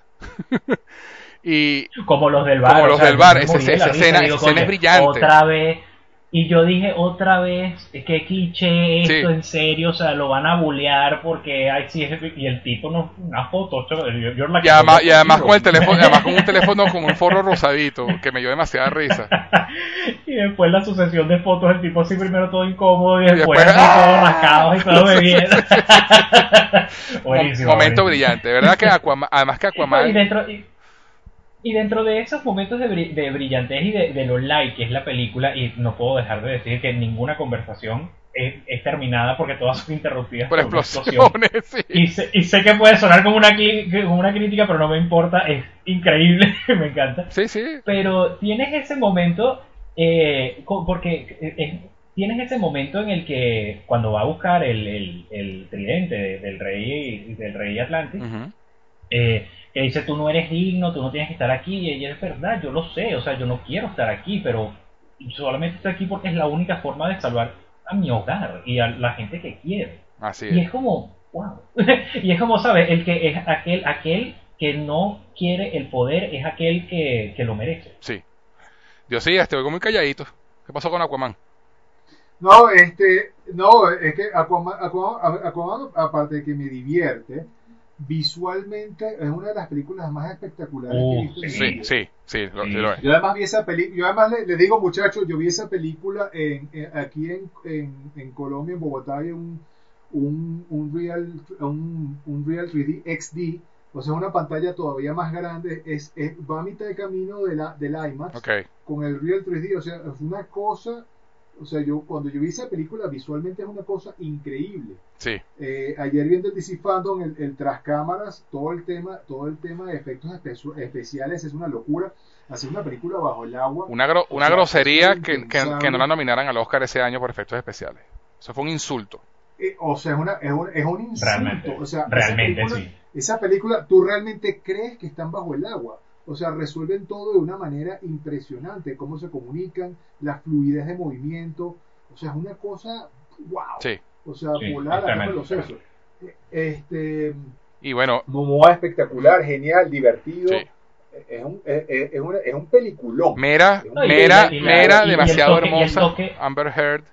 [SPEAKER 1] y
[SPEAKER 3] como los del bar.
[SPEAKER 1] Como
[SPEAKER 3] o
[SPEAKER 1] los
[SPEAKER 3] sea,
[SPEAKER 1] del bar, esa- esa
[SPEAKER 3] risa,
[SPEAKER 1] escena-
[SPEAKER 3] digo,
[SPEAKER 1] esa escena es brillante.
[SPEAKER 3] Otra vez. Y yo dije, otra vez, qué cliché esto,
[SPEAKER 1] Sí.
[SPEAKER 3] en serio, o sea, lo van a bullear porque, ay, sí, es- y el tipo no, una foto, yo, yo la
[SPEAKER 1] y además, y además con el teléfono, además con un teléfono con un forro rosadito, que me dio demasiada risa.
[SPEAKER 3] y después la sucesión de fotos, el tipo así primero todo incómodo y después,
[SPEAKER 1] después,
[SPEAKER 3] así todo
[SPEAKER 1] ¡ah!
[SPEAKER 3] rascado y todo bebiendo. buenísimo.
[SPEAKER 1] Momento brillante, verdad que Aquaman, además que
[SPEAKER 3] No, y
[SPEAKER 1] Aquaman,
[SPEAKER 3] dentro y, y dentro de esos momentos de, bri- de brillantez y de, de lo light que es la película y no puedo dejar de decir que ninguna conversación es, es terminada porque todas son interrumpidas
[SPEAKER 1] por explosiones, sí.
[SPEAKER 3] y sé, y sé que puede sonar como una, como una crítica pero no me importa es increíble me encanta.
[SPEAKER 1] Sí, sí,
[SPEAKER 3] pero tienes ese momento eh, porque eh, eh, tienes ese momento en el que cuando va a buscar el, el- el tridente de- del rey del rey Atlantis eh, que dice tú no eres digno, tú no tienes que estar aquí, y ella es verdad, yo lo sé, o sea, yo no quiero estar aquí, pero solamente estoy aquí porque es la única forma de salvar a mi hogar y a la gente que quiero.
[SPEAKER 1] así
[SPEAKER 3] Y
[SPEAKER 1] es.
[SPEAKER 3] es como, wow. y es como, ¿sabes? El que es aquel, aquel que no quiere el poder es aquel que, que lo merece.
[SPEAKER 1] Sí. Dios sí, este oigo muy calladito. ¿Qué pasó con Aquaman?
[SPEAKER 2] No, este, no, es que Aquaman, Aquaman- Aquaman, aparte de que me divierte, visualmente es una de las películas más espectaculares que he
[SPEAKER 3] Uh,
[SPEAKER 2] visto en mi
[SPEAKER 1] Sí, sí, Sí, lo,
[SPEAKER 3] Sí.
[SPEAKER 1] sí lo es.
[SPEAKER 2] Yo además vi esa película, yo además le, le digo muchachos, yo vi esa película en, en- aquí en, en, en Colombia, en Bogotá, hay un, un, un Real, un, un Real 3D XD, o sea, una pantalla todavía más grande, es, es- va a mitad de camino de la, del IMAX con el Real 3D, o sea, es una cosa, o sea, yo cuando yo vi esa película visualmente es una cosa increíble.
[SPEAKER 1] Sí.
[SPEAKER 2] Eh, ayer viendo el DC Fandom, el, el tras cámaras, todo el tema, todo el tema de efectos espe- especiales es una locura. Hacer una película bajo el agua.
[SPEAKER 1] Una, gro- una
[SPEAKER 2] sea,
[SPEAKER 1] grosería que, que,
[SPEAKER 2] impensable.
[SPEAKER 1] que no la nominaran al Oscar ese año por efectos especiales. Eso fue un insulto.
[SPEAKER 2] Eh, o sea, es, una, es, un, es un insulto.
[SPEAKER 3] Realmente,
[SPEAKER 2] o sea, esa
[SPEAKER 3] realmente
[SPEAKER 2] película-
[SPEAKER 3] sí.
[SPEAKER 2] Esa película, tú realmente crees que están bajo el agua. O sea, resuelven todo de una manera impresionante. Cómo se comunican, la fluidez de movimiento. O sea, es una cosa, wow.
[SPEAKER 1] Sí.
[SPEAKER 2] O sea,
[SPEAKER 3] Sí,
[SPEAKER 2] volar a los sesos. Este,
[SPEAKER 1] Y bueno,
[SPEAKER 2] Momoa espectacular, genial, divertido.
[SPEAKER 1] Sí.
[SPEAKER 2] Es, un, es, es- es una- es un peliculón.
[SPEAKER 1] Mera,
[SPEAKER 2] y
[SPEAKER 1] Mera,
[SPEAKER 3] y
[SPEAKER 1] Mera,
[SPEAKER 3] y-
[SPEAKER 1] demasiado
[SPEAKER 3] toque-
[SPEAKER 1] hermosa. Amber Heard,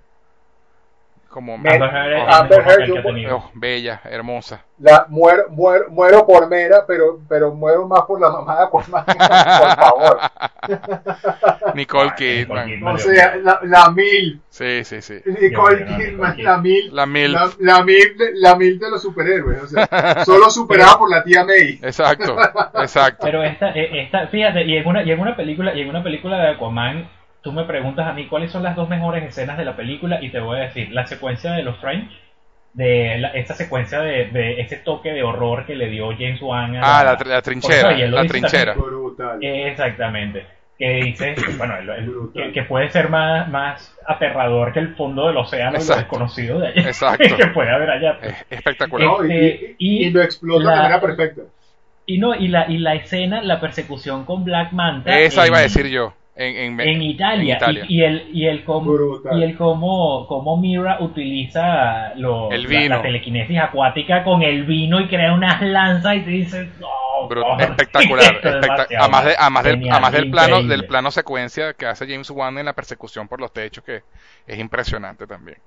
[SPEAKER 1] como
[SPEAKER 2] Me-
[SPEAKER 3] Amber Heard
[SPEAKER 2] yo-
[SPEAKER 1] oh, bella, hermosa.
[SPEAKER 2] La, muero, muero, muero por Mera, pero, pero muero más por la mamá de Aquaman, por favor.
[SPEAKER 1] Nicole
[SPEAKER 3] Ah,
[SPEAKER 1] Kidman.
[SPEAKER 3] Nicole
[SPEAKER 2] O sea, la, la mil,
[SPEAKER 1] Sí, sí, sí.
[SPEAKER 2] Nicole Kidman, la mil,
[SPEAKER 1] La mil.
[SPEAKER 2] la, la mil, de, la mil de los superhéroes, o sea, solo superada por la tía May.
[SPEAKER 1] Exacto, exacto.
[SPEAKER 3] Pero esta, eh, esta, fíjate, y en una, y en una película, y en una película de Aquaman, tú me preguntas a mí cuáles son las dos mejores escenas de la película y te voy a decir la secuencia de los Strange, de la- esta secuencia de, de ese toque de horror que le dio James Wan a
[SPEAKER 1] Ah, la, tr- la trinchera,
[SPEAKER 3] lo
[SPEAKER 1] la trinchera.
[SPEAKER 2] Brutal.
[SPEAKER 3] Exactamente. Que dice, bueno, el- que, que puede ser más, más aterrador que el fondo del océano y lo
[SPEAKER 1] Exacto.
[SPEAKER 3] desconocido de allá.
[SPEAKER 1] Exacto.
[SPEAKER 3] que puede haber allá.
[SPEAKER 1] Es espectacular.
[SPEAKER 2] No,
[SPEAKER 3] Este,
[SPEAKER 2] y-
[SPEAKER 3] y
[SPEAKER 2] y lo explota
[SPEAKER 3] la-
[SPEAKER 2] de manera perfecta.
[SPEAKER 3] Y no, y la, y la escena, la persecución con Black Manta.
[SPEAKER 1] Esa
[SPEAKER 3] en-
[SPEAKER 1] iba a decir yo. En, en,
[SPEAKER 3] En Italia.
[SPEAKER 1] en Italia.
[SPEAKER 3] Y, y el, y el cómo, y el cómo, cómo Mira utiliza lo-
[SPEAKER 1] El
[SPEAKER 3] la-
[SPEAKER 1] vino.
[SPEAKER 3] La, telequinesis acuática con el vino y crea unas lanzas y te dices, no,
[SPEAKER 1] Bru-
[SPEAKER 3] por-
[SPEAKER 1] espectacular,
[SPEAKER 3] es
[SPEAKER 1] además, de, además del,
[SPEAKER 3] genial,
[SPEAKER 1] además del plano del plano secuencia que hace James Wan en la persecución por los techos que es impresionante también.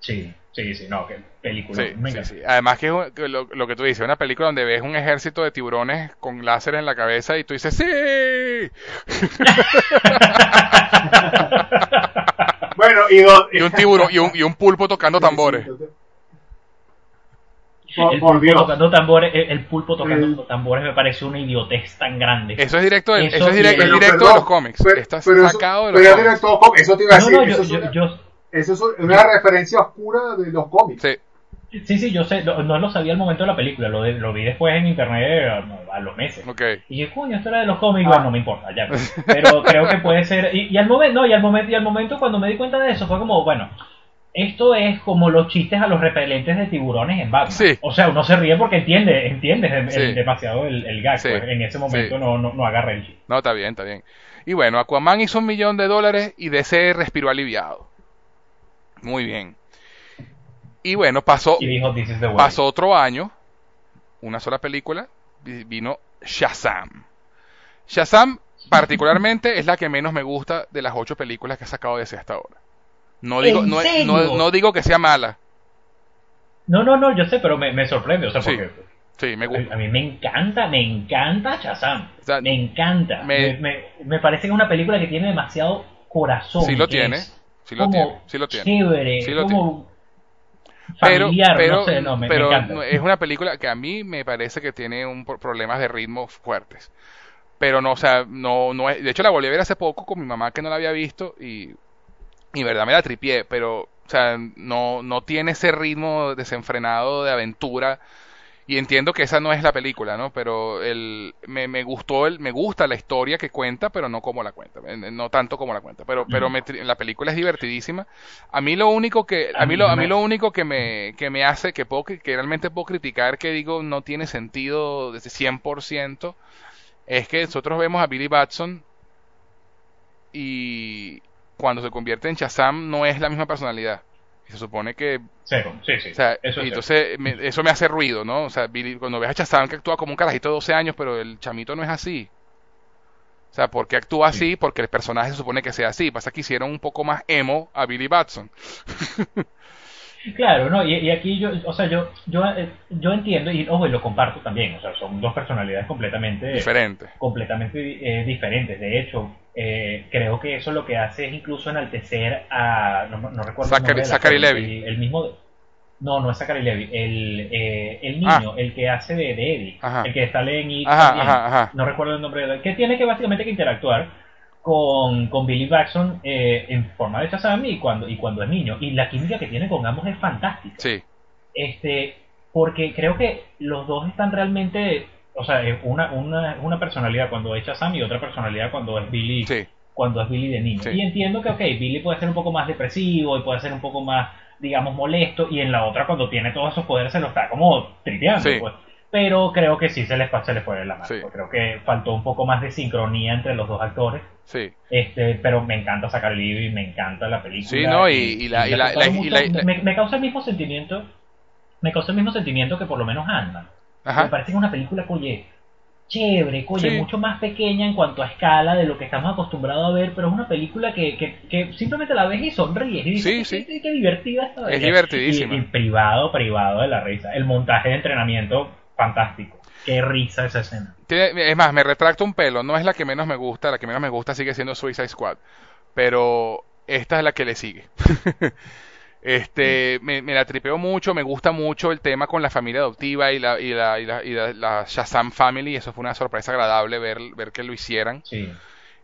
[SPEAKER 3] Sí, sí, sí, no, qué película.
[SPEAKER 1] Sí. Además que, es un- que lo, lo que tú dices, una película donde ves un ejército de tiburones con láser en la cabeza y tú dices ¡Sí!
[SPEAKER 2] Bueno, y, dos,
[SPEAKER 1] Y un tiburón y un, y un pulpo tocando tambores.
[SPEAKER 2] Por,
[SPEAKER 3] el
[SPEAKER 2] por
[SPEAKER 3] pulpo
[SPEAKER 2] Dios.
[SPEAKER 3] tocando tambores, el, el pulpo tocando
[SPEAKER 2] El-
[SPEAKER 3] tambores me parece una idiotez tan grande.
[SPEAKER 1] Eso es directo, del-
[SPEAKER 3] Eso
[SPEAKER 1] eso es directo, es
[SPEAKER 2] Pero,
[SPEAKER 1] directo de
[SPEAKER 2] perdón,
[SPEAKER 1] los cómics.
[SPEAKER 2] pero-
[SPEAKER 1] Está
[SPEAKER 2] pero eso-
[SPEAKER 1] sacado de los
[SPEAKER 2] pero es
[SPEAKER 1] cómics.
[SPEAKER 2] Eso te iba a
[SPEAKER 3] no,
[SPEAKER 2] decir.
[SPEAKER 3] no, yo,
[SPEAKER 2] eso, es
[SPEAKER 3] yo,
[SPEAKER 2] una,
[SPEAKER 3] yo-
[SPEAKER 2] eso es una referencia oscura de los cómics.
[SPEAKER 1] Sí,
[SPEAKER 3] sí, sí, yo sé, no, no lo sabía al momento de la película, lo, de- lo vi después en internet a, a los meses. Y yo, coño, esto era de los cómics,
[SPEAKER 2] Ah.
[SPEAKER 3] bueno, no me importa, ya. Pero creo que puede ser. Y, y al momento, no, y al momento, y al momento cuando me di cuenta de eso, fue como, bueno, esto es como los chistes a los repelentes de tiburones en Batman.
[SPEAKER 1] Sí.
[SPEAKER 3] O sea, uno se ríe porque entiende, entiende el-
[SPEAKER 1] Sí.
[SPEAKER 3] el- demasiado el, el gag,
[SPEAKER 1] Sí.
[SPEAKER 3] pues, en ese momento
[SPEAKER 1] Sí.
[SPEAKER 3] no, no, no agarra el chiste.
[SPEAKER 1] No, está bien, está bien. Y bueno, Aquaman hizo un millón de dólares y DC respiró aliviado. Muy bien. Y bueno, pasó,
[SPEAKER 3] Y dijo, this is the way.
[SPEAKER 1] pasó otro año, una sola película, vi- vino Shazam. Shazam, particularmente, es la que menos me gusta de las ocho películas que ha sacado DC hasta ahora. No digo,
[SPEAKER 3] ¿En
[SPEAKER 1] no,
[SPEAKER 3] serio?
[SPEAKER 1] no- no digo que sea mala.
[SPEAKER 3] No, no, no, yo sé, pero me, me sorprende, o sea,
[SPEAKER 1] Sí.
[SPEAKER 3] porque
[SPEAKER 1] Sí, me gusta.
[SPEAKER 3] a mí me encanta, me encanta Shazam.
[SPEAKER 1] O sea,
[SPEAKER 3] me encanta.
[SPEAKER 1] me-
[SPEAKER 3] Me, me- me parece que es una película que tiene demasiado corazón.
[SPEAKER 1] Sí lo tiene, sí lo
[SPEAKER 3] como
[SPEAKER 1] tiene, sí lo tiene.
[SPEAKER 3] Chévere,
[SPEAKER 1] Sí lo
[SPEAKER 3] como
[SPEAKER 1] pero,
[SPEAKER 3] familiar,
[SPEAKER 1] pero,
[SPEAKER 3] no sé, no, me, me
[SPEAKER 1] pero
[SPEAKER 3] encanta.
[SPEAKER 1] no- es una película que a mí me parece que tiene un pro- problemas de ritmo fuertes. Pero no, o sea, no, no es, de hecho la volví a ver hace poco con mi mamá que no la había visto y, y verdad me la tripié, pero, o sea, no, no tiene ese ritmo desenfrenado de aventura y entiendo que esa no es la película, ¿no? Pero el, me, me gustó, el, me gusta la historia que cuenta, pero no como la cuenta, no tanto como la cuenta, pero, pero me la película es divertidísima. A mí lo único que, a mí lo, a
[SPEAKER 3] me-
[SPEAKER 1] mí lo único que me, que me hace, que puedo, que realmente puedo criticar, que digo no tiene sentido desde 100%, es que nosotros vemos a Billy Batson y cuando se convierte en Shazam no es la misma personalidad. Se supone que
[SPEAKER 3] sí, sí.
[SPEAKER 1] o sea,
[SPEAKER 3] eso
[SPEAKER 1] y
[SPEAKER 3] es
[SPEAKER 1] entonces me- eso me hace ruido, ¿no? O sea, Billy- cuando ves a Shazam que actúa como un carajito de 12 años, pero el chamito no es así. O sea, ¿por qué actúa así? Porque el personaje se supone que sea así. Pasa que hicieron un poco más emo a Billy Batson.
[SPEAKER 3] Claro, no, y, y aquí yo, o sea, yo, yo, eh, yo entiendo y ojo, y lo comparto también, o sea, son dos personalidades completamente
[SPEAKER 1] Diferente.
[SPEAKER 3] completamente eh, diferentes. De hecho, eh, creo que eso lo que hace es incluso enaltecer a, no, no recuerdo el
[SPEAKER 1] Zachary- Zachary Levi.
[SPEAKER 3] el, mismo, no, no es Zachary Levy, el, eh, el
[SPEAKER 1] Ah.
[SPEAKER 3] niño, el que hace de, de Eddie,
[SPEAKER 1] Ajá.
[SPEAKER 3] el que sale en It no recuerdo el nombre de que tiene que básicamente que interactuar con, con Billy Baxton eh, en forma de Shazam y cuando, y cuando es niño. Y la química que tiene con ambos es fantástica.
[SPEAKER 1] Sí,
[SPEAKER 3] Este, porque creo que los dos están realmente, o sea, es una, una, una personalidad cuando es Shazam y otra personalidad cuando es Billy,
[SPEAKER 1] sí.
[SPEAKER 3] cuando es Billy de niño.
[SPEAKER 1] Sí.
[SPEAKER 3] Y entiendo que, ok, Billy puede ser un poco más depresivo y puede ser un poco más, digamos, molesto, y en la otra cuando tiene todos esos poderes se lo está como tripeando,
[SPEAKER 1] Sí.
[SPEAKER 3] pues. Pero creo que sí se les, pa- se les fue de la mano. Pues Creo que faltó un poco más de sincronía entre los dos actores.
[SPEAKER 1] Sí,
[SPEAKER 3] Este, pero me encanta sacar el libro y me encanta la película.
[SPEAKER 1] Sí, no, y- y la- y la- la- y
[SPEAKER 3] mundo-
[SPEAKER 1] la- la-
[SPEAKER 3] me, me causa el mismo sentimiento, me causa el mismo sentimiento que por lo menos Ant-Man. Me parece que es una película, oye, chévere, oye,
[SPEAKER 1] Sí.
[SPEAKER 3] mucho más pequeña en cuanto a escala de lo que estamos acostumbrados a ver, pero es una película que, que, que simplemente la ves y sonríes y dices,
[SPEAKER 1] Sí, sí.
[SPEAKER 3] qué- qué divertida esta
[SPEAKER 1] Es
[SPEAKER 3] vaina".
[SPEAKER 1] divertidísima.
[SPEAKER 3] Y, y privado, privado de la risa. El montaje de entrenamiento, fantástico. Qué risa esa escena.
[SPEAKER 1] Tiene- es más, me retracto un pelo. No es la que menos me gusta. La que menos me gusta sigue siendo Suicide Squad. Pero esta es la que le sigue. este, me, me la tripeo mucho. Me gusta mucho el tema con la familia adoptiva y la, y la, y la, y la- la Shazam Family. Eso fue una sorpresa agradable ver, ver que lo hicieran.
[SPEAKER 3] Sí.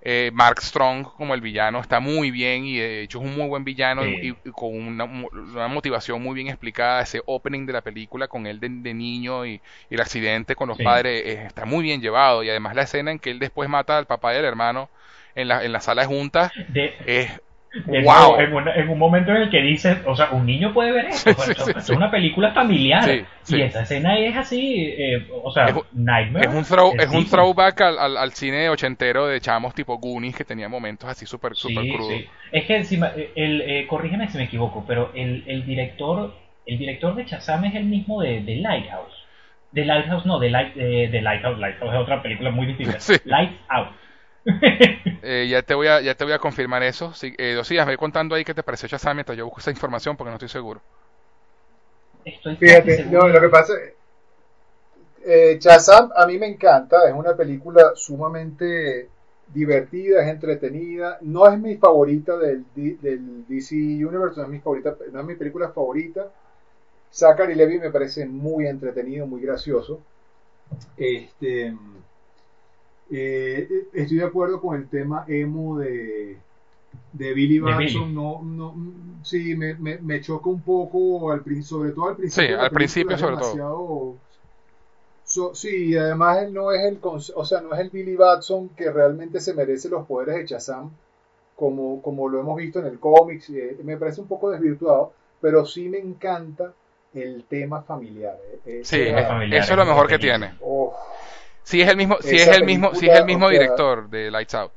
[SPEAKER 1] Eh, Mark Strong como el villano está muy bien y de hecho es un muy buen villano
[SPEAKER 3] Sí.
[SPEAKER 1] y, y con una, una motivación muy bien explicada. Ese opening de la película con él de, de niño y, y el accidente con los
[SPEAKER 3] Sí.
[SPEAKER 1] padres eh, está muy bien llevado. Y además la escena en que él después mata al papá y al hermano en la, en la sala de juntas
[SPEAKER 3] De,
[SPEAKER 1] es wow.
[SPEAKER 3] en, una- en un momento en el que dices, o sea, un niño puede ver eso.
[SPEAKER 1] Sí,
[SPEAKER 3] pues,
[SPEAKER 1] sí,
[SPEAKER 3] esto- esto es una película familiar. Y esa escena es así, eh, o sea,
[SPEAKER 1] Es
[SPEAKER 3] Nightmare.
[SPEAKER 1] Es un, throw, es un throwback al, al, al cine ochentero de chamos tipo Goonies que tenía momentos así súper super
[SPEAKER 3] Sí,
[SPEAKER 1] crudos.
[SPEAKER 3] sí. Es que encima, el, eh, corrígeme si me equivoco, pero el, el director el director de Shazam es el mismo de, de Lighthouse. De Lighthouse no, de, Light, eh, de Lighthouse. Lighthouse es otra película muy distinta.
[SPEAKER 1] Sí.
[SPEAKER 3] Lights Out.
[SPEAKER 1] Eh, ya te voy a ya te voy a confirmar eso. Sí, eh, Dosías, ve contando ahí qué te pareció Shazam mientras yo busco esa información porque no estoy seguro.
[SPEAKER 3] Estoy
[SPEAKER 2] Fíjate,
[SPEAKER 3] seguro.
[SPEAKER 2] no, lo que pasa eh, Shazam a mí me encanta, es una película sumamente divertida, es entretenida, no es mi favorita del, D- del DC Universe, no es mi favorita, no es mi película favorita. Zachary Levi me parece muy entretenido, muy gracioso. Este, eh, estoy de acuerdo con el tema emo de, de Billy Batson. No, no, sí, me, me, me choca un poco, al, sobre todo al principio.
[SPEAKER 1] Sí, al principio sobre todo.
[SPEAKER 2] So- sí, y además él no es el, o sea, no es el Billy Batson que realmente se merece los poderes de Shazam, como, como lo hemos visto en el cómics. eh, me parece un poco desvirtuado, pero sí me encanta el tema familiar. eh,
[SPEAKER 1] Sí,
[SPEAKER 3] tema familiar
[SPEAKER 1] eso es lo mejor que tiene.
[SPEAKER 2] oh,
[SPEAKER 1] Si es el mismo, si es el mismo, si es el mismo director de Lights Out.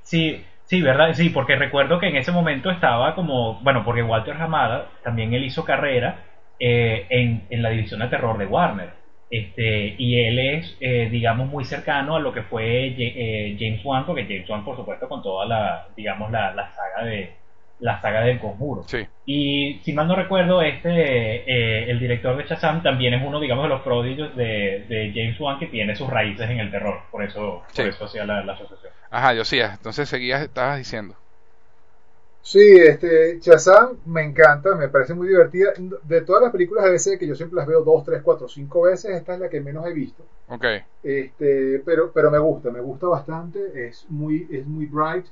[SPEAKER 3] Sí, sí, ¿verdad? Sí, porque recuerdo que en ese momento estaba como, bueno, porque Walter Hamada también él hizo carrera eh, en, en la división de terror de Warner. Este, y él es, eh, digamos, muy cercano a lo que fue eh, James Wan, porque James Wan, por supuesto, con toda la, digamos, la, la saga de la saga del conjuro.
[SPEAKER 1] Sí.
[SPEAKER 3] Y si mal no recuerdo, este, eh, el director de Shazam también es uno, digamos, de los prodigios de, de James Wan que tiene sus raíces en el terror. Por eso,
[SPEAKER 1] Sí.
[SPEAKER 3] por eso hacía la, la asociación.
[SPEAKER 1] Ajá, Josías, entonces seguías, estabas diciendo.
[SPEAKER 2] Sí, este, Shazam me encanta, me parece muy divertida. De todas las películas de DC, que yo siempre las veo dos, tres, cuatro, cinco veces, esta es la que menos he visto.
[SPEAKER 1] Ok.
[SPEAKER 2] Este, pero, pero me gusta, me gusta bastante, es muy, es muy bright,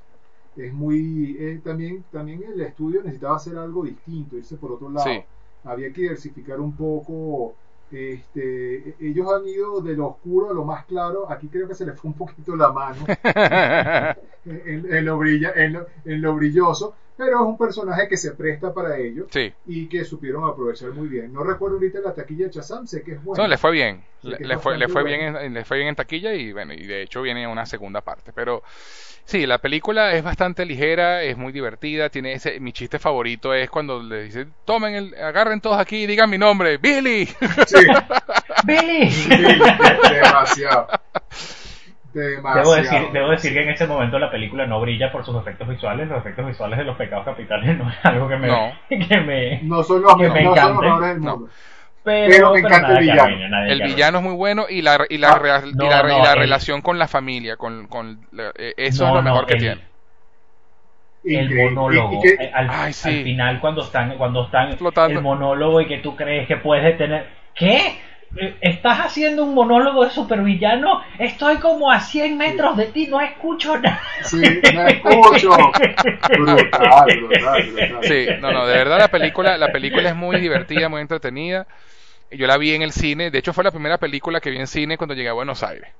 [SPEAKER 2] es muy, eh, también, también el estudio necesitaba hacer algo distinto, irse por otro lado.
[SPEAKER 1] Sí.
[SPEAKER 2] Había que diversificar un poco, este, ellos han ido de lo oscuro a lo más claro, aquí creo que se les fue un poquito la mano en, en lo, brilla, en, lo, en lo brilloso, pero es un personaje que se presta para ello
[SPEAKER 1] sí.
[SPEAKER 2] y que supieron aprovechar muy bien. No recuerdo ahorita la taquilla de Chazam, sé que es bueno.
[SPEAKER 1] No, le fue bien. Le, fue, le fue
[SPEAKER 2] bueno.
[SPEAKER 1] bien en, le fue bien en taquilla y bueno, y de hecho viene una segunda parte. Pero sí, la película es bastante ligera, es muy divertida, tiene ese, mi chiste favorito es cuando le dicen, tomen el, agarren todos aquí y digan mi nombre, Billy.
[SPEAKER 2] Sí,
[SPEAKER 3] ¡Billy!
[SPEAKER 2] sí, de- demasiado.
[SPEAKER 3] Debo decir, debo decir que en ese momento la película no brilla por sus efectos visuales. Los efectos visuales de los pecados capitales no es algo que me,
[SPEAKER 1] No.
[SPEAKER 3] que me,
[SPEAKER 2] No son los,
[SPEAKER 3] que me
[SPEAKER 2] no son los
[SPEAKER 3] encante.
[SPEAKER 2] mejores del
[SPEAKER 1] No.
[SPEAKER 2] mundo.
[SPEAKER 3] pero,
[SPEAKER 2] Pero me encanta el villano.
[SPEAKER 1] El villano es muy bueno y la, y la,
[SPEAKER 2] Ah,
[SPEAKER 1] rea- y la,
[SPEAKER 3] no,
[SPEAKER 1] y la
[SPEAKER 3] el-
[SPEAKER 1] relación con la familia, con, con la- eh, eso
[SPEAKER 3] No,
[SPEAKER 1] es lo
[SPEAKER 3] no,
[SPEAKER 1] mejor que
[SPEAKER 3] el-
[SPEAKER 1] tiene.
[SPEAKER 3] el monólogo
[SPEAKER 2] Y- y que-
[SPEAKER 3] eh, al,
[SPEAKER 1] Ay, sí.
[SPEAKER 3] al final cuando están cuando están
[SPEAKER 1] Flotando.
[SPEAKER 3] el monólogo y que tú crees que puedes tener ¿qué? Eh, ¿Estás haciendo un monólogo de supervillano? Estoy como a 100 metros de ti, no escucho nada.
[SPEAKER 2] Sí, me escucho. Brutal, brutal, brutal.
[SPEAKER 1] Sí, no, no, de verdad la película, la película es muy divertida, muy entretenida. Yo la vi en el cine, de hecho fue la primera película que vi en cine cuando llegué a Buenos Aires.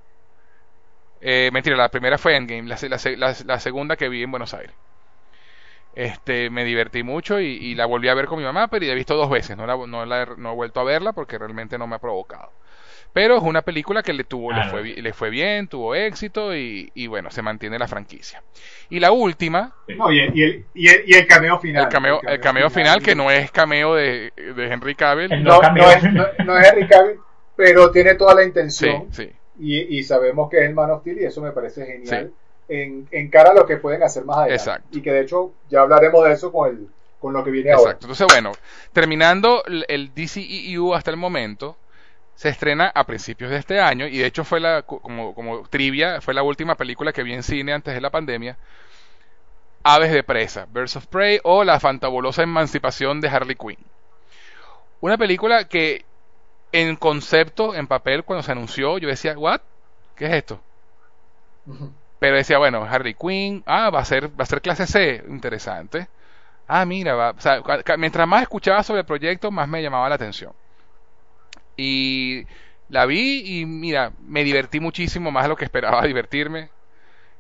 [SPEAKER 1] Eh, mentira, la primera fue Endgame, la, la, la- la segunda que vi en Buenos Aires. Este, me divertí mucho y, y la volví a ver con mi mamá, pero ya he visto dos veces, no, la, no, la he- no he vuelto a verla porque realmente no me ha provocado. Pero es una película que le tuvo,
[SPEAKER 3] Ah,
[SPEAKER 1] le,
[SPEAKER 3] no.
[SPEAKER 1] fue, le fue bien, tuvo éxito y, y bueno, se mantiene la franquicia. Y la última,
[SPEAKER 2] No, y, el, y, el, y, el, y el cameo final.
[SPEAKER 1] el cameo, el cameo final, que no es cameo de, de Henry Cavill.
[SPEAKER 2] No,
[SPEAKER 3] cameo.
[SPEAKER 2] no, es, no, no es Henry Cavill, pero tiene toda la
[SPEAKER 1] Sí,
[SPEAKER 2] intención.
[SPEAKER 1] sí.
[SPEAKER 2] Y, y sabemos que es el Man of Steel y eso me parece genial. En, en cara a lo que pueden hacer más adelante.
[SPEAKER 1] Exacto.
[SPEAKER 2] Y que de hecho ya hablaremos de eso con, el, con lo que viene ahora.
[SPEAKER 1] Exacto. Entonces, bueno, terminando el- el DCEU hasta el momento, se estrena a principios de este año y de hecho fue la, como, como trivia, fue la última película que vi en cine antes de la pandemia. Aves de presa, Birds of Prey o La fantabulosa emancipación de Harley Quinn. Una película que en concepto, en papel, cuando se anunció, yo decía, ¿what? ¿Qué es esto? Pero decía, bueno, Harley Quinn, ah, va a ser, va a ser clase C, interesante. Ah, mira, va, o sea, mientras más escuchaba sobre el proyecto, más me llamaba la atención. Y la vi y mira, me divertí muchísimo, más de lo que esperaba divertirme.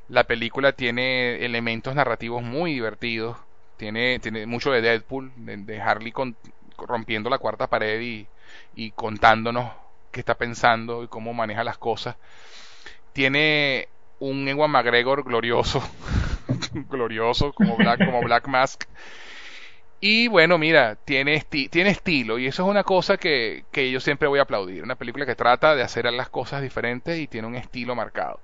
[SPEAKER 1] La película tiene elementos narrativos muy divertidos. Tiene, tiene mucho de Deadpool, de, Harley con- rompiendo la cuarta pared y contándonos qué está pensando y cómo maneja las cosas. Tiene un Ewan McGregor glorioso, glorioso como Black, como Black Mask. Y bueno, mira, tiene, tiene estilo y eso es una cosa que, que yo siempre voy a aplaudir. Una película que trata de hacer las cosas diferentes y tiene un estilo marcado.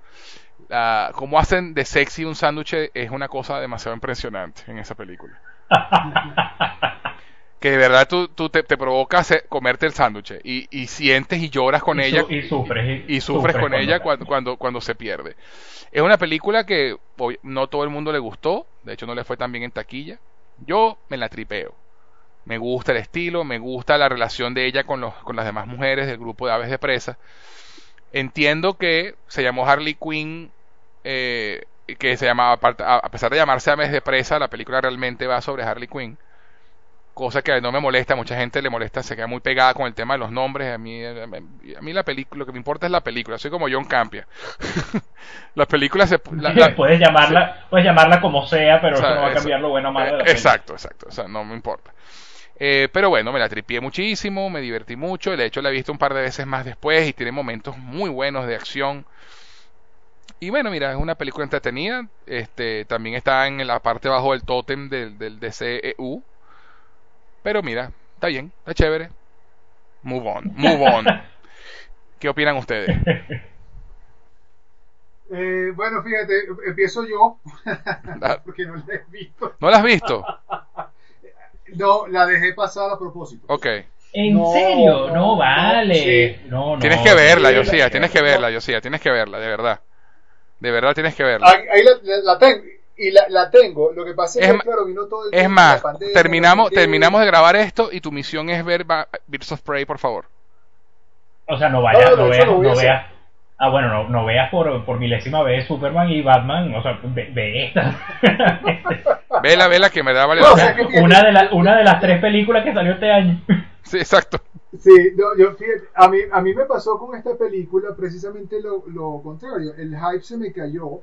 [SPEAKER 1] Ah, cómo hacen de sexy un sándwich es una cosa demasiado impresionante en esa película. Que de verdad tú, tú te, te provoca hacer- comerte el sándwich y, y sientes y lloras con
[SPEAKER 3] Y
[SPEAKER 1] ella
[SPEAKER 3] su- y sufres
[SPEAKER 1] y sufres con
[SPEAKER 3] cuando
[SPEAKER 1] ella cuando, cuando, cuando se pierde. Es una película que no todo el mundo le gustó, de hecho no le fue tan bien en taquilla. Yo me la tripeo. Me gusta el estilo, me gusta la relación de ella con, los, con las demás mujeres del grupo de aves de presa. Entiendo que se llamó Harley Quinn, eh, que se llamaba, a pesar de llamarse Aves de presa, la película realmente va sobre Harley Quinn cosa que no me molesta, mucha gente le molesta, se queda muy pegada con el tema de los nombres, a mí, a mí la película, lo que me importa es la película, soy como John Campia. Las películas se... la- la-
[SPEAKER 3] puedes llamarla puedes llamarla como sea pero
[SPEAKER 1] O sea,
[SPEAKER 3] eso no va a cambiar lo bueno o malo de la
[SPEAKER 1] eh, Exacto, exacto, o sea, no me importa. Eh, pero bueno, me la tripié muchísimo, me divertí mucho, de hecho la he visto un par de veces más después y tiene momentos muy buenos de acción. Y bueno, mira, es una película entretenida, este, también está en la parte bajo del tótem del, del DCEU, pero mira, está bien, está chévere. Move on, move on. ¿Qué opinan ustedes?
[SPEAKER 2] Eh, bueno, fíjate, empiezo yo, porque no la he visto.
[SPEAKER 1] ¿No la has visto?
[SPEAKER 2] No, la dejé pasar a propósito.
[SPEAKER 1] Ok.
[SPEAKER 3] ¿En
[SPEAKER 2] No,
[SPEAKER 3] serio? No,
[SPEAKER 2] no,
[SPEAKER 3] vale.
[SPEAKER 2] sí.
[SPEAKER 3] No, no.
[SPEAKER 1] Tienes que verla,
[SPEAKER 3] sí,
[SPEAKER 1] Josía,
[SPEAKER 3] sí.
[SPEAKER 1] tienes que verla, Josía, tienes que verla, de verdad. De verdad tienes que verla.
[SPEAKER 2] Ahí, ahí la, la- la tengo. Y la, la tengo. Lo que pasa es,
[SPEAKER 1] Es
[SPEAKER 2] que, claro, vino todo el
[SPEAKER 1] Es
[SPEAKER 2] de
[SPEAKER 1] más,
[SPEAKER 2] la pandemia,
[SPEAKER 1] terminamos, terminamos de grabar esto y tu misión es ver Ba- Birds of Prey, por favor.
[SPEAKER 3] O sea, no vayas,
[SPEAKER 2] No,
[SPEAKER 3] veas, no veas. Ah, bueno, no, no veas por, por milésima vez Superman y Batman, o sea, ve, ve esta.
[SPEAKER 1] Vela, vela, que me da vale
[SPEAKER 2] No, o sea,
[SPEAKER 3] una, de la- una de las tres películas que salió este año.
[SPEAKER 1] Sí, exacto.
[SPEAKER 2] Sí, no, yo, fíjate, a, mí, a mí me pasó con esta película precisamente lo, lo contrario. El hype se me cayó.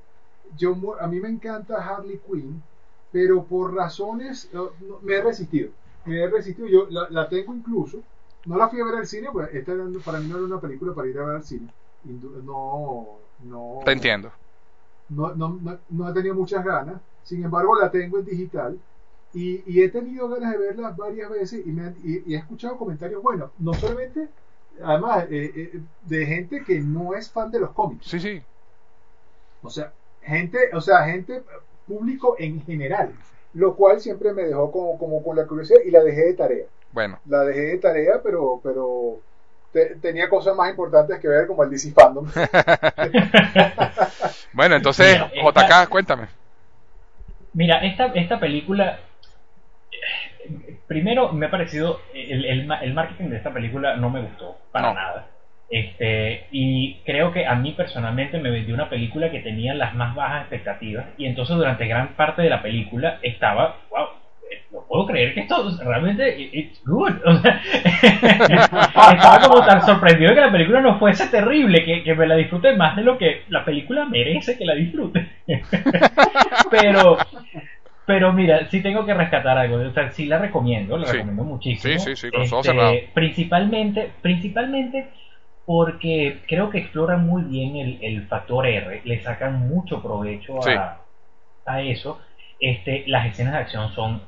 [SPEAKER 2] Yo, a mí me encanta Harley Quinn, pero por razones no, no, me he resistido. Me he resistido. Yo la, la tengo incluso. No la fui a ver al cine, pues esta para mí no era una película para ir a ver al cine. No, no.
[SPEAKER 1] Te entiendo.
[SPEAKER 2] no, no, no, no he tenido muchas ganas. Sin embargo, la tengo en digital. Y, y he tenido ganas de verla varias veces y, me han- y- y he escuchado comentarios buenos. No solamente, además, eh, eh, de gente que no es fan de los cómics.
[SPEAKER 1] Sí, sí.
[SPEAKER 2] O sea, gente, o sea, gente público en general, lo cual siempre me dejó como, como con la curiosidad y la dejé de tarea.
[SPEAKER 1] Bueno,
[SPEAKER 2] La dejé de tarea, pero, pero te- tenía cosas más importantes que ver como el DC Fandom.
[SPEAKER 1] bueno, entonces,
[SPEAKER 3] Mira, esta-
[SPEAKER 1] JK, cuéntame.
[SPEAKER 3] Mira, esta, esta película, primero me ha parecido, el, el, ma- el marketing de esta película no me gustó para
[SPEAKER 1] No.
[SPEAKER 3] nada. Este, y creo que a mí personalmente me vendió una película que tenía las más bajas expectativas y entonces durante gran parte de la película estaba, wow, eh, no puedo creer que esto realmente it's good. O sea, estaba como tan sorprendido de que la película no fuese terrible, que, que me la disfrute más de lo que la película merece que la disfrute. pero, pero mira, sí tengo que rescatar algo. O sea, sí la recomiendo, la
[SPEAKER 1] Sí.
[SPEAKER 3] recomiendo muchísimo.
[SPEAKER 1] Sí, sí, sí, con los ojos
[SPEAKER 3] Este. Principalmente, principalmente porque creo que exploran muy bien el, el factor R, le sacan mucho provecho
[SPEAKER 1] Sí.
[SPEAKER 3] a, eso. Este, las escenas de acción son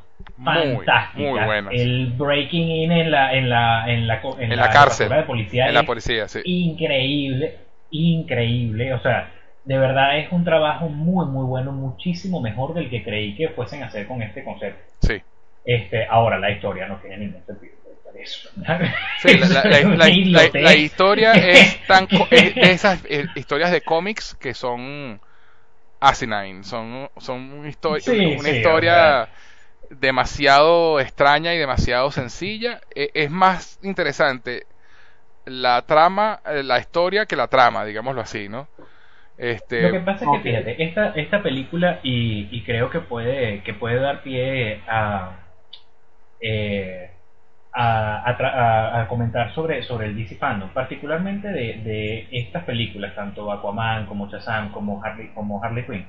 [SPEAKER 3] fantásticas.
[SPEAKER 1] muy buenas.
[SPEAKER 3] El breaking in en la en la en la,
[SPEAKER 1] En la cárcel,
[SPEAKER 3] de policía
[SPEAKER 1] En la policía, sí.
[SPEAKER 3] increíble, increíble. O sea, de verdad es un trabajo muy muy bueno, muchísimo mejor del que creí que fuesen a hacer con este concepto.
[SPEAKER 1] Sí.
[SPEAKER 3] Este, ahora la historia no tiene ningún sentido. Eso.
[SPEAKER 1] Sí, la, historia es tan es de esas eh, historias de cómics que son asinine, son son histo-
[SPEAKER 3] Sí,
[SPEAKER 1] una
[SPEAKER 3] sí,
[SPEAKER 1] historia demasiado extraña y demasiado sencilla. E- es más interesante la trama, eh, la historia que la trama, digámoslo así, ¿no? Este,
[SPEAKER 3] Lo que pasa es que fíjate, esta, esta película y, y creo que puede, que puede dar pie a, eh, a, comentar sobre, sobre el DC Fandom, particularmente de, de estas películas, tanto Aquaman como Shazam como Harley, como Harley Quinn.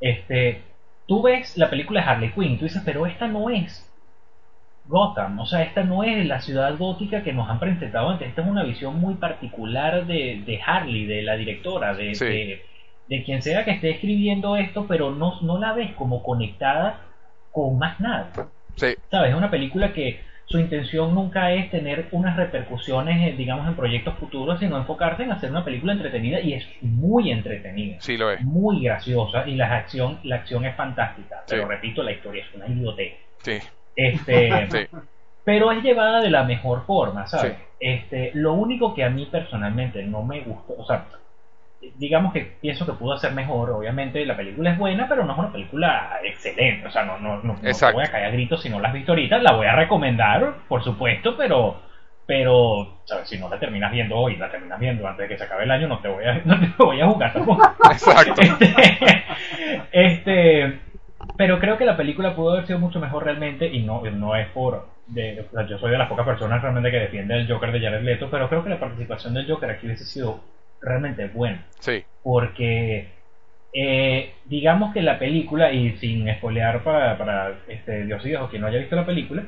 [SPEAKER 3] Este, tú ves la película de Harley Quinn, tú dices, pero esta no es Gotham, o sea, esta no es la ciudad gótica que nos han presentado antes, esta es una visión muy particular de, de Harley, de la directora, de,
[SPEAKER 1] Sí.
[SPEAKER 3] de, de quien sea que esté escribiendo esto, pero no, no la ves como conectada con más nada.
[SPEAKER 1] sí,
[SPEAKER 3] ¿Sabes? Es una película que su intención nunca es tener unas repercusiones, eh, digamos, en proyectos futuros, sino enfocarse en hacer una película entretenida y es muy entretenida
[SPEAKER 1] sí lo es.
[SPEAKER 3] muy graciosa y la acción, la acción es fantástica. Pero
[SPEAKER 1] Sí.
[SPEAKER 3] repito, la historia es una idiotez.
[SPEAKER 1] Sí,
[SPEAKER 3] Este,
[SPEAKER 1] sí,
[SPEAKER 3] pero es llevada de la mejor forma, ¿sabes? Este, lo único que a mí personalmente no me gustó, o sea, digamos que pienso que pudo hacer mejor, obviamente la película es buena, pero no es una película excelente, o sea, no, no, no, no voy a caer a gritos si no la has visto ahorita, la voy a recomendar, por supuesto, pero pero ¿sabes? si no la terminas viendo hoy, la terminas viendo antes de que se acabe el año, no te voy a, no te voy a jugar tampoco.
[SPEAKER 1] exacto.
[SPEAKER 3] Este, este, pero creo que la película pudo haber sido mucho mejor realmente y no, no es por de, o sea, yo soy de las pocas personas realmente que defiende el Joker de Jared Leto, pero creo que la participación del Joker aquí hubiese sido realmente buena
[SPEAKER 1] Sí,
[SPEAKER 3] porque eh, digamos que la película y sin spoilear para, para este Dios y Dios o quien no haya visto la película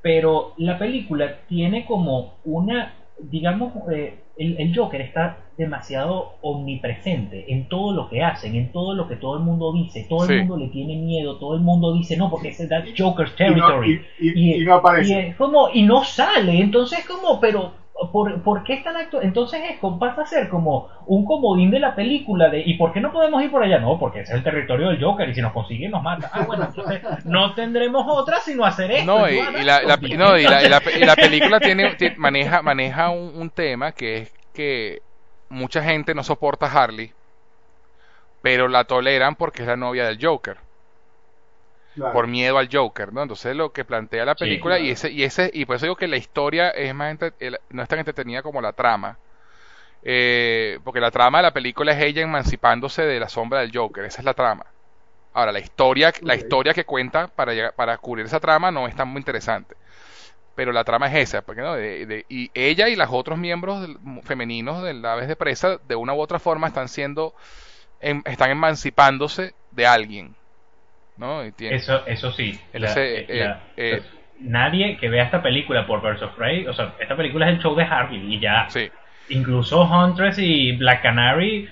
[SPEAKER 3] pero la película tiene como una digamos eh, el, el Joker está demasiado omnipresente en todo lo que hacen en todo lo que todo el mundo dice. Todo
[SPEAKER 1] Sí.
[SPEAKER 3] el mundo le tiene miedo todo el mundo dice no porque ese that's Joker's
[SPEAKER 2] Y no,
[SPEAKER 3] territory
[SPEAKER 2] y, y- y no aparece.
[SPEAKER 3] y es como, y no sale, entonces como, pero ¿por, por qué están actuando? Entonces es como, pasa a ser como un comodín de la película de ¿y por qué no podemos ir por allá? No, porque ese es el territorio del Joker y si nos consiguen nos mata. Ah, bueno, entonces no tendremos otra sino hacer esto.
[SPEAKER 1] No, y, la, la- no, y la- y la- película tiene, ti- maneja, maneja un, un tema que es que mucha gente no soporta a Harley, pero la toleran porque es la novia del Joker,
[SPEAKER 2] Claro.
[SPEAKER 1] por miedo al Joker, ¿no? Entonces lo que plantea la
[SPEAKER 3] Sí,
[SPEAKER 1] película y ese y ese y por eso digo que la historia es más entre- el- no es tan entretenida como la trama. Eh, porque la trama de la película es ella emancipándose de la sombra del Joker, esa es la trama. Ahora, la historia, la historia que cuenta para, llegar- para cubrir esa trama no es tan muy interesante. Pero la trama es esa, porque no, De- de- y ella y los otros miembros del- femeninos de la aves de presa, de una u otra forma, están siendo, em- están emancipándose de alguien, ¿no? Y tiene-
[SPEAKER 3] Eso, eso sí. la- eh, la-
[SPEAKER 1] eh, eh,
[SPEAKER 3] nadie que vea esta película por Birds of Prey, o sea, esta película es el show de Harley y ya.
[SPEAKER 1] sí,
[SPEAKER 3] Incluso Huntress y Black Canary,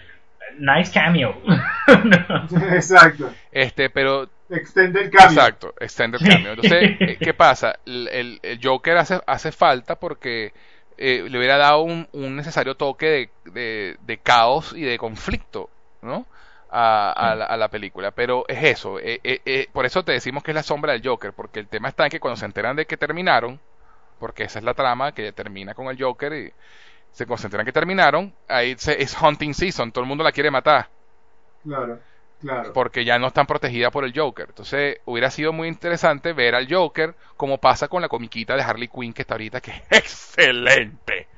[SPEAKER 3] nice cameo.
[SPEAKER 2] Exacto.
[SPEAKER 1] este, pero
[SPEAKER 2] Extended cambio.
[SPEAKER 1] Exacto, extended cameo. Entonces, ¿qué pasa? El, el- el Joker hace, hace falta porque eh, le hubiera dado un, un necesario toque de, de- de caos y de conflicto, ¿no? A, a la, a la película. Pero es eso, eh, eh, eh, por eso te decimos que es la sombra del Joker, porque el tema está en que cuando se enteran de que terminaron, porque esa es la trama que termina con el Joker y se concentran que terminaron, ahí se- es hunting season, todo el mundo la quiere matar,
[SPEAKER 2] Claro, claro.
[SPEAKER 1] porque ya no están protegidas por el Joker. Entonces hubiera sido muy interesante ver al Joker como pasa con la comiquita de Harley Quinn que está ahorita, que es excelente.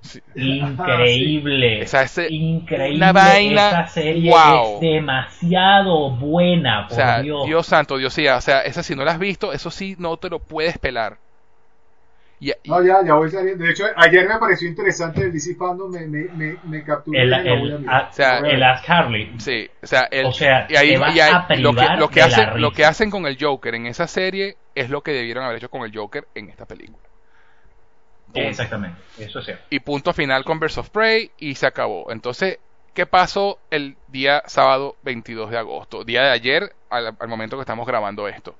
[SPEAKER 1] Sí.
[SPEAKER 3] Increíble.
[SPEAKER 1] Esa es,
[SPEAKER 3] increíble.
[SPEAKER 1] una vaina,
[SPEAKER 3] Esa serie
[SPEAKER 1] wow.
[SPEAKER 3] es demasiado buena,
[SPEAKER 1] O
[SPEAKER 3] por
[SPEAKER 1] sea,
[SPEAKER 3] Dios.
[SPEAKER 1] Dios santo, Dios sí, o sea, esa si no la has visto, eso sí no te lo puedes pelar. Y, y-
[SPEAKER 2] No, ya, ya voy saliendo. De hecho, ayer me pareció interesante el Fandom, me, me, me, me capturó.
[SPEAKER 3] El, el,
[SPEAKER 2] mirar.
[SPEAKER 3] a-
[SPEAKER 1] O sea,
[SPEAKER 2] Lo voy a
[SPEAKER 3] el. Ask Harley.
[SPEAKER 1] sí, o sea, el-
[SPEAKER 3] O sea,
[SPEAKER 1] y ahí,
[SPEAKER 3] te vas
[SPEAKER 1] y ahí-
[SPEAKER 3] a
[SPEAKER 1] lo que, lo que
[SPEAKER 3] de la
[SPEAKER 1] hacen, lo que hacen con el Joker en esa serie es lo que debieron haber hecho con el Joker en esta película.
[SPEAKER 3] Exactamente, eso es cierto.
[SPEAKER 1] y punto final con Birds of Prey y se acabó. Entonces, ¿qué pasó el día sábado 22 de agosto? Día de ayer, al, al momento que estamos grabando esto.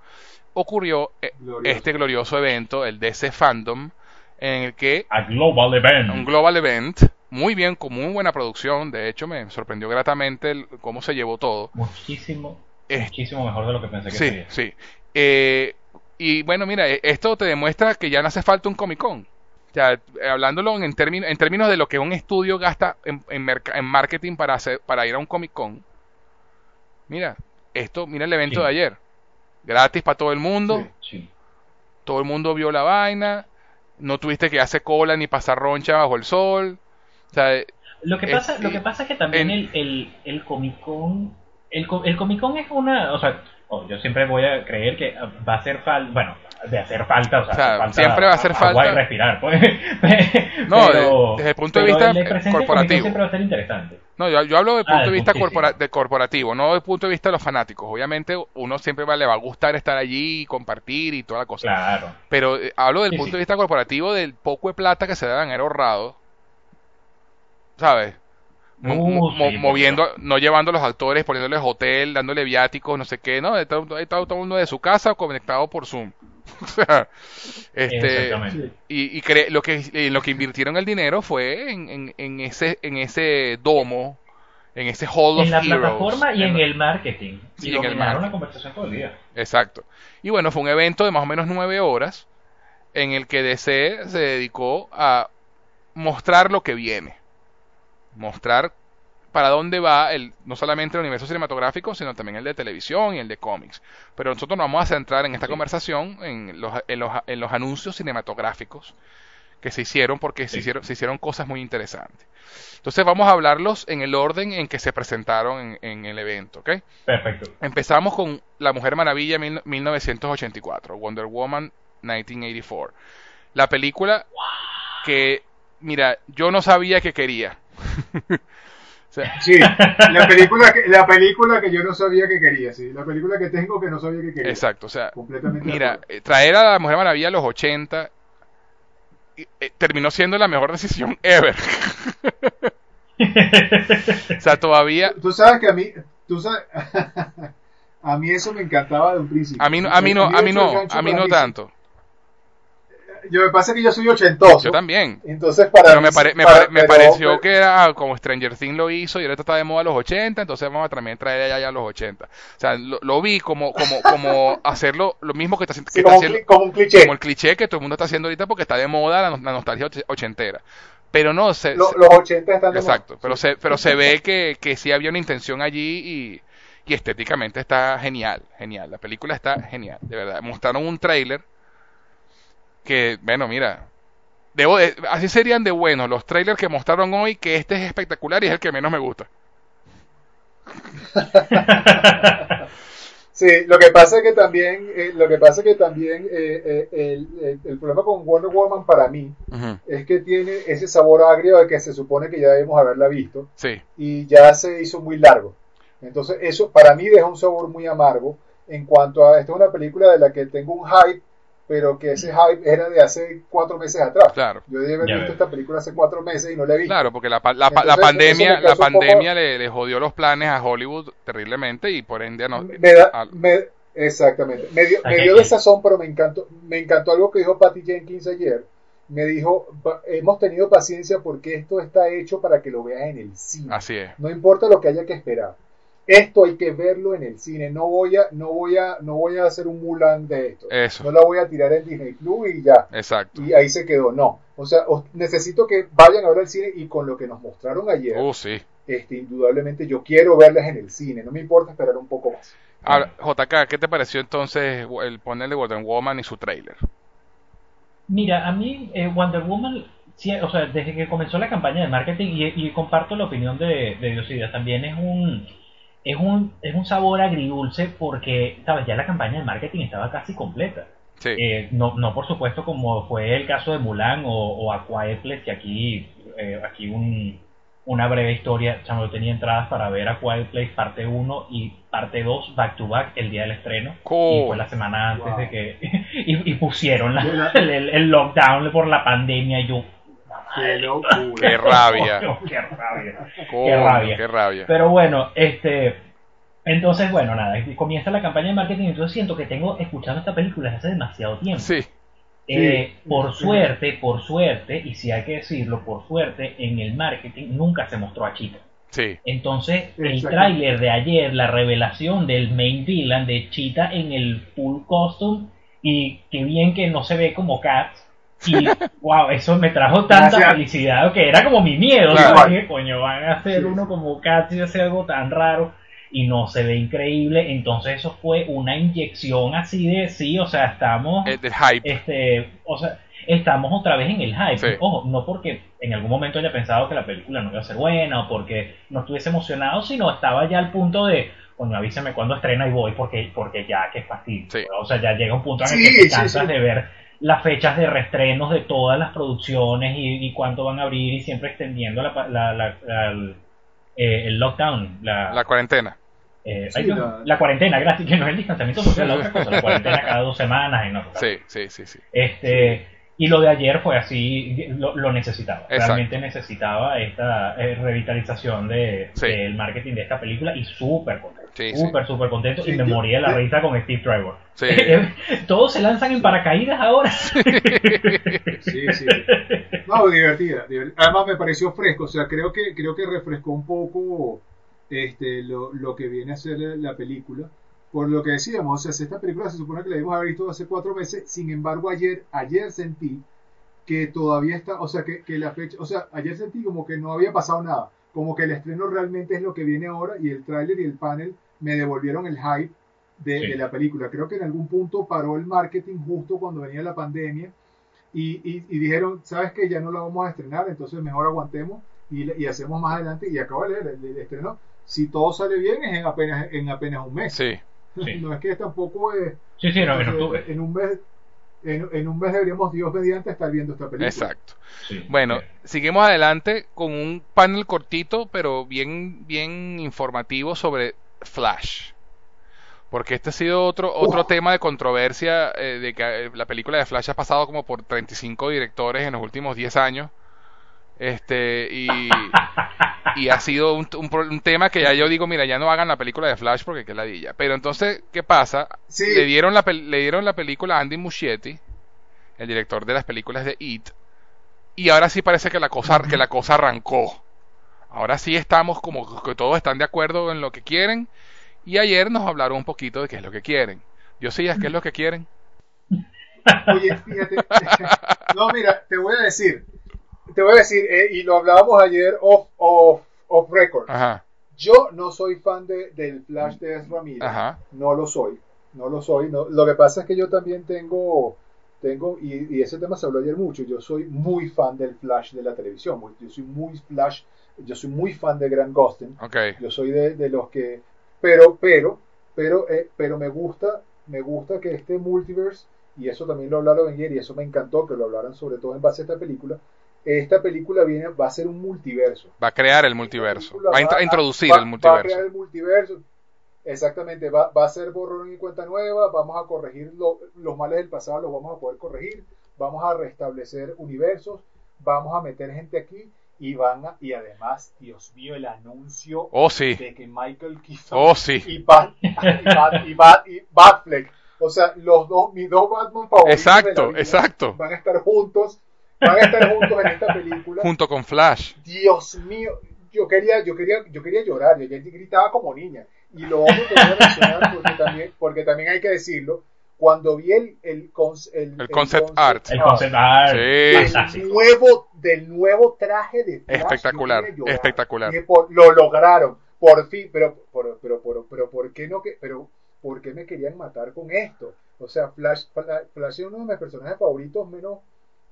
[SPEAKER 1] Ocurrió eh,
[SPEAKER 2] Glorioso.
[SPEAKER 1] este glorioso evento, el DC Fandom, en el que
[SPEAKER 3] A Global Event.
[SPEAKER 1] un global event, muy bien, con muy buena producción, de hecho me sorprendió gratamente el- cómo se llevó todo.
[SPEAKER 3] Muchísimo,
[SPEAKER 1] Eh,
[SPEAKER 3] muchísimo mejor de lo que pensé que
[SPEAKER 1] Sí,
[SPEAKER 3] sería.
[SPEAKER 1] sí. Eh, y bueno, mira, esto te demuestra que ya no hace falta un Comic Con. O sea, hablándolo en, términos, en términos de lo que un estudio gasta en, en, merca- en marketing para, hacer, para ir a un Comic Con. Mira, esto, mira el evento
[SPEAKER 3] Sí.
[SPEAKER 1] de ayer. Gratis para todo el mundo.
[SPEAKER 2] Sí.
[SPEAKER 3] Sí.
[SPEAKER 1] Todo el mundo vio la vaina. No tuviste que hacer cola ni pasar roncha bajo el sol. O sea,
[SPEAKER 3] Lo que
[SPEAKER 1] Es-
[SPEAKER 3] pasa, lo que pasa es que también
[SPEAKER 1] en-
[SPEAKER 3] el, el, el Comic Con, el, el Comic Con es una, o sea, oh, yo siempre voy a creer que va a hacer falta, bueno, de hacer falta, o sea,
[SPEAKER 1] O sea,
[SPEAKER 3] hace falta
[SPEAKER 1] siempre va a hacer
[SPEAKER 3] agua
[SPEAKER 1] falta-
[SPEAKER 3] y respirar, pues.
[SPEAKER 1] No,
[SPEAKER 3] Pero-
[SPEAKER 1] desde el punto de vista,
[SPEAKER 3] el
[SPEAKER 1] corporativo.
[SPEAKER 3] siempre va a ser interesante.
[SPEAKER 1] No, yo, yo hablo desde el
[SPEAKER 3] Ah,
[SPEAKER 1] punto de vista corpora- de corporativo, no desde el punto de vista de los fanáticos. Obviamente uno siempre va- le va a gustar estar allí y compartir y toda la cosa.
[SPEAKER 3] Claro.
[SPEAKER 1] Pero eh, hablo del
[SPEAKER 3] Sí,
[SPEAKER 1] punto
[SPEAKER 3] sí.
[SPEAKER 1] de vista corporativo del poco de plata que se deben haber ahorrado. ¿Sabes?
[SPEAKER 3] Uh,
[SPEAKER 1] mo- mo-
[SPEAKER 3] sí, por
[SPEAKER 1] moviendo, no llevando a los actores, poniéndoles hotel, dándole viáticos, no sé qué, ¿no? Está todo el mundo de su casa conectado por Zoom. O sea, este, y, y cre- lo que en lo que invirtieron el dinero fue en, en, en ese en ese domo en ese hall
[SPEAKER 3] En
[SPEAKER 1] of
[SPEAKER 3] la
[SPEAKER 1] Heroes
[SPEAKER 3] plataforma y en el marketing.
[SPEAKER 1] Sí,
[SPEAKER 3] y
[SPEAKER 1] en el marketing.
[SPEAKER 3] la conversación todo el día.
[SPEAKER 1] exacto y bueno fue un evento de más o menos nueve horas en el que DC se dedicó a mostrar lo que viene mostrar para dónde va el no solamente el universo cinematográfico sino también el de televisión y el de cómics pero nosotros nos vamos a centrar en esta
[SPEAKER 3] Sí.
[SPEAKER 1] conversación en los, en los en los anuncios cinematográficos que se hicieron porque se hicieron se hicieron cosas muy interesantes entonces vamos a hablarlos en el orden en que se presentaron en, en el evento ¿ok?
[SPEAKER 3] Perfecto.
[SPEAKER 1] Empezamos con La Mujer Maravilla mil- 1984, Wonder Woman 1984. La película que, mira, yo no sabía que quería. O sea,
[SPEAKER 2] Sí, la película, que, la película que yo no sabía que quería, sí. La película que tengo que no sabía que quería.
[SPEAKER 1] exacto, o sea,
[SPEAKER 2] Completamente.
[SPEAKER 1] mira, eh, traer a La Mujer Maravilla a los 80 eh, terminó siendo la mejor decisión ever. o sea, todavía
[SPEAKER 2] Tú sabes que a mí, tú sabes, a mí eso me encantaba de un principio.
[SPEAKER 1] a mí no, a mí no, a mí
[SPEAKER 2] de hecho, el
[SPEAKER 1] no, a mí no tanto.
[SPEAKER 2] Yo me pasa que yo soy ochentoso.
[SPEAKER 1] Yo también.
[SPEAKER 2] Entonces para
[SPEAKER 1] Pero me, pare- me,
[SPEAKER 2] para-
[SPEAKER 1] pare- me
[SPEAKER 2] pero-
[SPEAKER 1] pareció
[SPEAKER 2] pero-
[SPEAKER 1] que era como Stranger Things lo hizo y ahorita está de moda los 80, entonces vamos a también traer allá ya los 80. O sea, lo, lo vi como como como hacerlo lo mismo que está, haciendo- que
[SPEAKER 2] sí,
[SPEAKER 1] está
[SPEAKER 2] como, un,
[SPEAKER 1] haciendo
[SPEAKER 2] cli- como un cliché.
[SPEAKER 1] como el cliché que todo el mundo está haciendo ahorita porque está de moda la, no- la nostalgia och- ochentera. Pero no se,
[SPEAKER 2] Lo-
[SPEAKER 1] se-
[SPEAKER 2] los 80 están de moda.
[SPEAKER 1] exacto, pero se pero se ve que que sí había una intención allí y y estéticamente está genial, genial. La película está genial, de verdad. Mostraron un tráiler que, bueno, mira, debo de- así serían de buenos los trailers que mostraron hoy, que este es espectacular y es el que menos me gusta.
[SPEAKER 2] Sí, lo que pasa es que también, eh, lo que pasa es que también eh, eh, el, el- el problema con Wonder Woman para mí es que tiene ese sabor agrio de que se supone que ya debemos haberla visto
[SPEAKER 1] Sí,
[SPEAKER 2] y ya se hizo muy largo. Entonces eso para mí deja un sabor muy amargo en cuanto a esta es una película de la que tengo un hype, pero que ese hype era de hace cuatro meses atrás.
[SPEAKER 1] claro.
[SPEAKER 2] Yo debí haber
[SPEAKER 3] Ya
[SPEAKER 2] visto esta película hace cuatro meses y no la he visto.
[SPEAKER 1] Claro, porque la, la, pandemia, la
[SPEAKER 2] un poco-
[SPEAKER 1] pandemia le, le jodió los planes a Hollywood terriblemente y por ende no.
[SPEAKER 2] me da,
[SPEAKER 1] al-
[SPEAKER 2] me- exactamente. Me dio, me dio desazón, pero me encantó, me encantó algo que dijo Patty Jenkins ayer. Me dijo, "Pa- hemos tenido paciencia porque esto está hecho para que lo veas en el cine.
[SPEAKER 1] así es.
[SPEAKER 2] No importa lo que haya que esperar. Esto hay que verlo en el cine, no voy a, no voy a, no voy a hacer un Mulan de esto,
[SPEAKER 1] Eso.
[SPEAKER 2] no la voy a tirar en Disney Plus y ya,
[SPEAKER 1] Exacto.
[SPEAKER 2] y ahí se quedó, no, o sea, os- necesito que vayan a ver el cine y con lo que nos mostraron ayer,
[SPEAKER 1] Uh, sí.
[SPEAKER 2] este, indudablemente yo quiero verlas en el cine, no me importa esperar un poco más.
[SPEAKER 1] Ahora, JK, ¿qué te pareció entonces el ponerle Wonder Woman y su trailer?
[SPEAKER 3] Mira, a mí eh, Wonder Woman, sí, o sea, desde que comenzó la campaña de marketing, y, y comparto la opinión de, de Diosidia, también es un, es, un, es un sabor agridulce porque, sabes, ya la campaña de marketing estaba casi completa.
[SPEAKER 1] Sí.
[SPEAKER 3] Eh, no, no, por supuesto, como fue el caso de Mulan o, o A Quiet Place, que aquí, eh, aquí un, una breve historia, chamo, yo tenía entradas para ver A Quiet Place parte 1 y parte 2 back to back el día del estreno.
[SPEAKER 1] Cool.
[SPEAKER 3] Y fue la semana antes
[SPEAKER 2] Wow.
[SPEAKER 3] de que... y, y pusieron la- el, el- el lockdown por la pandemia y yo...
[SPEAKER 2] Qué locura.
[SPEAKER 1] Qué rabia.
[SPEAKER 3] qué rabia.
[SPEAKER 1] Coño,
[SPEAKER 3] rabia.
[SPEAKER 1] Qué rabia.
[SPEAKER 3] Pero bueno, este. Entonces, bueno, nada, comienza la campaña de marketing. Entonces siento que tengo escuchando esta película desde hace demasiado tiempo.
[SPEAKER 1] Sí.
[SPEAKER 3] Eh,
[SPEAKER 2] Sí.
[SPEAKER 3] por suerte, por suerte, y si hay que decirlo, por suerte, en el marketing nunca se mostró a Chita.
[SPEAKER 1] Sí.
[SPEAKER 3] Entonces, el tráiler de ayer, la revelación del main villain de Chita en el full costume, y qué bien que no se ve como Cats. Y wow, eso me trajo tanta
[SPEAKER 2] Gracias.
[SPEAKER 3] felicidad que era como mi miedo.
[SPEAKER 1] Claro.
[SPEAKER 3] Dije, coño, van a hacer
[SPEAKER 2] Sí.
[SPEAKER 3] uno como Cats y hacer algo tan raro. Y no se ve increíble. Entonces, eso fue una inyección así de sí, o sea, estamos
[SPEAKER 1] El del hype.
[SPEAKER 3] este, o sea, estamos otra vez en el hype.
[SPEAKER 1] Sí.
[SPEAKER 3] Ojo, no porque en algún momento haya pensado que la película no iba a ser buena o porque no estuviese emocionado, sino estaba ya al punto de, coño, avísame cuando estrena y voy porque, porque ya, que fastidio.
[SPEAKER 1] Sí.
[SPEAKER 3] O sea, ya llega un punto en el
[SPEAKER 2] Sí,
[SPEAKER 3] que te cansas de ver las fechas de reestrenos de todas las producciones y, y cuánto van a abrir y siempre extendiendo la, pa- la- la- el, eh, el lockdown, la,
[SPEAKER 1] La cuarentena.
[SPEAKER 3] eh,
[SPEAKER 2] Sí, la-
[SPEAKER 3] la cuarentena, gracias, que no es el distanciamiento social, la otra cosa, la cuarentena cada dos semanas y no.
[SPEAKER 1] Sí, sí, sí, sí.
[SPEAKER 3] Este, y lo de ayer fue así, lo, lo necesitaba.
[SPEAKER 1] Exacto.
[SPEAKER 3] Realmente necesitaba esta eh, revitalización de,
[SPEAKER 1] Sí.
[SPEAKER 3] del marketing de esta película y súper.
[SPEAKER 1] Sí, sí.
[SPEAKER 3] súper, súper contento.
[SPEAKER 2] Sí,
[SPEAKER 3] y me
[SPEAKER 2] yo-
[SPEAKER 3] moría de la risa con Steve Trevor.
[SPEAKER 1] Sí.
[SPEAKER 3] Todos se lanzan en paracaídas ahora.
[SPEAKER 2] Sí, sí. No, divertida, divertida. Además me pareció fresco, o sea, creo que creo que refrescó un poco este lo, lo que viene a ser la película. Por lo que decíamos, o sea, esta película se supone que la debimos haber visto hace cuatro meses, sin embargo ayer ayer sentí que todavía está, o sea, que, que la fecha, o sea, ayer sentí como que no había pasado nada, como que el estreno realmente es lo que viene ahora y el tráiler y el panel me devolvieron el hype de,
[SPEAKER 3] Sí.
[SPEAKER 2] de la película. Creo que en algún punto paró el marketing justo cuando venía la pandemia y, y- y dijeron, ¿sabes que Ya no la vamos a estrenar, entonces mejor aguantemos y, y hacemos más adelante. Y acabo de leer, el, el estreno, si todo sale bien, es en apenas, en apenas un mes.
[SPEAKER 1] Sí.
[SPEAKER 3] Sí.
[SPEAKER 2] No es que tampoco es...
[SPEAKER 3] Sí, sí, no, en
[SPEAKER 2] entonces,
[SPEAKER 3] octubre.
[SPEAKER 2] en un mes... En, en un mes deberíamos, Dios mediante, estar viendo esta película.
[SPEAKER 1] Exacto.
[SPEAKER 3] Sí.
[SPEAKER 1] Bueno,
[SPEAKER 3] Sí.
[SPEAKER 1] seguimos adelante con un panel cortito, pero bien, bien informativo sobre Flash. Porque este ha sido otro, otro tema de controversia, eh, de que eh, la película de Flash ha pasado como por 35 directores en los últimos 10 años. Este, y, y ha sido un, un tema que ya yo digo, mira, ya no hagan la película de Flash porque qué ladilla. Pero entonces, ¿qué pasa?
[SPEAKER 2] Sí.
[SPEAKER 1] Le dieron la, le dieron la película a Andy Muschietti, el director de las películas de It, y ahora sí parece que la cosa, que la cosa arrancó. Ahora sí estamos como que todos están de acuerdo en lo que quieren, y ayer nos hablaron un poquito de qué es lo que quieren. Yo sí, ¿qué es lo que quieren?
[SPEAKER 2] Oye, fíjate. No, mira, te voy a decir. Te voy a decir, eh, y lo hablábamos ayer off, off, off record.
[SPEAKER 1] Ajá,
[SPEAKER 2] Yo no soy fan de, del Flash de Ezra No lo soy. No lo soy. No. Lo que pasa es que yo también tengo. tengo y, y ese tema se habló ayer mucho. Yo soy muy fan del Flash de la televisión. Yo soy muy Flash. Yo soy muy fan de Grant Gustin. Yo soy de, de los que. Pero, pero, pero, eh, pero me gusta, me gusta que este multiverse, y eso también lo hablaron ayer, y eso me encantó que lo hablaran sobre todo en base a esta película. Esta película viene, va a ser un multiverso.
[SPEAKER 1] va a crear el multiverso, va a, int- a introducir
[SPEAKER 2] va-
[SPEAKER 1] el
[SPEAKER 2] Va a
[SPEAKER 1] multiverso.
[SPEAKER 2] crear el multiverso. Exactamente, va, va a ser borrón y cuenta nueva, vamos a corregir lo- los males del pasado, los vamos a poder corregir, vamos a restablecer universos, vamos a meter gente aquí y van a, y además, Dios mío, el anuncio
[SPEAKER 1] Oh, sí,
[SPEAKER 2] de que Michael Keaton
[SPEAKER 1] oh, sí,
[SPEAKER 2] y Bat, y Bat, y Bat, y Batfleck, o sea, los dos, mis dos Batman favoritos de
[SPEAKER 1] exacto,
[SPEAKER 2] la
[SPEAKER 1] exacto,
[SPEAKER 2] van a estar juntos, van a estar juntos en esta película.
[SPEAKER 1] junto con Flash.
[SPEAKER 2] Dios mío, yo quería, yo quería, yo quería llorar, yo gritaba como niña. Y lo otro que voy a mencionar, porque también, porque también hay que decirlo, cuando vi el, el, el,
[SPEAKER 1] El concept art.
[SPEAKER 3] El concept art.
[SPEAKER 1] Sí.
[SPEAKER 2] del nuevo, del nuevo traje de Flash,
[SPEAKER 1] Espectacular,
[SPEAKER 2] llorar.
[SPEAKER 1] espectacular.
[SPEAKER 2] Por- lo lograron, por fin, pero, por- pero, pero, pero, ¿por qué no que, pero, por qué me querían matar con esto? O sea, Flash, Fla- Flash es uno de mis personajes favoritos menos,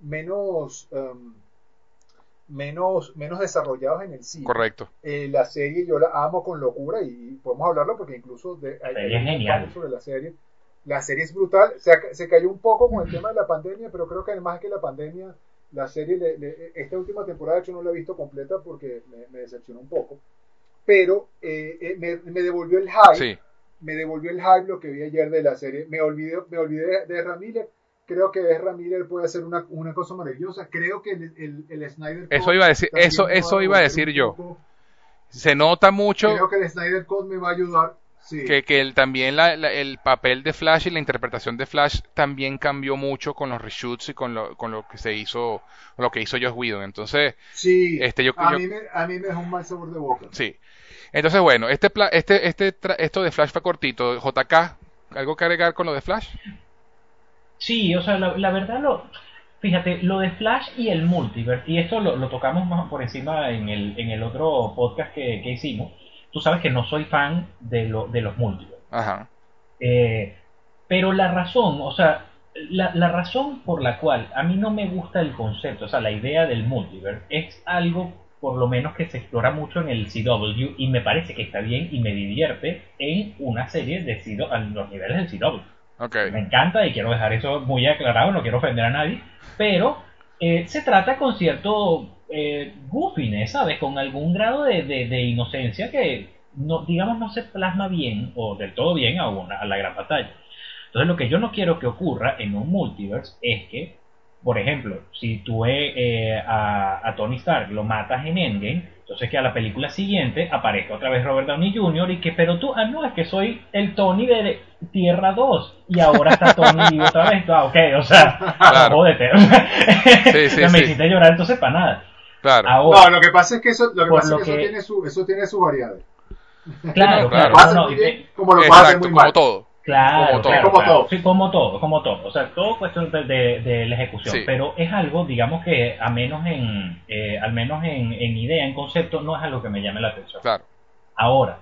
[SPEAKER 2] menos, em, menos, menos desarrollados en el cine.
[SPEAKER 1] Correcto.
[SPEAKER 2] Eh, la serie yo la amo con locura y podemos hablarlo porque incluso de, hay, hay un
[SPEAKER 3] genial.
[SPEAKER 2] sobre la serie. La serie es brutal, se, se cayó un poco con el tema de la pandemia, pero creo que además que la pandemia, la serie, le- le- esta última temporada de hecho no la he visto completa porque me, me decepcionó un poco, pero eh, eh, me, me devolvió el hype,
[SPEAKER 1] Sí.
[SPEAKER 2] me devolvió el hype lo que vi ayer de la serie, me olvidé, me olvidé de, Miller, creo que Ezra Miller puede hacer una, una cosa maravillosa, creo que el, el, el Snyder
[SPEAKER 1] Eso iba a decir, eso, eso iba a decir yo. Se nota mucho
[SPEAKER 2] Creo que el Snyder Code me va a ayudar. Sí.
[SPEAKER 1] que, que el, también la- la- el papel de Flash y la interpretación de Flash también cambió mucho con los reshoots y con lo, con lo que se hizo, lo que hizo Josh Whedon. Entonces,
[SPEAKER 2] sí.
[SPEAKER 1] este, yo-
[SPEAKER 2] a,
[SPEAKER 1] yo-
[SPEAKER 2] mí me, a mí me dejó un mal sabor de boca.
[SPEAKER 1] sí. Entonces, bueno, este, pla- este, este, tra- esto de Flash fue cortito. JK, ¿algo que agregar con lo de Flash?
[SPEAKER 3] Sí, o sea, la, la verdad, lo, fíjate, lo de Flash y el multiverse, y esto lo, lo tocamos más por encima en el, en el otro podcast que, que hicimos, tú sabes que no soy fan de, lo, de los multiverse.
[SPEAKER 1] Ajá.
[SPEAKER 3] Eh, pero la razón, o sea, la, la razón por la cual a mí no me gusta el concepto, o sea, la idea del multiverse, es algo por lo menos que se explora mucho en el CW y me parece que está bien y me divierte en una serie de CW, a los niveles del CW.
[SPEAKER 1] Ok.
[SPEAKER 3] Me encanta y quiero dejar eso muy aclarado, no quiero ofender a nadie, pero eh, se trata con cierto eh, goofiness, ¿sabes? Con algún grado de, de- inocencia que, no, digamos, no se plasma bien o del todo bien a, una, a la gran batalla. Entonces, lo que yo no quiero que ocurra en un multiverse es que, por ejemplo, si tú eh, eh, a Tony Stark lo matas en Endgame, entonces que a la película siguiente aparezca otra vez Robert Downey Jr. y que, pero tú, ah, no, es que soy el Tony de Tierra 2 y ahora está Tony vivo otra vez. Ah, ok, o sea,
[SPEAKER 1] Claro.
[SPEAKER 3] jódete.
[SPEAKER 1] Sí, sí,
[SPEAKER 3] O sea, me
[SPEAKER 1] sí.
[SPEAKER 3] hiciste llorar entonces para nada.
[SPEAKER 1] Claro.
[SPEAKER 3] Ahora,
[SPEAKER 2] No, lo que pasa es que eso, lo que
[SPEAKER 3] Por
[SPEAKER 2] pasa
[SPEAKER 3] lo
[SPEAKER 2] es que,
[SPEAKER 3] que-
[SPEAKER 2] Eso, tiene su, eso tiene sus variedades.
[SPEAKER 3] claro, claro,
[SPEAKER 1] claro.
[SPEAKER 3] No, no,
[SPEAKER 2] bien,
[SPEAKER 3] te-
[SPEAKER 2] como lo
[SPEAKER 1] Exacto,
[SPEAKER 2] muy
[SPEAKER 1] como
[SPEAKER 2] mal.
[SPEAKER 1] todo.
[SPEAKER 3] Claro,
[SPEAKER 1] Como todo.
[SPEAKER 3] claro,
[SPEAKER 2] Como
[SPEAKER 3] claro.
[SPEAKER 2] todo.
[SPEAKER 3] Sí, como todo, como todo. O sea, todo cuestión de, de- de la ejecución.
[SPEAKER 1] Sí.
[SPEAKER 3] Pero es algo, digamos que a menos en, eh, al menos en, en idea, en concepto, no es algo que me llame la atención.
[SPEAKER 1] Claro.
[SPEAKER 3] Ahora,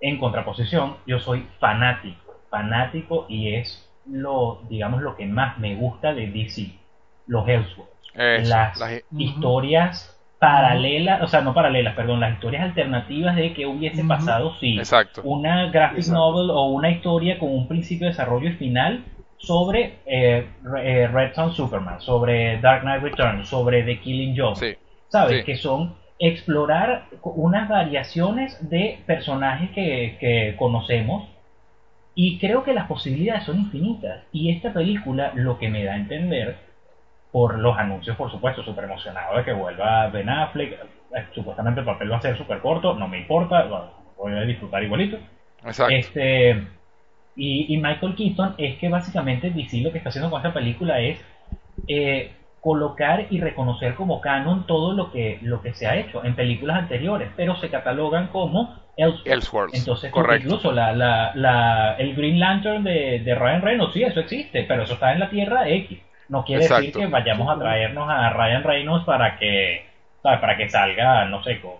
[SPEAKER 3] en contraposición, yo soy fanático, fanático y es lo, digamos, lo que más me gusta de DC, los Elseworlds. Las- historias paralelas, o sea, no paralelas, perdón, las historias alternativas de que hubiese pasado si
[SPEAKER 1] Exacto.
[SPEAKER 3] una graphic
[SPEAKER 2] Exacto.
[SPEAKER 3] novel o una historia con un principio, desarrollo y final sobre eh, eh, Red Son Superman, sobre Dark Knight Returns, sobre The Killing Joke,
[SPEAKER 1] Sí.
[SPEAKER 3] ¿sabes?
[SPEAKER 1] sí.
[SPEAKER 3] Que son explorar unas variaciones de personajes que, que conocemos y creo que las posibilidades son infinitas. Y esta película lo que me da a entender, por los anuncios, por supuesto, súper emocionado de que vuelva Ben Affleck, eh, supuestamente el papel va a ser súper corto, no me importa, voy a disfrutar igualito.
[SPEAKER 1] Exacto.
[SPEAKER 3] Este, y, y Michael Keaton es que básicamente DC lo que está haciendo con esta película es eh, colocar y reconocer como canon todo lo que, lo que se ha hecho en películas anteriores, pero se catalogan como Elseworlds.
[SPEAKER 1] Elseworlds,
[SPEAKER 3] Entonces,
[SPEAKER 1] correcto.
[SPEAKER 3] incluso la, la, la- el Green Lantern de, de Ryan Reynolds, sí, eso existe, pero eso está en la Tierra X. No quiere decir que vayamos a traernos a Ryan Reynolds para que, ¿sabes? para que salga, no sé, con,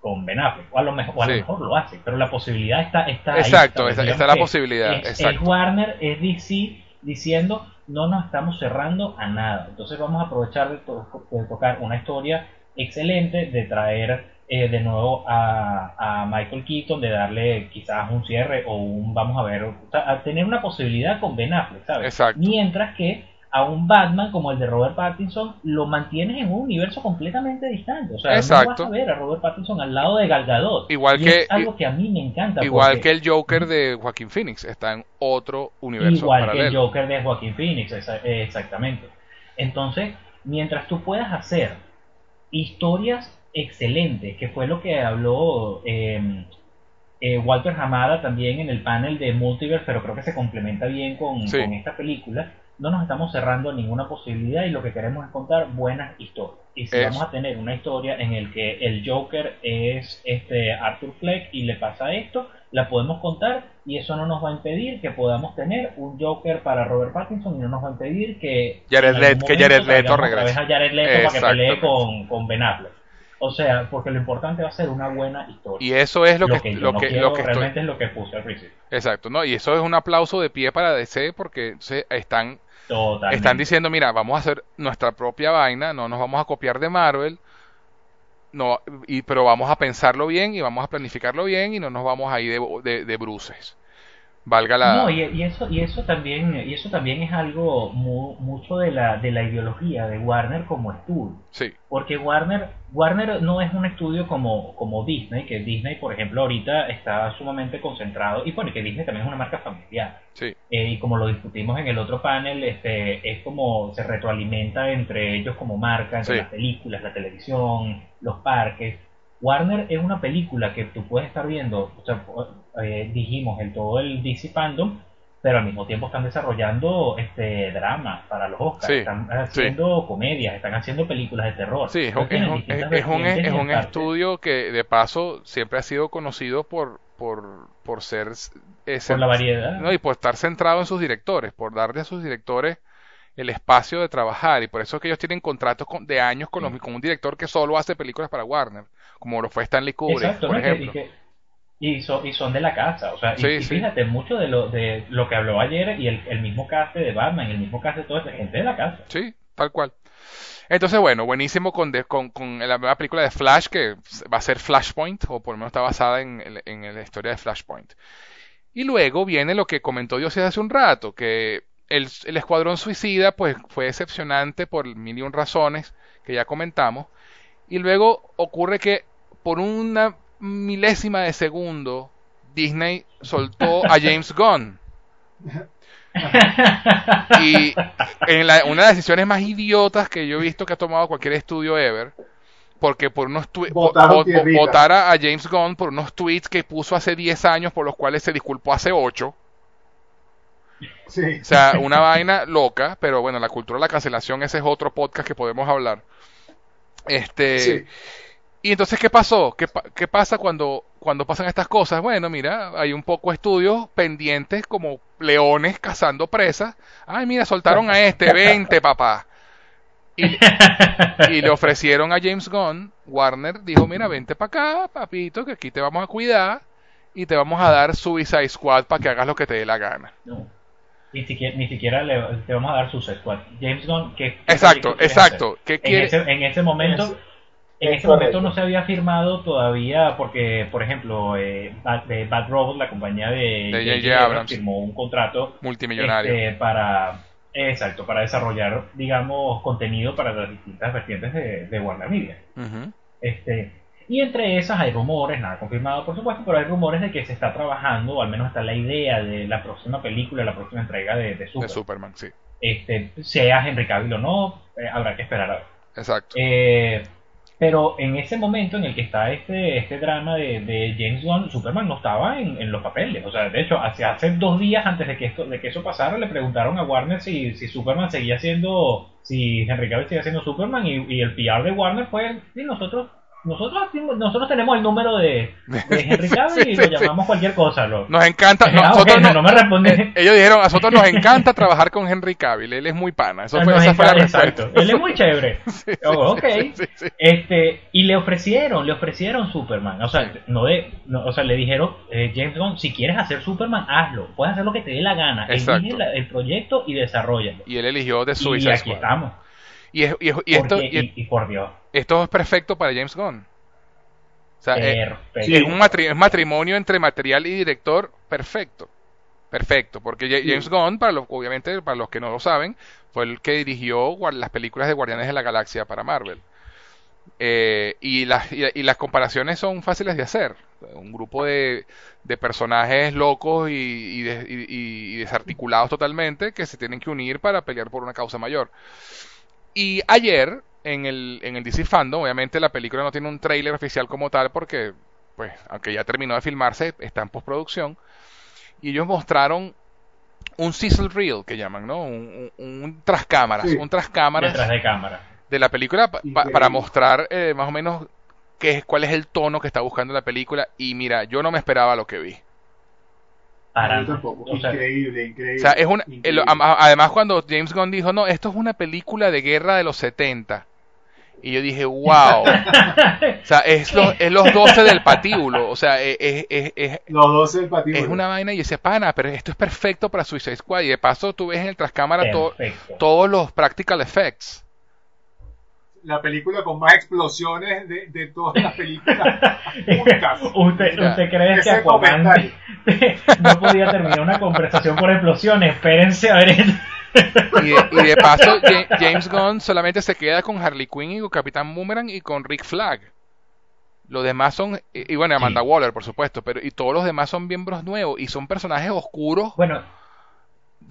[SPEAKER 3] con Ben Affleck. O a lo mejor, o a lo mejor lo hace, pero la posibilidad está, está
[SPEAKER 1] Exacto, está, la posibilidad.
[SPEAKER 3] es, es
[SPEAKER 1] Exacto.
[SPEAKER 3] Warner, es DC diciendo no nos estamos cerrando a nada. Entonces vamos a aprovechar de, to- de tocar una historia excelente, de traer eh, de nuevo a, a Michael Keaton, de darle quizás un cierre o un, vamos a ver, o sea, a tener una posibilidad con Ben Affleck, ¿sabes?
[SPEAKER 1] Exacto.
[SPEAKER 3] Mientras que a un Batman como el de Robert Pattinson lo mantienes en un universo completamente distante. O sea, no vas a ver a Robert Pattinson al lado de Gal Gadot.
[SPEAKER 1] Igual
[SPEAKER 3] Y
[SPEAKER 1] que-
[SPEAKER 3] es algo que a mí me encanta.
[SPEAKER 1] Igual
[SPEAKER 3] porque-
[SPEAKER 1] que el Joker de Joaquín Phoenix está en otro universo
[SPEAKER 3] Igual que el. Joker de Joaquín Phoenix, exa- exactamente. Entonces, mientras tú puedas hacer historias excelentes, que fue lo que habló eh, eh, Walter Hamada también en el panel de Multiverse, pero creo que se complementa bien con,
[SPEAKER 1] Sí.
[SPEAKER 3] con esta película, no nos estamos cerrando ninguna posibilidad y lo que queremos es contar buenas historias. Y si
[SPEAKER 1] Eso.
[SPEAKER 3] vamos a tener una historia en el que el Joker es este Arthur Fleck y le pasa esto, la podemos contar y eso no nos va a impedir que podamos tener un Joker para Robert Pattinson y no nos va a impedir que
[SPEAKER 1] Jared, Leto, que Jared Leto regrese.
[SPEAKER 3] a Jared Leto para que pelee con, con Ben Affleck. O sea, porque lo importante va a ser una buena historia.
[SPEAKER 1] Y eso es lo,
[SPEAKER 3] lo
[SPEAKER 1] que,
[SPEAKER 3] que,
[SPEAKER 1] lo
[SPEAKER 3] no
[SPEAKER 1] que,
[SPEAKER 3] quiero
[SPEAKER 1] lo que estoy...
[SPEAKER 3] realmente es lo que puse al principio.
[SPEAKER 1] Exacto, ¿no? Y eso es un aplauso de pie para DC porque se están,
[SPEAKER 3] Totalmente.
[SPEAKER 1] están diciendo, mira, vamos a hacer nuestra propia vaina, no nos vamos a copiar de Marvel, no, y, pero vamos a pensarlo bien y vamos a planificarlo bien y no nos vamos ahí de, de, de bruces. Valga la...
[SPEAKER 3] No, y, y eso y eso también y eso también es algo mu- mucho de la de la ideología de Warner como estudio,
[SPEAKER 1] Sí,
[SPEAKER 3] porque Warner Warner no es un estudio como como Disney, que Disney, por ejemplo, ahorita está sumamente concentrado y bueno, que Disney también es una marca familiar.
[SPEAKER 1] sí,
[SPEAKER 3] Eh, y como lo discutimos en el otro panel, este, es como se retroalimenta entre ellos como marca, entre
[SPEAKER 1] Sí.
[SPEAKER 3] las películas, la televisión, los parques. Warner es una película que tú puedes estar viendo, o sea, eh, dijimos, el todo el DC Fandom, pero al mismo tiempo están desarrollando este dramas para los Oscars,
[SPEAKER 1] Sí,
[SPEAKER 3] están haciendo comedias, están haciendo películas de terror.
[SPEAKER 1] sí, es un,
[SPEAKER 3] Entonces,
[SPEAKER 1] es un- es es estudio que de paso siempre ha sido conocido por, por, por ser... eh,
[SPEAKER 3] por la variedad.
[SPEAKER 1] No, y por estar centrado en sus directores, por darle a sus directores el espacio de trabajar. Y por eso es que ellos tienen contratos con- de años con, los- con un director que solo hace películas para Warner, como lo fue Stanley Kubrick,
[SPEAKER 3] Exacto,
[SPEAKER 1] por ejemplo.
[SPEAKER 3] Y, que- y son, y son de la casa, o sea, y-
[SPEAKER 1] Sí,
[SPEAKER 3] y,
[SPEAKER 1] sí.
[SPEAKER 3] fíjate, mucho de lo, de lo que habló ayer y el, el mismo cast de Batman, el mismo cast de toda esa gente de la casa.
[SPEAKER 1] Sí, tal cual. Entonces, bueno, buenísimo con, de- con, con la nueva película de Flash, que va a ser Flashpoint, o por lo menos está basada en, en la historia de Flashpoint. Y luego viene lo que comentó Dios hace un rato, que el, el Escuadrón Suicida, pues fue decepcionante por mil y un razones que ya comentamos. Y luego ocurre que por una milésima de segundo, Disney soltó a James Gunn. Y en la- una de las decisiones más idiotas que yo he visto que ha tomado cualquier estudio ever, porque por unos votara a James Gunn por unos tweets que puso hace 10 años por los cuales se disculpó hace 8.
[SPEAKER 2] Sí.
[SPEAKER 1] O sea, una vaina loca, pero bueno, la cultura de la cancelación, ese es otro podcast que podemos hablar. Este,
[SPEAKER 2] Sí.
[SPEAKER 1] Y entonces, ¿qué pasó? ¿Qué, pa- qué pasa cuando, cuando pasan estas cosas? Bueno, mira, hay un poco estudios pendientes como leones cazando presas. Ay, mira, soltaron a este, 20, papá. Y, y le ofrecieron a James Gunn, Warner dijo, mira, vente para acá, papito, que aquí te vamos a cuidar y te vamos a dar Suicide Squad para que hagas lo que te dé la gana.
[SPEAKER 3] No. Ni siquiera, ni siquiera le, te vamos a dar su Squad. James Gunn, ¿qué, qué
[SPEAKER 1] Exacto, exacto. ¿Qué?
[SPEAKER 3] En
[SPEAKER 1] quiere?
[SPEAKER 3] ese, en ese momento,
[SPEAKER 2] Es-
[SPEAKER 3] en
[SPEAKER 2] es
[SPEAKER 3] ese momento no se había firmado todavía porque, por ejemplo, eh, Bad, de Bad Robot, la compañía de
[SPEAKER 1] De
[SPEAKER 3] J.J.
[SPEAKER 1] J.J. Abrams.
[SPEAKER 3] firmó un contrato
[SPEAKER 1] Multimillonario.
[SPEAKER 3] este, para exacto para desarrollar digamos contenido para las distintas vertientes de, de Warner Media
[SPEAKER 1] Ujú.
[SPEAKER 3] este y entre esas hay rumores nada confirmado por supuesto pero hay rumores de que se está trabajando o al menos está la idea de la próxima película la próxima entrega de, de
[SPEAKER 1] De
[SPEAKER 3] Superman
[SPEAKER 1] Superman, sí.
[SPEAKER 3] este sea Henry Cavill o no eh, habrá que esperar a ver
[SPEAKER 1] Exacto.
[SPEAKER 3] eh, pero en ese momento en el que está este, este drama de, de James Gunn, Superman no estaba en, en los papeles. O sea, de hecho, hace, hace dos días antes de que, esto, de que eso pasara, le preguntaron a Warner si, si Superman seguía siendo, si Henry Cavill seguía siendo Superman y, y el PR de Warner fue, sí, nosotros, nosotros, nosotros tenemos el número de, de Henry Cavill y
[SPEAKER 1] Sí,
[SPEAKER 3] lo
[SPEAKER 1] sí.
[SPEAKER 3] llamamos cualquier cosa. Lo,
[SPEAKER 1] Nos encanta.
[SPEAKER 3] Ah,
[SPEAKER 1] nosotros no-
[SPEAKER 3] no me responde.
[SPEAKER 1] ellos dijeron, a nosotros nos encanta trabajar con Henry Cavill. Él es muy pana. Eso fue, esa fue la
[SPEAKER 3] encanta,
[SPEAKER 1] respuesta.
[SPEAKER 3] exacto. Él es muy chévere. Oh, ok. Este, y le ofrecieron, le ofrecieron Superman. O sea, no de, no, o sea, le dijeron, eh, James Gunn, si quieres hacer Superman, hazlo. Puedes hacer lo que te dé la gana.
[SPEAKER 1] Exacto.
[SPEAKER 3] Elige la- el proyecto y desarrollalo.
[SPEAKER 1] Y él eligió de
[SPEAKER 3] Y
[SPEAKER 1] Suicide
[SPEAKER 3] aquí
[SPEAKER 1] Squad.
[SPEAKER 3] estamos.
[SPEAKER 1] Y, es- y es- y esto, y
[SPEAKER 3] y, por Dios.
[SPEAKER 1] esto es perfecto para James Gunn. O sea, eh, es un matrimonio entre material y director perfecto. Perfecto, porque Ja- James Gunn, para los, obviamente, para los que no lo saben, fue el que dirigió las películas de Guardianes de la Galaxia para Marvel. Eh, y, las, y, y las comparaciones son fáciles de hacer. Un grupo de, de personajes locos y, y de- y- y desarticulados totalmente que se tienen que unir para pelear por una causa mayor. Y ayer, en el, en el DC Fandom, obviamente la película no tiene un tráiler oficial como tal porque, pues, aunque ya terminó de filmarse, está en postproducción. Y ellos mostraron un sizzle reel, que llaman, ¿no? Un, un, un tras cámaras,
[SPEAKER 2] Sí.
[SPEAKER 1] un tras cámaras
[SPEAKER 3] Detrás de cámara.
[SPEAKER 1] de la película pa- pa- para mostrar eh, más o menos qué es, cuál es el tono que está buscando la película. Y mira, yo no me esperaba lo que vi.
[SPEAKER 3] Para
[SPEAKER 2] tampoco.
[SPEAKER 3] o sea,
[SPEAKER 2] increíble, increíble.
[SPEAKER 1] O sea, es una,
[SPEAKER 2] increíble.
[SPEAKER 1] el- a- además cuando James Gunn dijo, no, esto es una película de guerra de los 70. Y yo dije, wow. O sea, es los, es los 12 del patíbulo. O sea, es, es, es, es-
[SPEAKER 2] Los 12 del patíbulo.
[SPEAKER 1] es una vaina y ese pana, pero esto es perfecto para Suicide Squad. Y de paso tú ves en el trascámara todos los practical effects.
[SPEAKER 2] La película con más explosiones de, de todas las películas. juntas.
[SPEAKER 3] ¿Usted,
[SPEAKER 1] Mira,
[SPEAKER 3] ¿Usted cree que Aquaman no podía terminar una conversación por explosiones? Espérense a ver.
[SPEAKER 1] Y de, y de paso, Ja- James Gunn solamente se queda con Harley Quinn y con Capitán Boomerang y con Rick Flag. Los demás son, y, y bueno, Amanda
[SPEAKER 3] Sí.
[SPEAKER 1] Waller, por supuesto, pero y todos los demás son miembros nuevos y son personajes oscuros.
[SPEAKER 3] Bueno,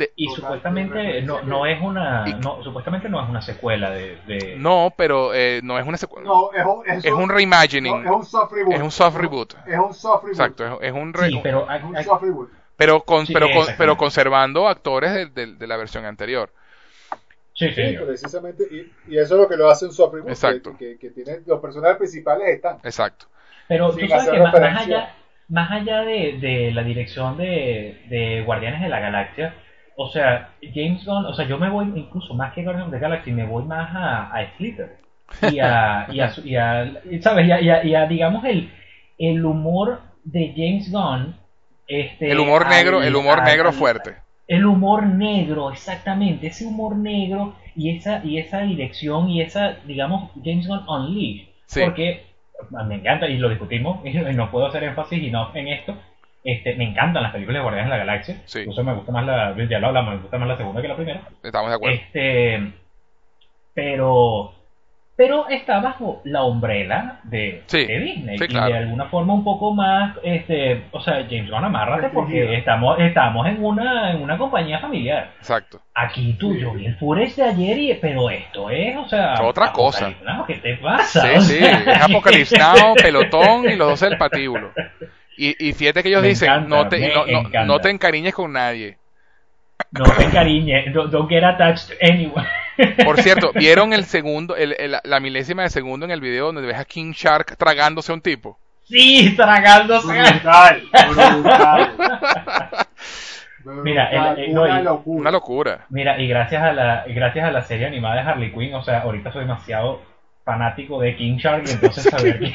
[SPEAKER 1] De,
[SPEAKER 3] y supuestamente no, no es una no, supuestamente no es una secuela de, de-
[SPEAKER 1] no, pero eh, no es una secuela.
[SPEAKER 2] No, es un, es
[SPEAKER 1] es un
[SPEAKER 2] no,
[SPEAKER 1] reimagining.
[SPEAKER 2] es un soft reboot.
[SPEAKER 1] Es un soft reboot.
[SPEAKER 2] Es un soft reboot.
[SPEAKER 1] Exacto, es, es un re-
[SPEAKER 3] sí pero
[SPEAKER 2] Es un
[SPEAKER 3] hay-
[SPEAKER 2] soft reboot.
[SPEAKER 1] pero con,
[SPEAKER 3] Sí,
[SPEAKER 1] pero con- pero conservando actores de, de- de la versión anterior.
[SPEAKER 3] sí, sí,
[SPEAKER 2] Sí, precisamente. Y, y eso es lo que lo hace un soft reboot.
[SPEAKER 1] Exacto.
[SPEAKER 2] Que, que, que tiene, los personajes principales están.
[SPEAKER 1] Exacto.
[SPEAKER 3] pero tú sabes que más, allá más allá de, de la dirección de, de Guardianes de la Galaxia o sea James Gunn o sea yo me voy incluso más que Guardianes de la Galaxia me voy más a, a Slither y a, y a, y a- sabes y a, y a- digamos el el humor de James Gunn este
[SPEAKER 1] El humor negro, el humor negro fuerte.
[SPEAKER 3] el humor negro, exactamente, ese humor negro y esa y esa dirección y esa, digamos, James Gunn Unleashed.
[SPEAKER 1] Sí.
[SPEAKER 3] Porque me encanta, y lo discutimos, y no puedo hacer énfasis y no en esto, este, me encantan las películas de Guardianes de la Galaxia.
[SPEAKER 1] Sí.
[SPEAKER 3] Incluso me gusta más la, ya lo hablamos, me gusta más la segunda que la primera.
[SPEAKER 1] Estamos de acuerdo.
[SPEAKER 3] Este, pero, pero está bajo la umbrela de,
[SPEAKER 1] Sí,
[SPEAKER 3] de Disney
[SPEAKER 1] sí,
[SPEAKER 3] y de alguna forma un poco más, este, o sea, James Gunn amárrate porque estamos, estamos en una, en una compañía familiar.
[SPEAKER 1] Exacto.
[SPEAKER 3] Aquí tú, yo vi el Fures de ayer y, pero esto es, o sea,
[SPEAKER 1] Es otra cosa.
[SPEAKER 3] ¿qué te pasa?
[SPEAKER 1] Sí,
[SPEAKER 3] O
[SPEAKER 1] sí, es Apocalypse Now, Pelotón y los 12 del patíbulo. Y, y fíjate que ellos
[SPEAKER 3] Me
[SPEAKER 1] dicen,
[SPEAKER 3] encanta,
[SPEAKER 1] no, te, no, no- no te encariñes con nadie.
[SPEAKER 3] No te encariñes, don't, don't get attached to anyone.
[SPEAKER 1] Por cierto, ¿vieron el segundo, el- el- la milésima de segundo en el video donde ves a King Shark tragándose a un tipo?
[SPEAKER 3] Sí, tragándose.
[SPEAKER 2] Brutal, brutal.
[SPEAKER 3] Mira, el-
[SPEAKER 2] Brutal,
[SPEAKER 3] el- no,
[SPEAKER 2] una locura.
[SPEAKER 1] Una locura.
[SPEAKER 3] Mira, y gracias a la gracias a la serie animada de Harley Quinn, o sea, ahorita soy demasiado fanático de King Shark y entonces saber que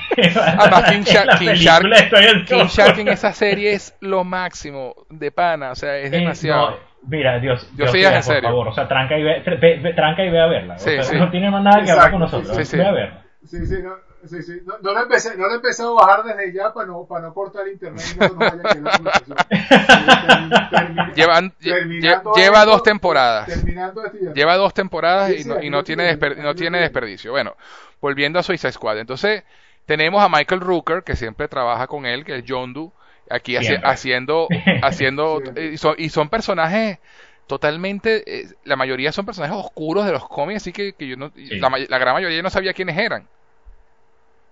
[SPEAKER 1] Además, King Shark-
[SPEAKER 3] la
[SPEAKER 1] King
[SPEAKER 3] película
[SPEAKER 1] Shark-
[SPEAKER 3] en
[SPEAKER 1] King
[SPEAKER 3] shock.
[SPEAKER 1] Shark en esa serie es lo máximo de pana, o sea, es
[SPEAKER 3] Eh,
[SPEAKER 1] demasiado.
[SPEAKER 3] no, mira, Dios,
[SPEAKER 1] Yo
[SPEAKER 3] Dios
[SPEAKER 1] sí,
[SPEAKER 3] quiera,
[SPEAKER 1] en
[SPEAKER 3] por
[SPEAKER 1] serio.
[SPEAKER 3] favor, o sea, tranca y ve, tre- ve- ve- tranca y ve a verla. O
[SPEAKER 1] Sí,
[SPEAKER 3] sea,
[SPEAKER 1] sí.
[SPEAKER 3] No tiene más nada que hablar con nosotros.
[SPEAKER 1] sí, sí.
[SPEAKER 3] Ve a verla.
[SPEAKER 2] Sí, sí, no, sí, sí. No, no lo empecé, no lo empecé a bajar desde ya para no, para no cortar internet y no se nos vaya a quedar la conversación. Termi- termi-
[SPEAKER 1] Llevan- lle-
[SPEAKER 2] terminando
[SPEAKER 1] lle- lleva
[SPEAKER 2] esto-
[SPEAKER 1] dos temporadas.
[SPEAKER 2] Terminando esto ya.
[SPEAKER 1] Lleva dos temporadas
[SPEAKER 2] Sí,
[SPEAKER 1] y
[SPEAKER 2] sí,
[SPEAKER 1] no, y no tiene, desper- no tiene desperdicio. Bueno, volviendo a Suicide Squad. Entonces, tenemos a Michael Rooker, que siempre trabaja con él, que es John Doe, aquí haci- haciendo, haciendo y, son, y son personajes totalmente, eh, la mayoría son personajes oscuros de los cómics, así que, que yo no,
[SPEAKER 3] Sí.
[SPEAKER 1] la, la gran mayoría yo no sabía quiénes eran.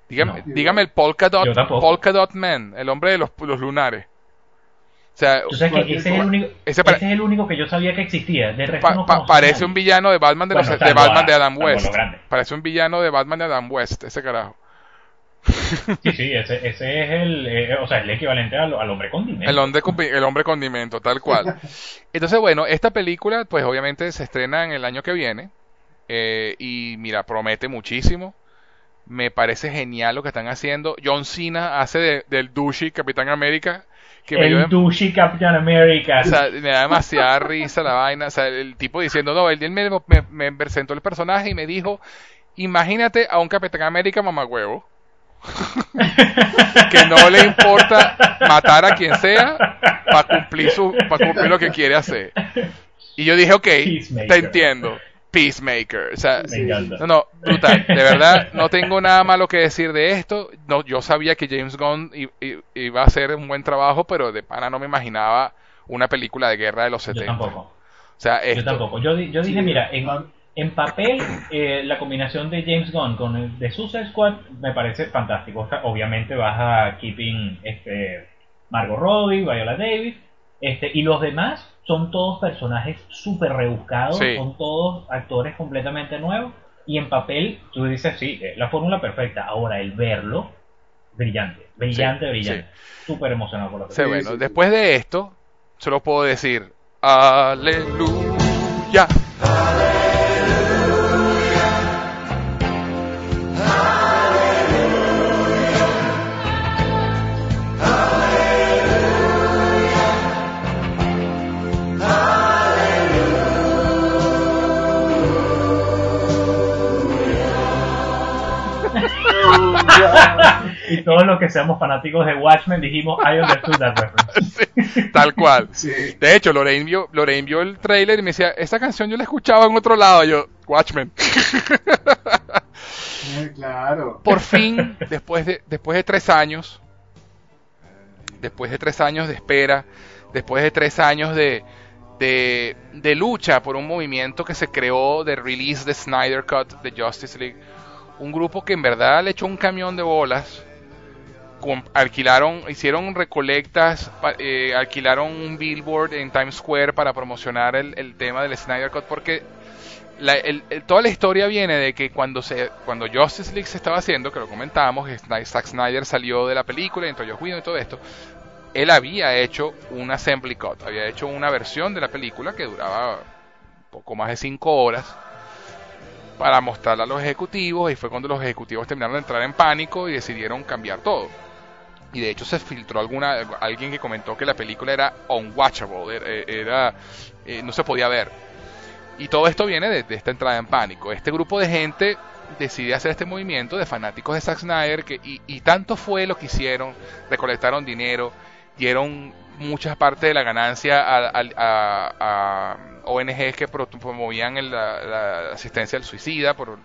[SPEAKER 1] Dígame,
[SPEAKER 3] No.
[SPEAKER 1] dígame el Polka Dot,
[SPEAKER 3] Yo tampoco.
[SPEAKER 1] Polka Dot Man, el hombre de los, los lunares. O sea,
[SPEAKER 3] Tú sabes que ese es el único,
[SPEAKER 1] Ese
[SPEAKER 3] es el único que yo sabía que existía. De resto
[SPEAKER 1] Pa-
[SPEAKER 3] no
[SPEAKER 1] pa-
[SPEAKER 3] conozco a
[SPEAKER 1] parece
[SPEAKER 3] nadie.
[SPEAKER 1] un villano de Batman de, los-
[SPEAKER 3] Bueno,
[SPEAKER 1] de
[SPEAKER 3] salvo
[SPEAKER 1] Batman
[SPEAKER 3] a-
[SPEAKER 1] de Adam West. Parece un villano de Batman de Adam West, ese carajo.
[SPEAKER 3] Sí, sí, ese, ese es el, eh, o sea, el equivalente al, al hombre condimento.
[SPEAKER 1] El hombre, con- el hombre condimento, tal cual. Entonces, bueno, esta película, pues obviamente se estrena en el año que viene. eh, y mira, promete muchísimo. Me parece genial lo que están haciendo. John Cena hace de- del douchey Capitán América. Que me
[SPEAKER 3] el
[SPEAKER 1] dem-
[SPEAKER 3] douchey Captain America.
[SPEAKER 1] o sea, me da demasiada risa la vaina. O sea, el tipo diciendo, no, él, él me, me, me presentó el personaje y me dijo, imagínate a un Capitán América mamagüevo. que no le importa matar a quien sea para cumplir su para cumplir lo que quiere hacer. Y yo dije, ok, te entiendo. Peacemaker. O sea,
[SPEAKER 3] Me encanta.
[SPEAKER 1] no, no, brutal. De verdad, no tengo nada malo que decir de esto. No, yo sabía que James Gunn iba a hacer un buen trabajo, pero de pana no me imaginaba una película de guerra de los
[SPEAKER 3] Yo
[SPEAKER 1] 70.
[SPEAKER 3] tampoco.
[SPEAKER 1] O sea,
[SPEAKER 3] Yo
[SPEAKER 1] esto,
[SPEAKER 3] tampoco. Yo, yo dije,
[SPEAKER 2] Sí,
[SPEAKER 3] mira, en, en papel, eh, la combinación de James Gunn con el de Suicide Squad me parece fantástico. O sea, obviamente vas a keeping este, Margot Robbie, Viola Davis, este, y los demás son todos personajes súper rebuscados,
[SPEAKER 1] Sí.
[SPEAKER 3] son todos actores completamente nuevos, y en papel tú dices, sí, eh, la fórmula perfecta. Ahora, el verlo, brillante, brillante,
[SPEAKER 1] Sí,
[SPEAKER 3] brillante. Súper emocionado por lo que
[SPEAKER 1] Sí, bueno, después de esto, solo puedo decir, aleluya.
[SPEAKER 3] Y todos los que seamos fanáticos de Watchmen dijimos, I understood that reference.
[SPEAKER 1] Sí, tal cual.
[SPEAKER 2] Sí.
[SPEAKER 1] De hecho, Lorraine vio, Lorraine vio el trailer y me decía, esa canción yo la escuchaba en otro lado. Y yo, Watchmen.
[SPEAKER 2] Eh, claro.
[SPEAKER 1] Por fin, después de, después de tres años, después de tres años de espera, después de tres años de, de, de lucha por un movimiento que se creó de release de Snyder Cut de Justice League, un grupo que en verdad le echó un camión de bolas, alquilaron, hicieron recolectas, eh, alquilaron un billboard en Times Square para promocionar el, el tema del Snyder Cut, porque toda la historia viene de que cuando se cuando Justice League se estaba haciendo, que lo comentábamos, Zack Snyder salió de la película, entró Joss Whedon y todo esto, él había hecho un assembly cut, había hecho una versión de la película que duraba poco más de 5 horas para mostrarla a los ejecutivos y fue cuando los ejecutivos terminaron de entrar en pánico y decidieron cambiar todo. Y de hecho se filtró alguna alguien que comentó que la película era unwatchable, era, era- eh, no se podía ver. Y todo esto viene de, esta entrada en pánico. Este grupo de gente decide hacer este movimiento de fanáticos de Zack Snyder que, y tanto fue lo que hicieron, recolectaron dinero, dieron muchas partes de la ganancia a, a- ONGs que pro- promovían la, asistencia al suicida por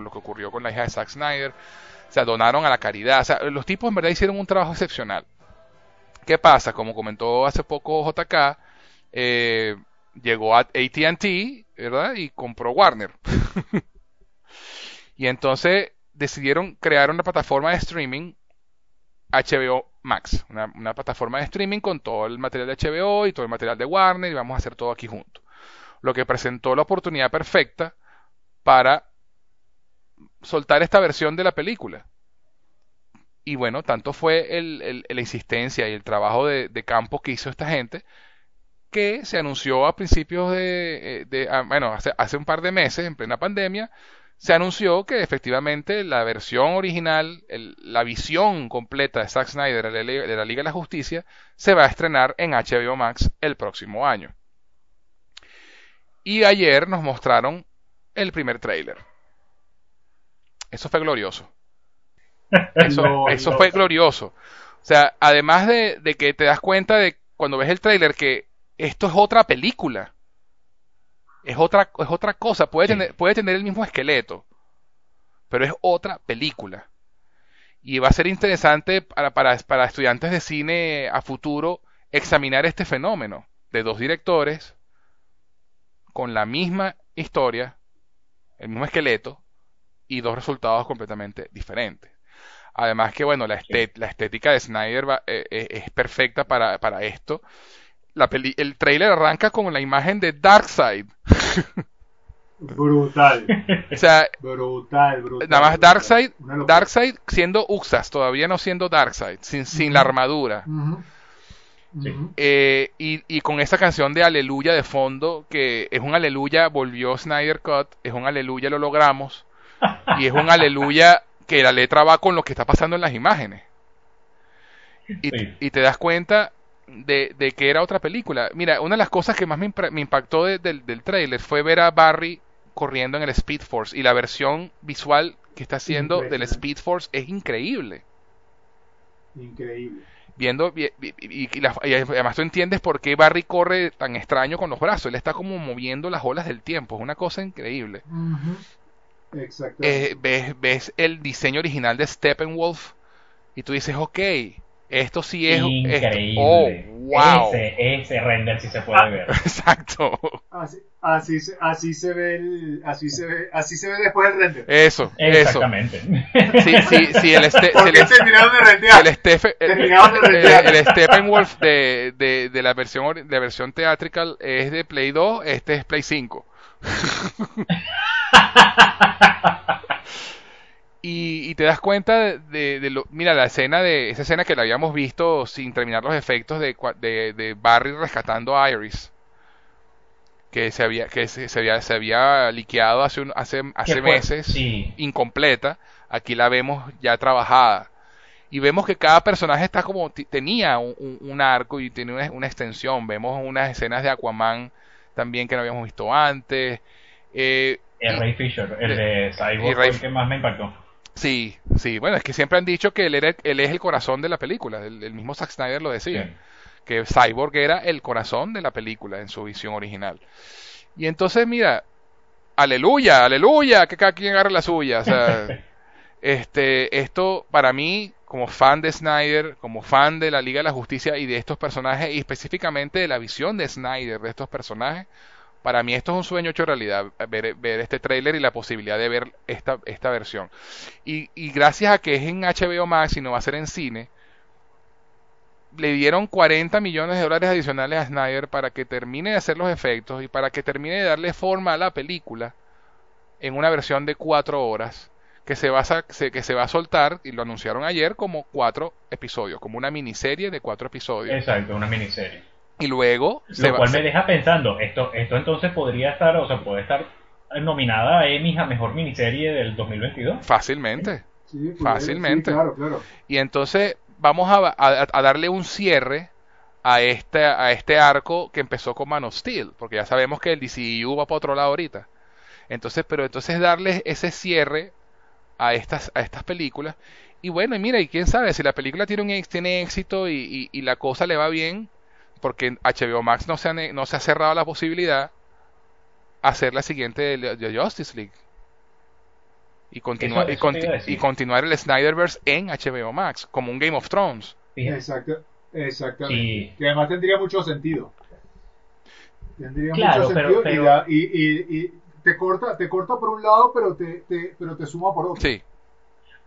[SPEAKER 1] lo que ocurrió con la hija de Zack Snyder. O sea, donaron a la caridad. O sea, los tipos en verdad hicieron un trabajo excepcional. ¿Qué pasa? Como comentó hace poco JK, eh, llegó a ATT, ¿verdad? Y compró Warner. y entonces decidieron crear una plataforma de streaming HBO Max, una, una plataforma de streaming con todo el material de HBO y todo el material de Warner y vamos a hacer todo aquí junto. Lo que presentó la oportunidad perfecta para soltar esta versión de la película. Y bueno, tanto fue el- el- la insistencia y el trabajo de, de campo que hizo esta gente que se anunció a principios de, eh, de- ah, bueno, hace, hace un par de meses, en plena pandemia, se anunció que efectivamente la versión original, el- la visión completa de Zack Snyder de la, Li- de la Liga de la Justicia, se va a estrenar en HBO Max el próximo año. Y ayer nos mostraron el primer tráiler. Eso fue glorioso. Eso,
[SPEAKER 2] Glorioso.
[SPEAKER 1] eso fue glorioso. O sea, además de, de que te das cuenta de cuando ves el tráiler que esto es otra película. Es otra, es otra cosa. Puede,
[SPEAKER 3] Sí.
[SPEAKER 1] tener, puede tener el mismo esqueleto, pero es otra película. Y va a ser interesante para, para, para estudiantes de cine a futuro examinar este fenómeno de dos directores con la misma historia, el mismo esqueleto y dos resultados completamente diferentes. Además que, bueno, la, estet- la estética de Snyder va- eh, eh, es perfecta para, para esto. La peli- el trailer arranca con la imagen de Darkseid.
[SPEAKER 2] Brutal.
[SPEAKER 1] O sea,
[SPEAKER 2] Brutal, brutal.
[SPEAKER 1] nada más. Darkseid. Darkseid siendo Uxas, todavía no siendo Darkseid, sin, sin la armadura. Eh, y, y con esa canción de Aleluya de fondo, que es un Aleluya, volvió Snyder Cut, es un Aleluya, lo logramos. Y es un Aleluya que la letra va con lo que está pasando en las imágenes. Y,
[SPEAKER 3] Sí.
[SPEAKER 1] y te das cuenta de, de que era otra película. Mira, una de las cosas que más me, me impactó de- del, del trailer fue ver a Barry corriendo en el Speed Force y la versión visual que está haciendo del. Speed Force es increíble.
[SPEAKER 2] Increíble.
[SPEAKER 1] Viendo vi- vi- y, y la- y además tú entiendes por qué Barry corre tan extraño con los brazos. Él está como moviendo las olas del tiempo. Es una cosa increíble.
[SPEAKER 2] Ujú. Exacto.
[SPEAKER 1] Eh, ves, ves el diseño original de Steppenwolf y tú dices, ok, esto sí es... esto-
[SPEAKER 3] Increíble.
[SPEAKER 1] oh, wow.
[SPEAKER 3] Ese, ese render sí se puede ver.
[SPEAKER 1] Exacto.
[SPEAKER 2] Así, así, se, así se ve el, así se ve, así se ve después del render.
[SPEAKER 1] Eso, eso.
[SPEAKER 3] Exactamente.
[SPEAKER 1] Sí, sí, sí, el, este,
[SPEAKER 2] ¿Por
[SPEAKER 1] el,
[SPEAKER 2] qué terminaron de rendear?
[SPEAKER 1] el, el-
[SPEAKER 2] Terminaron de
[SPEAKER 1] el-
[SPEAKER 2] rendear.
[SPEAKER 1] el Steppenwolf de, de, de la versión de la versión theatrical es de Play 2, este es Play 5. y, y te das cuenta de, de- de lo, mira, la escena de, esa escena que la habíamos visto sin terminar los efectos de, de, Barry rescatando a Iris, que se había, que se, se había, se había liqueado hace, un- hace, hace meses,
[SPEAKER 3] Sí,
[SPEAKER 1] incompleta, aquí la vemos ya trabajada. Y vemos que cada personaje está como, tenía un, un- arco y tiene una, una extensión. Vemos unas escenas de Aquaman también que no habíamos visto antes. Eh,
[SPEAKER 3] el Ray Fisher, el de Cyborg, el que más me impactó.
[SPEAKER 1] Sí, sí, bueno, es que siempre han dicho que él, era, él es el corazón de la película, el, el mismo Zack Snyder lo decía,
[SPEAKER 3] Sí.
[SPEAKER 1] que Cyborg era el corazón de la película en su visión original. Y entonces, mira, aleluya, aleluya, que cada quien agarre la suya, o sea, este, esto para mí, como fan de Snyder, como fan de la Liga de la Justicia y de estos personajes, y específicamente de la visión de Snyder de estos personajes, para mí esto es un sueño hecho realidad, ver, este tráiler y la posibilidad de ver esta, esta versión. Y, y gracias a que es en HBO Max y no va a ser en cine, le dieron 40 millones de dólares adicionales a Snyder para que termine de hacer los efectos y para que termine de darle forma a la película en una versión de cuatro horas que se va a, que se va a soltar y lo anunciaron ayer como cuatro episodios, como una miniserie de cuatro episodios.
[SPEAKER 3] Exacto, una miniserie.
[SPEAKER 1] Y luego
[SPEAKER 3] Lo cual me deja pensando, esto, esto entonces podría estar, o sea, puede estar nominada a Emmy a mejor miniserie del 2022.
[SPEAKER 1] fácilmente.
[SPEAKER 2] Sí, pues,
[SPEAKER 1] Fácilmente.
[SPEAKER 2] sí, claro, claro.
[SPEAKER 1] Y entonces vamos a, a- a darle un cierre a este, a este arco que empezó con Man of Steel, porque ya sabemos que el DCU va para otro lado ahorita. Entonces, pero entonces darle ese cierre a estas, a estas películas. Y bueno, y mira, y quién sabe, si la película tiene, un, tiene éxito y, y- y la cosa le va bien, porque en HBO Max no se, ha ne- no se ha cerrado la posibilidad hacer la siguiente de, de Justice League. Y continuar, y, conti- y continuar el Snyderverse en HBO Max, como un Game of Thrones.
[SPEAKER 3] Fíjate.
[SPEAKER 2] Exacto, exactamente.
[SPEAKER 3] Sí.
[SPEAKER 2] Que además tendría mucho sentido. Tendría
[SPEAKER 3] Claro,
[SPEAKER 2] mucho
[SPEAKER 3] pero-
[SPEAKER 2] sentido y
[SPEAKER 3] pero-
[SPEAKER 2] da- y, y- y te corta, te corta por un lado, pero te, te- pero te suma por otro.
[SPEAKER 1] Sí,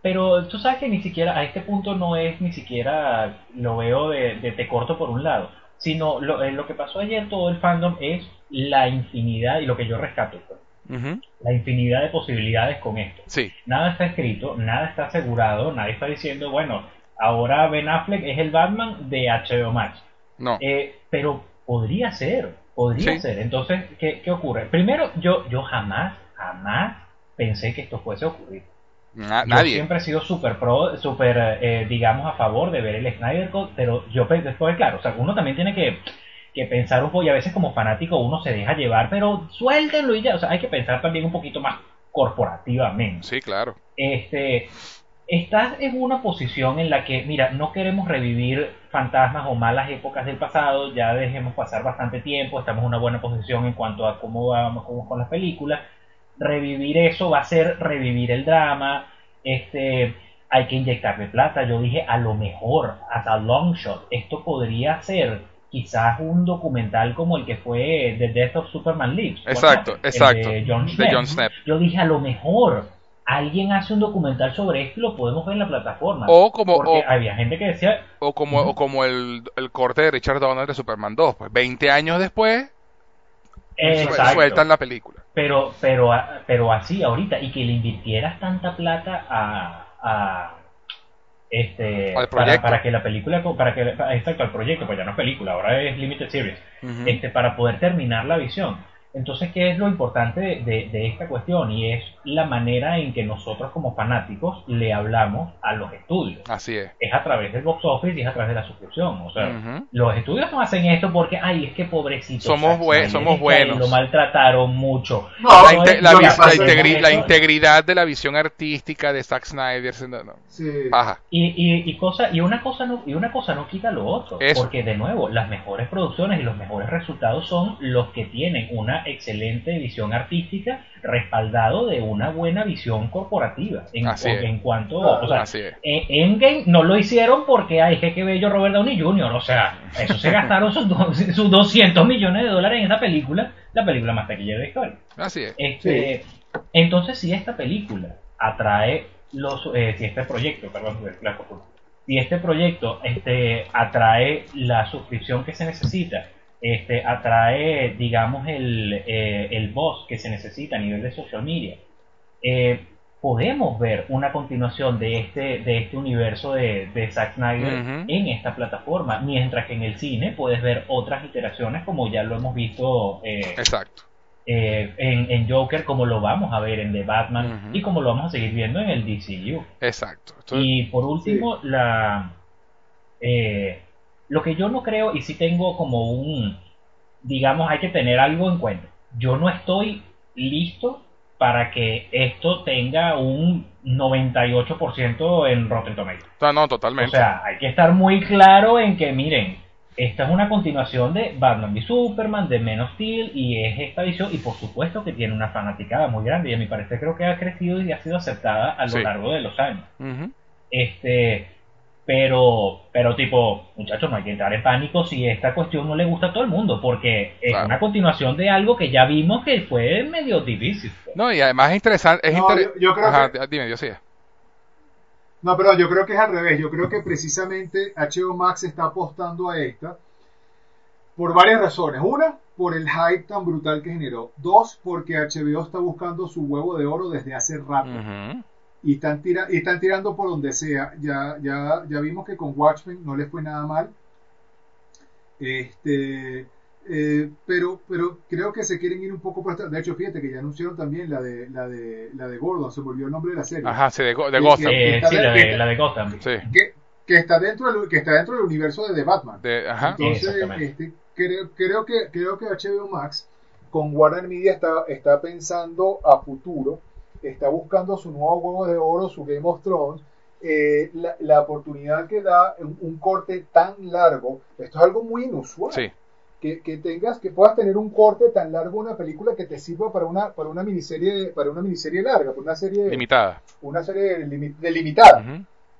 [SPEAKER 3] Pero tú sabes que ni siquiera a este punto no es ni siquiera lo veo de, de te corto por un lado, sino lo, eh, lo que pasó ayer todo el fandom es la infinidad y lo que yo rescato, pues, la infinidad de posibilidades con esto.
[SPEAKER 1] sí,
[SPEAKER 3] Nada está escrito, nada está asegurado, nadie está diciendo, bueno, ahora Ben Affleck es el Batman de HBO Max.
[SPEAKER 1] no,
[SPEAKER 3] Eh, pero podría ser, podría
[SPEAKER 1] Sí.
[SPEAKER 3] ser. Entonces, ¿qué, qué ocurre? Primero, yo, yo jamás, jamás pensé que esto fuese a ocurrir.
[SPEAKER 1] Na-
[SPEAKER 3] Yo
[SPEAKER 1] nadie.
[SPEAKER 3] siempre he sido súper pro, súper, eh, digamos, a favor de ver el Snyder Cut, pero yo después, claro, o sea, uno también tiene que, que pensar un poco, y a veces como fanático uno se deja llevar, pero suéltenlo y ya, o sea, hay que pensar también un poquito más corporativamente.
[SPEAKER 1] Sí, claro.
[SPEAKER 3] Este, estás en una posición en la que, mira, no queremos revivir fantasmas o malas épocas del pasado, ya dejemos pasar bastante tiempo, estamos en una buena posición en cuanto a cómo vamos cómo con las películas. Revivir eso va a ser revivir el drama, este, hay que inyectarle plata. Yo dije, a lo mejor, as a long shot, esto podría ser quizás un documental como el que fue The Death of Superman Lives.
[SPEAKER 1] Exacto,
[SPEAKER 3] ¿no? El
[SPEAKER 1] exacto.
[SPEAKER 3] De John
[SPEAKER 1] De
[SPEAKER 3] Schnepp.
[SPEAKER 1] John Snap.
[SPEAKER 3] Yo dije, a lo mejor alguien hace un documental sobre esto y lo podemos ver en la plataforma.
[SPEAKER 1] O como,
[SPEAKER 3] Porque
[SPEAKER 1] o,
[SPEAKER 3] había gente que decía,
[SPEAKER 1] o como, o como el, el corte de Richard Donner de Superman 2. Pues 20 años después,
[SPEAKER 3] exacto,
[SPEAKER 1] sueltan la película.
[SPEAKER 3] pero, pero, pero así ahorita, y que le invirtieras tanta plata a, a este
[SPEAKER 1] Al
[SPEAKER 3] para, para que la película para que exacto al proyecto pues ya no es película ahora es limited series
[SPEAKER 1] Ujú.
[SPEAKER 3] este para poder terminar la visión entonces qué es lo importante de, de- de esta cuestión y es la manera en que nosotros como fanáticos le hablamos a los estudios
[SPEAKER 1] Así es.
[SPEAKER 3] es a través del box office y es a través de la suscripción o sea los estudios no hacen esto porque ay es que pobrecito
[SPEAKER 1] Somos buenos.
[SPEAKER 3] Lo maltrataron mucho
[SPEAKER 2] No,
[SPEAKER 1] La,
[SPEAKER 3] no
[SPEAKER 1] inte- integri- integridad de la visión artística de Zack Snyder. se- no, no,
[SPEAKER 2] Sí.
[SPEAKER 1] Baja.
[SPEAKER 3] Y, y, y, cosa, y, una cosa no, y una cosa no quita lo otro.
[SPEAKER 1] Eso.
[SPEAKER 3] Porque, de nuevo, las mejores producciones y los mejores resultados son los que tienen una excelente visión artística respaldado de una buena visión corporativa. En,
[SPEAKER 1] Así es.
[SPEAKER 3] en cuanto. O sea,
[SPEAKER 1] Así es.
[SPEAKER 3] Endgame no lo hicieron porque ay, es que bello Robert Downey Jr. O sea, eso se gastaron sus, do- sus 200 millones de dólares en esa película, la película más taquillera de la historia.
[SPEAKER 1] Así es.
[SPEAKER 3] Este, Entonces, si esta película atrae los, eh, si este proyecto, perdón, la si este proyecto este, atrae la suscripción que se necesita, este, atrae, digamos, el, eh, el voz que se necesita a nivel de social media, eh, podemos ver una continuación de este, de este universo de, de Zack Snyder
[SPEAKER 1] Ujú.
[SPEAKER 3] en esta plataforma, mientras que en el cine puedes ver otras iteraciones como ya lo hemos visto eh,
[SPEAKER 1] Exacto.
[SPEAKER 3] eh, en, en Joker, como lo vamos a ver en The Batman y como lo vamos a seguir viendo en el DCU.
[SPEAKER 1] Exacto.
[SPEAKER 3] Y por último, la eh, lo que yo no creo, y sí tengo como un, digamos, hay que tener algo en cuenta. Yo no estoy listo para que esto tenga un 98% en Rotten Tomatoes.
[SPEAKER 1] no, no,
[SPEAKER 3] O
[SPEAKER 1] totalmente.
[SPEAKER 3] sea, hay que estar muy claro en que, miren, esta es una continuación de Batman v Superman, de Men of Steel, y es esta visión, y por supuesto que tiene una fanaticada muy grande, y a mi parecer creo que ha crecido y ha sido aceptada a lo
[SPEAKER 1] Sí.
[SPEAKER 3] largo de los años. Este, pero, pero tipo, muchachos, no hay que entrar en pánico si esta cuestión no le gusta a todo el mundo, porque es
[SPEAKER 1] Claro.
[SPEAKER 3] una continuación de algo que ya vimos que fue medio difícil.
[SPEAKER 1] No, y además es interesante. Es
[SPEAKER 2] No,
[SPEAKER 1] inter-
[SPEAKER 2] yo- yo creo
[SPEAKER 1] Ajá,
[SPEAKER 2] que-
[SPEAKER 1] dime, yo sí.
[SPEAKER 2] No, pero yo creo que es al revés. Yo creo que precisamente HBO Max está apostando a esta por varias razones. Una, por el hype tan brutal que generó. Dos, porque HBO está buscando su huevo de oro desde hace rato.
[SPEAKER 1] Ujú.
[SPEAKER 2] Y están, tira- y están tirando por donde sea. Ya, ya, ya vimos que con Watchmen no les fue nada mal. Este, eh, pero, pero creo que se quieren ir un poco por esta. De hecho, fíjate que ya anunciaron también la de, la de, la de Gordon. Se volvió el nombre de la serie.
[SPEAKER 1] Ajá, sí, de, Go- de
[SPEAKER 2] Sí,
[SPEAKER 1] Gotham.
[SPEAKER 3] Eh,
[SPEAKER 2] Está
[SPEAKER 3] sí, la
[SPEAKER 2] que-
[SPEAKER 3] de, la de Gotham.
[SPEAKER 1] Sí.
[SPEAKER 2] que, que está dentro del, que está dentro del universo de The Batman.
[SPEAKER 1] De, ajá.
[SPEAKER 2] Entonces, este, creo, creo que creo que HBO Max con Warner Media está, está pensando a futuro, está buscando su nuevo huevo de oro, su Game of Thrones. eh, la, la oportunidad que da un, un corte tan largo, esto es algo muy inusual.
[SPEAKER 1] Sí.
[SPEAKER 2] Que, que tengas, que puedas tener un corte tan largo una película que te sirva para una, para una miniserie, para una miniserie larga, para una serie,
[SPEAKER 1] Limitada.
[SPEAKER 2] una serie limi- delimitada.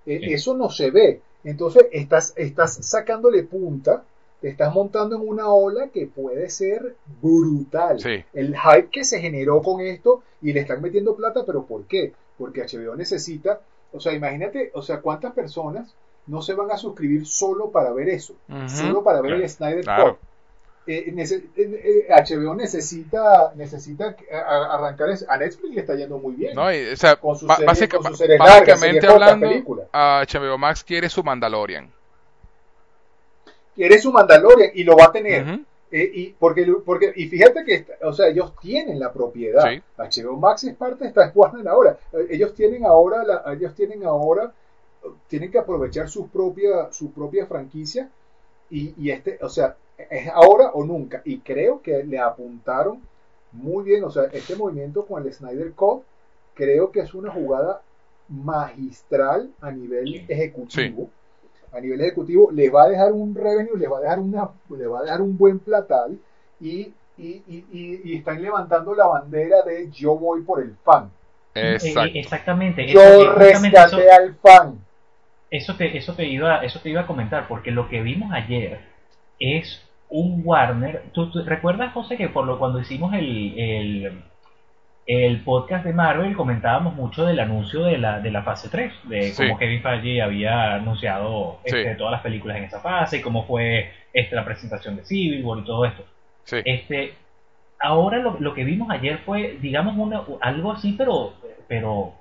[SPEAKER 2] Eh,
[SPEAKER 3] Sí.
[SPEAKER 2] Eso no se ve. Entonces estás, estás sacándole punta, te estás montando en una ola que puede ser brutal.
[SPEAKER 1] Sí.
[SPEAKER 2] El hype que se generó con esto y le están metiendo plata, pero ¿por qué? Porque HBO necesita, o sea, imagínate, o sea, cuántas personas no se van a suscribir solo para ver eso, solo para ver
[SPEAKER 3] Claro.
[SPEAKER 2] el Snyder
[SPEAKER 1] Claro.
[SPEAKER 2] Cut. Eh, nece- eh, eh, HBO necesita necesita a- arrancar a Netflix le está yendo muy bien
[SPEAKER 1] No, y, o sea,
[SPEAKER 2] con su
[SPEAKER 1] ba-
[SPEAKER 2] serie-
[SPEAKER 1] básica-
[SPEAKER 2] con sus series largas,
[SPEAKER 1] básicamente
[SPEAKER 2] series
[SPEAKER 1] hablando, a HBO Max quiere su Mandalorian.
[SPEAKER 2] Quiere su Mandalorian y lo va a tener. Eh, y, porque, porque, y fíjate que, o sea, ellos tienen la propiedad.
[SPEAKER 1] Sí.
[SPEAKER 2] HBO Max es parte de esta Warner ahora. Eh, Ellos tienen ahora, la, ellos tienen ahora, tienen que aprovechar su propia, su propia franquicia y, y este, o sea, es ahora o nunca. Y creo que le apuntaron muy bien, o sea, este movimiento con el Snyder Cut, creo que es una jugada magistral a nivel
[SPEAKER 3] Sí.
[SPEAKER 2] A nivel ejecutivo les va a dejar un revenue, les va a dejar una, le va a dejar un buen platal y, y, y, y- y están levantando la bandera de yo voy por el fan.
[SPEAKER 3] Eh,
[SPEAKER 1] Exacto.
[SPEAKER 3] eh, exactamente.
[SPEAKER 2] Yo
[SPEAKER 3] Eso-
[SPEAKER 2] al fan.
[SPEAKER 3] Eso te, eso te iba, eso te iba a comentar, porque lo que vimos ayer es un Warner. ¿Tú, tú recuerdas, José, que por lo cuando hicimos el, el, el podcast de Marvel comentábamos mucho del anuncio de la, de la fase 3, de
[SPEAKER 1] Sí.
[SPEAKER 3] cómo Kevin Feige había anunciado este,
[SPEAKER 1] Sí.
[SPEAKER 3] todas las películas en esa fase, y cómo fue este, la presentación de Civil War y todo esto.
[SPEAKER 1] Sí.
[SPEAKER 3] Este, ahora lo, lo que vimos ayer fue, digamos, una, algo así, pero, pero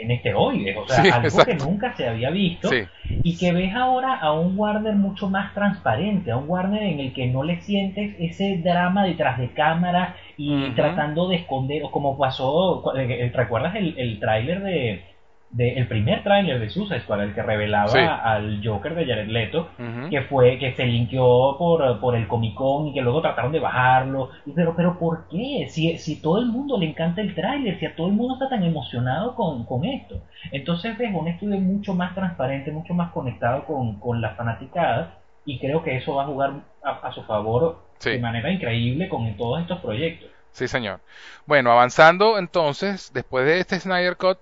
[SPEAKER 3] en esteroides, o sea,
[SPEAKER 1] Sí,
[SPEAKER 3] algo
[SPEAKER 1] exacto.
[SPEAKER 3] que nunca se había visto
[SPEAKER 1] Sí.
[SPEAKER 3] y que ves ahora a un Warner mucho más transparente, a un Warner en el que no le sientes ese drama detrás de cámara y tratando de esconder, o como pasó, cu- eh, ¿recuerdas el, el tráiler de, de- el primer tráiler de Suicide Squad, el que revelaba
[SPEAKER 1] Sí.
[SPEAKER 3] al Joker de Jared Leto, que fue que se linkeó por, por el Comic Con y que luego trataron de bajarlo. Y Pero, pero ¿por qué? Si, si todo el mundo le encanta el tráiler, si a todo el mundo está tan emocionado con, con esto. Entonces ves un estudio mucho más transparente, mucho más conectado con, con la fanaticada y creo que eso va a jugar a, a su favor
[SPEAKER 1] Sí.
[SPEAKER 3] de manera increíble con todos estos proyectos.
[SPEAKER 1] Sí, señor. Bueno, avanzando entonces, después de este Snyder Cut,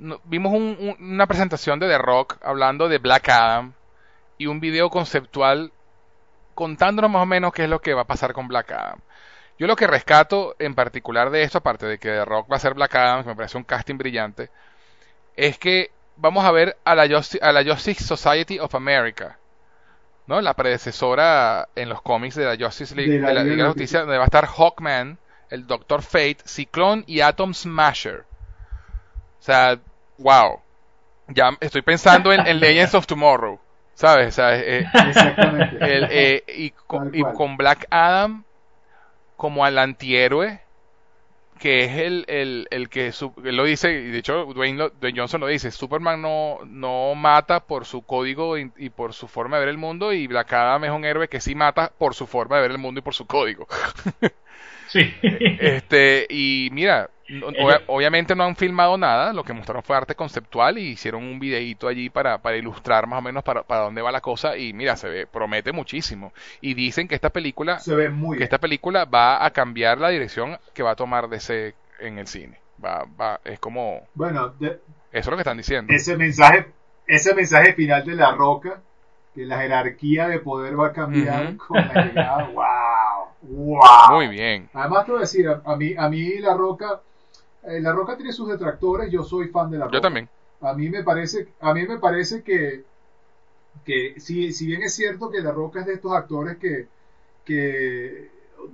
[SPEAKER 1] no- vimos un- un- una presentación de The Rock hablando de Black Adam y un video conceptual contándonos más o menos qué es lo que va a pasar con Black Adam. Yo lo que rescato en particular de esto, aparte de que The Rock va a ser Black Adam, que me parece un casting brillante, es que vamos a ver a la, Justi- a la Justice Society of America, ¿no? La predecesora en los cómics de la Justice League,
[SPEAKER 2] De
[SPEAKER 1] de
[SPEAKER 2] la
[SPEAKER 1] la,
[SPEAKER 2] Liga
[SPEAKER 1] de la
[SPEAKER 2] la
[SPEAKER 1] Justicia, donde va a estar Hawkman, el Doctor Fate, Ciclón y Atom Smasher. O sea, wow. Ya estoy pensando en, en Legends of Tomorrow, ¿sabes? Sea, eh,
[SPEAKER 2] Exactamente.
[SPEAKER 1] el, eh, y, con, y con Black Adam como al antihéroe, que es el, el, el que su- él lo dice, y de hecho Dwayne, lo- Dwayne Johnson lo dice, Superman no, no mata por su código y, y por su forma de ver el mundo, y Black Adam es un héroe que sí mata por su forma de ver el mundo y por su código.
[SPEAKER 3] Sí.
[SPEAKER 1] Este, y mira, obviamente no han filmado nada, lo que mostraron fue arte conceptual y hicieron un videíto allí para, para ilustrar más o menos para, para dónde va la cosa y mira, se ve, promete muchísimo. Y dicen que esta película,
[SPEAKER 2] Se ve muy
[SPEAKER 1] que esta película va a cambiar la dirección que va a tomar DC en el cine. Va, va, es como,
[SPEAKER 2] Bueno, de-
[SPEAKER 1] eso es lo que están diciendo.
[SPEAKER 2] ese mensaje, ese mensaje final de la roca, que la jerarquía de poder va a cambiar con la llegada. ¡Wow! ¡Wow!
[SPEAKER 1] Muy bien.
[SPEAKER 2] Además, te voy a decir, a, a mí, a mí la roca, eh, la roca tiene sus detractores. Yo soy fan de la roca.
[SPEAKER 1] Yo también.
[SPEAKER 2] A mí me parece, a mí me parece que, que si, si bien es cierto que La Roca es de estos actores que, que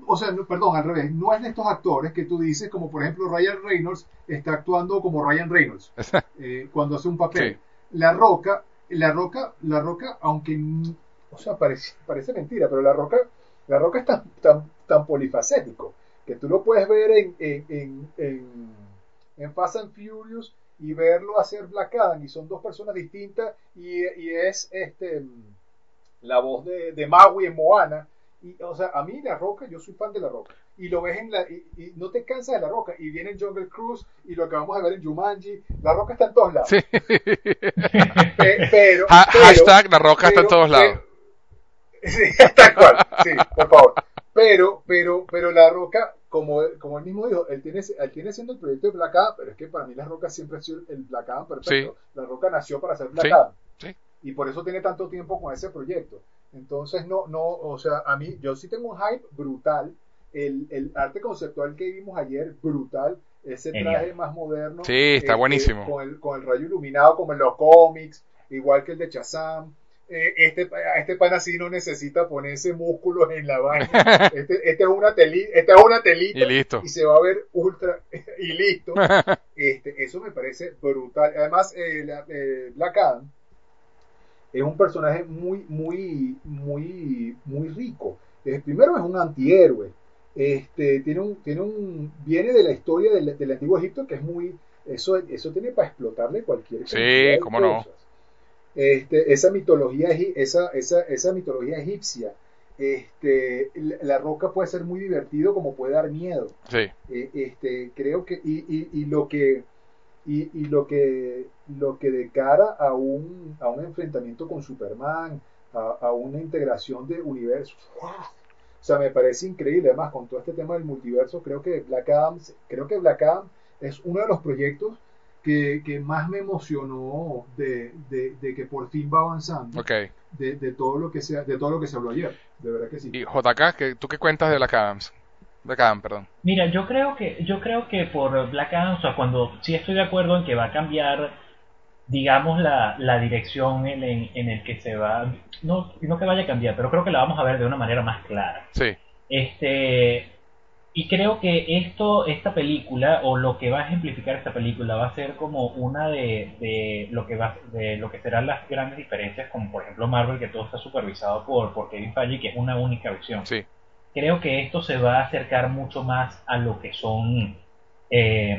[SPEAKER 2] o sea, no, perdón, al revés, no es de estos actores que tú dices, como por ejemplo Ryan Reynolds está actuando como Ryan Reynolds eh, cuando hace un papel.
[SPEAKER 1] Sí.
[SPEAKER 2] La Roca, La Roca, La Roca, aunque, o sea, parece, parece mentira, pero La Roca, La Roca es tan, tan, tan polifacético que tú lo puedes ver en, en, en, en, en Fast and Furious y verlo hacer Black Adam y son dos personas distintas y, y es este la voz de, de Maui en Moana. Y o sea a mí La Roca yo soy fan de La Roca. Y lo ves en la y, y no te cansas de La Roca. Y viene en Jungle Cruise y lo que vamos a ver en Jumanji. La Roca está en todos lados.
[SPEAKER 1] Sí.
[SPEAKER 2] Pe- pero,
[SPEAKER 1] Ha-
[SPEAKER 2] pero-
[SPEAKER 1] hashtag la roca está en todos lados.
[SPEAKER 2] sí, tal cual, sí, por favor. Pero, pero, pero la roca, como, como él mismo dijo, él tiene, él tiene haciendo el proyecto de Black Adam, pero es que para mí la roca siempre ha sido el Black Adam perfecto. La roca nació para ser Black
[SPEAKER 1] Sí,
[SPEAKER 2] Adam.
[SPEAKER 1] sí.
[SPEAKER 2] Y por eso tiene tanto tiempo con ese proyecto. Entonces, no, no, o sea, a mí, yo sí tengo un hype brutal. El, el arte conceptual que vimos ayer, brutal. Ese
[SPEAKER 3] Genial.
[SPEAKER 2] traje más moderno.
[SPEAKER 1] Sí, está
[SPEAKER 2] este,
[SPEAKER 1] buenísimo.
[SPEAKER 2] Con el, con el rayo iluminado, como en los cómics, igual que el de Shazam. Eh, este, este pan así no necesita ponerse músculos en la vaina. Este, este es una teli- esta es una telita
[SPEAKER 1] Y listo.
[SPEAKER 2] y se va a ver ultra y listo. Este, eso me parece brutal. Además, eh, la- eh, Black Adam es un personaje muy, muy, muy, muy rico. Primero es un antihéroe. Este, tiene un, tiene un, viene de la historia del, del antiguo Egipto que es muy, eso, eso tiene para explotarle cualquier
[SPEAKER 1] Sí, cómo no.
[SPEAKER 2] cosas. Este, esa mitología, esa, esa, esa mitología egipcia, este, la, roca puede ser muy divertido como puede dar miedo.
[SPEAKER 1] Sí.
[SPEAKER 2] Eh, este, creo que y, y, y lo que y, y lo que lo que de cara a un a un enfrentamiento con Superman a, a una integración de universos o sea me parece increíble además con todo este tema del multiverso creo que Black Adam creo que Black Adam es uno de los proyectos que, que más me emocionó de, de, de que por fin va avanzando de, de todo lo que se de todo lo que se habló ayer de verdad que sí
[SPEAKER 1] Y JK, ¿qué- ¿tú qué cuentas de Black Adams? Black Adam, perdón.
[SPEAKER 3] Mira, yo creo que yo creo que por Black Adam, o sea, cuando sí estoy de acuerdo en que va a cambiar, digamos, la, la dirección en, en, en el que se va, no, no que vaya a cambiar, pero creo que la vamos a ver de una manera más clara.
[SPEAKER 1] Sí.
[SPEAKER 3] Este, y creo que esto, esta película, o lo que va a ejemplificar esta película, va a ser como una de, de lo que va, de lo que serán las grandes diferencias, como por ejemplo Marvel, que todo está supervisado por, por Kevin Feige, que es una única visión
[SPEAKER 1] Sí.
[SPEAKER 3] creo que esto se va a acercar mucho más a lo que son eh,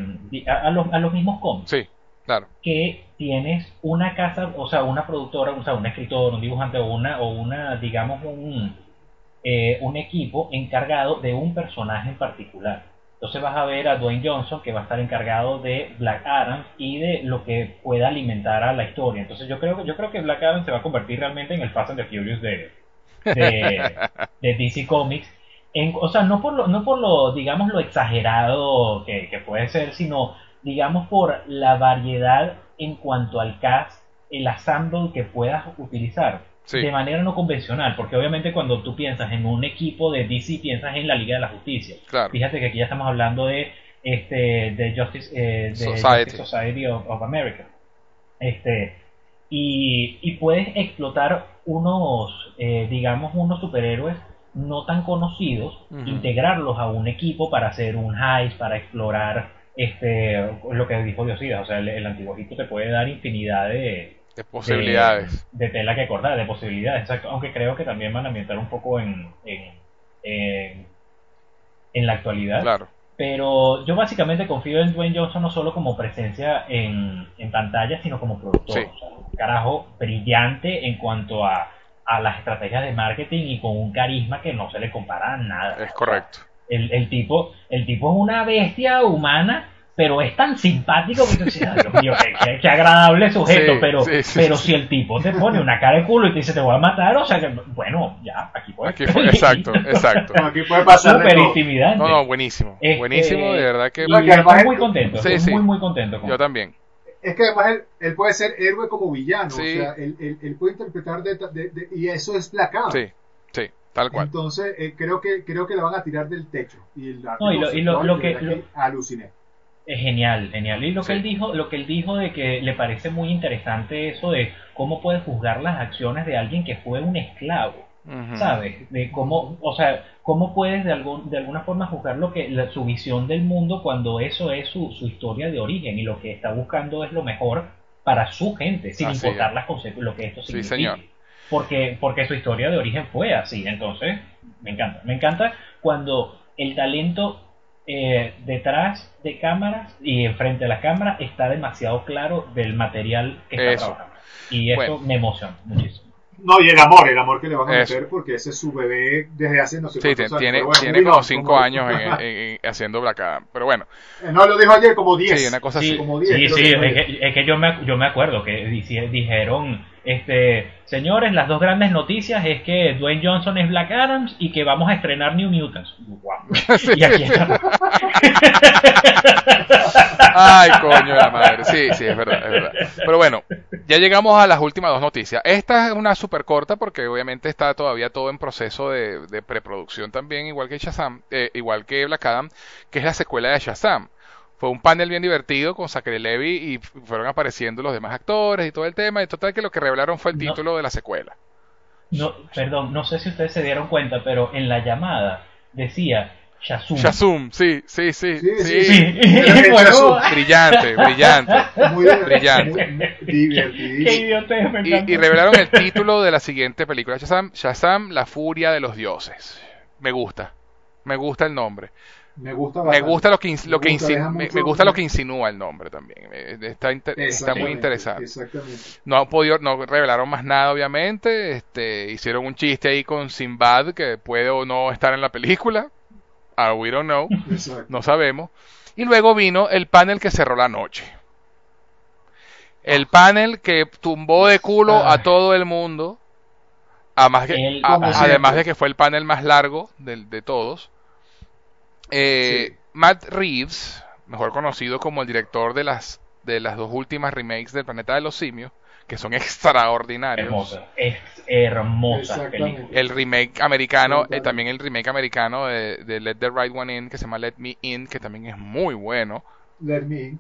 [SPEAKER 3] a, a los, a los mismos cómics
[SPEAKER 1] Sí. Claro.
[SPEAKER 3] que tienes una casa o sea una productora o sea un escritor un dibujante o una o una digamos un eh, un equipo encargado de un personaje en particular. Entonces vas a ver a Dwayne Johnson que va a estar encargado de Black Adam y de lo que pueda alimentar a la historia. Entonces yo creo que yo creo que Black Adam se va a convertir realmente en el Fast and the Furious de de, de DC Comics. En- o sea, no por lo, no por lo, digamos, lo exagerado que, que puede ser, sino, digamos, por la variedad en cuanto al cast, el ensemble que puedas utilizar
[SPEAKER 1] Sí.
[SPEAKER 3] de manera no convencional, porque obviamente cuando tú piensas en un equipo de DC, piensas en la Liga de la Justicia.
[SPEAKER 1] Claro.
[SPEAKER 3] Fíjate que aquí ya estamos hablando de, este, de Justice, eh, de
[SPEAKER 1] Society.
[SPEAKER 3] Justice Society of, of America. Este, y, y puedes explotar unos, eh, digamos, unos superhéroes no tan conocidos, integrarlos a un equipo para hacer un heist, para explorar este, lo que dijo Diosida, o sea, el, el antiguo Egipto te puede dar infinidad de,
[SPEAKER 1] De posibilidades.
[SPEAKER 3] de, de tela que cortar, de posibilidades, exacto. Aunque creo que también van a ambientar un poco en, en, en, en la actualidad.
[SPEAKER 1] Claro.
[SPEAKER 3] Pero yo básicamente confío en Dwayne Johnson no solo como presencia en, en pantalla, sino como productor.
[SPEAKER 1] Sí.
[SPEAKER 3] O sea, un carajo brillante en cuanto a, a las estrategias de marketing y con un carisma que no se le compara a nada.
[SPEAKER 1] Es correcto.
[SPEAKER 3] El, el tipo, el tipo es una bestia humana, pero es tan simpático que tú dices, "Ay, Dios mío, qué, qué- qué agradable sujeto,
[SPEAKER 1] Sí,
[SPEAKER 3] pero,
[SPEAKER 1] sí, sí,
[SPEAKER 3] pero
[SPEAKER 1] sí.
[SPEAKER 3] si el tipo te pone una cara de culo y te dice te voy a matar, o sea que, bueno, ya, aquí puede.
[SPEAKER 1] Aquí fue, exacto, exacto.
[SPEAKER 2] Aquí puede pasar
[SPEAKER 3] Súper intimidante.
[SPEAKER 1] No, no, buenísimo.
[SPEAKER 3] Este,
[SPEAKER 1] Buenísimo, de verdad que
[SPEAKER 3] Y estoy muy contento,
[SPEAKER 1] Sí,
[SPEAKER 3] estoy
[SPEAKER 1] sí.
[SPEAKER 3] muy, muy contento con
[SPEAKER 1] yo también.
[SPEAKER 2] Es que además él, él puede ser héroe como villano.
[SPEAKER 1] Sí.
[SPEAKER 2] O sea, él, él- él puede interpretar de, de- de- y eso es Black Adam.
[SPEAKER 1] Sí, sí, tal cual.
[SPEAKER 2] Entonces, eh, creo que creo que le van a tirar del techo. Y, el
[SPEAKER 3] No, y lo- y lo-
[SPEAKER 2] conceptual,
[SPEAKER 3] lo
[SPEAKER 2] de
[SPEAKER 3] que-
[SPEAKER 2] verdad aluciné.
[SPEAKER 3] Es genial, genial. Y lo
[SPEAKER 1] Sí.
[SPEAKER 3] que él dijo, lo que él dijo de que le parece muy interesante eso de cómo puede juzgar las acciones de alguien que fue un esclavo. ¿sabes? De cómo, o sea, cómo puedes de, algún, de alguna forma juzgar lo que, la- su visión del mundo cuando eso es su, su historia de origen y lo que está buscando es lo mejor para su gente, sin
[SPEAKER 1] Así
[SPEAKER 3] importar
[SPEAKER 1] es.
[SPEAKER 3] las conse- lo que esto
[SPEAKER 1] Sí,
[SPEAKER 3] significa.
[SPEAKER 1] señor.
[SPEAKER 3] Porque, porque su historia de origen fue así, entonces me encanta. Me encanta cuando el talento eh, detrás de cámaras y enfrente de la cámara está demasiado claro del material que está
[SPEAKER 1] Eso.
[SPEAKER 3] trabajando. Y eso
[SPEAKER 1] Bueno.
[SPEAKER 3] me emociona muchísimo.
[SPEAKER 2] No, y el amor, el amor que le van a
[SPEAKER 1] Eso.
[SPEAKER 2] meter porque ese es su bebé desde hace no sé
[SPEAKER 1] Sí,
[SPEAKER 2] cuántos
[SPEAKER 1] te-
[SPEAKER 2] años.
[SPEAKER 1] tiene,
[SPEAKER 2] bueno,
[SPEAKER 1] tiene como cinco
[SPEAKER 2] como-
[SPEAKER 1] años en- en- en- haciendo Black Adam. Pero bueno,
[SPEAKER 2] Eh, No, lo dijo ayer como 10.
[SPEAKER 1] sí, una cosa
[SPEAKER 3] Sí,
[SPEAKER 1] así.
[SPEAKER 2] como diez,
[SPEAKER 3] sí, sí,
[SPEAKER 2] que
[SPEAKER 3] es que, es que yo, me, yo me acuerdo que dijeron, este, señores, las dos grandes noticias es que Dwayne Johnson es Black Adams y que vamos a estrenar New Mutants. Guau. Y aquí está.
[SPEAKER 1] Ay, coño de la madre. Sí, sí, es verdad, es verdad. Pero bueno, ya llegamos a las últimas dos noticias. Esta es una súper corta porque obviamente está todavía todo en proceso de, de preproducción también, igual que Shazam, eh, igual que Black Adam, que es la secuela de Shazam. Fue un panel bien divertido con Zachary Levy y fueron apareciendo los demás actores y todo el tema. Y total que lo que revelaron fue el
[SPEAKER 3] No.
[SPEAKER 1] título de la secuela.
[SPEAKER 3] No, perdón, no sé si ustedes se dieron cuenta, pero en la llamada decía Shazum.
[SPEAKER 1] Shazam, sí, sí, sí,
[SPEAKER 2] Sí,
[SPEAKER 1] sí.
[SPEAKER 2] sí,
[SPEAKER 3] Sí.
[SPEAKER 2] Pero es
[SPEAKER 3] Bueno,
[SPEAKER 2] Shazum.
[SPEAKER 1] Brillante, brillante.
[SPEAKER 2] Muy,
[SPEAKER 1] Brillante.
[SPEAKER 2] muy
[SPEAKER 3] Qué idiotez, me
[SPEAKER 1] Y,
[SPEAKER 3] encanta.
[SPEAKER 1] y revelaron el título de la siguiente película, Shazam, Shazam, la furia de los dioses. Me gusta, me gusta el nombre.
[SPEAKER 2] Me gusta
[SPEAKER 1] Me
[SPEAKER 2] bastante.
[SPEAKER 1] gusta lo que, lo
[SPEAKER 2] Me gusta,
[SPEAKER 1] me, me lo que insinúa el nombre también. Eh, Está, inter- está muy interesante.
[SPEAKER 2] Exactamente.
[SPEAKER 1] No han podido, no revelaron más nada, obviamente. Este, hicieron un chiste ahí con Sinbad que puede o no estar en la película. Ah, we don't know,
[SPEAKER 2] exacto.
[SPEAKER 1] no sabemos. Y luego vino el panel que cerró la noche. El panel que tumbó de culo a
[SPEAKER 2] Ah.
[SPEAKER 1] todo el mundo. Además, que, a- de que fue el panel más largo de, de todos. Eh,
[SPEAKER 2] Sí.
[SPEAKER 1] Matt Reeves, mejor conocido como el director de las, de las dos últimas remakes del Planeta de los Simios, que son extraordinarios.
[SPEAKER 3] Hermosa, es hermosa película.
[SPEAKER 1] El remake americano, eh, también el remake americano de, de Let the Right One In, que se llama Let Me In, que también es muy bueno.
[SPEAKER 2] Let me in.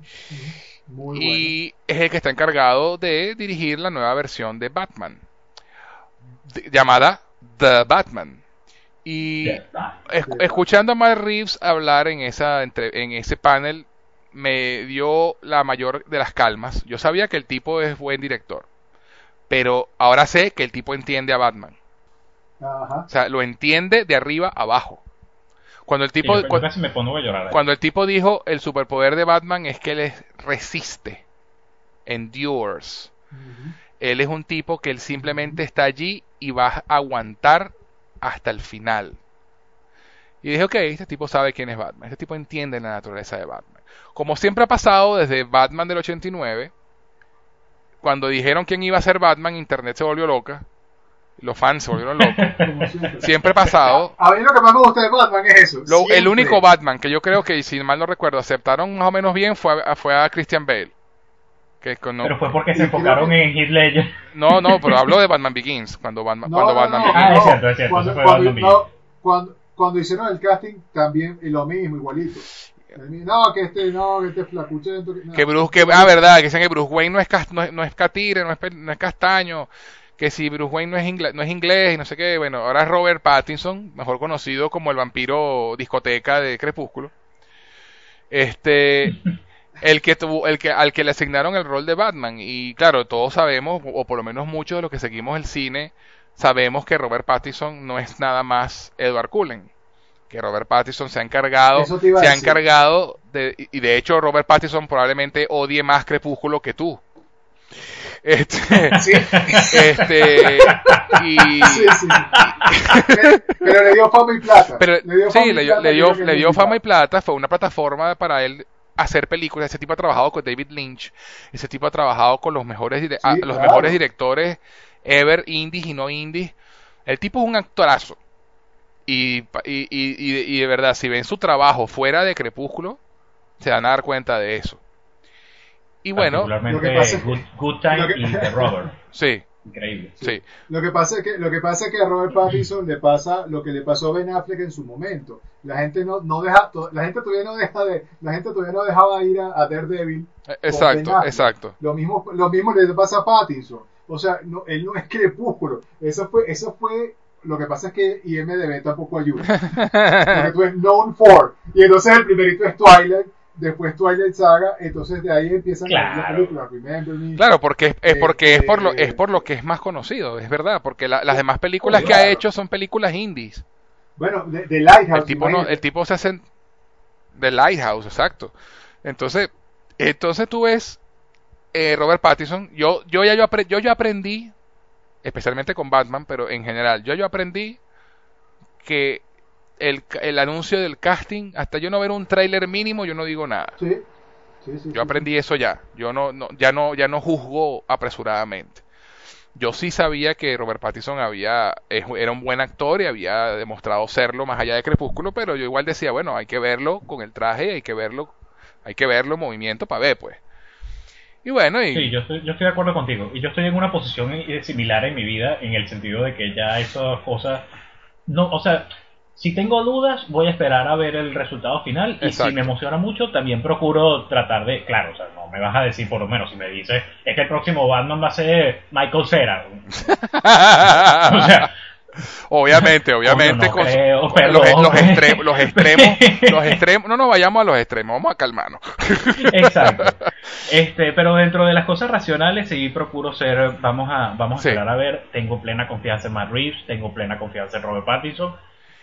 [SPEAKER 2] Muy
[SPEAKER 1] y es el que está encargado de dirigir la nueva versión de Batman, de- llamada The Batman. Y escuchando a Matt Reeves hablar en, esa, entre- en ese panel, me dio la mayor de las calmas. Yo sabía que el tipo es buen director, pero ahora sé que el tipo entiende a Batman.
[SPEAKER 2] Ajá.
[SPEAKER 1] O sea, lo entiende de arriba a abajo. Cuando el tipo,
[SPEAKER 3] yo- yo
[SPEAKER 1] cu-
[SPEAKER 3] casi me pongo a llorar.
[SPEAKER 1] cuando el tipo dijo el superpoder de Batman es que él es- resiste, endures. Él es un tipo que él simplemente está allí y va a aguantar hasta el final. Y dije, ok, este tipo sabe quién es Batman, este tipo entiende la naturaleza de Batman. Como siempre ha pasado desde Batman del 89, cuando dijeron quién iba a ser Batman, Internet se volvió loca, los fans se volvieron locos.
[SPEAKER 2] Siempre.
[SPEAKER 1] Siempre ha pasado.
[SPEAKER 2] A mí lo que más me gusta de Batman es eso.
[SPEAKER 1] Lo- el único Batman que yo creo que, si mal no recuerdo, aceptaron más o menos bien fue a, fue a Christian Bale. Que con- no,
[SPEAKER 3] Pero fue porque se enfocaron
[SPEAKER 2] que-
[SPEAKER 3] en Heath Ledger.
[SPEAKER 1] no, no, pero hablo de Batman Begins, cuando Batman,
[SPEAKER 2] No,
[SPEAKER 1] cuando
[SPEAKER 2] no,
[SPEAKER 1] Batman
[SPEAKER 2] no,
[SPEAKER 1] Begins.
[SPEAKER 3] Ah, es cierto, es cierto,
[SPEAKER 2] Cuando,
[SPEAKER 3] fue
[SPEAKER 2] cuando-
[SPEAKER 3] Batman
[SPEAKER 2] no, cuando- cuando hicieron el casting también y lo mismo, igualito. No, que este, no, que este es flacuchento. Que, no.
[SPEAKER 1] Que Bruce, que, ah, verdad, que dicen que Bruce Wayne no es, cas- no es, no es catire, no es, no es castaño, que si Bruce Wayne no es, ingle- no es inglés y no sé qué, bueno, ahora es Robert Pattinson, mejor conocido como el vampiro discoteca de Crepúsculo. Este, el que tuvo, el que, al que le asignaron el rol de Batman. Y claro, todos sabemos, o por lo menos muchos de los que seguimos el cine, sabemos que Robert Pattinson no es nada más Edward Cullen. Que Robert Pattinson se ha encargado, se ha encargado de, y de hecho Robert Pattinson probablemente odie más Crepúsculo que tú. Este,
[SPEAKER 2] Sí,
[SPEAKER 1] este, y,
[SPEAKER 2] sí, sí. Pero, pero le dio fama y plata.
[SPEAKER 1] pero
[SPEAKER 2] le dio
[SPEAKER 1] sí, le
[SPEAKER 2] plata,
[SPEAKER 1] le dio, le dio fama y plata, fue una plataforma para él hacer películas. Ese tipo ha trabajado con David Lynch, ese tipo ha trabajado con los mejores, ah, los
[SPEAKER 2] claro.
[SPEAKER 1] mejores directores ever, indies y no indies. El tipo es un actorazo. Y, y, y, y- de verdad, si ven su trabajo fuera de Crepúsculo, se van a dar cuenta de eso. Y bueno,
[SPEAKER 3] Particularmente
[SPEAKER 2] Lo que pasa es que-
[SPEAKER 3] Good, Good Time
[SPEAKER 2] lo que-
[SPEAKER 3] y The Rover.
[SPEAKER 1] sí,
[SPEAKER 3] Increíble.
[SPEAKER 1] sí.
[SPEAKER 2] Lo que pasa es que lo que pasa es que a Robert Pattinson le pasa lo que le pasó a Ben Affleck en su momento. La gente no, no deja, to- la gente todavía no deja de, la gente todavía no dejaba ir a, a Daredevil.
[SPEAKER 1] Eh, Exacto, exacto.
[SPEAKER 2] Lo mismo, lo mismo le pasa a Pattinson. O sea, no, él no es crepúsculo. Eso fue, eso fue. Lo que pasa es que IMDB tampoco ayuda. Porque tú es known for. Y entonces el primerito es Twilight, después Twilight Saga, entonces de ahí empiezan
[SPEAKER 3] Claro.
[SPEAKER 2] película. Remember Me.
[SPEAKER 1] Claro, porque es, es porque es por lo
[SPEAKER 2] Este-
[SPEAKER 1] es por lo que es más conocido, es verdad, porque la- las demás películas que ha hecho son películas indies.
[SPEAKER 2] Bueno, de, de Lighthouse.
[SPEAKER 1] El tipo no, el tipo se hace de Lighthouse, exacto. Entonces, entonces tú ves eh, Robert Pattinson, yo yo ya yo, apre- yo yo aprendí especialmente con Batman, pero en general, yo yo aprendí que el, el anuncio del casting, hasta yo no ver un tráiler mínimo, yo no digo nada.
[SPEAKER 2] Sí, sí, sí.
[SPEAKER 1] Yo
[SPEAKER 2] sí.
[SPEAKER 1] aprendí eso ya. Yo no, no, ya no, ya no juzgo apresuradamente. Yo sí sabía que Robert Pattinson había, era un buen actor y había demostrado serlo más allá de Crepúsculo, pero yo igual decía, bueno, hay que verlo con el traje, hay que verlo, hay que verlo en movimiento para ver, pues. Y bueno, y
[SPEAKER 3] Sí, yo estoy, yo estoy de acuerdo contigo. Y yo estoy en una posición eh, similar en mi vida, en el sentido de que ya esas cosas. No, o sea, si tengo dudas, voy a esperar a ver el resultado final. Y si me emociona mucho, también procuro tratar de. Claro, o sea, no me vas a decir, por lo menos, si me dices, es que el próximo Batman va a ser Michael Cera. O sea,
[SPEAKER 1] obviamente, obviamente,
[SPEAKER 3] no
[SPEAKER 1] con los, extremos, los extremos, los extremos, no nos vayamos a los extremos, vamos a calmarnos.
[SPEAKER 3] Exacto. Este, pero dentro de las cosas racionales sí procuro ser, vamos a, vamos a
[SPEAKER 1] Sí.
[SPEAKER 3] esperar a ver, tengo plena confianza en Matt Reeves, tengo plena confianza en Robert Pattinson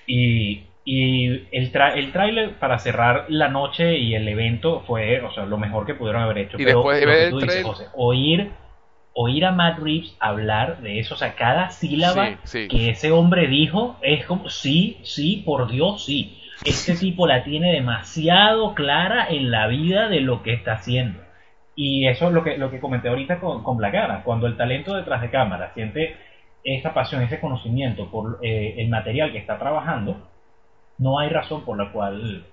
[SPEAKER 3] y, y el, tra el tráiler para cerrar la noche y el evento fue, o sea, lo mejor que pudieron haber hecho.
[SPEAKER 1] Y
[SPEAKER 3] pero
[SPEAKER 1] después de ver el
[SPEAKER 3] dices, José, oír, oír a Matt Reeves hablar de eso, o sea, cada sílaba
[SPEAKER 1] Sí, sí.
[SPEAKER 3] que ese hombre dijo es como, sí, sí, por Dios, sí. Este tipo la tiene demasiado clara en la vida de lo que está haciendo. Y eso es lo que, lo que comenté ahorita con, con Black Adam. Cuando el talento detrás de cámara siente esa pasión, ese conocimiento por eh, el material que está trabajando, no hay razón por la cual,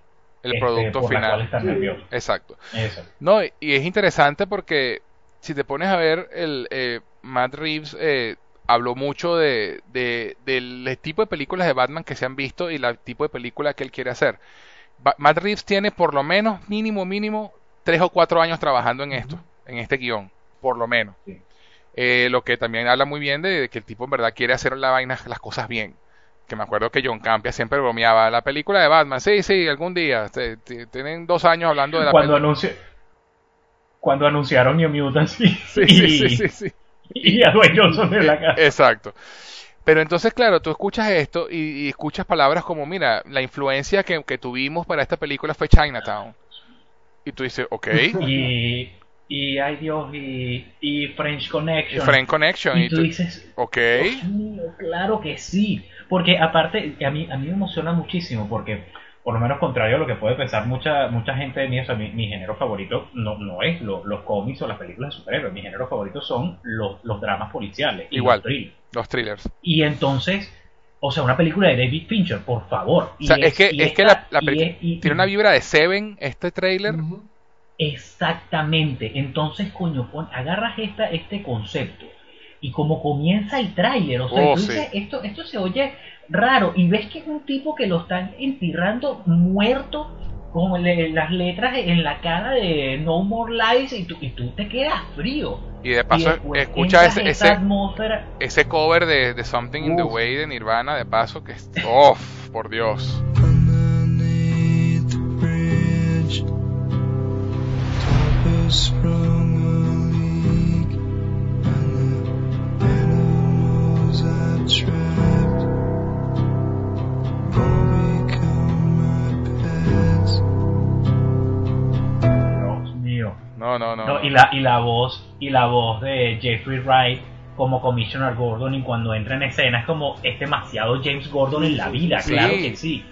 [SPEAKER 1] El
[SPEAKER 3] este,
[SPEAKER 1] producto
[SPEAKER 3] por la cual
[SPEAKER 1] final.
[SPEAKER 2] Sí.
[SPEAKER 3] nervioso.
[SPEAKER 1] Exacto.
[SPEAKER 3] Eso.
[SPEAKER 1] No, y es interesante porque si te pones a ver, el eh, Matt Reeves eh, habló mucho de, de- del tipo de películas de Batman que se han visto y el tipo de película que él quiere hacer. Ba- Matt Reeves tiene por lo menos, mínimo, mínimo, tres o cuatro años trabajando en esto, en este guion, por lo menos.
[SPEAKER 3] Sí.
[SPEAKER 1] Eh, lo que también habla muy bien de, de que el tipo en verdad quiere hacer la vaina, las cosas bien. Que me acuerdo que John Campia siempre bromeaba, la película de Batman, sí, sí, algún día, te- te- tienen dos años hablando de la
[SPEAKER 3] Cuando,
[SPEAKER 1] película.
[SPEAKER 3] cuando anunciaron New Mutants
[SPEAKER 1] Sí,
[SPEAKER 3] y,
[SPEAKER 1] sí, sí, sí, sí.
[SPEAKER 3] y a Dwayne Johnson de la casa.
[SPEAKER 1] Exacto. Pero entonces, claro, tú escuchas esto y, y escuchas palabras como, mira, la influencia que, que tuvimos para esta película fue Chinatown. Y tú dices, ok,
[SPEAKER 3] Y, y ay Dios, y, y French
[SPEAKER 1] y
[SPEAKER 3] Connection.
[SPEAKER 1] Connection.
[SPEAKER 3] Y
[SPEAKER 1] Y
[SPEAKER 3] tú
[SPEAKER 1] tú,
[SPEAKER 3] dices,
[SPEAKER 1] ok,
[SPEAKER 3] mío, claro que sí. Porque aparte, a mí, a mí me emociona muchísimo porque, por lo menos contrario a lo que puede pensar mucha mucha gente de mí, o sea, mi, mi género favorito no, no es lo- los cómics o las películas de superhéroes. Mi género favorito son los, los dramas policiales. y
[SPEAKER 1] Igual.
[SPEAKER 3] los thrillers.
[SPEAKER 1] los thrillers.
[SPEAKER 3] Y entonces, o sea, una película de David Fincher, por favor.
[SPEAKER 1] O sea, es que, es que la, la
[SPEAKER 3] y
[SPEAKER 1] peli-
[SPEAKER 3] es- y-
[SPEAKER 1] tiene una vibra de Seven, este trailer.
[SPEAKER 3] Exactamente. Entonces, coño, pon- agarras esta, este concepto y como comienza el tráiler, o sea,
[SPEAKER 1] Oh,
[SPEAKER 3] tú
[SPEAKER 1] sí.
[SPEAKER 3] dices, esto, esto se oye raro y ves que es un tipo que lo están enterrando muerto con le- las letras en la cara de No More Lies y tú, y tú te quedas frío.
[SPEAKER 1] Y de
[SPEAKER 3] Y
[SPEAKER 1] paso,
[SPEAKER 3] después
[SPEAKER 1] escucha ese,
[SPEAKER 3] atmósfera.
[SPEAKER 1] ese cover de, de Something in the. Way de Nirvana, de paso, que es. ¡Oh! Por Dios. No, no, no.
[SPEAKER 3] No, y la y la voz y la voz de Jeffrey Wright como Commissioner Gordon y cuando entra en escena es como es demasiado James Gordon en la vida,
[SPEAKER 1] Sí.
[SPEAKER 3] claro que sí.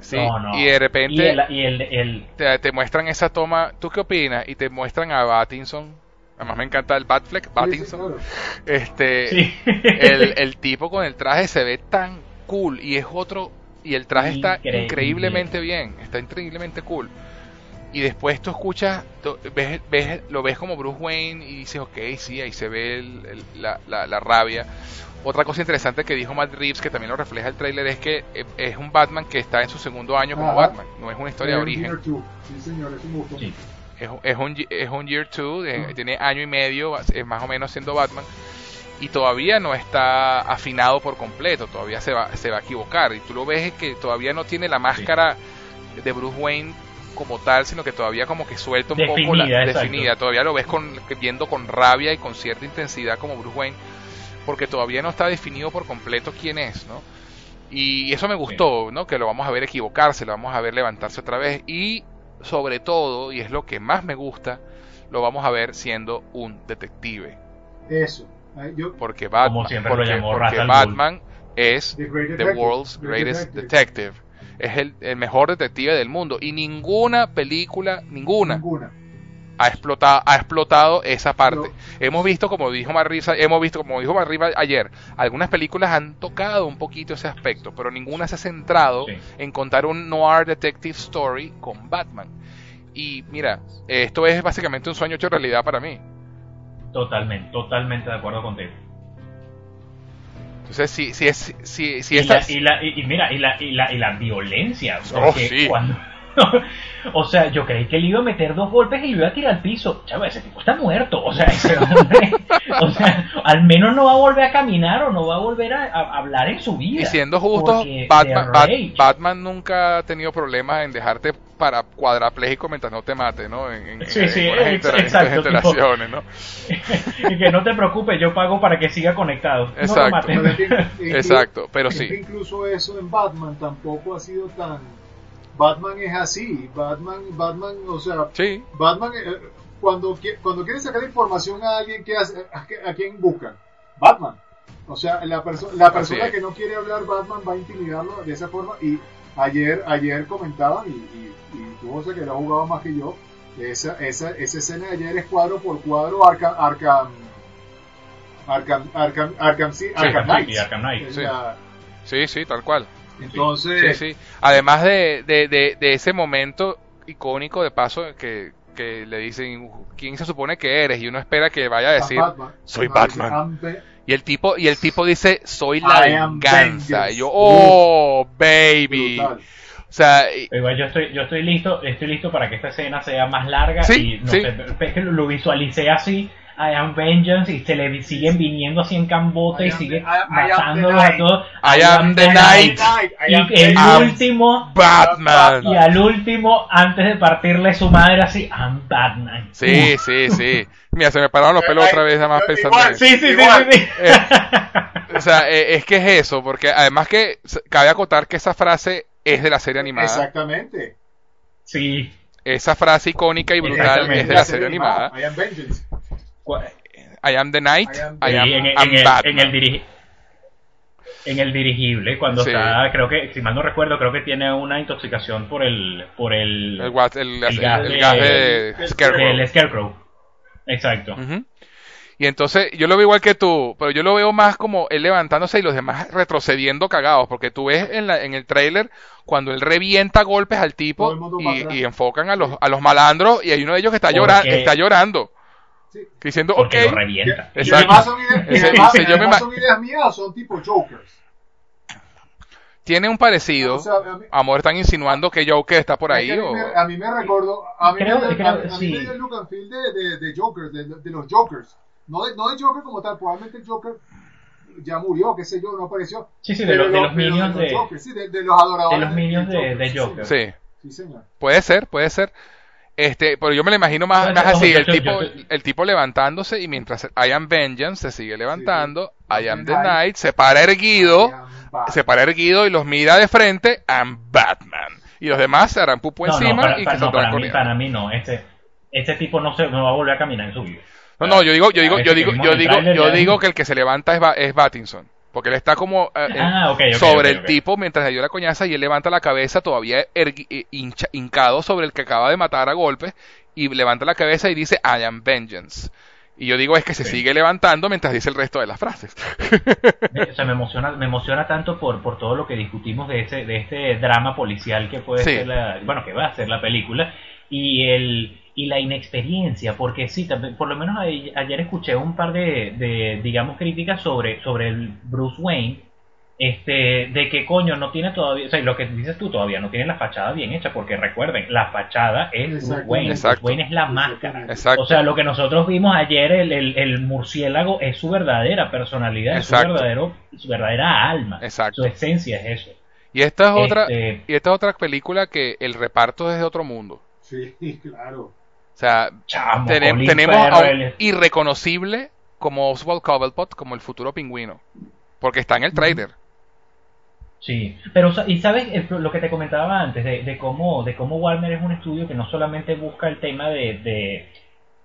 [SPEAKER 1] Sí,
[SPEAKER 3] No, no.
[SPEAKER 1] Y de repente
[SPEAKER 3] Y el, y el, el-
[SPEAKER 1] te, te muestran esa toma. ¿Tú qué opinas? Y te muestran a Battinson. Además me encanta el Batfleck,
[SPEAKER 2] Sí, sí,
[SPEAKER 1] Battinson.
[SPEAKER 2] claro.
[SPEAKER 1] Este,
[SPEAKER 3] sí.
[SPEAKER 1] el, el tipo con el traje se ve tan cool y es otro y el traje está
[SPEAKER 3] Increíble.
[SPEAKER 1] increíblemente bien, está increíblemente cool. Y después tú escuchas, tú ves, ves- lo ves como Bruce Wayne y dices, ok, sí, ahí se ve el- el- la, la- la rabia. Otra cosa interesante que dijo Matt Reeves, que también lo refleja el tráiler, es que eh, es un Batman que está en su segundo año como
[SPEAKER 2] Ajá.
[SPEAKER 1] Batman, no es una historia de
[SPEAKER 2] Eh,
[SPEAKER 1] origen.
[SPEAKER 2] Sí, señor,
[SPEAKER 3] Sí.
[SPEAKER 2] mucho.
[SPEAKER 1] Es, es un, es un year two, de-
[SPEAKER 2] Ujú.
[SPEAKER 1] tiene año y medio, es más o menos siendo Batman, y todavía no está afinado por completo, todavía se va, se va a equivocar, y tú lo ves que todavía no tiene la máscara de Bruce Wayne como tal, sino que todavía como que suelta un poco la
[SPEAKER 3] Definida, exacto.
[SPEAKER 1] definida, todavía lo ves con, viendo con rabia y con cierta intensidad como Bruce Wayne, porque todavía no está definido por completo quién es, ¿no? Y eso me gustó, ¿no? Que lo vamos a ver equivocarse, lo vamos a ver levantarse otra vez y sobre todo, y es lo que más me gusta, lo vamos a ver siendo un detective,
[SPEAKER 2] Eso. Ay, yo,
[SPEAKER 1] porque Batman,
[SPEAKER 3] siempre lo llamó
[SPEAKER 1] porque. Batman es
[SPEAKER 2] The Great
[SPEAKER 1] the
[SPEAKER 2] Detective.
[SPEAKER 1] world's
[SPEAKER 2] Great
[SPEAKER 1] greatest
[SPEAKER 2] Detective.
[SPEAKER 1] detective. Es el, el mejor detective del mundo y ninguna película, ninguna,
[SPEAKER 2] Ninguna.
[SPEAKER 1] ha explotado, ha explotado esa parte.
[SPEAKER 2] No.
[SPEAKER 1] Hemos visto, como dijo Marisa, hemos visto, como dijo Marriba ayer, algunas películas han tocado un poquito ese aspecto, pero ninguna se ha centrado
[SPEAKER 3] Sí.
[SPEAKER 1] en contar un noir detective story con Batman. Y mira, esto es básicamente un sueño hecho realidad para mí.
[SPEAKER 3] Totalmente, totalmente de acuerdo contigo.
[SPEAKER 1] Entonces, si, si es, si, si
[SPEAKER 3] y,
[SPEAKER 1] esta,
[SPEAKER 3] la, y, la- y- mira, y la, y, la, y la violencia.
[SPEAKER 1] Oh,
[SPEAKER 3] Porque
[SPEAKER 1] sí.
[SPEAKER 3] cuando. o sea, yo creí que le iba a meter dos golpes y le iba a tirar al piso. Chavo, ese tipo está muerto. O sea, ese hombre. o sea, al menos no va a volver a caminar o no va a volver a, a hablar en su vida.
[SPEAKER 1] Y siendo
[SPEAKER 3] Porque
[SPEAKER 1] Batman, Bat-. Batman nunca ha tenido problemas en dejarte para cuadrapléjico mientras no te mate, ¿no? En, en,
[SPEAKER 3] Sí,
[SPEAKER 1] en
[SPEAKER 3] sí, ex- exacto,
[SPEAKER 1] interacciones, ¿no?
[SPEAKER 3] y que no te preocupes, yo pago para que siga conectado. No lo
[SPEAKER 1] Exacto.
[SPEAKER 3] mates.
[SPEAKER 1] Exacto, pero sí.
[SPEAKER 2] incluso eso en Batman tampoco ha sido tan. Batman es así. Batman, Batman, o sea,
[SPEAKER 1] Sí,
[SPEAKER 2] Batman, eh, cuando, cuando quiere sacar información a alguien, ¿qué hace? ¿A, quién buscan? Batman. O sea, la, perso- la persona
[SPEAKER 1] es.
[SPEAKER 2] que no quiere hablar Batman va a intimidarlo de esa forma. Y ayer ayer comentaban, y, y, y tú, José, que lo has jugado más que yo, esa, esa, esa escena de ayer es cuadro por cuadro Arkham, Arkham, Arkham, Arkham, Knight.
[SPEAKER 3] Arkham Knight.
[SPEAKER 2] Es
[SPEAKER 1] Sí.
[SPEAKER 2] la-
[SPEAKER 1] sí, sí, tal cual.
[SPEAKER 2] Entonces,
[SPEAKER 1] Sí, sí. Además de, de, de, de ese momento icónico de paso que, que le dicen, ¿quién se supone que eres? Y uno espera que vaya a decir,
[SPEAKER 2] Batman.
[SPEAKER 1] soy Batman. Y el tipo, y el tipo dice, soy la
[SPEAKER 2] I
[SPEAKER 1] venganza. Y yo, oh, baby.
[SPEAKER 2] brutal.
[SPEAKER 1] O sea, y-
[SPEAKER 3] yo estoy, yo estoy listo, estoy listo para que esta escena sea más larga
[SPEAKER 1] Sí,
[SPEAKER 3] y no
[SPEAKER 1] sí.
[SPEAKER 3] sé, lo visualicé así, I am vengeance y se le siguen viniendo así en cambote y
[SPEAKER 2] am
[SPEAKER 3] sigue
[SPEAKER 2] the- I- I am the
[SPEAKER 3] matándolos a todos.
[SPEAKER 1] I am the night.
[SPEAKER 3] Y el último,
[SPEAKER 1] Batman.
[SPEAKER 3] y al último, antes de partirle su madre así, I'm Batman.
[SPEAKER 1] Sí, sí, sí. Mira, se me pararon los pelos otra vez nada más
[SPEAKER 2] Igual,
[SPEAKER 1] pensando.
[SPEAKER 3] Sí, sí, sí, sí.
[SPEAKER 1] O sea, eh, es que es eso, porque además que cabe acotar que esa frase es de la serie animada.
[SPEAKER 2] Exactamente.
[SPEAKER 3] Sí.
[SPEAKER 1] Esa frase icónica y brutal es de la serie animada.
[SPEAKER 2] I am vengeance.
[SPEAKER 1] I am the night,
[SPEAKER 2] I am-
[SPEAKER 1] I am,
[SPEAKER 3] Sí, en, el,
[SPEAKER 1] Batman.
[SPEAKER 3] en el diri- en el dirigible cuando
[SPEAKER 1] Sí.
[SPEAKER 3] está creo que si mal no recuerdo creo que tiene una intoxicación por el por el,
[SPEAKER 1] El, what- el- el-
[SPEAKER 3] gas
[SPEAKER 1] el
[SPEAKER 3] de-
[SPEAKER 1] gas de
[SPEAKER 2] el-
[SPEAKER 1] Scarecrow.
[SPEAKER 3] el Scarecrow exacto.
[SPEAKER 1] Y entonces yo lo veo igual que tú, pero yo lo veo más como él levantándose y los demás retrocediendo cagados, porque tú ves en, la, en el trailer cuando él revienta golpes al tipo y, y enfocan a los, a los malandros y hay uno de ellos que está,
[SPEAKER 3] Porque-
[SPEAKER 1] llora, está llorando,
[SPEAKER 2] Sí.
[SPEAKER 1] diciendo,
[SPEAKER 3] porque
[SPEAKER 1] ok,
[SPEAKER 3] lo revienta
[SPEAKER 2] Y
[SPEAKER 1] Exacto.
[SPEAKER 2] además son ideas, y
[SPEAKER 1] Ese-
[SPEAKER 2] además- son ideas mías o son tipo Jokers.
[SPEAKER 1] tiene un parecido.
[SPEAKER 2] O sea, a mí-
[SPEAKER 1] Amor, están insinuando que Joker está por
[SPEAKER 2] es
[SPEAKER 1] ahí.
[SPEAKER 2] que a, mí
[SPEAKER 1] o-
[SPEAKER 2] me, a mí me recordó, a mí
[SPEAKER 3] Creo-
[SPEAKER 2] me, dio-
[SPEAKER 3] creo-
[SPEAKER 2] a a mí
[SPEAKER 3] sí.
[SPEAKER 2] me dio el look and feel de, de, de Jokers, de, de los Jokers. No de, no de Joker como tal, probablemente el Joker ya murió, qué sé yo, no apareció.
[SPEAKER 3] sí sí de, los, los minions
[SPEAKER 2] los
[SPEAKER 3] de,
[SPEAKER 2] Jokers, sí, de, de los adoradores
[SPEAKER 3] de los minions de- de
[SPEAKER 2] sí,
[SPEAKER 3] Joker.
[SPEAKER 2] señor.
[SPEAKER 1] Sí,
[SPEAKER 2] Sí, señor.
[SPEAKER 1] puede ser, puede ser. Este, pero yo me lo imagino más,
[SPEAKER 3] Bueno,
[SPEAKER 1] más así, el
[SPEAKER 3] yo-
[SPEAKER 1] tipo,
[SPEAKER 3] yo-
[SPEAKER 1] el tipo levantándose y mientras I am Vengeance se sigue levantando,
[SPEAKER 2] Sí,
[SPEAKER 1] I am the
[SPEAKER 2] Night.
[SPEAKER 1] Se para erguido, se para erguido y los mira de frente, I'm Batman. Y los demás se harán pupo
[SPEAKER 3] no,
[SPEAKER 1] encima
[SPEAKER 3] no, para,
[SPEAKER 1] y
[SPEAKER 3] para-
[SPEAKER 1] que
[SPEAKER 3] no,
[SPEAKER 1] saldrán
[SPEAKER 3] para mí para mí no este ese tipo no se no va a volver a caminar en su vida.
[SPEAKER 1] No, no, yo digo, yo digo, yo
[SPEAKER 3] veces
[SPEAKER 1] digo,
[SPEAKER 3] que
[SPEAKER 1] yo digo, yo digo que el que se levanta es, es Battinson. Porque él está como eh, en-
[SPEAKER 3] Ah,
[SPEAKER 1] sobre el tipo mientras le dio la coñaza y él levanta la cabeza todavía eh, hincha- hincado sobre el que acaba de matar a golpes y levanta la cabeza y dice I am vengeance. Y yo digo es que se sigue levantando mientras dice el resto de las frases.
[SPEAKER 3] O sea, me emociona, me emociona tanto por, por todo lo que discutimos de ese, de este drama policial que puede
[SPEAKER 1] Sí.
[SPEAKER 3] ser la, bueno, que va a ser la película y el y la inexperiencia, porque sí, también, por lo menos a- ayer escuché un par de, de, digamos, críticas sobre, sobre el Bruce Wayne, este, de que coño no tiene todavía, o sea, lo que dices tú todavía no tiene la fachada bien hecha, porque recuerden, la fachada es Bruce. Wayne,
[SPEAKER 1] Exacto.
[SPEAKER 3] Bruce Wayne es la máscara.
[SPEAKER 1] Exacto.
[SPEAKER 3] O sea, lo que nosotros vimos ayer, el, el, el murciélago, es su verdadera personalidad, es su, verdadero, su verdadera alma.
[SPEAKER 1] Exacto.
[SPEAKER 3] Su esencia es eso.
[SPEAKER 1] Y esta es otra
[SPEAKER 3] Este,
[SPEAKER 1] y esta es otra película que el reparto es de otro mundo.
[SPEAKER 2] Sí, claro.
[SPEAKER 1] O sea,
[SPEAKER 3] chamo,
[SPEAKER 1] tenem-
[SPEAKER 3] Colin
[SPEAKER 1] tenemos a un irreconocible como Oswald Cobblepot como el futuro pingüino. Porque está en el trailer.
[SPEAKER 3] Sí, pero y sabes lo que te comentaba antes de, de cómo de cómo Warner es un estudio que no solamente busca el tema de, de,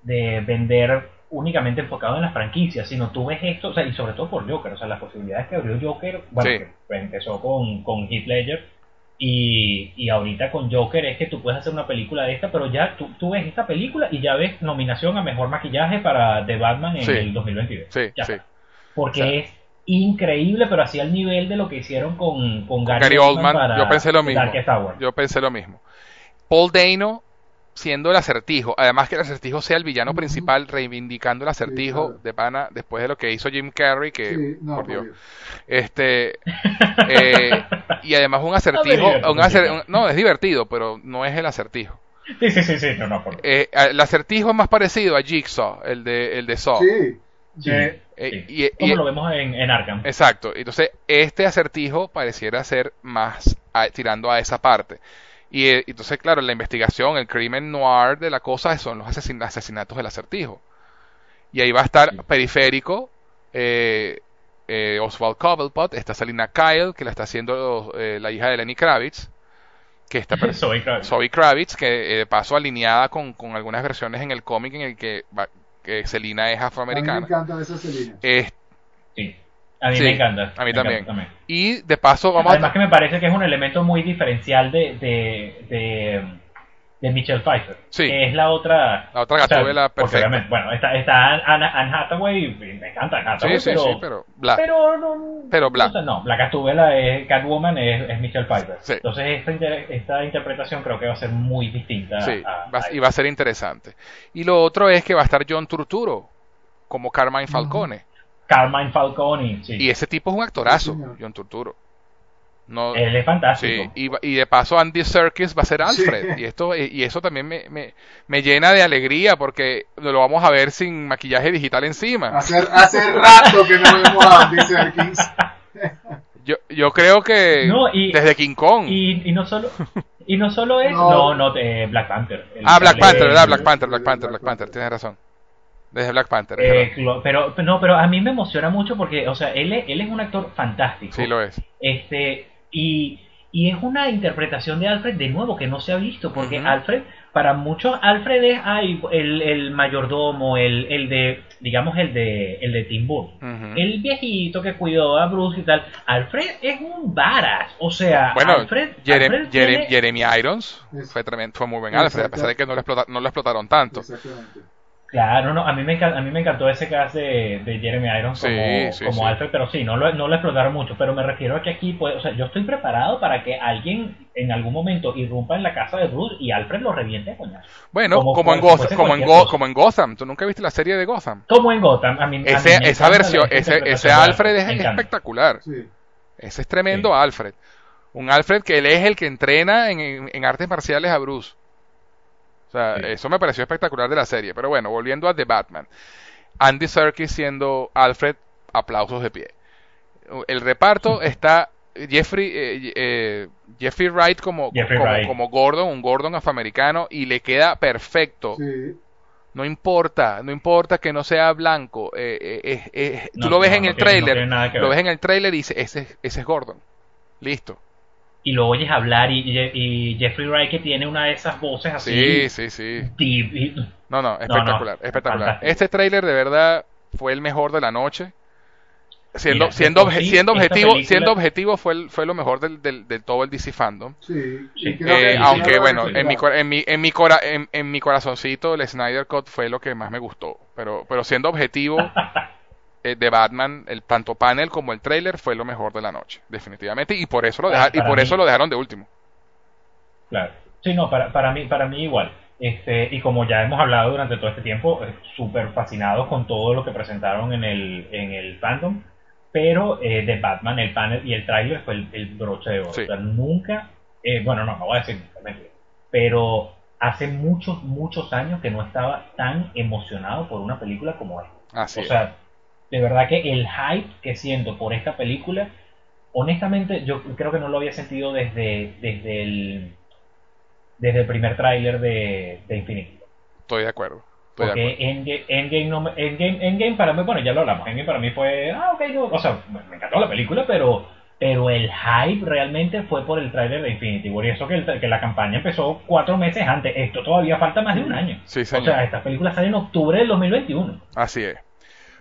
[SPEAKER 3] de vender únicamente enfocado en las franquicias, sino tú ves esto, o sea, y sobre todo por Joker, o sea, las posibilidades que abrió Joker, bueno,
[SPEAKER 1] Sí.
[SPEAKER 3] que empezó con, con Heath Ledger y, y ahorita con Joker es que tú puedes hacer una película de esta, pero ya tú, tú ves esta película y ya ves nominación a mejor maquillaje para The Batman en
[SPEAKER 1] Sí.
[SPEAKER 3] el 2022.
[SPEAKER 1] Sí,
[SPEAKER 3] Ya
[SPEAKER 1] sí.
[SPEAKER 3] Porque
[SPEAKER 1] O sea,
[SPEAKER 3] es increíble, pero así al nivel de lo que hicieron con, con Gary,
[SPEAKER 1] Gary Oldman,
[SPEAKER 3] para
[SPEAKER 1] yo pensé lo mismo. Yo pensé lo mismo. Paul Dano siendo el acertijo, además que el acertijo sea el villano principal, reivindicando el acertijo
[SPEAKER 2] claro.
[SPEAKER 1] de pana después de lo que hizo Jim Carrey, que
[SPEAKER 2] Sí, no,
[SPEAKER 1] por
[SPEAKER 2] por
[SPEAKER 1] Dios.
[SPEAKER 2] Dios.
[SPEAKER 1] Este eh, y además un acertijo,
[SPEAKER 3] divertido,
[SPEAKER 1] un acer- un- no es divertido, pero no es el acertijo.
[SPEAKER 3] Sí, sí, sí, sí, no, no, por...
[SPEAKER 1] Eh, el acertijo es más parecido a Jigsaw, el de el de Saw.
[SPEAKER 2] Sí,
[SPEAKER 3] Sí,
[SPEAKER 1] Eh,
[SPEAKER 3] sí.
[SPEAKER 1] y- y-
[SPEAKER 3] Como
[SPEAKER 1] y-
[SPEAKER 3] lo vemos en, en Arkham.
[SPEAKER 1] Exacto. Entonces, este acertijo pareciera ser más a- tirando a esa parte. Y eh, entonces, claro, la investigación, el crimen noir de la cosa son los asesin- asesinatos del acertijo. Y ahí va a estar
[SPEAKER 3] Sí.
[SPEAKER 1] periférico eh, eh, Oswald Cobblepot, está Salina Kyle, que la está haciendo eh, la hija de Lenny Kravitz, que está
[SPEAKER 3] Zoe Kravitz.
[SPEAKER 1] Zoe Kravitz, que eh, de paso alineada con, con algunas versiones en el cómic en el que, va- que Selina es
[SPEAKER 2] a mí me
[SPEAKER 1] afroamericana.
[SPEAKER 2] encanta esa Selena.
[SPEAKER 1] Eh,
[SPEAKER 3] Sí. A mí
[SPEAKER 1] Sí,
[SPEAKER 3] me encanta.
[SPEAKER 1] a mí también.
[SPEAKER 3] encanta
[SPEAKER 1] y de paso vamos
[SPEAKER 3] Además
[SPEAKER 1] a...
[SPEAKER 3] que me parece que es un elemento muy diferencial de, de, de, de Michelle Pfeiffer.
[SPEAKER 1] Sí.
[SPEAKER 3] Que es la otra...
[SPEAKER 1] La otra
[SPEAKER 3] o sea,
[SPEAKER 1] perfecta.
[SPEAKER 3] bueno, está, está Anne, Anne Hathaway, me encanta Anne Hathaway,
[SPEAKER 1] Sí, sí,
[SPEAKER 3] pero...
[SPEAKER 1] sí, pero bla.
[SPEAKER 3] Pero, no,
[SPEAKER 1] Pero bla.
[SPEAKER 3] o sea, no, la Gatúbela es Catwoman es, es Michelle Pfeiffer.
[SPEAKER 1] Sí.
[SPEAKER 3] Entonces esta, inter- esta interpretación creo que va a ser muy distinta.
[SPEAKER 1] Sí,
[SPEAKER 3] a-
[SPEAKER 1] va-
[SPEAKER 3] a-
[SPEAKER 1] y va a ser interesante. Y lo otro es que va a estar John Turturro como Carmine Falcone.
[SPEAKER 3] Carmine Falcone, sí.
[SPEAKER 1] Y ese tipo es un actorazo,
[SPEAKER 2] Sí.
[SPEAKER 1] John Turturro. No,
[SPEAKER 3] Él es fantástico.
[SPEAKER 1] sí, y, de paso Andy Serkis va a ser Alfred.
[SPEAKER 2] Sí.
[SPEAKER 1] Y esto y eso también me, me, me llena de alegría porque lo vamos a ver sin maquillaje digital encima.
[SPEAKER 2] Hace, hace rato que no vemos a Andy Serkis.
[SPEAKER 1] Yo, yo creo que
[SPEAKER 3] No, y-
[SPEAKER 1] desde King Kong.
[SPEAKER 3] Y, y no solo y no solo es
[SPEAKER 2] No.
[SPEAKER 3] no no, eh, Black Panther El
[SPEAKER 1] ah, Black Panther, ¿verdad? Black Panther, Black
[SPEAKER 2] Black
[SPEAKER 1] Panther, Black
[SPEAKER 2] Panther.
[SPEAKER 1] Panther, tienes razón. Desde Black Panther.
[SPEAKER 3] Eh, pero no pero a mí me emociona mucho porque o sea él es, él es un actor fantástico
[SPEAKER 1] Sí lo es.
[SPEAKER 3] este y y es una interpretación de Alfred de nuevo que no se ha visto porque. Alfred para muchos Alfred es ay, el, el mayordomo el, el de digamos el de el de Tim Burton el viejito que cuidó a Bruce y tal Alfred es un varas o sea
[SPEAKER 1] Bueno,
[SPEAKER 3] Alfred,
[SPEAKER 1] Jerem-
[SPEAKER 3] Alfred
[SPEAKER 1] Jerem-
[SPEAKER 3] tiene-
[SPEAKER 1] Jeremy Irons fue, tremendo, fue muy buen Alfred, a pesar de que no lo, explota- no lo explotaron tanto.
[SPEAKER 2] Exactamente.
[SPEAKER 3] Claro, no, a mí me, encan- a mí me encantó ese cast de, de Jeremy Irons como,
[SPEAKER 1] sí,
[SPEAKER 3] como
[SPEAKER 1] sí.
[SPEAKER 3] Alfred, pero sí, no lo, no lo explotaron mucho, pero me refiero a que aquí, pues, o sea, yo estoy preparado para que alguien en algún momento irrumpa en la casa de Bruce y Alfred lo reviente a coñazo.
[SPEAKER 1] Bueno,
[SPEAKER 3] Como
[SPEAKER 1] como, en, Gotham, como, en
[SPEAKER 3] cualquier
[SPEAKER 1] Go-
[SPEAKER 3] cosa.
[SPEAKER 1] como en Gotham. ¿Tú nunca viste la serie de Gotham?
[SPEAKER 3] Como en Gotham, a mí, a mí
[SPEAKER 1] Ese,
[SPEAKER 3] me
[SPEAKER 1] esa
[SPEAKER 3] encanta
[SPEAKER 1] versión, ese, ese Alfred es espectacular.
[SPEAKER 2] Sí.
[SPEAKER 1] Ese es tremendo
[SPEAKER 3] Sí.
[SPEAKER 1] Alfred. Un Alfred que él es el que entrena en, en- en artes marciales a Bruce. O sea,
[SPEAKER 3] Sí.
[SPEAKER 1] eso me pareció espectacular de la serie. Pero bueno, volviendo a The Batman. Andy Serkis siendo Alfred, aplausos de pie. El reparto está Jeffrey, eh, eh, Jeffrey Wright como,
[SPEAKER 3] Jeffrey
[SPEAKER 1] como,
[SPEAKER 3] Wright.
[SPEAKER 1] como Gordon, un Gordon afroamericano, y le queda perfecto.
[SPEAKER 2] Sí.
[SPEAKER 1] No importa, no importa que no sea blanco. eh, eh, tú lo ves
[SPEAKER 3] no,
[SPEAKER 1] en
[SPEAKER 3] no
[SPEAKER 1] el
[SPEAKER 3] tiene-
[SPEAKER 1] trailer, lo
[SPEAKER 3] ver.
[SPEAKER 1] ves en el trailer y dices, ese, es- ese es Gordon. Listo.
[SPEAKER 3] Y lo oyes hablar y, y, Jeffrey Wright que tiene una de esas voces
[SPEAKER 1] así. Sí, sí, sí. no, no, espectacular, espectacular. Este tráiler de verdad fue el mejor de la noche. Siendo, siendo, siendo objetivo, siendo objetivo fue, fue lo mejor del, del, todo el DC fandom.
[SPEAKER 2] Sí,
[SPEAKER 1] eh, aunque bueno, en mi, en, mi, en, mi cora, en, en, mi corazoncito el Snyder Cut fue lo que más me gustó. Pero, pero siendo objetivo, de Batman, el tanto panel como el trailer fue lo mejor de la noche, definitivamente, y por eso lo, y por eso lo dejaron de último.
[SPEAKER 3] Claro. Sí, no, para, para, mí, para mí igual. Este, y como ya hemos hablado durante todo este tiempo, eh, súper fascinados con todo lo que presentaron en el, en el fandom, pero eh, de Batman, el panel y el trailer fue el, broche de oro. O sea, nunca, bueno, no, no voy a decir pero hace muchos, muchos años que no estaba tan emocionado por una película como esta.
[SPEAKER 1] o
[SPEAKER 3] sea, de verdad que el hype que siento por esta película, honestamente yo creo que no lo había sentido desde, desde, el, desde el primer tráiler de, de Infinity.
[SPEAKER 1] Estoy de acuerdo.
[SPEAKER 3] Porque Endgame, Endgame, Endgame, Endgame, para mí, bueno, ya lo hablamos, Endgame para mí fue, ah, ok, no, o sea, me encantó la película, pero pero el hype realmente fue por el tráiler de Infinity War y eso que, que, la campaña empezó cuatro meses antes. Esto todavía falta más de un año.
[SPEAKER 1] Sí,
[SPEAKER 3] o sea, esta película sale en octubre del 2021.
[SPEAKER 1] Así es.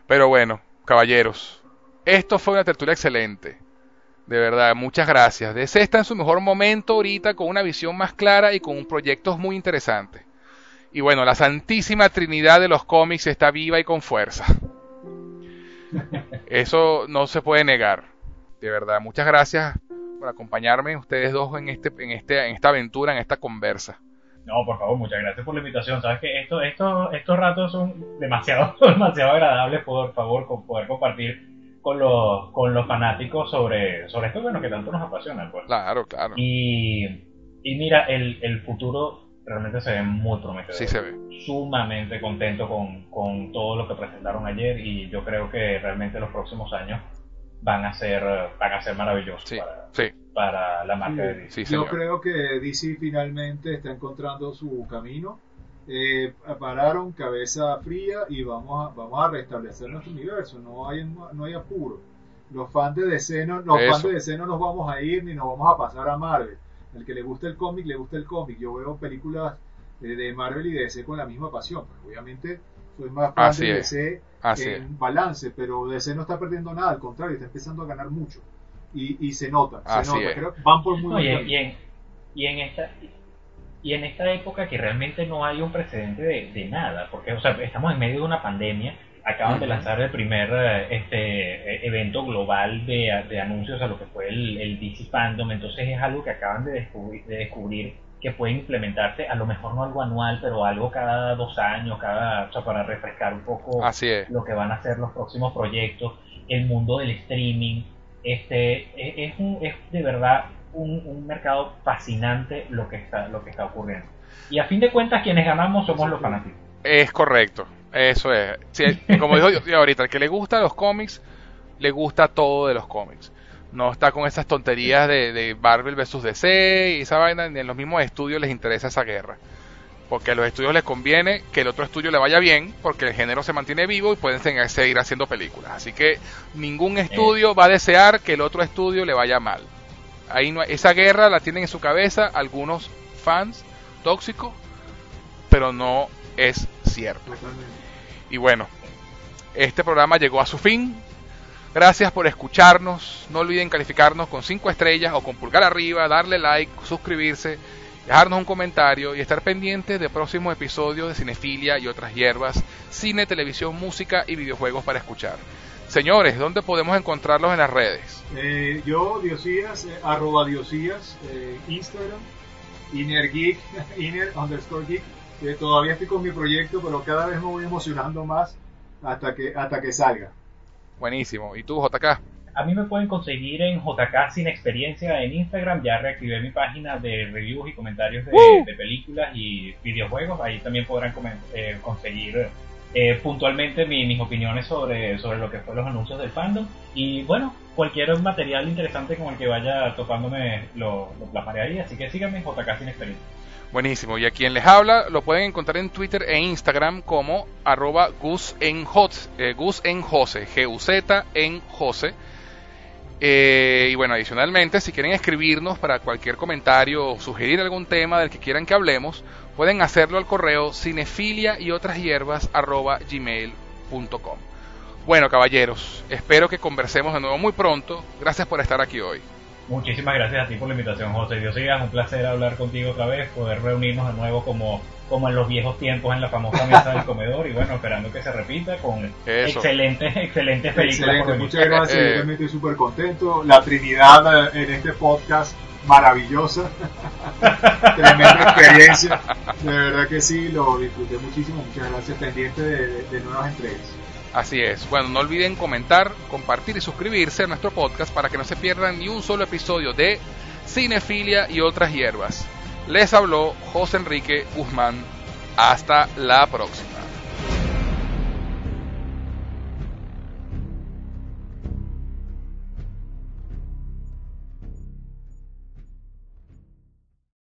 [SPEAKER 1] Pero bueno, caballeros, esto fue una tertulia excelente. De verdad, muchas gracias. DC está en su mejor momento ahorita con una visión más clara y con proyectos muy interesantes. Y bueno, la Santísima Trinidad de los cómics está viva y con fuerza. Eso no se puede negar. De verdad, muchas gracias por acompañarme ustedes dos en este en este en esta aventura, en esta conversa.
[SPEAKER 3] No, por favor, muchas gracias por la invitación. Sabes que esto, esto, estos ratos son demasiado, demasiado agradables, por favor, con poder compartir con los, con los fanáticos sobre, sobre esto bueno, que tanto nos apasiona. Pues.
[SPEAKER 1] Claro, claro.
[SPEAKER 3] Y, y mira, el, el futuro realmente se ve muy prometedor.
[SPEAKER 1] Sí se ve.
[SPEAKER 3] Sumamente contento con, con todo lo que presentaron ayer y yo creo que realmente los próximos años van a ser, van a ser maravillosos para, la marca de DC.
[SPEAKER 2] Yo creo que DC finalmente está encontrando su camino. Eh, pararon cabeza fría y vamos a, vamos a restablecer nuestro universo. No hay, no hay apuro. Los fans de DC no, los fans de DC no nos vamos a ir ni nos vamos a pasar a Marvel. El que le gusta el cómic, le gusta el cómic. Yo veo películas de, Marvel y de DC con la misma pasión. Pues, obviamente soy más fan de DC en balance, pero DC no está perdiendo nada, al contrario, está empezando a ganar mucho. Y, y se nota, se nota. Creo van por muy
[SPEAKER 3] y, y, en, y, en, esta y en esta época que realmente no hay un precedente de, nada, porque o sea, estamos en medio de una pandemia, acaban de lanzar el primer eh, este e, evento global de, de, anuncios a lo que fue el, el DC Fandom, entonces es algo que acaban de descubrir, de descubrir que puede implementarse, a lo mejor no algo anual, pero algo cada dos años, cada, o sea, para refrescar un poco lo que van a ser los próximos proyectos, el mundo del streaming, este, e, es, un, es de verdad un, un, mercado fascinante lo que está, lo que está ocurriendo. Y a fin de cuentas quienes ganamos somos los fanáticos.
[SPEAKER 1] Es correcto, eso es. como dijo yo ahorita, el que le gusta los cómics, le gusta todo de los cómics no está con esas tonterías de, de Marvel versus DC y esa vaina, ni en los mismos estudios les interesa esa guerra. Porque a los estudios les conviene que el otro estudio le vaya bien, porque el género se mantiene vivo y pueden seguir haciendo películas. Así que ningún estudio va a desear que el otro estudio le vaya mal. Ahí no, esa guerra la tienen en su cabeza algunos fans tóxicos, pero no es cierto. Y bueno, este programa llegó a su fin. Gracias por escucharnos. No olviden calificarnos con 5 estrellas o con pulgar arriba, darle like, suscribirse, dejarnos un comentario y estar pendientes de próximos episodios de Cinefilia y otras hierbas, cine, televisión, música y videojuegos para escuchar. Señores, ¿dónde podemos encontrarlos en las redes?
[SPEAKER 2] Eh, yo, Diosías, eh, arroba Diosías, eh, Instagram, InnerGeek, Inner underscore Geek. todavía estoy con mi proyecto, pero cada vez me voy emocionando más hasta que, hasta que salga.
[SPEAKER 1] Buenísimo. ¿Y tú, JK?
[SPEAKER 3] A mí me pueden conseguir en JK Sin Experiencia en Instagram. Ya reactivé mi página de reviews y comentarios de, ¡Uh! películas y videojuegos. Ahí también podrán eh, conseguir eh, puntualmente mis opiniones sobre, sobre lo que fueron los anuncios del fandom. Y bueno, cualquier material interesante con el que vaya topándome lo, lo plasmaré ahí. Así que síganme en JK Sin Experiencia.
[SPEAKER 1] Buenísimo. Y a quien les habla lo pueden encontrar en Twitter e Instagram como arroba Gus en, Jose, eh, Gus Jose, G-U-Z en Jose. Eh, y bueno, adicionalmente, si quieren escribirnos para cualquier comentario o sugerir algún tema del que quieran que hablemos, pueden hacerlo al correo cinefilia y otras hierbas gmail.com. Bueno, caballeros, espero que conversemos de nuevo muy pronto. Gracias por estar aquí hoy.
[SPEAKER 3] Muchísimas gracias a ti por la invitación, José. Dios siga, un placer hablar contigo otra vez, poder reunirnos de nuevo como, como en los viejos tiempos en la famosa mesa del comedor y bueno, esperando que se repita con excelentes, excelentes películas.
[SPEAKER 2] Excelente, muchas gracias, yo también estoy súper contento. La Trinidad eh, en este podcast, maravillosa. Tremenda experiencia. De verdad que sí, lo disfruté muchísimo. Muchas gracias, pendiente de nuevas entregas.
[SPEAKER 1] Así es. Bueno, no olviden comentar, compartir y suscribirse a nuestro podcast para que no se pierdan ni un solo episodio de Cinefilia y otras hierbas. Les habló José Enrique Guzmán. Hasta la próxima.